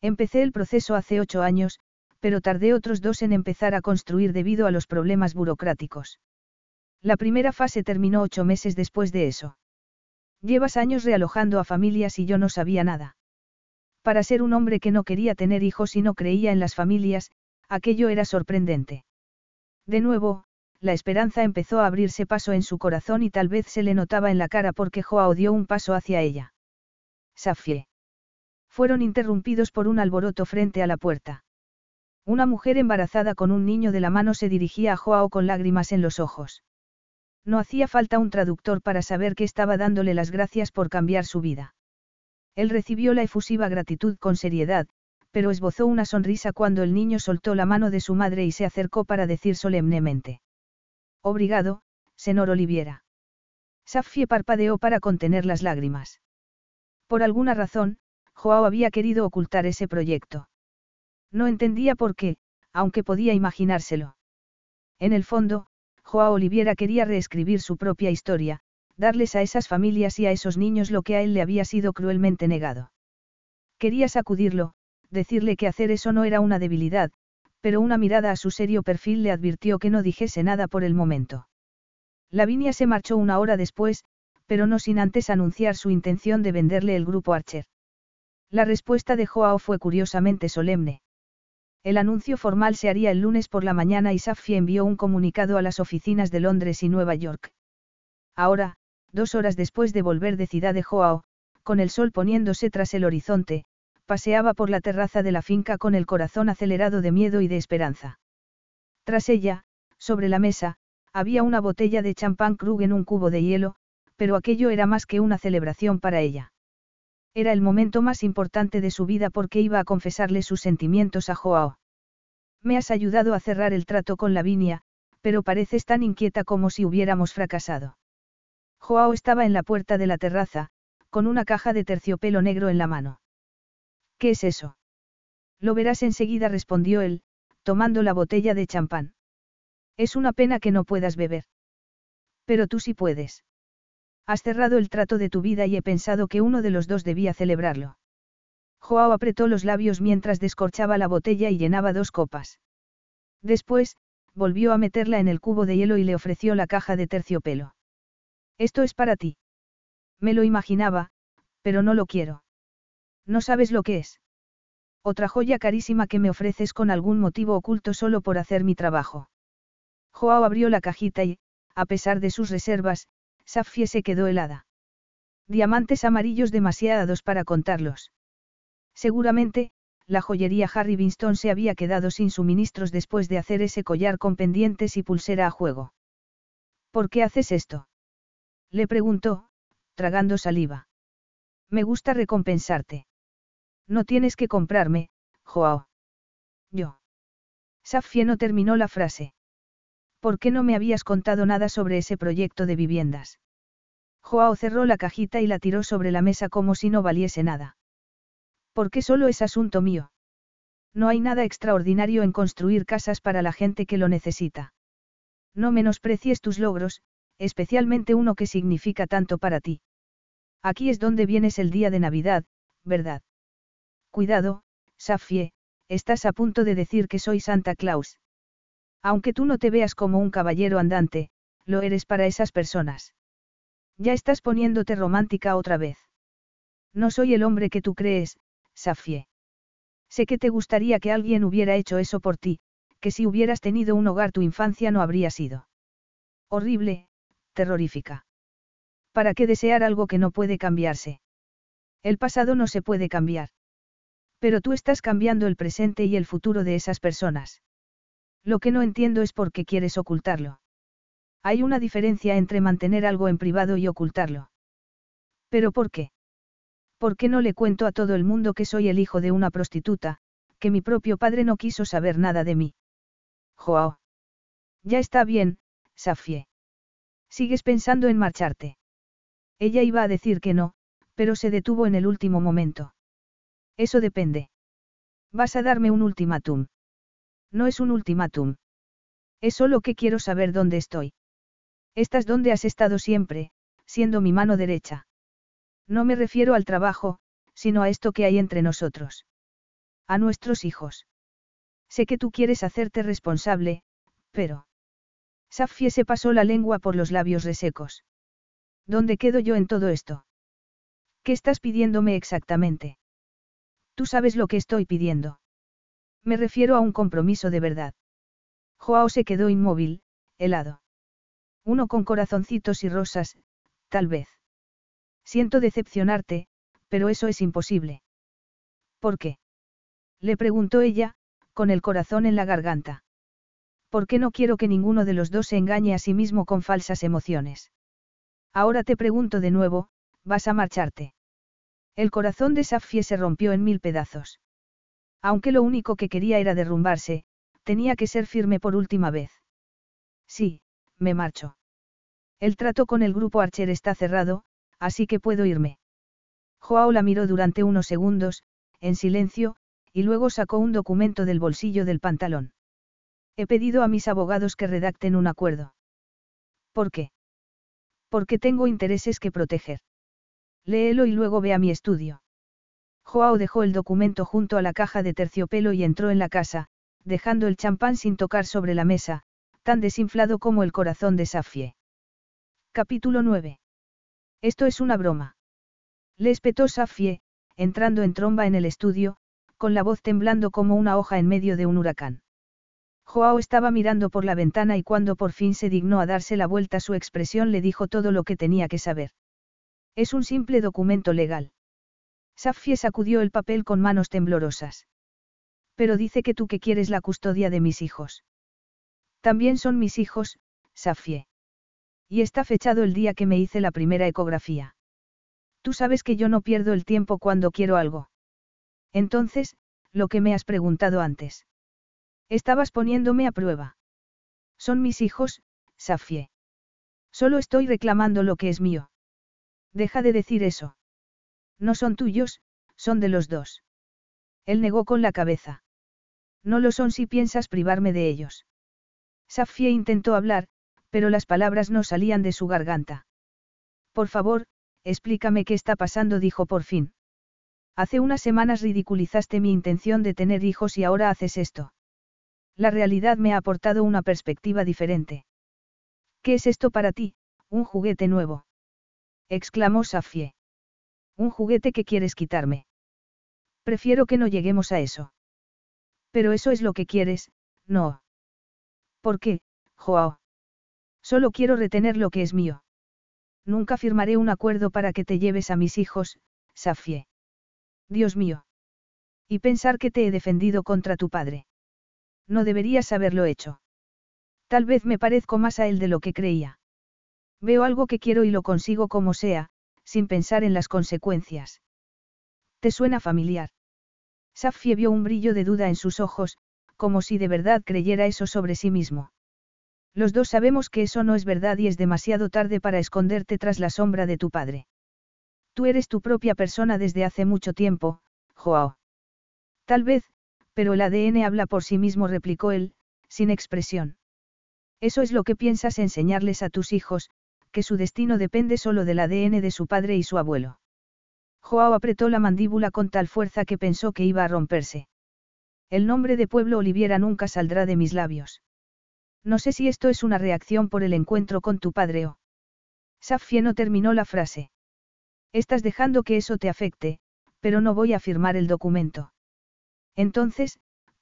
Empecé el proceso hace ocho años, pero tardé otros dos en empezar a construir debido a los problemas burocráticos. La primera fase terminó ocho meses después de eso. Llevas años realojando a familias y yo no sabía nada. Para ser un hombre que no quería tener hijos y no creía en las familias, aquello era sorprendente. De nuevo, la esperanza empezó a abrirse paso en su corazón y tal vez se le notaba en la cara porque Joao dio un paso hacia ella. Safie. Fueron interrumpidos por un alboroto frente a la puerta. Una mujer embarazada con un niño de la mano se dirigía a Joao con lágrimas en los ojos. No hacía falta un traductor para saber que estaba dándole las gracias por cambiar su vida. Él recibió la efusiva gratitud con seriedad, pero esbozó una sonrisa cuando el niño soltó la mano de su madre y se acercó para decir solemnemente. Obrigado, senor Oliviera. Safie parpadeó para contener las lágrimas. Por alguna razón, Joao había querido ocultar ese proyecto. No entendía por qué, aunque podía imaginárselo. En el fondo, Joao Oliviera quería reescribir su propia historia, darles a esas familias y a esos niños lo que a él le había sido cruelmente negado. Quería sacudirlo, decirle que hacer eso no era una debilidad, pero una mirada a su serio perfil le advirtió que no dijese nada por el momento. Lavinia se marchó una hora después, pero no sin antes anunciar su intención de venderle el grupo Archer. La respuesta de Joao fue curiosamente solemne. El anuncio formal se haría el lunes por la mañana y Safi envió un comunicado a las oficinas de Londres y Nueva York. Ahora, dos horas después de volver de Ciudad de Joao, con el sol poniéndose tras el horizonte, paseaba por la terraza de la finca con el corazón acelerado de miedo y de esperanza. Tras ella, sobre la mesa, había una botella de champán Krug en un cubo de hielo, pero aquello era más que una celebración para ella. Era el momento más importante de su vida porque iba a confesarle sus sentimientos a Joao. Me has ayudado a cerrar el trato con Lavinia, pero pareces tan inquieta como si hubiéramos fracasado. Joao estaba en la puerta de la terraza, con una caja de terciopelo negro en la mano. ¿Qué es eso? Lo verás enseguida, respondió él, tomando la botella de champán. Es una pena que no puedas beber. Pero tú sí puedes. Has cerrado el trato de tu vida y he pensado que uno de los dos debía celebrarlo. Joao apretó los labios mientras descorchaba la botella y llenaba dos copas. Después, volvió a meterla en el cubo de hielo y le ofreció la caja de terciopelo. Esto es para ti. Me lo imaginaba, pero no lo quiero. No sabes lo que es. Otra joya carísima que me ofreces con algún motivo oculto solo por hacer mi trabajo. Joao abrió la cajita y, a pesar de sus reservas, Safie se quedó helada. Diamantes amarillos demasiados para contarlos. Seguramente, la joyería Harry Winston se había quedado sin suministros después de hacer ese collar con pendientes y pulsera a juego. ¿Por qué haces esto? Le preguntó, tragando saliva. Me gusta recompensarte. No tienes que comprarme, Joao. Yo. Safie no terminó la frase. ¿Por qué no me habías contado nada sobre ese proyecto de viviendas? Joao cerró la cajita y la tiró sobre la mesa como si no valiese nada. ¿Por qué solo es asunto mío? No hay nada extraordinario en construir casas para la gente que lo necesita. No menosprecies tus logros, especialmente uno que significa tanto para ti. Aquí es donde vienes el día de Navidad, ¿verdad? Cuidado, Safie, estás a punto de decir que soy Santa Claus. Aunque tú no te veas como un caballero andante, lo eres para esas personas. Ya estás poniéndote romántica otra vez. No soy el hombre que tú crees, Safie. Sé que te gustaría que alguien hubiera hecho eso por ti, que si hubieras tenido un hogar tu infancia no habría sido horrible, terrorífica. ¿Para qué desear algo que no puede cambiarse? El pasado no se puede cambiar. Pero tú estás cambiando el presente y el futuro de esas personas. Lo que no entiendo es por qué quieres ocultarlo. Hay una diferencia entre mantener algo en privado y ocultarlo. ¿Pero por qué? ¿Por qué no le cuento a todo el mundo que soy el hijo de una prostituta, que mi propio padre no quiso saber nada de mí? Joao. Ya está bien, Safie. ¿Sigues pensando en marcharte? Ella iba a decir que no, Pero se detuvo en el último momento. Eso depende. Vas a darme un ultimátum. No es un ultimátum. Es solo que quiero saber dónde estoy. Estás donde has estado siempre, siendo mi mano derecha. No me refiero al trabajo, sino a esto que hay entre nosotros. A nuestros hijos. Sé que tú quieres hacerte responsable, pero... Safie se pasó la lengua por los labios resecos. ¿Dónde quedo yo en todo esto? ¿Qué estás pidiéndome exactamente? Tú sabes lo que estoy pidiendo. Me refiero a un compromiso de verdad. Joao se quedó inmóvil, helado. Uno con corazoncitos y rosas, tal vez. Siento decepcionarte, pero eso es imposible. ¿Por qué? Le preguntó ella, con el corazón en la garganta. ¿Por qué no quiero que ninguno de los dos se engañe a sí mismo con falsas emociones? Ahora te pregunto de nuevo, ¿vas a marcharte? El corazón de Safie se rompió en mil pedazos. Aunque lo único que quería era derrumbarse, tenía que ser firme por última vez. Sí, me marcho. El trato con el grupo Archer está cerrado, así que puedo irme. Joao la miró durante unos segundos, en silencio, y luego sacó un documento del bolsillo del pantalón. He pedido a mis abogados que redacten un acuerdo. ¿Por qué? Porque tengo intereses que proteger. Léelo y luego ve a mi estudio. Joao dejó el documento junto a la caja de terciopelo y entró en la casa, dejando el champán sin tocar sobre la mesa, tan desinflado como el corazón de Safie. Capítulo 9. Esto es una broma. Le espetó Safie, entrando en tromba en el estudio, con la voz temblando como una hoja en medio de un huracán. Joao estaba mirando por la ventana y cuando por fin se dignó a darse la vuelta su expresión le dijo todo lo que tenía que saber. Es un simple documento legal. Safie sacudió el papel con manos temblorosas. Pero dice que tú que quieres la custodia de mis hijos. También son mis hijos, Safie. Y está fechado el día que me hice la primera ecografía. Tú sabes que yo no pierdo el tiempo cuando quiero algo. Entonces, lo que me has preguntado antes. Estabas poniéndome a prueba. Son mis hijos, Safie. Solo estoy reclamando lo que es mío. Deja de decir eso. No son tuyos, son de los dos. Él negó con la cabeza. No lo son si piensas privarme de ellos. Safie intentó hablar, pero las palabras no salían de su garganta. Por favor, explícame qué está pasando, dijo por fin. Hace unas semanas ridiculizaste mi intención de tener hijos y ahora haces esto. La realidad me ha aportado una perspectiva diferente. ¿Qué es esto para ti, un juguete nuevo? exclamó Safie. Un juguete que quieres quitarme. Prefiero que no lleguemos a eso. Pero eso es lo que quieres, no. ¿Por qué, Joao? Solo quiero retener lo que es mío. Nunca firmaré un acuerdo para que te lleves a mis hijos, Safie. Dios mío. Y pensar que te he defendido contra tu padre. No deberías haberlo hecho. Tal vez me parezco más a él de lo que creía. Veo algo que quiero y lo consigo como sea, sin pensar en las consecuencias. ¿Te suena familiar? Safie vio un brillo de duda en sus ojos, como si de verdad creyera eso sobre sí mismo. Los dos sabemos que eso no es verdad y es demasiado tarde para esconderte tras la sombra de tu padre. Tú eres tu propia persona desde hace mucho tiempo, Joao. Tal vez, pero el ADN habla por sí mismo, replicó él, sin expresión. Eso es lo que piensas enseñarles a tus hijos, que su destino depende solo del ADN de su padre y su abuelo. Joao apretó la mandíbula con tal fuerza que pensó que iba a romperse. El nombre de Pueblo Oliviera nunca saldrá de mis labios. No sé si esto es una reacción por el encuentro con tu padre o... Safie no terminó la frase. Estás dejando que eso te afecte, pero no voy a firmar el documento. Entonces,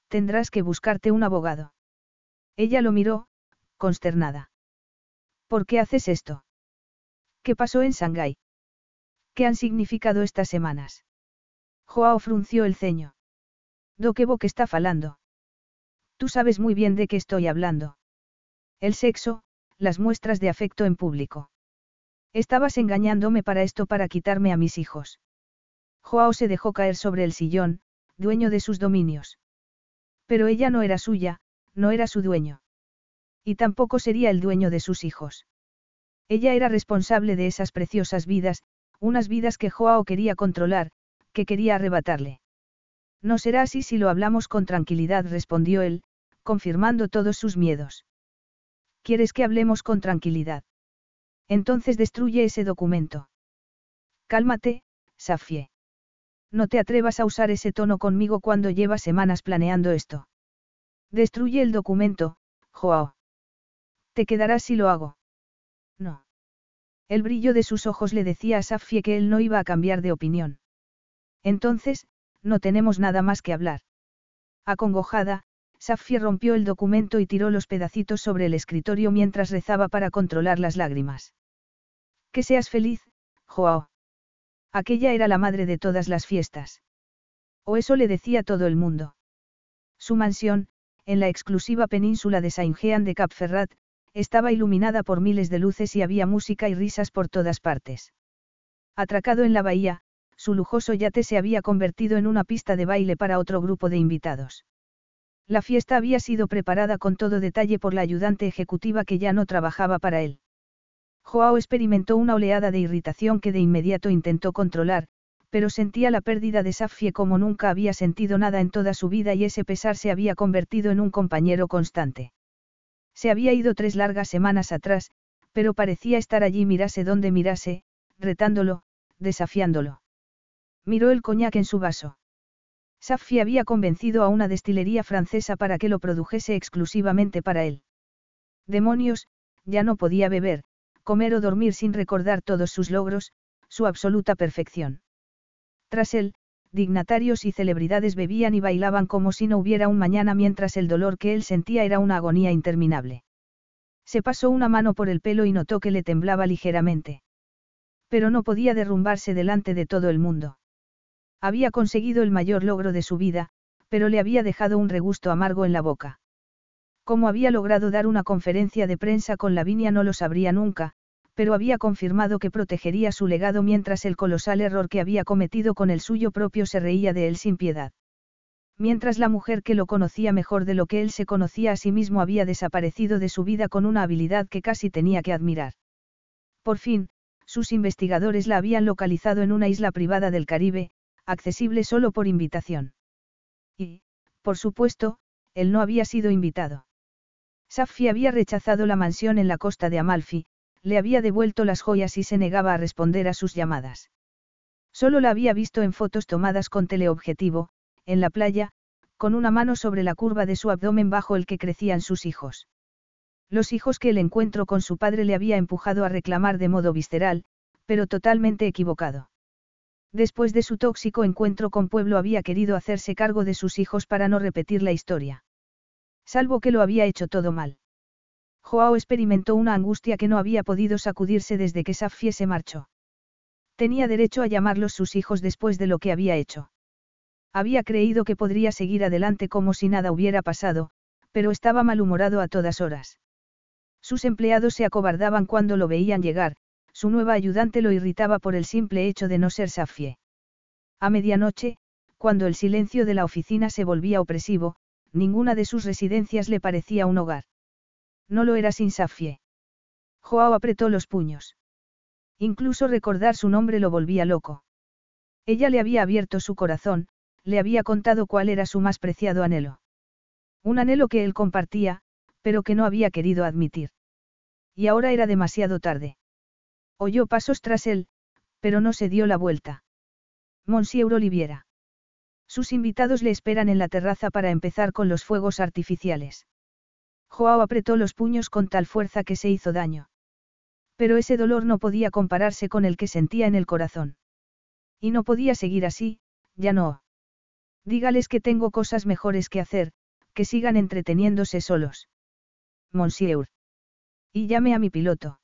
tendrás que buscarte un abogado. Ella lo miró, consternada. ¿Por qué haces esto? ¿Qué pasó en Shanghái? ¿Qué han significado estas semanas? Joao frunció el ceño. Do que que está falando. Tú sabes muy bien de qué estoy hablando. El sexo, las muestras de afecto en público. Estabas engañándome para esto para quitarme a mis hijos. Joao se dejó caer sobre el sillón, dueño de sus dominios. Pero ella no era suya, no era su dueño. Y tampoco sería el dueño de sus hijos. Ella era responsable de esas preciosas vidas, unas vidas que Joao quería controlar, que quería arrebatarle. No será así si lo hablamos con tranquilidad, respondió él, confirmando todos sus miedos. ¿Quieres que hablemos con tranquilidad? Entonces destruye ese documento. Cálmate, Safie. No te atrevas a usar ese tono conmigo cuando llevas semanas planeando esto. Destruye el documento, Joao. Te quedarás si lo hago. No. El brillo de sus ojos le decía a Safie que él no iba a cambiar de opinión. Entonces, no tenemos nada más que hablar. Acongojada, Safie rompió el documento y tiró los pedacitos sobre el escritorio mientras rezaba para controlar las lágrimas. Que seas feliz, Joao. Aquella era la madre de todas las fiestas. O eso le decía todo el mundo. Su mansión, en la exclusiva península de Saint-Jean de Cap Ferrat, estaba iluminada por miles de luces y había música y risas por todas partes. Atracado en la bahía, su lujoso yate se había convertido en una pista de baile para otro grupo de invitados. La fiesta había sido preparada con todo detalle por la ayudante ejecutiva que ya no trabajaba para él. Joao experimentó una oleada de irritación que de inmediato intentó controlar, pero sentía la pérdida de Safie como nunca había sentido nada en toda su vida y ese pesar se había convertido en un compañero constante. Se había ido tres largas semanas atrás, pero parecía estar allí mirase donde mirase, retándolo, desafiándolo. Miró el coñac en su vaso. Safi había convencido a una destilería francesa para que lo produjese exclusivamente para él. Demonios, ya no podía beber, comer o dormir sin recordar todos sus logros, su absoluta perfección. Tras él, dignatarios y celebridades bebían y bailaban como si no hubiera un mañana mientras el dolor que él sentía era una agonía interminable. Se pasó una mano por el pelo y notó que le temblaba ligeramente. Pero no podía derrumbarse delante de todo el mundo. Había conseguido el mayor logro de su vida, pero le había dejado un regusto amargo en la boca. Cómo había logrado dar una conferencia de prensa con Lavinia no lo sabría nunca, pero había confirmado que protegería su legado mientras el colosal error que había cometido con el suyo propio se reía de él sin piedad. Mientras la mujer que lo conocía mejor de lo que él se conocía a sí mismo había desaparecido de su vida con una habilidad que casi tenía que admirar. Por fin, sus investigadores la habían localizado en una isla privada del Caribe, accesible solo por invitación. Y, por supuesto, él no había sido invitado. Safi había rechazado la mansión en la costa de Amalfi, le había devuelto las joyas y se negaba a responder a sus llamadas. Solo la había visto en fotos tomadas con teleobjetivo, en la playa, con una mano sobre la curva de su abdomen bajo el que crecían sus hijos. Los hijos que el encuentro con su padre le había empujado a reclamar de modo visceral, pero totalmente equivocado. Después de su tóxico encuentro con Pueblo había querido hacerse cargo de sus hijos para no repetir la historia. Salvo que lo había hecho todo mal. Joao experimentó una angustia que no había podido sacudirse desde que Safie se marchó. Tenía derecho a llamarlos sus hijos después de lo que había hecho. Había creído que podría seguir adelante como si nada hubiera pasado, pero estaba malhumorado a todas horas. Sus empleados se acobardaban cuando lo veían llegar, su nueva ayudante lo irritaba por el simple hecho de no ser Safie. A medianoche, cuando el silencio de la oficina se volvía opresivo, ninguna de sus residencias le parecía un hogar. No lo era sin Safie. Joao apretó los puños. Incluso recordar su nombre lo volvía loco. Ella le había abierto su corazón, le había contado cuál era su más preciado anhelo. Un anhelo que él compartía, pero que no había querido admitir. Y ahora era demasiado tarde. Oyó pasos tras él, pero no se dio la vuelta. Monsieur Oliviera. Sus invitados le esperan en la terraza para empezar con los fuegos artificiales. Joao apretó los puños con tal fuerza que se hizo daño. Pero ese dolor no podía compararse con el que sentía en el corazón. Y no podía seguir así, ya no. Dígales que tengo cosas mejores que hacer, que sigan entreteniéndose solos. Monsieur. Y llame a mi piloto.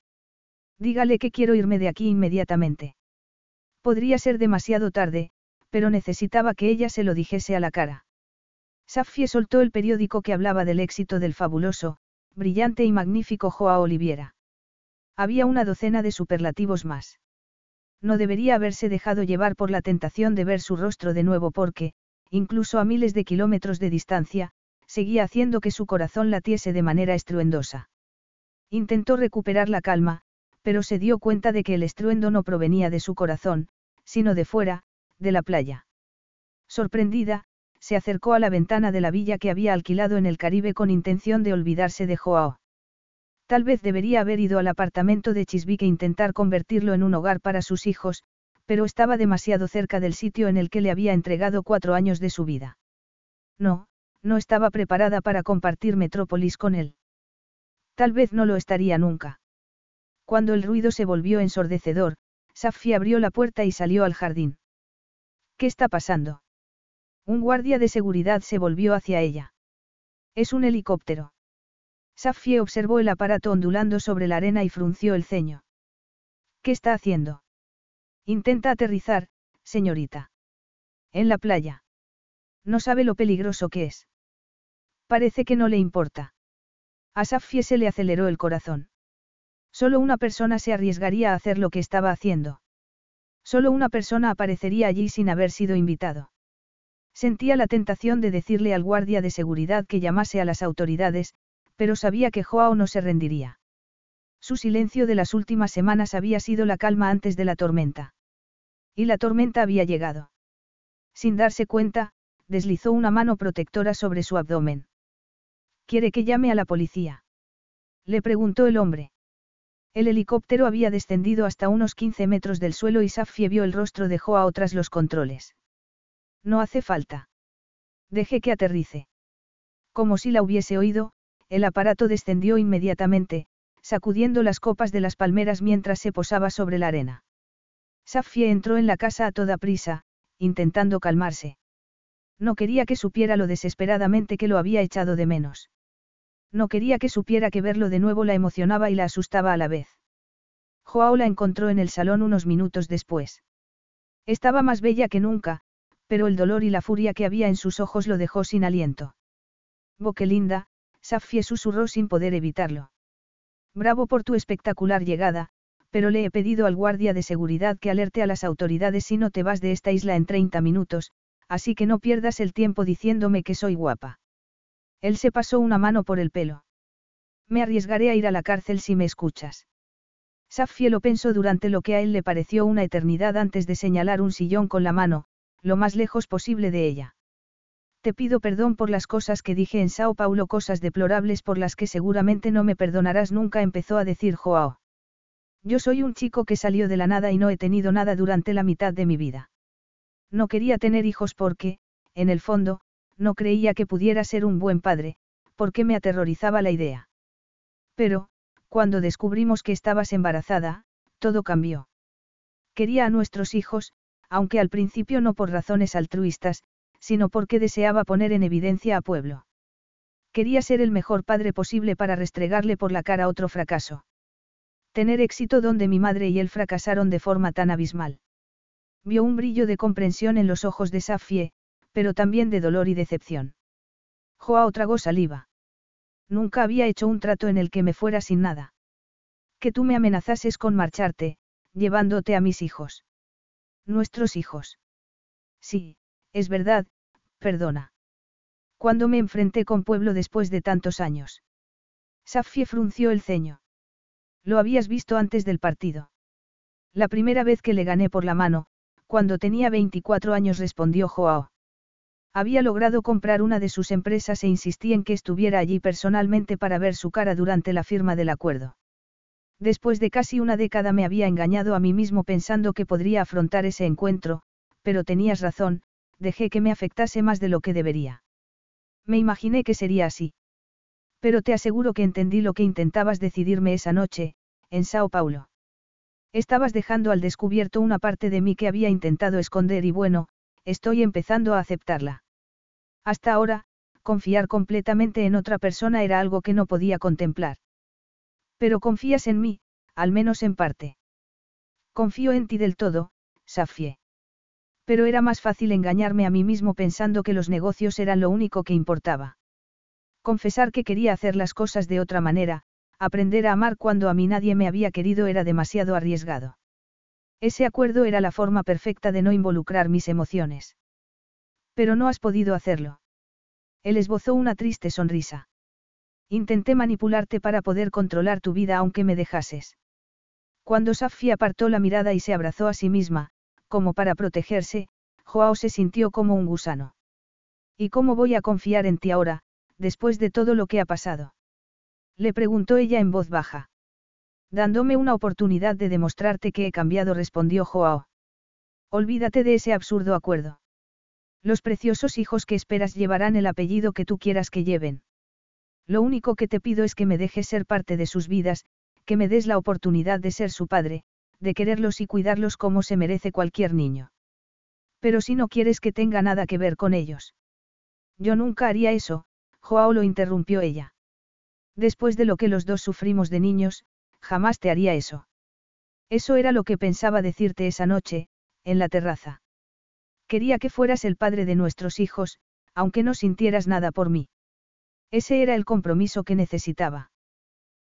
Dígale que quiero irme de aquí inmediatamente. Podría ser demasiado tarde, pero necesitaba que ella se lo dijese a la cara. Safie soltó el periódico que hablaba del éxito del fabuloso, brillante y magnífico Joao Oliviera. Había una docena de superlativos más. No debería haberse dejado llevar por la tentación de ver su rostro de nuevo porque, incluso a miles de kilómetros de distancia, seguía haciendo que su corazón latiese de manera estruendosa. Intentó recuperar la calma, pero se dio cuenta de que el estruendo no provenía de su corazón, sino de fuera, de la playa. Sorprendida, se acercó a la ventana de la villa que había alquilado en el Caribe con intención de olvidarse de Joao. Tal vez debería haber ido al apartamento de Chiswick e intentar convertirlo en un hogar para sus hijos, pero estaba demasiado cerca del sitio en el que le había entregado cuatro años de su vida. No, no estaba preparada para compartir Metrópolis con él. Tal vez no lo estaría nunca. Cuando el ruido se volvió ensordecedor, Safi abrió la puerta y salió al jardín. ¿Qué está pasando? Un guardia de seguridad se volvió hacia ella. Es un helicóptero. Safi observó el aparato ondulando sobre la arena y frunció el ceño. ¿Qué está haciendo? Intenta aterrizar, señorita. En la playa. No sabe lo peligroso que es. Parece que no le importa. A Safie se le aceleró el corazón. Solo una persona se arriesgaría a hacer lo que estaba haciendo. Solo una persona aparecería allí sin haber sido invitado. Sentía la tentación de decirle al guardia de seguridad que llamase a las autoridades, pero sabía que Joao no se rendiría. Su silencio de las últimas semanas había sido la calma antes de la tormenta. Y la tormenta había llegado. Sin darse cuenta, deslizó una mano protectora sobre su abdomen. ¿Quiere que llame a la policía? Le preguntó el hombre. El helicóptero había descendido hasta unos 15 metros del suelo y Safie vio el rostro de Joao tras los controles. No hace falta. Deje que aterrice. Como si la hubiese oído, el aparato descendió inmediatamente, sacudiendo las copas de las palmeras mientras se posaba sobre la arena. Safie entró en la casa a toda prisa, intentando calmarse. No quería que supiera lo desesperadamente que lo había echado de menos. No quería que supiera que verlo de nuevo la emocionaba y la asustaba a la vez. Joao la encontró en el salón unos minutos después. Estaba más bella que nunca, pero el dolor y la furia que había en sus ojos lo dejó sin aliento. Boquelinda, Safie susurró sin poder evitarlo. Bravo por tu espectacular llegada, pero le he pedido al guardia de seguridad que alerte a las autoridades si no te vas de esta isla en 30 minutos, así que no pierdas el tiempo diciéndome que soy guapa. Él se pasó una mano por el pelo. Me arriesgaré a ir a la cárcel si me escuchas. Safie lo pensó durante lo que a él le pareció una eternidad antes de señalar un sillón con la mano, lo más lejos posible de ella. Te pido perdón por las cosas que dije en Sao Paulo, cosas deplorables por las que seguramente no me perdonarás nunca, empezó a decir Joao. Yo soy un chico que salió de la nada y no he tenido nada durante la mitad de mi vida. No quería tener hijos porque, en el fondo, no creía que pudiera ser un buen padre, porque me aterrorizaba la idea. Pero, cuando descubrimos que estabas embarazada, todo cambió. Quería a nuestros hijos, aunque al principio no por razones altruistas, sino porque deseaba poner en evidencia a Pueblo. Quería ser el mejor padre posible para restregarle por la cara otro fracaso. Tener éxito donde mi madre y él fracasaron de forma tan abismal. Vio un brillo de comprensión en los ojos de Safie, pero también de dolor y decepción. Joao tragó saliva. Nunca había hecho un trato en el que me fuera sin nada. Que tú me amenazases con marcharte, llevándote a mis hijos. Nuestros hijos. Sí, es verdad, perdona. Cuando me enfrenté con Pueblo después de tantos años. Safie frunció el ceño. Lo habías visto antes del partido. La primera vez que le gané por la mano, cuando tenía 24 años respondió Joao. Había logrado comprar una de sus empresas e insistí en que estuviera allí personalmente para ver su cara durante la firma del acuerdo. Después de casi una década me había engañado a mí mismo pensando que podría afrontar ese encuentro, pero tenías razón, dejé que me afectase más de lo que debería. Me imaginé que sería así. Pero te aseguro que entendí lo que intentabas decidirme esa noche, en Sao Paulo. Estabas dejando al descubierto una parte de mí que había intentado esconder y bueno, estoy empezando a aceptarla. Hasta ahora, confiar completamente en otra persona era algo que no podía contemplar. Pero confías en mí, al menos en parte. Confío en ti del todo, Safie. Pero era más fácil engañarme a mí mismo pensando que los negocios eran lo único que importaba. Confesar que quería hacer las cosas de otra manera, aprender a amar cuando a mí nadie me había querido era demasiado arriesgado. Ese acuerdo era la forma perfecta de no involucrar mis emociones. Pero no has podido hacerlo. Él esbozó una triste sonrisa. Intenté manipularte para poder controlar tu vida aunque me dejases. Cuando Safi apartó la mirada y se abrazó a sí misma, como para protegerse, Joao se sintió como un gusano. ¿Y cómo voy a confiar en ti ahora, después de todo lo que ha pasado? Le preguntó ella en voz baja. Dándome una oportunidad de demostrarte que he cambiado, respondió Joao. Olvídate de ese absurdo acuerdo. Los preciosos hijos que esperas llevarán el apellido que tú quieras que lleven. Lo único que te pido es que me dejes ser parte de sus vidas, que me des la oportunidad de ser su padre, de quererlos y cuidarlos como se merece cualquier niño. Pero si no quieres que tenga nada que ver con ellos. Yo nunca haría eso, Joao lo interrumpió ella. Después de lo que los dos sufrimos de niños, jamás te haría eso. Eso era lo que pensaba decirte esa noche, en la terraza. Quería que fueras el padre de nuestros hijos, aunque no sintieras nada por mí. Ese era el compromiso que necesitaba.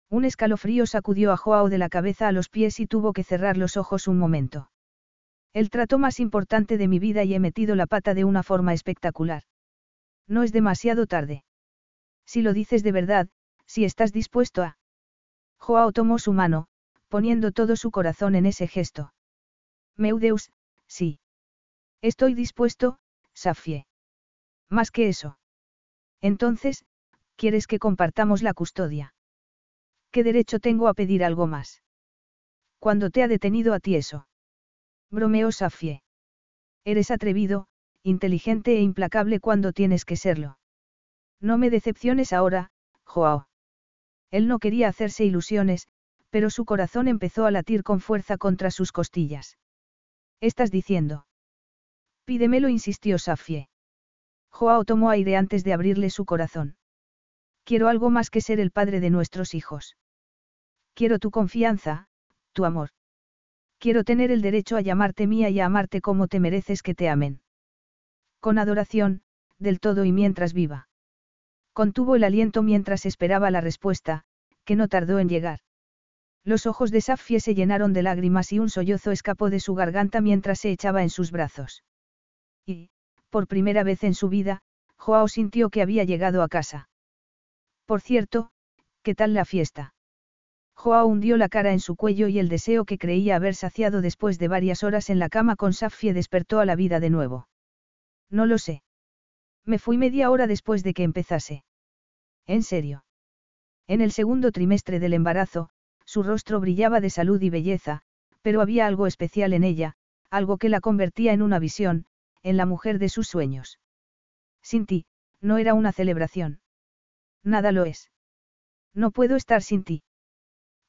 Un escalofrío sacudió a Joao de la cabeza a los pies y tuvo que cerrar los ojos un momento. El trato más importante de mi vida y he metido la pata de una forma espectacular. No es demasiado tarde. Si lo dices de verdad, si estás dispuesto a... Joao tomó su mano, poniendo todo su corazón en ese gesto. Meudeus, sí. Estoy dispuesto, Safie. Más que eso. Entonces, ¿quieres que compartamos la custodia? ¿Qué derecho tengo a pedir algo más? ¿Cuándo te ha detenido a ti eso? Bromeó Safie. Eres atrevido, inteligente e implacable cuando tienes que serlo. No me decepciones ahora, Joao. Él no quería hacerse ilusiones, pero su corazón empezó a latir con fuerza contra sus costillas. ¿Estás diciendo? Pídemelo, insistió Safie. Joao tomó aire antes de abrirle su corazón. Quiero algo más que ser el padre de nuestros hijos. Quiero tu confianza, tu amor. Quiero tener el derecho a llamarte mía y a amarte como te mereces que te amen. Con adoración, del todo y mientras viva. Contuvo el aliento mientras esperaba la respuesta, que no tardó en llegar. Los ojos de Safie se llenaron de lágrimas y un sollozo escapó de su garganta mientras se echaba en sus brazos. Y, por primera vez en su vida, Joao sintió que había llegado a casa. Por cierto, ¿qué tal la fiesta? Joao hundió la cara en su cuello y el deseo que creía haber saciado después de varias horas en la cama con Safie despertó a la vida de nuevo. No lo sé. Me fui media hora después de que empezase. En serio. En el segundo trimestre del embarazo, su rostro brillaba de salud y belleza, pero había algo especial en ella, algo que la convertía en una visión, en la mujer de sus sueños. Sin ti, no era una celebración. Nada lo es. No puedo estar sin ti.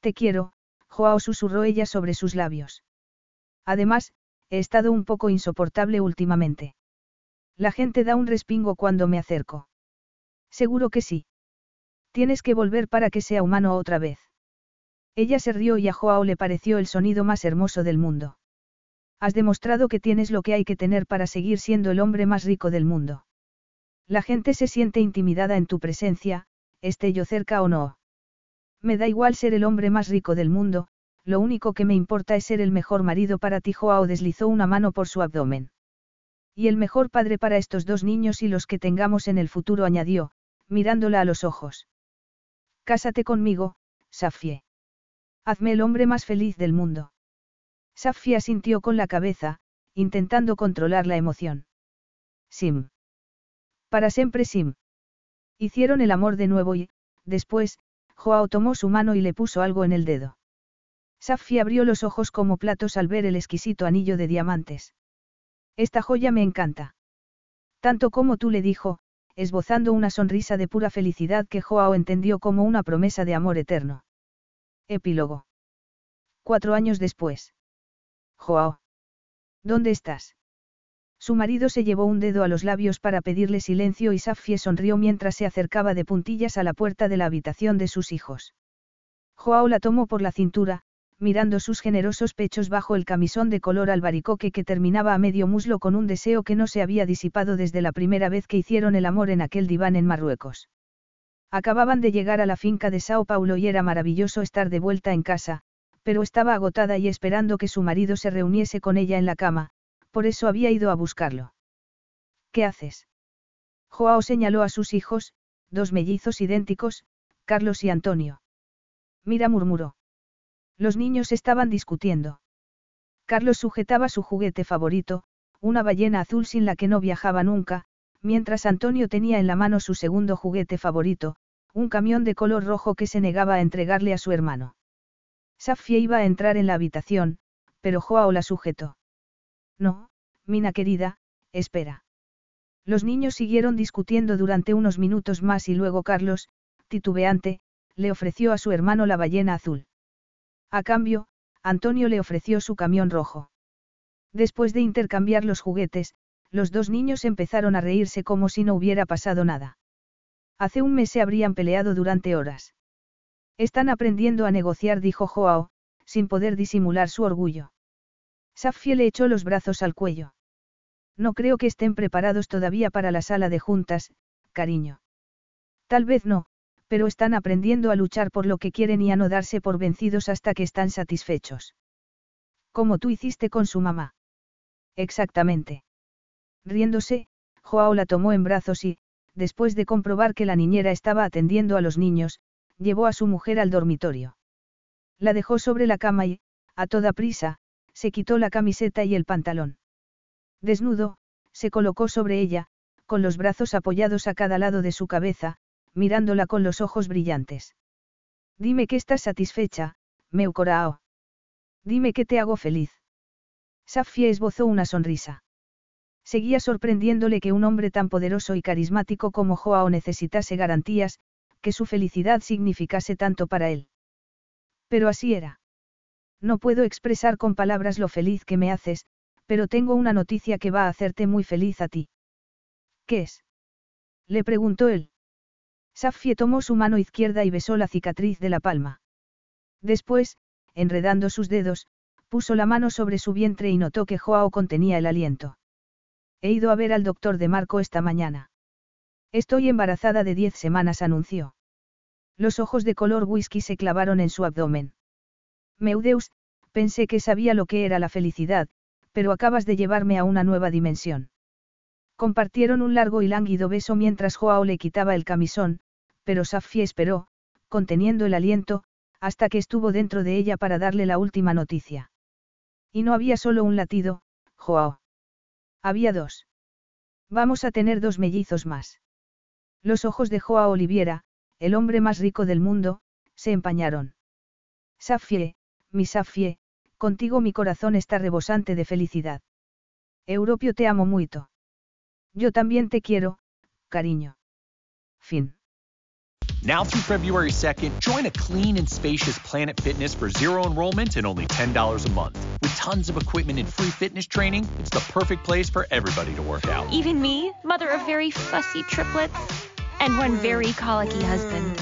Te quiero, Joao susurró ella sobre sus labios. Además, he estado un poco insoportable últimamente. La gente da un respingo cuando me acerco. Seguro que sí. Tienes que volver para que sea humano otra vez. Ella se rió y a Joao le pareció el sonido más hermoso del mundo. Has demostrado que tienes lo que hay que tener para seguir siendo el hombre más rico del mundo. La gente se siente intimidada en tu presencia, esté yo cerca o no. Me da igual ser el hombre más rico del mundo, lo único que me importa es ser el mejor marido para ti. Joao deslizó una mano por su abdomen. Y el mejor padre para estos dos niños y los que tengamos en el futuro, añadió, mirándola a los ojos. Cásate conmigo, Safie. Hazme el hombre más feliz del mundo. Safie asintió con la cabeza, intentando controlar la emoción. Sim. Para siempre Sim. Hicieron el amor de nuevo y, después, Joao tomó su mano y le puso algo en el dedo. Safie abrió los ojos como platos al ver el exquisito anillo de diamantes. Esta joya me encanta. Tanto como tú le dijo, esbozando una sonrisa de pura felicidad que Joao entendió como una promesa de amor eterno. Epílogo. Cuatro años después. Joao. ¿Dónde estás? Su marido se llevó un dedo a los labios para pedirle silencio y Safie sonrió mientras se acercaba de puntillas a la puerta de la habitación de sus hijos. Joao la tomó por la cintura, mirando sus generosos pechos bajo el camisón de color albaricoque que terminaba a medio muslo con un deseo que no se había disipado desde la primera vez que hicieron el amor en aquel diván en Marruecos. Acababan de llegar a la finca de Sao Paulo y era maravilloso estar de vuelta en casa, pero estaba agotada y esperando que su marido se reuniese con ella en la cama, por eso había ido a buscarlo. ¿Qué haces? Joao señaló a sus hijos, dos mellizos idénticos, Carlos y Antonio. Mira murmuró. Los niños estaban discutiendo. Carlos sujetaba su juguete favorito, una ballena azul sin la que no viajaba nunca, mientras Antonio tenía en la mano su segundo juguete favorito, un camión de color rojo que se negaba a entregarle a su hermano. Safia iba a entrar en la habitación, pero Joao la sujetó. No, Mina querida, espera. Los niños siguieron discutiendo durante unos minutos más y luego Carlos, titubeante, le ofreció a su hermano la ballena azul. A cambio, Antonio le ofreció su camión rojo. Después de intercambiar los juguetes, los dos niños empezaron a reírse como si no hubiera pasado nada. Hace un mes se habrían peleado durante horas. Están aprendiendo a negociar, dijo Joao, sin poder disimular su orgullo. Safie le echó los brazos al cuello. No creo que estén preparados todavía para la sala de juntas, cariño. Tal vez no, pero están aprendiendo a luchar por lo que quieren y a no darse por vencidos hasta que están satisfechos. Como tú hiciste con su mamá. Exactamente. Riéndose, Joao la tomó en brazos y, después de comprobar que la niñera estaba atendiendo a los niños, llevó a su mujer al dormitorio. La dejó sobre la cama y, a toda prisa, se quitó la camiseta y el pantalón. Desnudo, se colocó sobre ella, con los brazos apoyados a cada lado de su cabeza, mirándola con los ojos brillantes. Dime que estás satisfecha, Meucorao. Dime que te hago feliz. Safia esbozó una sonrisa. Seguía sorprendiéndole que un hombre tan poderoso y carismático como Joao necesitase garantías, que su felicidad significase tanto para él. Pero así era. No puedo expresar con palabras lo feliz que me haces, pero tengo una noticia que va a hacerte muy feliz a ti. ¿Qué es? Le preguntó él. Safie tomó su mano izquierda y besó la cicatriz de la palma. Después, enredando sus dedos, puso la mano sobre su vientre y notó que Joao contenía el aliento. He ido a ver al doctor de Marco esta mañana. Estoy embarazada de diez semanas, anunció. Los ojos de color whisky se clavaron en su abdomen. Meudeus, pensé que sabía lo que era la felicidad, pero acabas de llevarme a una nueva dimensión. Compartieron un largo y lánguido beso mientras Joao le quitaba el camisón, pero Safie esperó, conteniendo el aliento, hasta que estuvo dentro de ella para darle la última noticia. Y no había solo un latido, Joao. Había dos. Vamos a tener dos mellizos más. Los ojos de Joao Oliviera, el hombre más rico del mundo, se empañaron. Safie, mi Safie, contigo mi corazón está rebosante de felicidad. Europio te amo mucho. Yo también te quiero, cariño. Fin. Now through February 2nd, join a clean and spacious Planet Fitness for zero enrollment and only $10 a month. With tons of equipment and free fitness training, it's the perfect place for everybody to work out. Even me, mother of very fussy triplets and one very colicky husband.